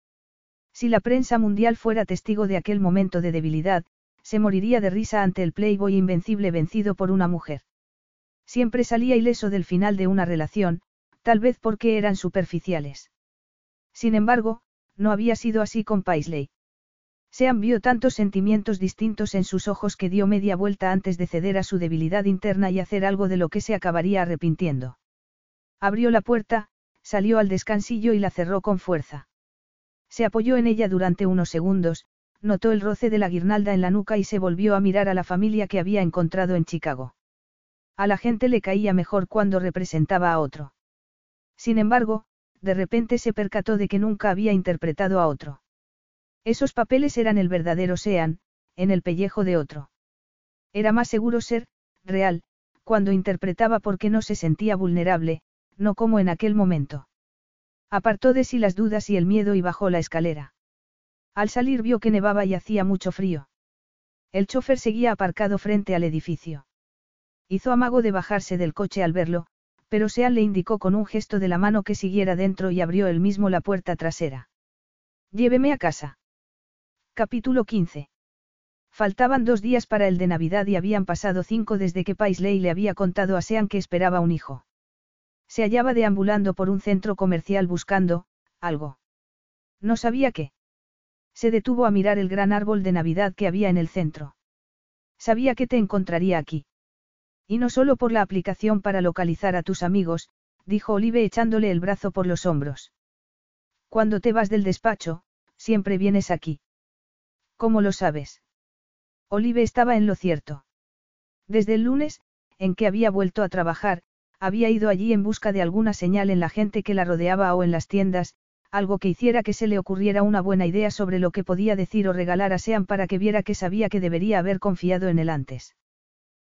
Speaker 1: Si la prensa mundial fuera testigo de aquel momento de debilidad, se moriría de risa ante el playboy invencible vencido por una mujer. Siempre salía ileso del final de una relación, tal vez porque eran superficiales. Sin embargo, no había sido así con Paisley. Se vio tantos sentimientos distintos en sus ojos que dio media vuelta antes de ceder a su debilidad interna y hacer algo de lo que se acabaría arrepintiendo. Abrió la puerta, salió al descansillo y la cerró con fuerza. Se apoyó en ella durante unos segundos, notó el roce de la guirnalda en la nuca y se volvió a mirar a la familia que había encontrado en Chicago. A la gente le caía mejor cuando representaba a otro. Sin embargo, de repente se percató de que nunca había interpretado a otro. Esos papeles eran el verdadero Sean, en el pellejo de otro. Era más seguro ser, real, cuando interpretaba porque no se sentía vulnerable, no como en aquel momento. Apartó de sí las dudas y el miedo y bajó la escalera. Al salir vio que nevaba y hacía mucho frío. El chofer seguía aparcado frente al edificio. Hizo amago de bajarse del coche al verlo, pero Sean le indicó con un gesto de la mano que siguiera dentro y abrió él mismo la puerta trasera. Lléveme a casa. Capítulo 15. Faltaban dos días para el de Navidad y habían pasado cinco desde que Paisley le había contado a Sean que esperaba un hijo. Se hallaba deambulando por un centro comercial buscando, algo. No sabía qué. Se detuvo a mirar el gran árbol de Navidad que había en el centro. Sabía que te encontraría aquí. Y no solo por la aplicación para localizar a tus amigos, dijo Olive echándole el brazo por los hombros. Cuando te vas del despacho, siempre vienes aquí. ¿Cómo lo sabes? Olive estaba en lo cierto. Desde el lunes, en que había vuelto a trabajar, había ido allí en busca de alguna señal en la gente que la rodeaba o en las tiendas, algo que hiciera que se le ocurriera una buena idea sobre lo que podía decir o regalar a Sean para que viera que sabía que debería haber confiado en él antes.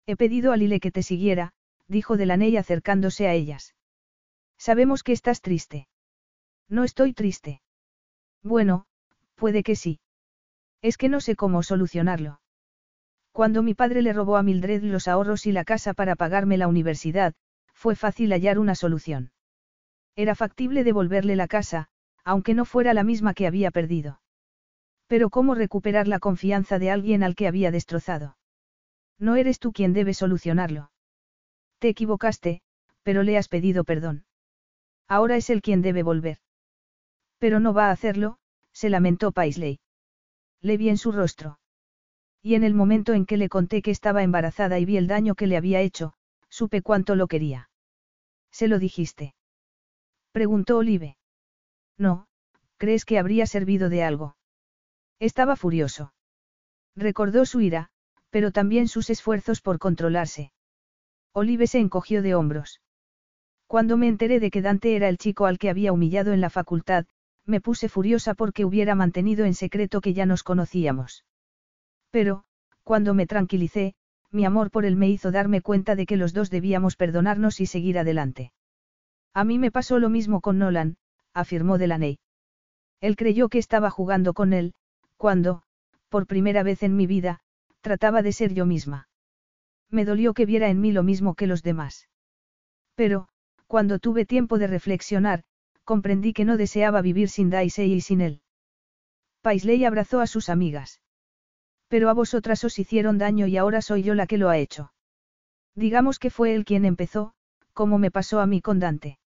Speaker 1: He pedido a Lile que te siguiera, dijo Delaney acercándose a ellas. Sabemos que estás triste. No estoy triste. Bueno, puede que sí. Es que no sé cómo solucionarlo. Cuando mi padre le robó a Mildred los ahorros y la casa para pagarme la universidad, fue fácil hallar una solución. Era factible devolverle la casa, aunque no fuera la misma que había perdido. Pero ¿cómo recuperar la confianza de alguien al que había destrozado? No eres tú quien debe solucionarlo. Te equivocaste, pero le has pedido perdón. Ahora es él quien debe volver. Pero no va a hacerlo, se lamentó Paisley. Le vi en su rostro. Y en el momento en que le conté que estaba embarazada y vi el daño que le había hecho, supe cuánto lo quería. ¿Se lo dijiste? Preguntó Olive. No, ¿crees que habría servido de algo? Estaba furioso. Recordó su ira, pero también sus esfuerzos por controlarse. Olive se encogió de hombros. Cuando me enteré de que Dante era el chico al que había humillado en la facultad, me puse furiosa porque hubiera mantenido en secreto que ya nos conocíamos. Pero, cuando me tranquilicé, mi amor por él me hizo darme cuenta de que los dos debíamos perdonarnos y seguir adelante. A mí me pasó lo mismo con Nolan, afirmó Delaney. Él creyó que estaba jugando con él, cuando, por primera vez en mi vida, trataba de ser yo misma. Me dolió que viera en mí lo mismo que los demás. Pero, cuando tuve tiempo de reflexionar, comprendí que no deseaba vivir sin Daisy y sin él. Paisley abrazó a sus amigas. Pero a vosotras os hicieron daño y ahora soy yo la que lo ha hecho. Digamos que fue él quien empezó, como me pasó a mí con Dante.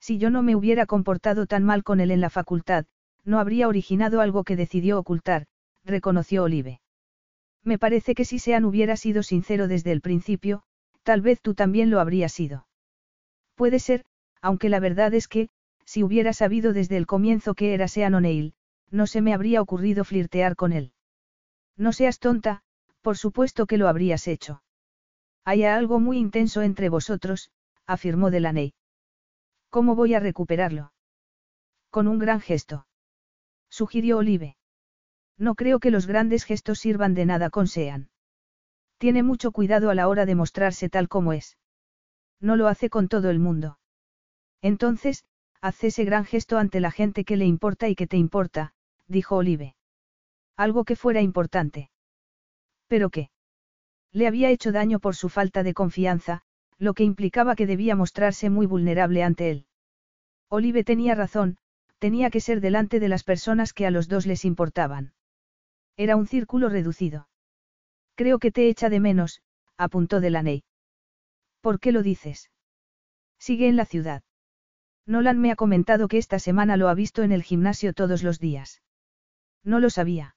Speaker 1: Si yo no me hubiera comportado tan mal con él en la facultad, no habría originado algo que decidió ocultar, reconoció Olive. Me parece que si Sean hubiera sido sincero desde el principio, tal vez tú también lo habrías sido. Puede ser, aunque la verdad es que, si hubiera sabido desde el comienzo que era Sean O'Neill, no se me habría ocurrido flirtear con él. No seas tonta, por supuesto que lo habrías hecho. Hay algo muy intenso entre vosotros, afirmó Delaney. ¿Cómo voy a recuperarlo? Con un gran gesto. Sugirió Olive. No creo que los grandes gestos sirvan de nada con Sean. Tiene mucho cuidado a la hora de mostrarse tal como es. No lo hace con todo el mundo. Entonces, haz ese gran gesto ante la gente que le importa y que te importa, dijo Olive. Algo que fuera importante. ¿Pero qué? Le había hecho daño por su falta de confianza, lo que implicaba que debía mostrarse muy vulnerable ante él. Olive tenía razón, tenía que ser delante de las personas que a los dos les importaban. Era un círculo reducido. Creo que te echa de menos, apuntó Delaney. ¿Por qué lo dices? Sigue en la ciudad. Nolan me ha comentado que esta semana lo ha visto en el gimnasio todos los días. No lo sabía.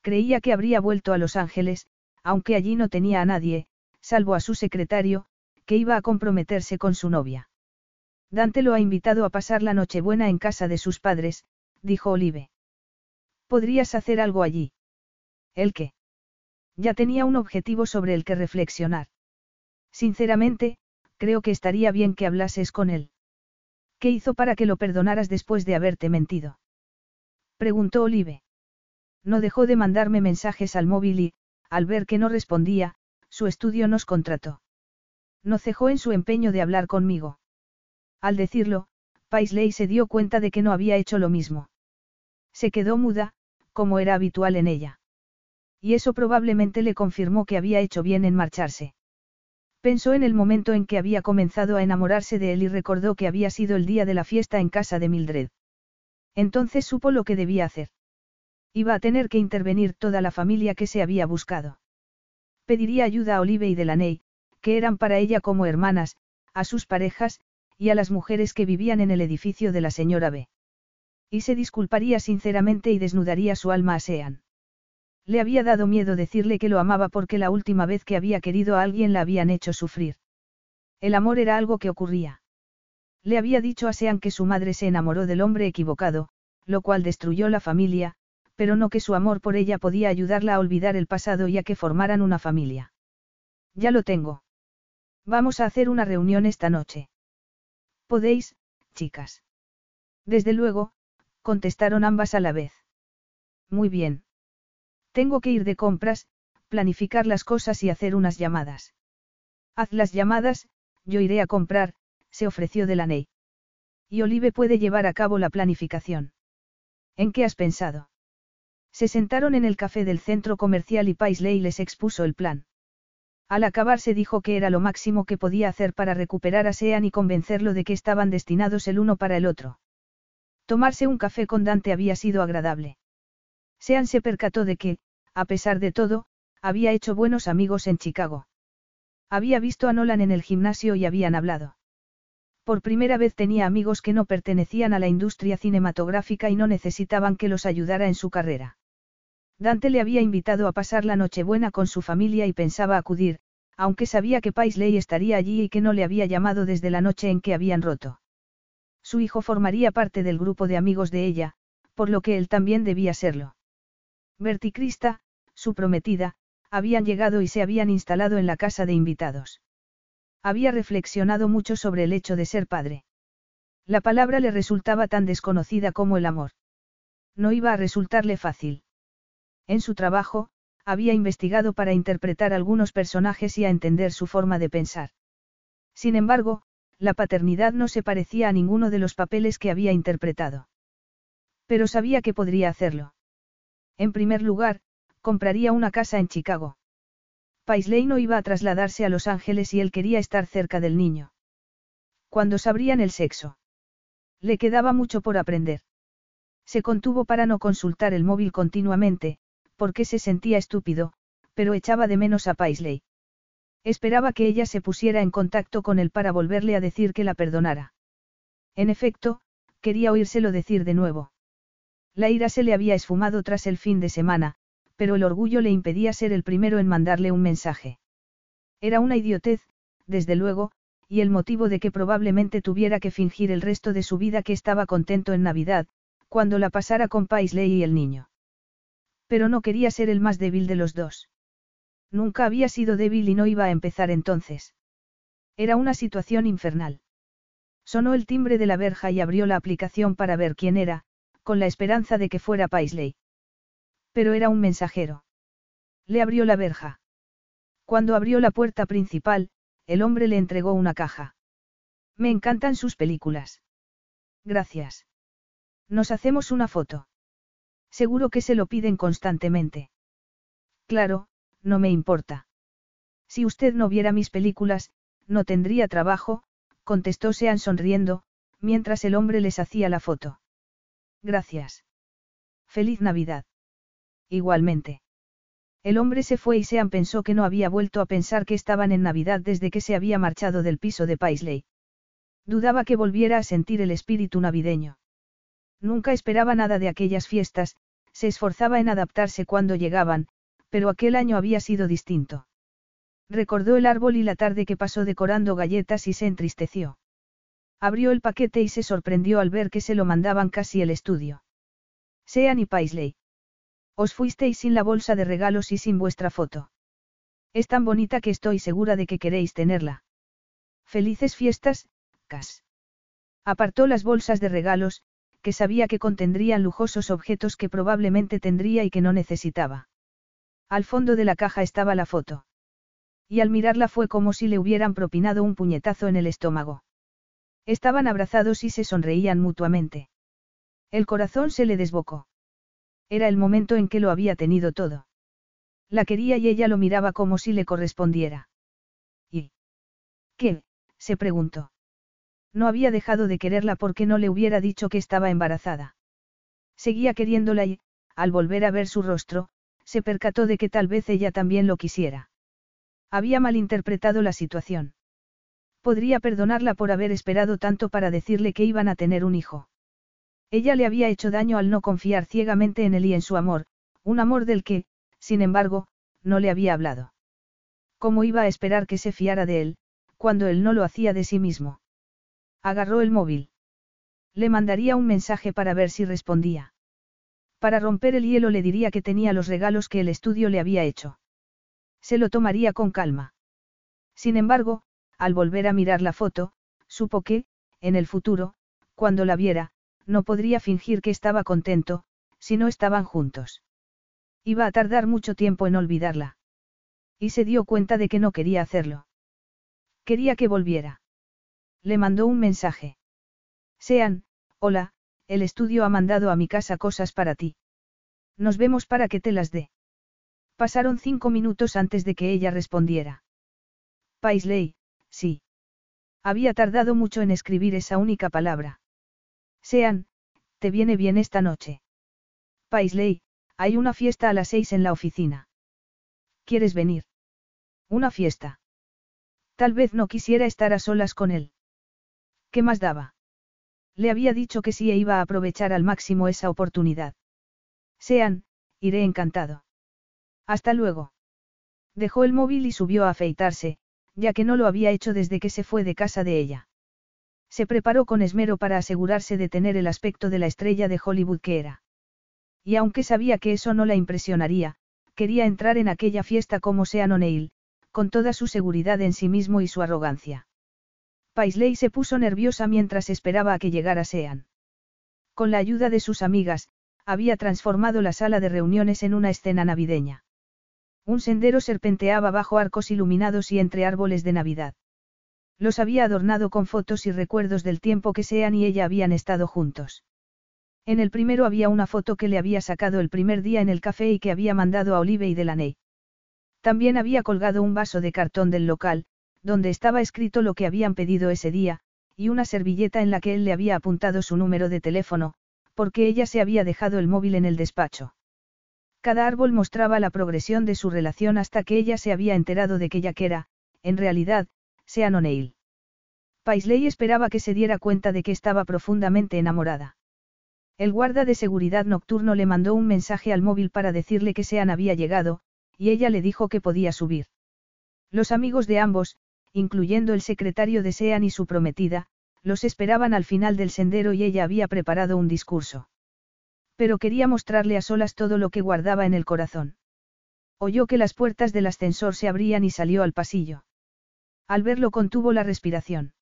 Speaker 1: Creía que habría vuelto a Los Ángeles, aunque allí no tenía a nadie, salvo a su secretario, que iba a comprometerse con su novia. Dante lo ha invitado a pasar la Nochebuena en casa de sus padres, dijo Olive. ¿Podrías hacer algo allí? ¿El qué? Ya tenía un objetivo sobre el que reflexionar. Sinceramente, creo que estaría bien que hablases con él. ¿Qué hizo para que lo perdonaras después de haberte mentido? Preguntó Olive. No dejó de mandarme mensajes al móvil y, al ver que no respondía, su estudio nos contrató. No cejó en su empeño de hablar conmigo. Al decirlo, Paisley se dio cuenta de que no había hecho lo mismo. Se quedó muda, como era habitual en ella. Y eso probablemente le confirmó que había hecho bien en marcharse. Pensó en el momento en que había comenzado a enamorarse de él y recordó que había sido el día de la fiesta en casa de Mildred. Entonces supo lo que debía hacer. Iba a tener que intervenir toda la familia que se había buscado. Pediría ayuda a Olive y Delaney, que eran para ella como hermanas, a sus parejas, y a las mujeres que vivían en el edificio de la señora B. Y se disculparía sinceramente y desnudaría su alma a Sean. Le había dado miedo decirle que lo amaba porque la última vez que había querido a alguien la habían hecho sufrir. El amor era algo que ocurría. Le había dicho a Sean que su madre se enamoró del hombre equivocado, lo cual destruyó la familia, pero no que su amor por ella podía ayudarla a olvidar el pasado y a que formaran una familia. Ya lo tengo. Vamos a hacer una reunión esta noche. Podéis, chicas. Desde luego, contestaron ambas a la vez. Muy bien. Tengo que ir de compras, planificar las cosas y hacer unas llamadas. Haz las llamadas, yo iré a comprar, se ofreció Delaney. Y Olive puede llevar a cabo la planificación. ¿En qué has pensado? Se sentaron en el café del centro comercial y Paisley les expuso el plan. Al acabar se dijo que era lo máximo que podía hacer para recuperar a Sean y convencerlo de que estaban destinados el uno para el otro. Tomarse un café con Dante había sido agradable. Sean se percató de que, a pesar de todo, había hecho buenos amigos en Chicago. Había visto a Nolan en el gimnasio y habían hablado. Por primera vez tenía amigos que no pertenecían a la industria cinematográfica y no necesitaban que los ayudara en su carrera. Dante le había invitado a pasar la Nochebuena con su familia y pensaba acudir, aunque sabía que Paisley estaría allí y que no le había llamado desde la noche en que habían roto. Su hijo formaría parte del grupo de amigos de ella, por lo que él también debía serlo. Bertie Krista, su prometida, habían llegado y se habían instalado en la casa de invitados. Había reflexionado mucho sobre el hecho de ser padre. La palabra le resultaba tan desconocida como el amor. No iba a resultarle fácil. En su trabajo, había investigado para interpretar algunos personajes y a entender su forma de pensar. Sin embargo, la paternidad no se parecía a ninguno de los papeles que había interpretado. Pero sabía que podría hacerlo. En primer lugar, compraría una casa en Chicago. Paisley no iba a trasladarse a Los Ángeles y él quería estar cerca del niño. Cuando sabrían el sexo? Le quedaba mucho por aprender. Se contuvo para no consultar el móvil continuamente, porque se sentía estúpido, pero echaba de menos a Paisley. Esperaba que ella se pusiera en contacto con él para volverle a decir que la perdonara. En efecto, quería oírselo decir de nuevo. La ira se le había esfumado tras el fin de semana, pero el orgullo le impedía ser el primero en mandarle un mensaje. Era una idiotez, desde luego, y el motivo de que probablemente tuviera que fingir el resto de su vida que estaba contento en Navidad, cuando la pasara con Paisley y el niño. Pero no quería ser el más débil de los dos. Nunca había sido débil y no iba a empezar entonces. Era una situación infernal. Sonó el timbre de la verja y abrió la aplicación para ver quién era, con la esperanza de que fuera Paisley. Pero era un mensajero. Le abrió la verja. Cuando abrió la puerta principal, el hombre le entregó una caja. Me encantan sus películas. Gracias. Nos hacemos una foto. Seguro que se lo piden constantemente. Claro, no me importa. Si usted no viera mis películas, no tendría trabajo, contestó Sean sonriendo, mientras el hombre les hacía la foto. Gracias. Feliz Navidad. Igualmente. El hombre se fue y Sean pensó que no había vuelto a pensar que estaban en Navidad desde que se había marchado del piso de Paisley. Dudaba que volviera a sentir el espíritu navideño. Nunca esperaba nada de aquellas fiestas, se esforzaba en adaptarse cuando llegaban, pero aquel año había sido distinto. Recordó el árbol y la tarde que pasó decorando galletas y se entristeció. Abrió el paquete y se sorprendió al ver que se lo mandaban casi el estudio. Sean y Paisley. Os fuisteis sin la bolsa de regalos y sin vuestra foto. Es tan bonita que estoy segura de que queréis tenerla. Felices fiestas, Cas. Apartó las bolsas de regalos, que sabía que contendrían lujosos objetos que probablemente tendría y que no necesitaba. Al fondo de la caja estaba la foto. Y al mirarla fue como si le hubieran propinado un puñetazo en el estómago. Estaban abrazados y se sonreían mutuamente. El corazón se le desbocó. Era el momento en que lo había tenido todo. La quería y ella lo miraba como si le correspondiera. Y. ¿Qué? se preguntó. No había dejado de quererla porque no le hubiera dicho que estaba embarazada. Seguía queriéndola y, al volver a ver su rostro, se percató de que tal vez ella también lo quisiera. Había malinterpretado la situación. Podría perdonarla por haber esperado tanto para decirle que iban a tener un hijo. Ella le había hecho daño al no confiar ciegamente en él y en su amor, un amor del que, sin embargo, no le había hablado. ¿Cómo iba a esperar que se fiara de él, cuando él no lo hacía de sí mismo? Agarró el móvil. Le mandaría un mensaje para ver si respondía. Para romper el hielo le diría que tenía los regalos que el estudio le había hecho. Se lo tomaría con calma. Sin embargo, al volver a mirar la foto, supo que, en el futuro, cuando la viera, no podría fingir que estaba contento, si no estaban juntos. Iba a tardar mucho tiempo en olvidarla. Y se dio cuenta de que no quería hacerlo. Quería que volviera. Le mandó un mensaje. Sean, hola, el estudio ha mandado a mi casa cosas para ti. Nos vemos para que te las dé. Pasaron cinco minutos antes de que ella respondiera. Paisley, sí. Había tardado mucho en escribir esa única palabra. Sean, ¿te viene bien esta noche? Paisley, hay una fiesta a las seis en la oficina. ¿Quieres venir? Una fiesta. Tal vez no quisiera estar a solas con él. ¿Qué más daba? Le había dicho que sí e iba a aprovechar al máximo esa oportunidad. Sean, iré encantado. Hasta luego. Dejó el móvil y subió a afeitarse, ya que no lo había hecho desde que se fue de casa de ella. Se preparó con esmero para asegurarse de tener el aspecto de la estrella de Hollywood que era. Y aunque sabía que eso no la impresionaría, quería entrar en aquella fiesta como Sean O'Neill, con toda su seguridad en sí mismo y su arrogancia. Paisley se puso nerviosa mientras esperaba a que llegara Sean. Con la ayuda de sus amigas, había transformado la sala de reuniones en una escena navideña. Un sendero serpenteaba bajo arcos iluminados y entre árboles de Navidad. Los había adornado con fotos y recuerdos del tiempo que Sean y ella habían estado juntos. En el primero había una foto que le había sacado el primer día en el café y que había mandado a Olive y Delaney. También había colgado un vaso de cartón del local, donde estaba escrito lo que habían pedido ese día, y una servilleta en la que él le había apuntado su número de teléfono, porque ella se había dejado el móvil en el despacho. Cada árbol mostraba la progresión de su relación hasta que ella se había enterado de que que era, en realidad, Sean O'Neill. Paisley esperaba que se diera cuenta de que estaba profundamente enamorada. El guarda de seguridad nocturno le mandó un mensaje al móvil para decirle que Sean había llegado, y ella le dijo que podía subir. Los amigos de ambos, incluyendo el secretario de Sean y su prometida, los esperaban al final del sendero y ella había preparado un discurso. Pero quería mostrarle a solas todo lo que guardaba en el corazón. Oyó que las puertas del ascensor se abrían y salió al pasillo. Al verlo contuvo la respiración.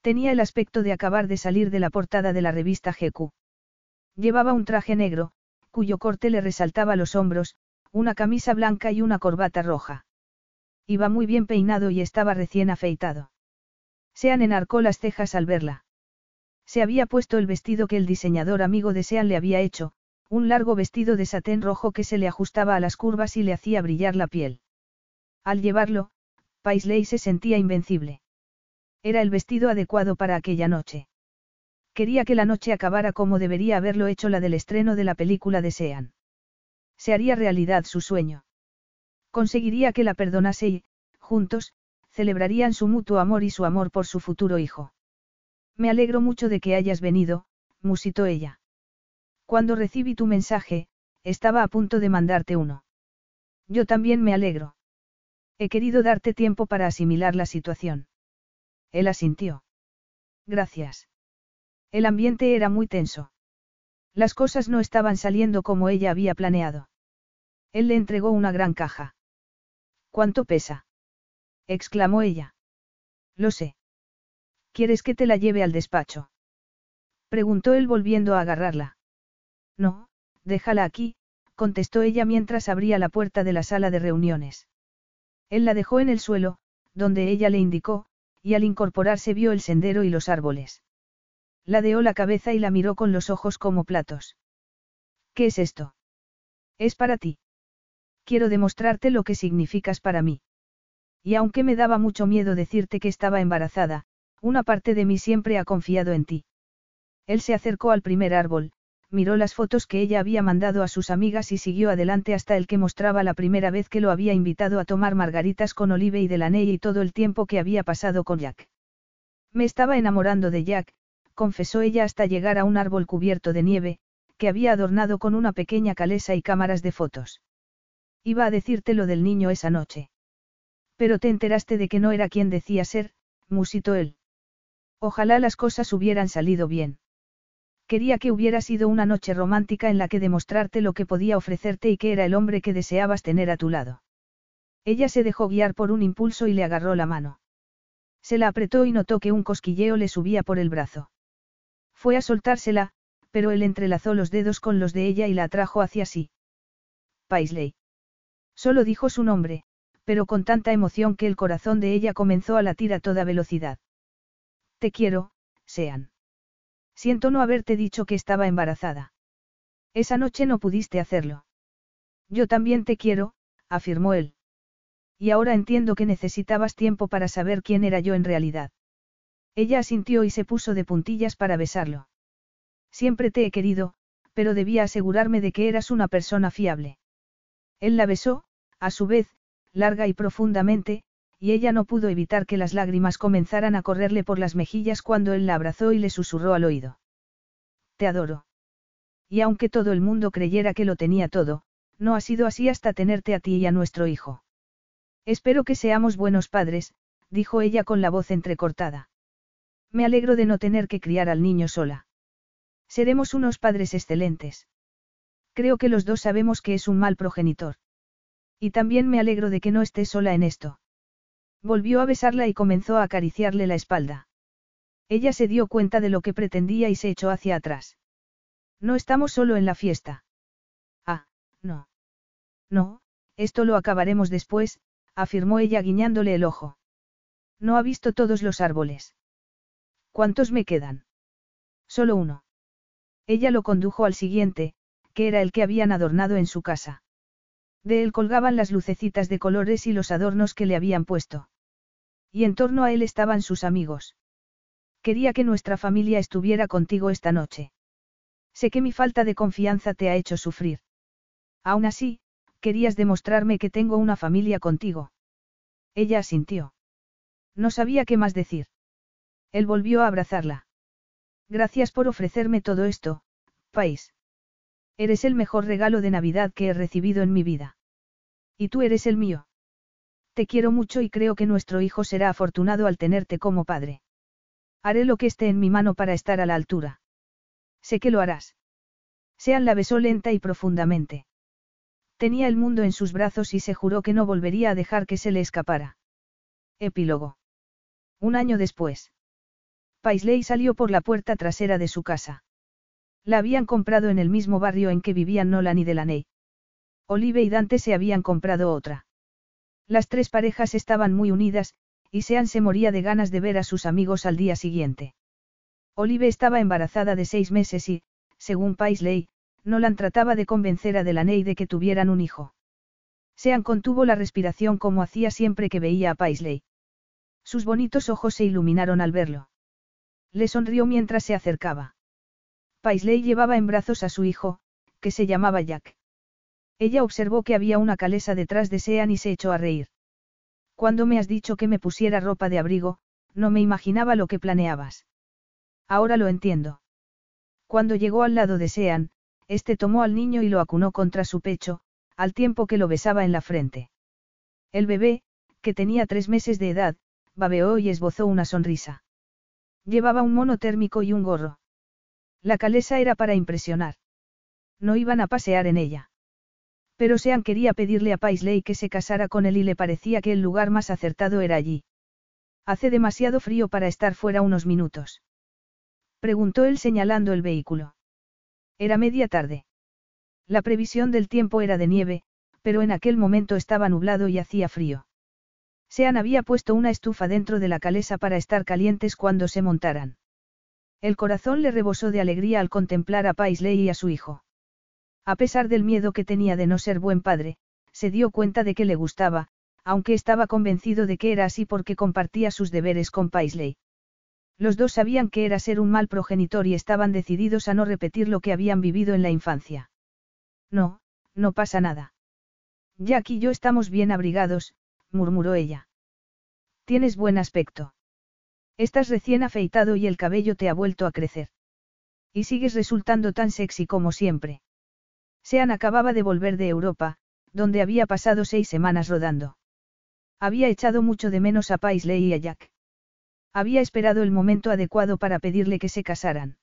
Speaker 1: Tenía el aspecto de acabar de salir de la portada de la revista GQ. Llevaba un traje negro, cuyo corte le resaltaba los hombros, una camisa blanca y una corbata roja. Iba muy bien peinado y estaba recién afeitado. Sean enarcó las cejas al verla. Se había puesto el vestido que el diseñador amigo de Sean le había hecho, un largo vestido de satén rojo que se le ajustaba a las curvas y le hacía brillar la piel. Al llevarlo, Paisley se sentía invencible. Era el vestido adecuado para aquella noche. Quería que la noche acabara como debería haberlo hecho la del estreno de la película de Sean. Se haría realidad su sueño. Conseguiría que la perdonase y, juntos, celebrarían su mutuo amor y su amor por su futuro hijo. Me alegro mucho de que hayas venido, musitó ella. Cuando recibí tu mensaje, estaba a punto de mandarte uno. Yo también me alegro. He querido darte tiempo para asimilar la situación. Él asintió. Gracias. El ambiente era muy tenso. Las cosas no estaban saliendo como ella había planeado. Él le entregó una gran caja. ¿Cuánto pesa? exclamó ella. Lo sé. ¿Quieres que te la lleve al despacho? preguntó él volviendo a agarrarla. No, déjala aquí, contestó ella mientras abría la puerta de la sala de reuniones. Él la dejó en el suelo, donde ella le indicó, y al incorporarse vio el sendero y los árboles. Ladeó la cabeza y la miró con los ojos como platos. ¿Qué es esto? Es para ti. Quiero demostrarte lo que significas para mí. Y aunque me daba mucho miedo decirte que estaba embarazada, una parte de mí siempre ha confiado en ti. Él se acercó al primer árbol, miró las fotos que ella había mandado a sus amigas y siguió adelante hasta el que mostraba la primera vez que lo había invitado a tomar margaritas con Olive y Delaney y todo el tiempo que había pasado con Jack. Me estaba enamorando de Jack, confesó ella hasta llegar a un árbol cubierto de nieve, que había adornado con una pequeña calesa y cámaras de fotos. Iba a decirte lo del niño esa noche. Pero te enteraste de que no era quien decía ser, musitó él. Ojalá las cosas hubieran salido bien. Quería que hubiera sido una noche romántica en la que demostrarte lo que podía ofrecerte y que era el hombre que deseabas tener a tu lado. Ella se dejó guiar por un impulso y le agarró la mano. Se la apretó y notó que un cosquilleo le subía por el brazo. Fue a soltársela, pero él entrelazó los dedos con los de ella y la atrajo hacia sí. Paisley. Solo dijo su nombre, pero con tanta emoción que el corazón de ella comenzó a latir a toda velocidad. Te quiero, Sean. Siento no haberte dicho que estaba embarazada. Esa noche no pudiste hacerlo. Yo también te quiero, afirmó él. Y ahora entiendo que necesitabas tiempo para saber quién era yo en realidad. Ella asintió y se puso de puntillas para besarlo. Siempre te he querido, pero debía asegurarme de que eras una persona fiable. Él la besó, a su vez, larga y profundamente, y ella no pudo evitar que las lágrimas comenzaran a correrle por las mejillas cuando él la abrazó y le susurró al oído. Te adoro. Y aunque todo el mundo creyera que lo tenía todo, no ha sido así hasta tenerte a ti y a nuestro hijo. Espero que seamos buenos padres, dijo ella con la voz entrecortada. Me alegro de no tener que criar al niño sola. Seremos unos padres excelentes. Creo que los dos sabemos que es un mal progenitor. Y también me alegro de que no esté sola en esto. Volvió a besarla y comenzó a acariciarle la espalda. Ella se dio cuenta de lo que pretendía y se echó hacia atrás. No estamos solo en la fiesta. Ah, no. No, esto lo acabaremos después, afirmó ella guiñándole el ojo. No ha visto todos los árboles. ¿Cuántos me quedan? Solo uno. Ella lo condujo al siguiente, que era el que habían adornado en su casa. De él colgaban las lucecitas de colores y los adornos que le habían puesto. Y en torno a él estaban sus amigos. Quería que nuestra familia estuviera contigo esta noche. Sé que mi falta de confianza te ha hecho sufrir. Aún así, querías demostrarme que tengo una familia contigo. Ella asintió. No sabía qué más decir. Él volvió a abrazarla. Gracias por ofrecerme todo esto, país. Eres el mejor regalo de Navidad que he recibido en mi vida. Y tú eres el mío. Te quiero mucho y creo que nuestro hijo será afortunado al tenerte como padre. Haré lo que esté en mi mano para estar a la altura. Sé que lo harás. Sean la besó lenta y profundamente. Tenía el mundo en sus brazos y se juró que no volvería a dejar que se le escapara. Epílogo. Un año después. Paisley salió por la puerta trasera de su casa. La habían comprado en el mismo barrio en que vivían Nolan y Delaney. Olive y Dante se habían comprado otra. Las tres parejas estaban muy unidas, y Sean se moría de ganas de ver a sus amigos al día siguiente. Olive estaba embarazada de seis meses y, según Paisley, Nolan trataba de convencer a Delaney de que tuvieran un hijo. Sean contuvo la respiración como hacía siempre que veía a Paisley. Sus bonitos ojos se iluminaron al verlo. Le sonrió mientras se acercaba. Paisley llevaba en brazos a su hijo, que se llamaba Jack. Ella observó que había una calesa detrás de Sean y se echó a reír. Cuando me has dicho que me pusiera ropa de abrigo, no me imaginaba lo que planeabas. Ahora lo entiendo. Cuando llegó al lado de Sean, este tomó al niño y lo acunó contra su pecho, al tiempo que lo besaba en la frente. El bebé, que tenía tres meses de edad, babeó y esbozó una sonrisa. Llevaba un mono térmico y un gorro. La calesa era para impresionar. No iban a pasear en ella. Pero Sean quería pedirle a Paisley que se casara con él y le parecía que el lugar más acertado era allí. Hace demasiado frío para estar fuera unos minutos. Preguntó él señalando el vehículo. Era media tarde. La previsión del tiempo era de nieve, pero en aquel momento estaba nublado y hacía frío. Sean había puesto una estufa dentro de la calesa para estar calientes cuando se montaran. El corazón le rebosó de alegría al contemplar a Paisley y a su hijo. A pesar del miedo que tenía de no ser buen padre, se dio cuenta de que le gustaba, aunque estaba convencido de que era así porque compartía sus deberes con Paisley. Los dos sabían que era ser un mal progenitor y estaban decididos a no repetir lo que habían vivido en la infancia. No, no pasa nada. Jack y yo estamos bien abrigados, murmuró ella. Tienes buen aspecto. Estás recién afeitado y el cabello te ha vuelto a crecer. Y sigues resultando tan sexy como siempre. Sean acababa de volver de Europa, donde había pasado seis semanas rodando. Había echado mucho de menos a Paisley y a Jack. Había esperado el momento adecuado para pedirle que se casaran.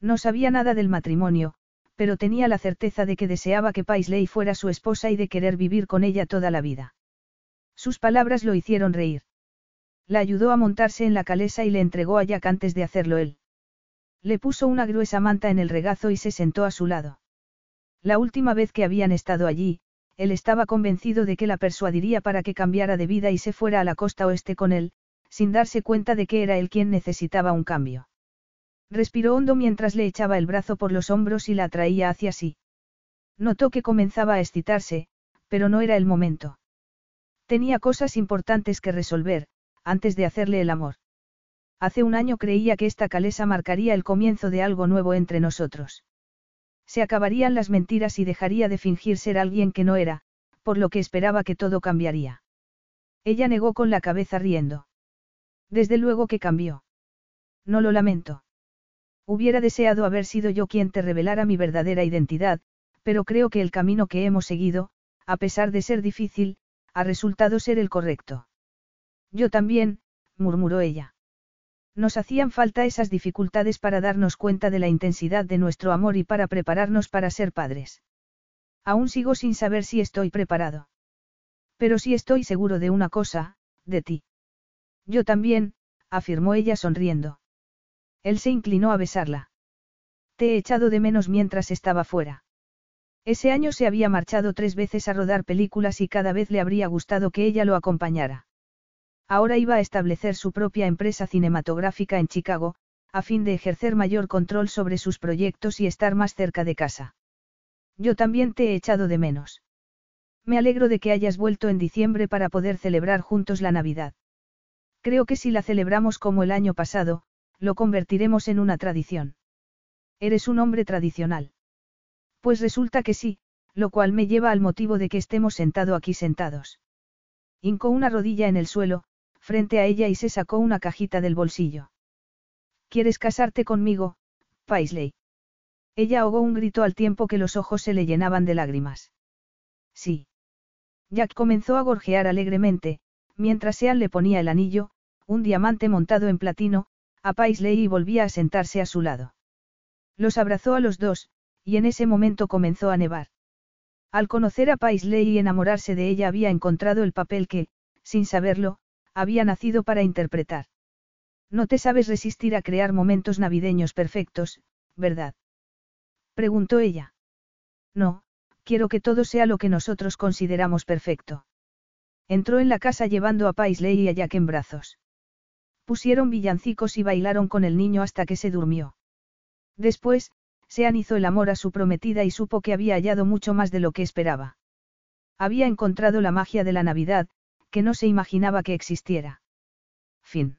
Speaker 1: No sabía nada del matrimonio, pero tenía la certeza de que deseaba que Paisley fuera su esposa y de querer vivir con ella toda la vida. Sus palabras lo hicieron reír. La ayudó a montarse en la calesa y le entregó a Jack antes de hacerlo él. Le puso una gruesa manta en el regazo y se sentó a su lado. La última vez que habían estado allí, él estaba convencido de que la persuadiría para que cambiara de vida y se fuera a la costa oeste con él, sin darse cuenta de que era él quien necesitaba un cambio. Respiró hondo mientras le echaba el brazo por los hombros y la atraía hacia sí. Notó que comenzaba a excitarse, pero no era el momento. Tenía cosas importantes que resolver, antes de hacerle el amor. Hace un año creía que esta calesa marcaría el comienzo de algo nuevo entre nosotros. Se acabarían las mentiras y dejaría de fingir ser alguien que no era, por lo que esperaba que todo cambiaría. Ella negó con la cabeza riendo. Desde luego que cambió. No lo lamento. Hubiera deseado haber sido yo quien te revelara mi verdadera identidad, pero creo que el camino que hemos seguido, a pesar de ser difícil, ha resultado ser el correcto. Yo también, murmuró ella. Nos hacían falta esas dificultades para darnos cuenta de la intensidad de nuestro amor y para prepararnos para ser padres. Aún sigo sin saber si estoy preparado. Pero sí estoy seguro de una cosa, de ti. Yo también, afirmó ella sonriendo. Él se inclinó a besarla. Te he echado de menos mientras estaba fuera. Ese año se había marchado tres veces a rodar películas y cada vez le habría gustado que ella lo acompañara. Ahora iba a establecer su propia empresa cinematográfica en Chicago, a fin de ejercer mayor control sobre sus proyectos y estar más cerca de casa. Yo también te he echado de menos. Me alegro de que hayas vuelto en diciembre para poder celebrar juntos la Navidad. Creo que si la celebramos como el año pasado, lo convertiremos en una tradición. Eres un hombre tradicional. Pues resulta que sí, lo cual me lleva al motivo de que estemos sentado aquí sentados. Hincó una rodilla en el suelo, frente a ella y se sacó una cajita del bolsillo. ¿Quieres casarte conmigo, Paisley? Ella ahogó un grito al tiempo que los ojos se le llenaban de lágrimas. Sí. Jack comenzó a gorjear alegremente, mientras Sean le ponía el anillo, un diamante montado en platino, a Paisley y volvía a sentarse a su lado. Los abrazó a los dos, y en ese momento comenzó a nevar. Al conocer a Paisley y enamorarse de ella había encontrado el papel que, sin saberlo, había nacido para interpretar. No te sabes resistir a crear momentos navideños perfectos, ¿verdad? Preguntó ella. No, quiero que todo sea lo que nosotros consideramos perfecto. Entró en la casa llevando a Paisley y a Jack en brazos. Pusieron villancicos y bailaron con el niño hasta que se durmió. Después, Sean hizo el amor a su prometida y supo que había hallado mucho más de lo que esperaba. Había encontrado la magia de la Navidad, que no se imaginaba que existiera. Fin.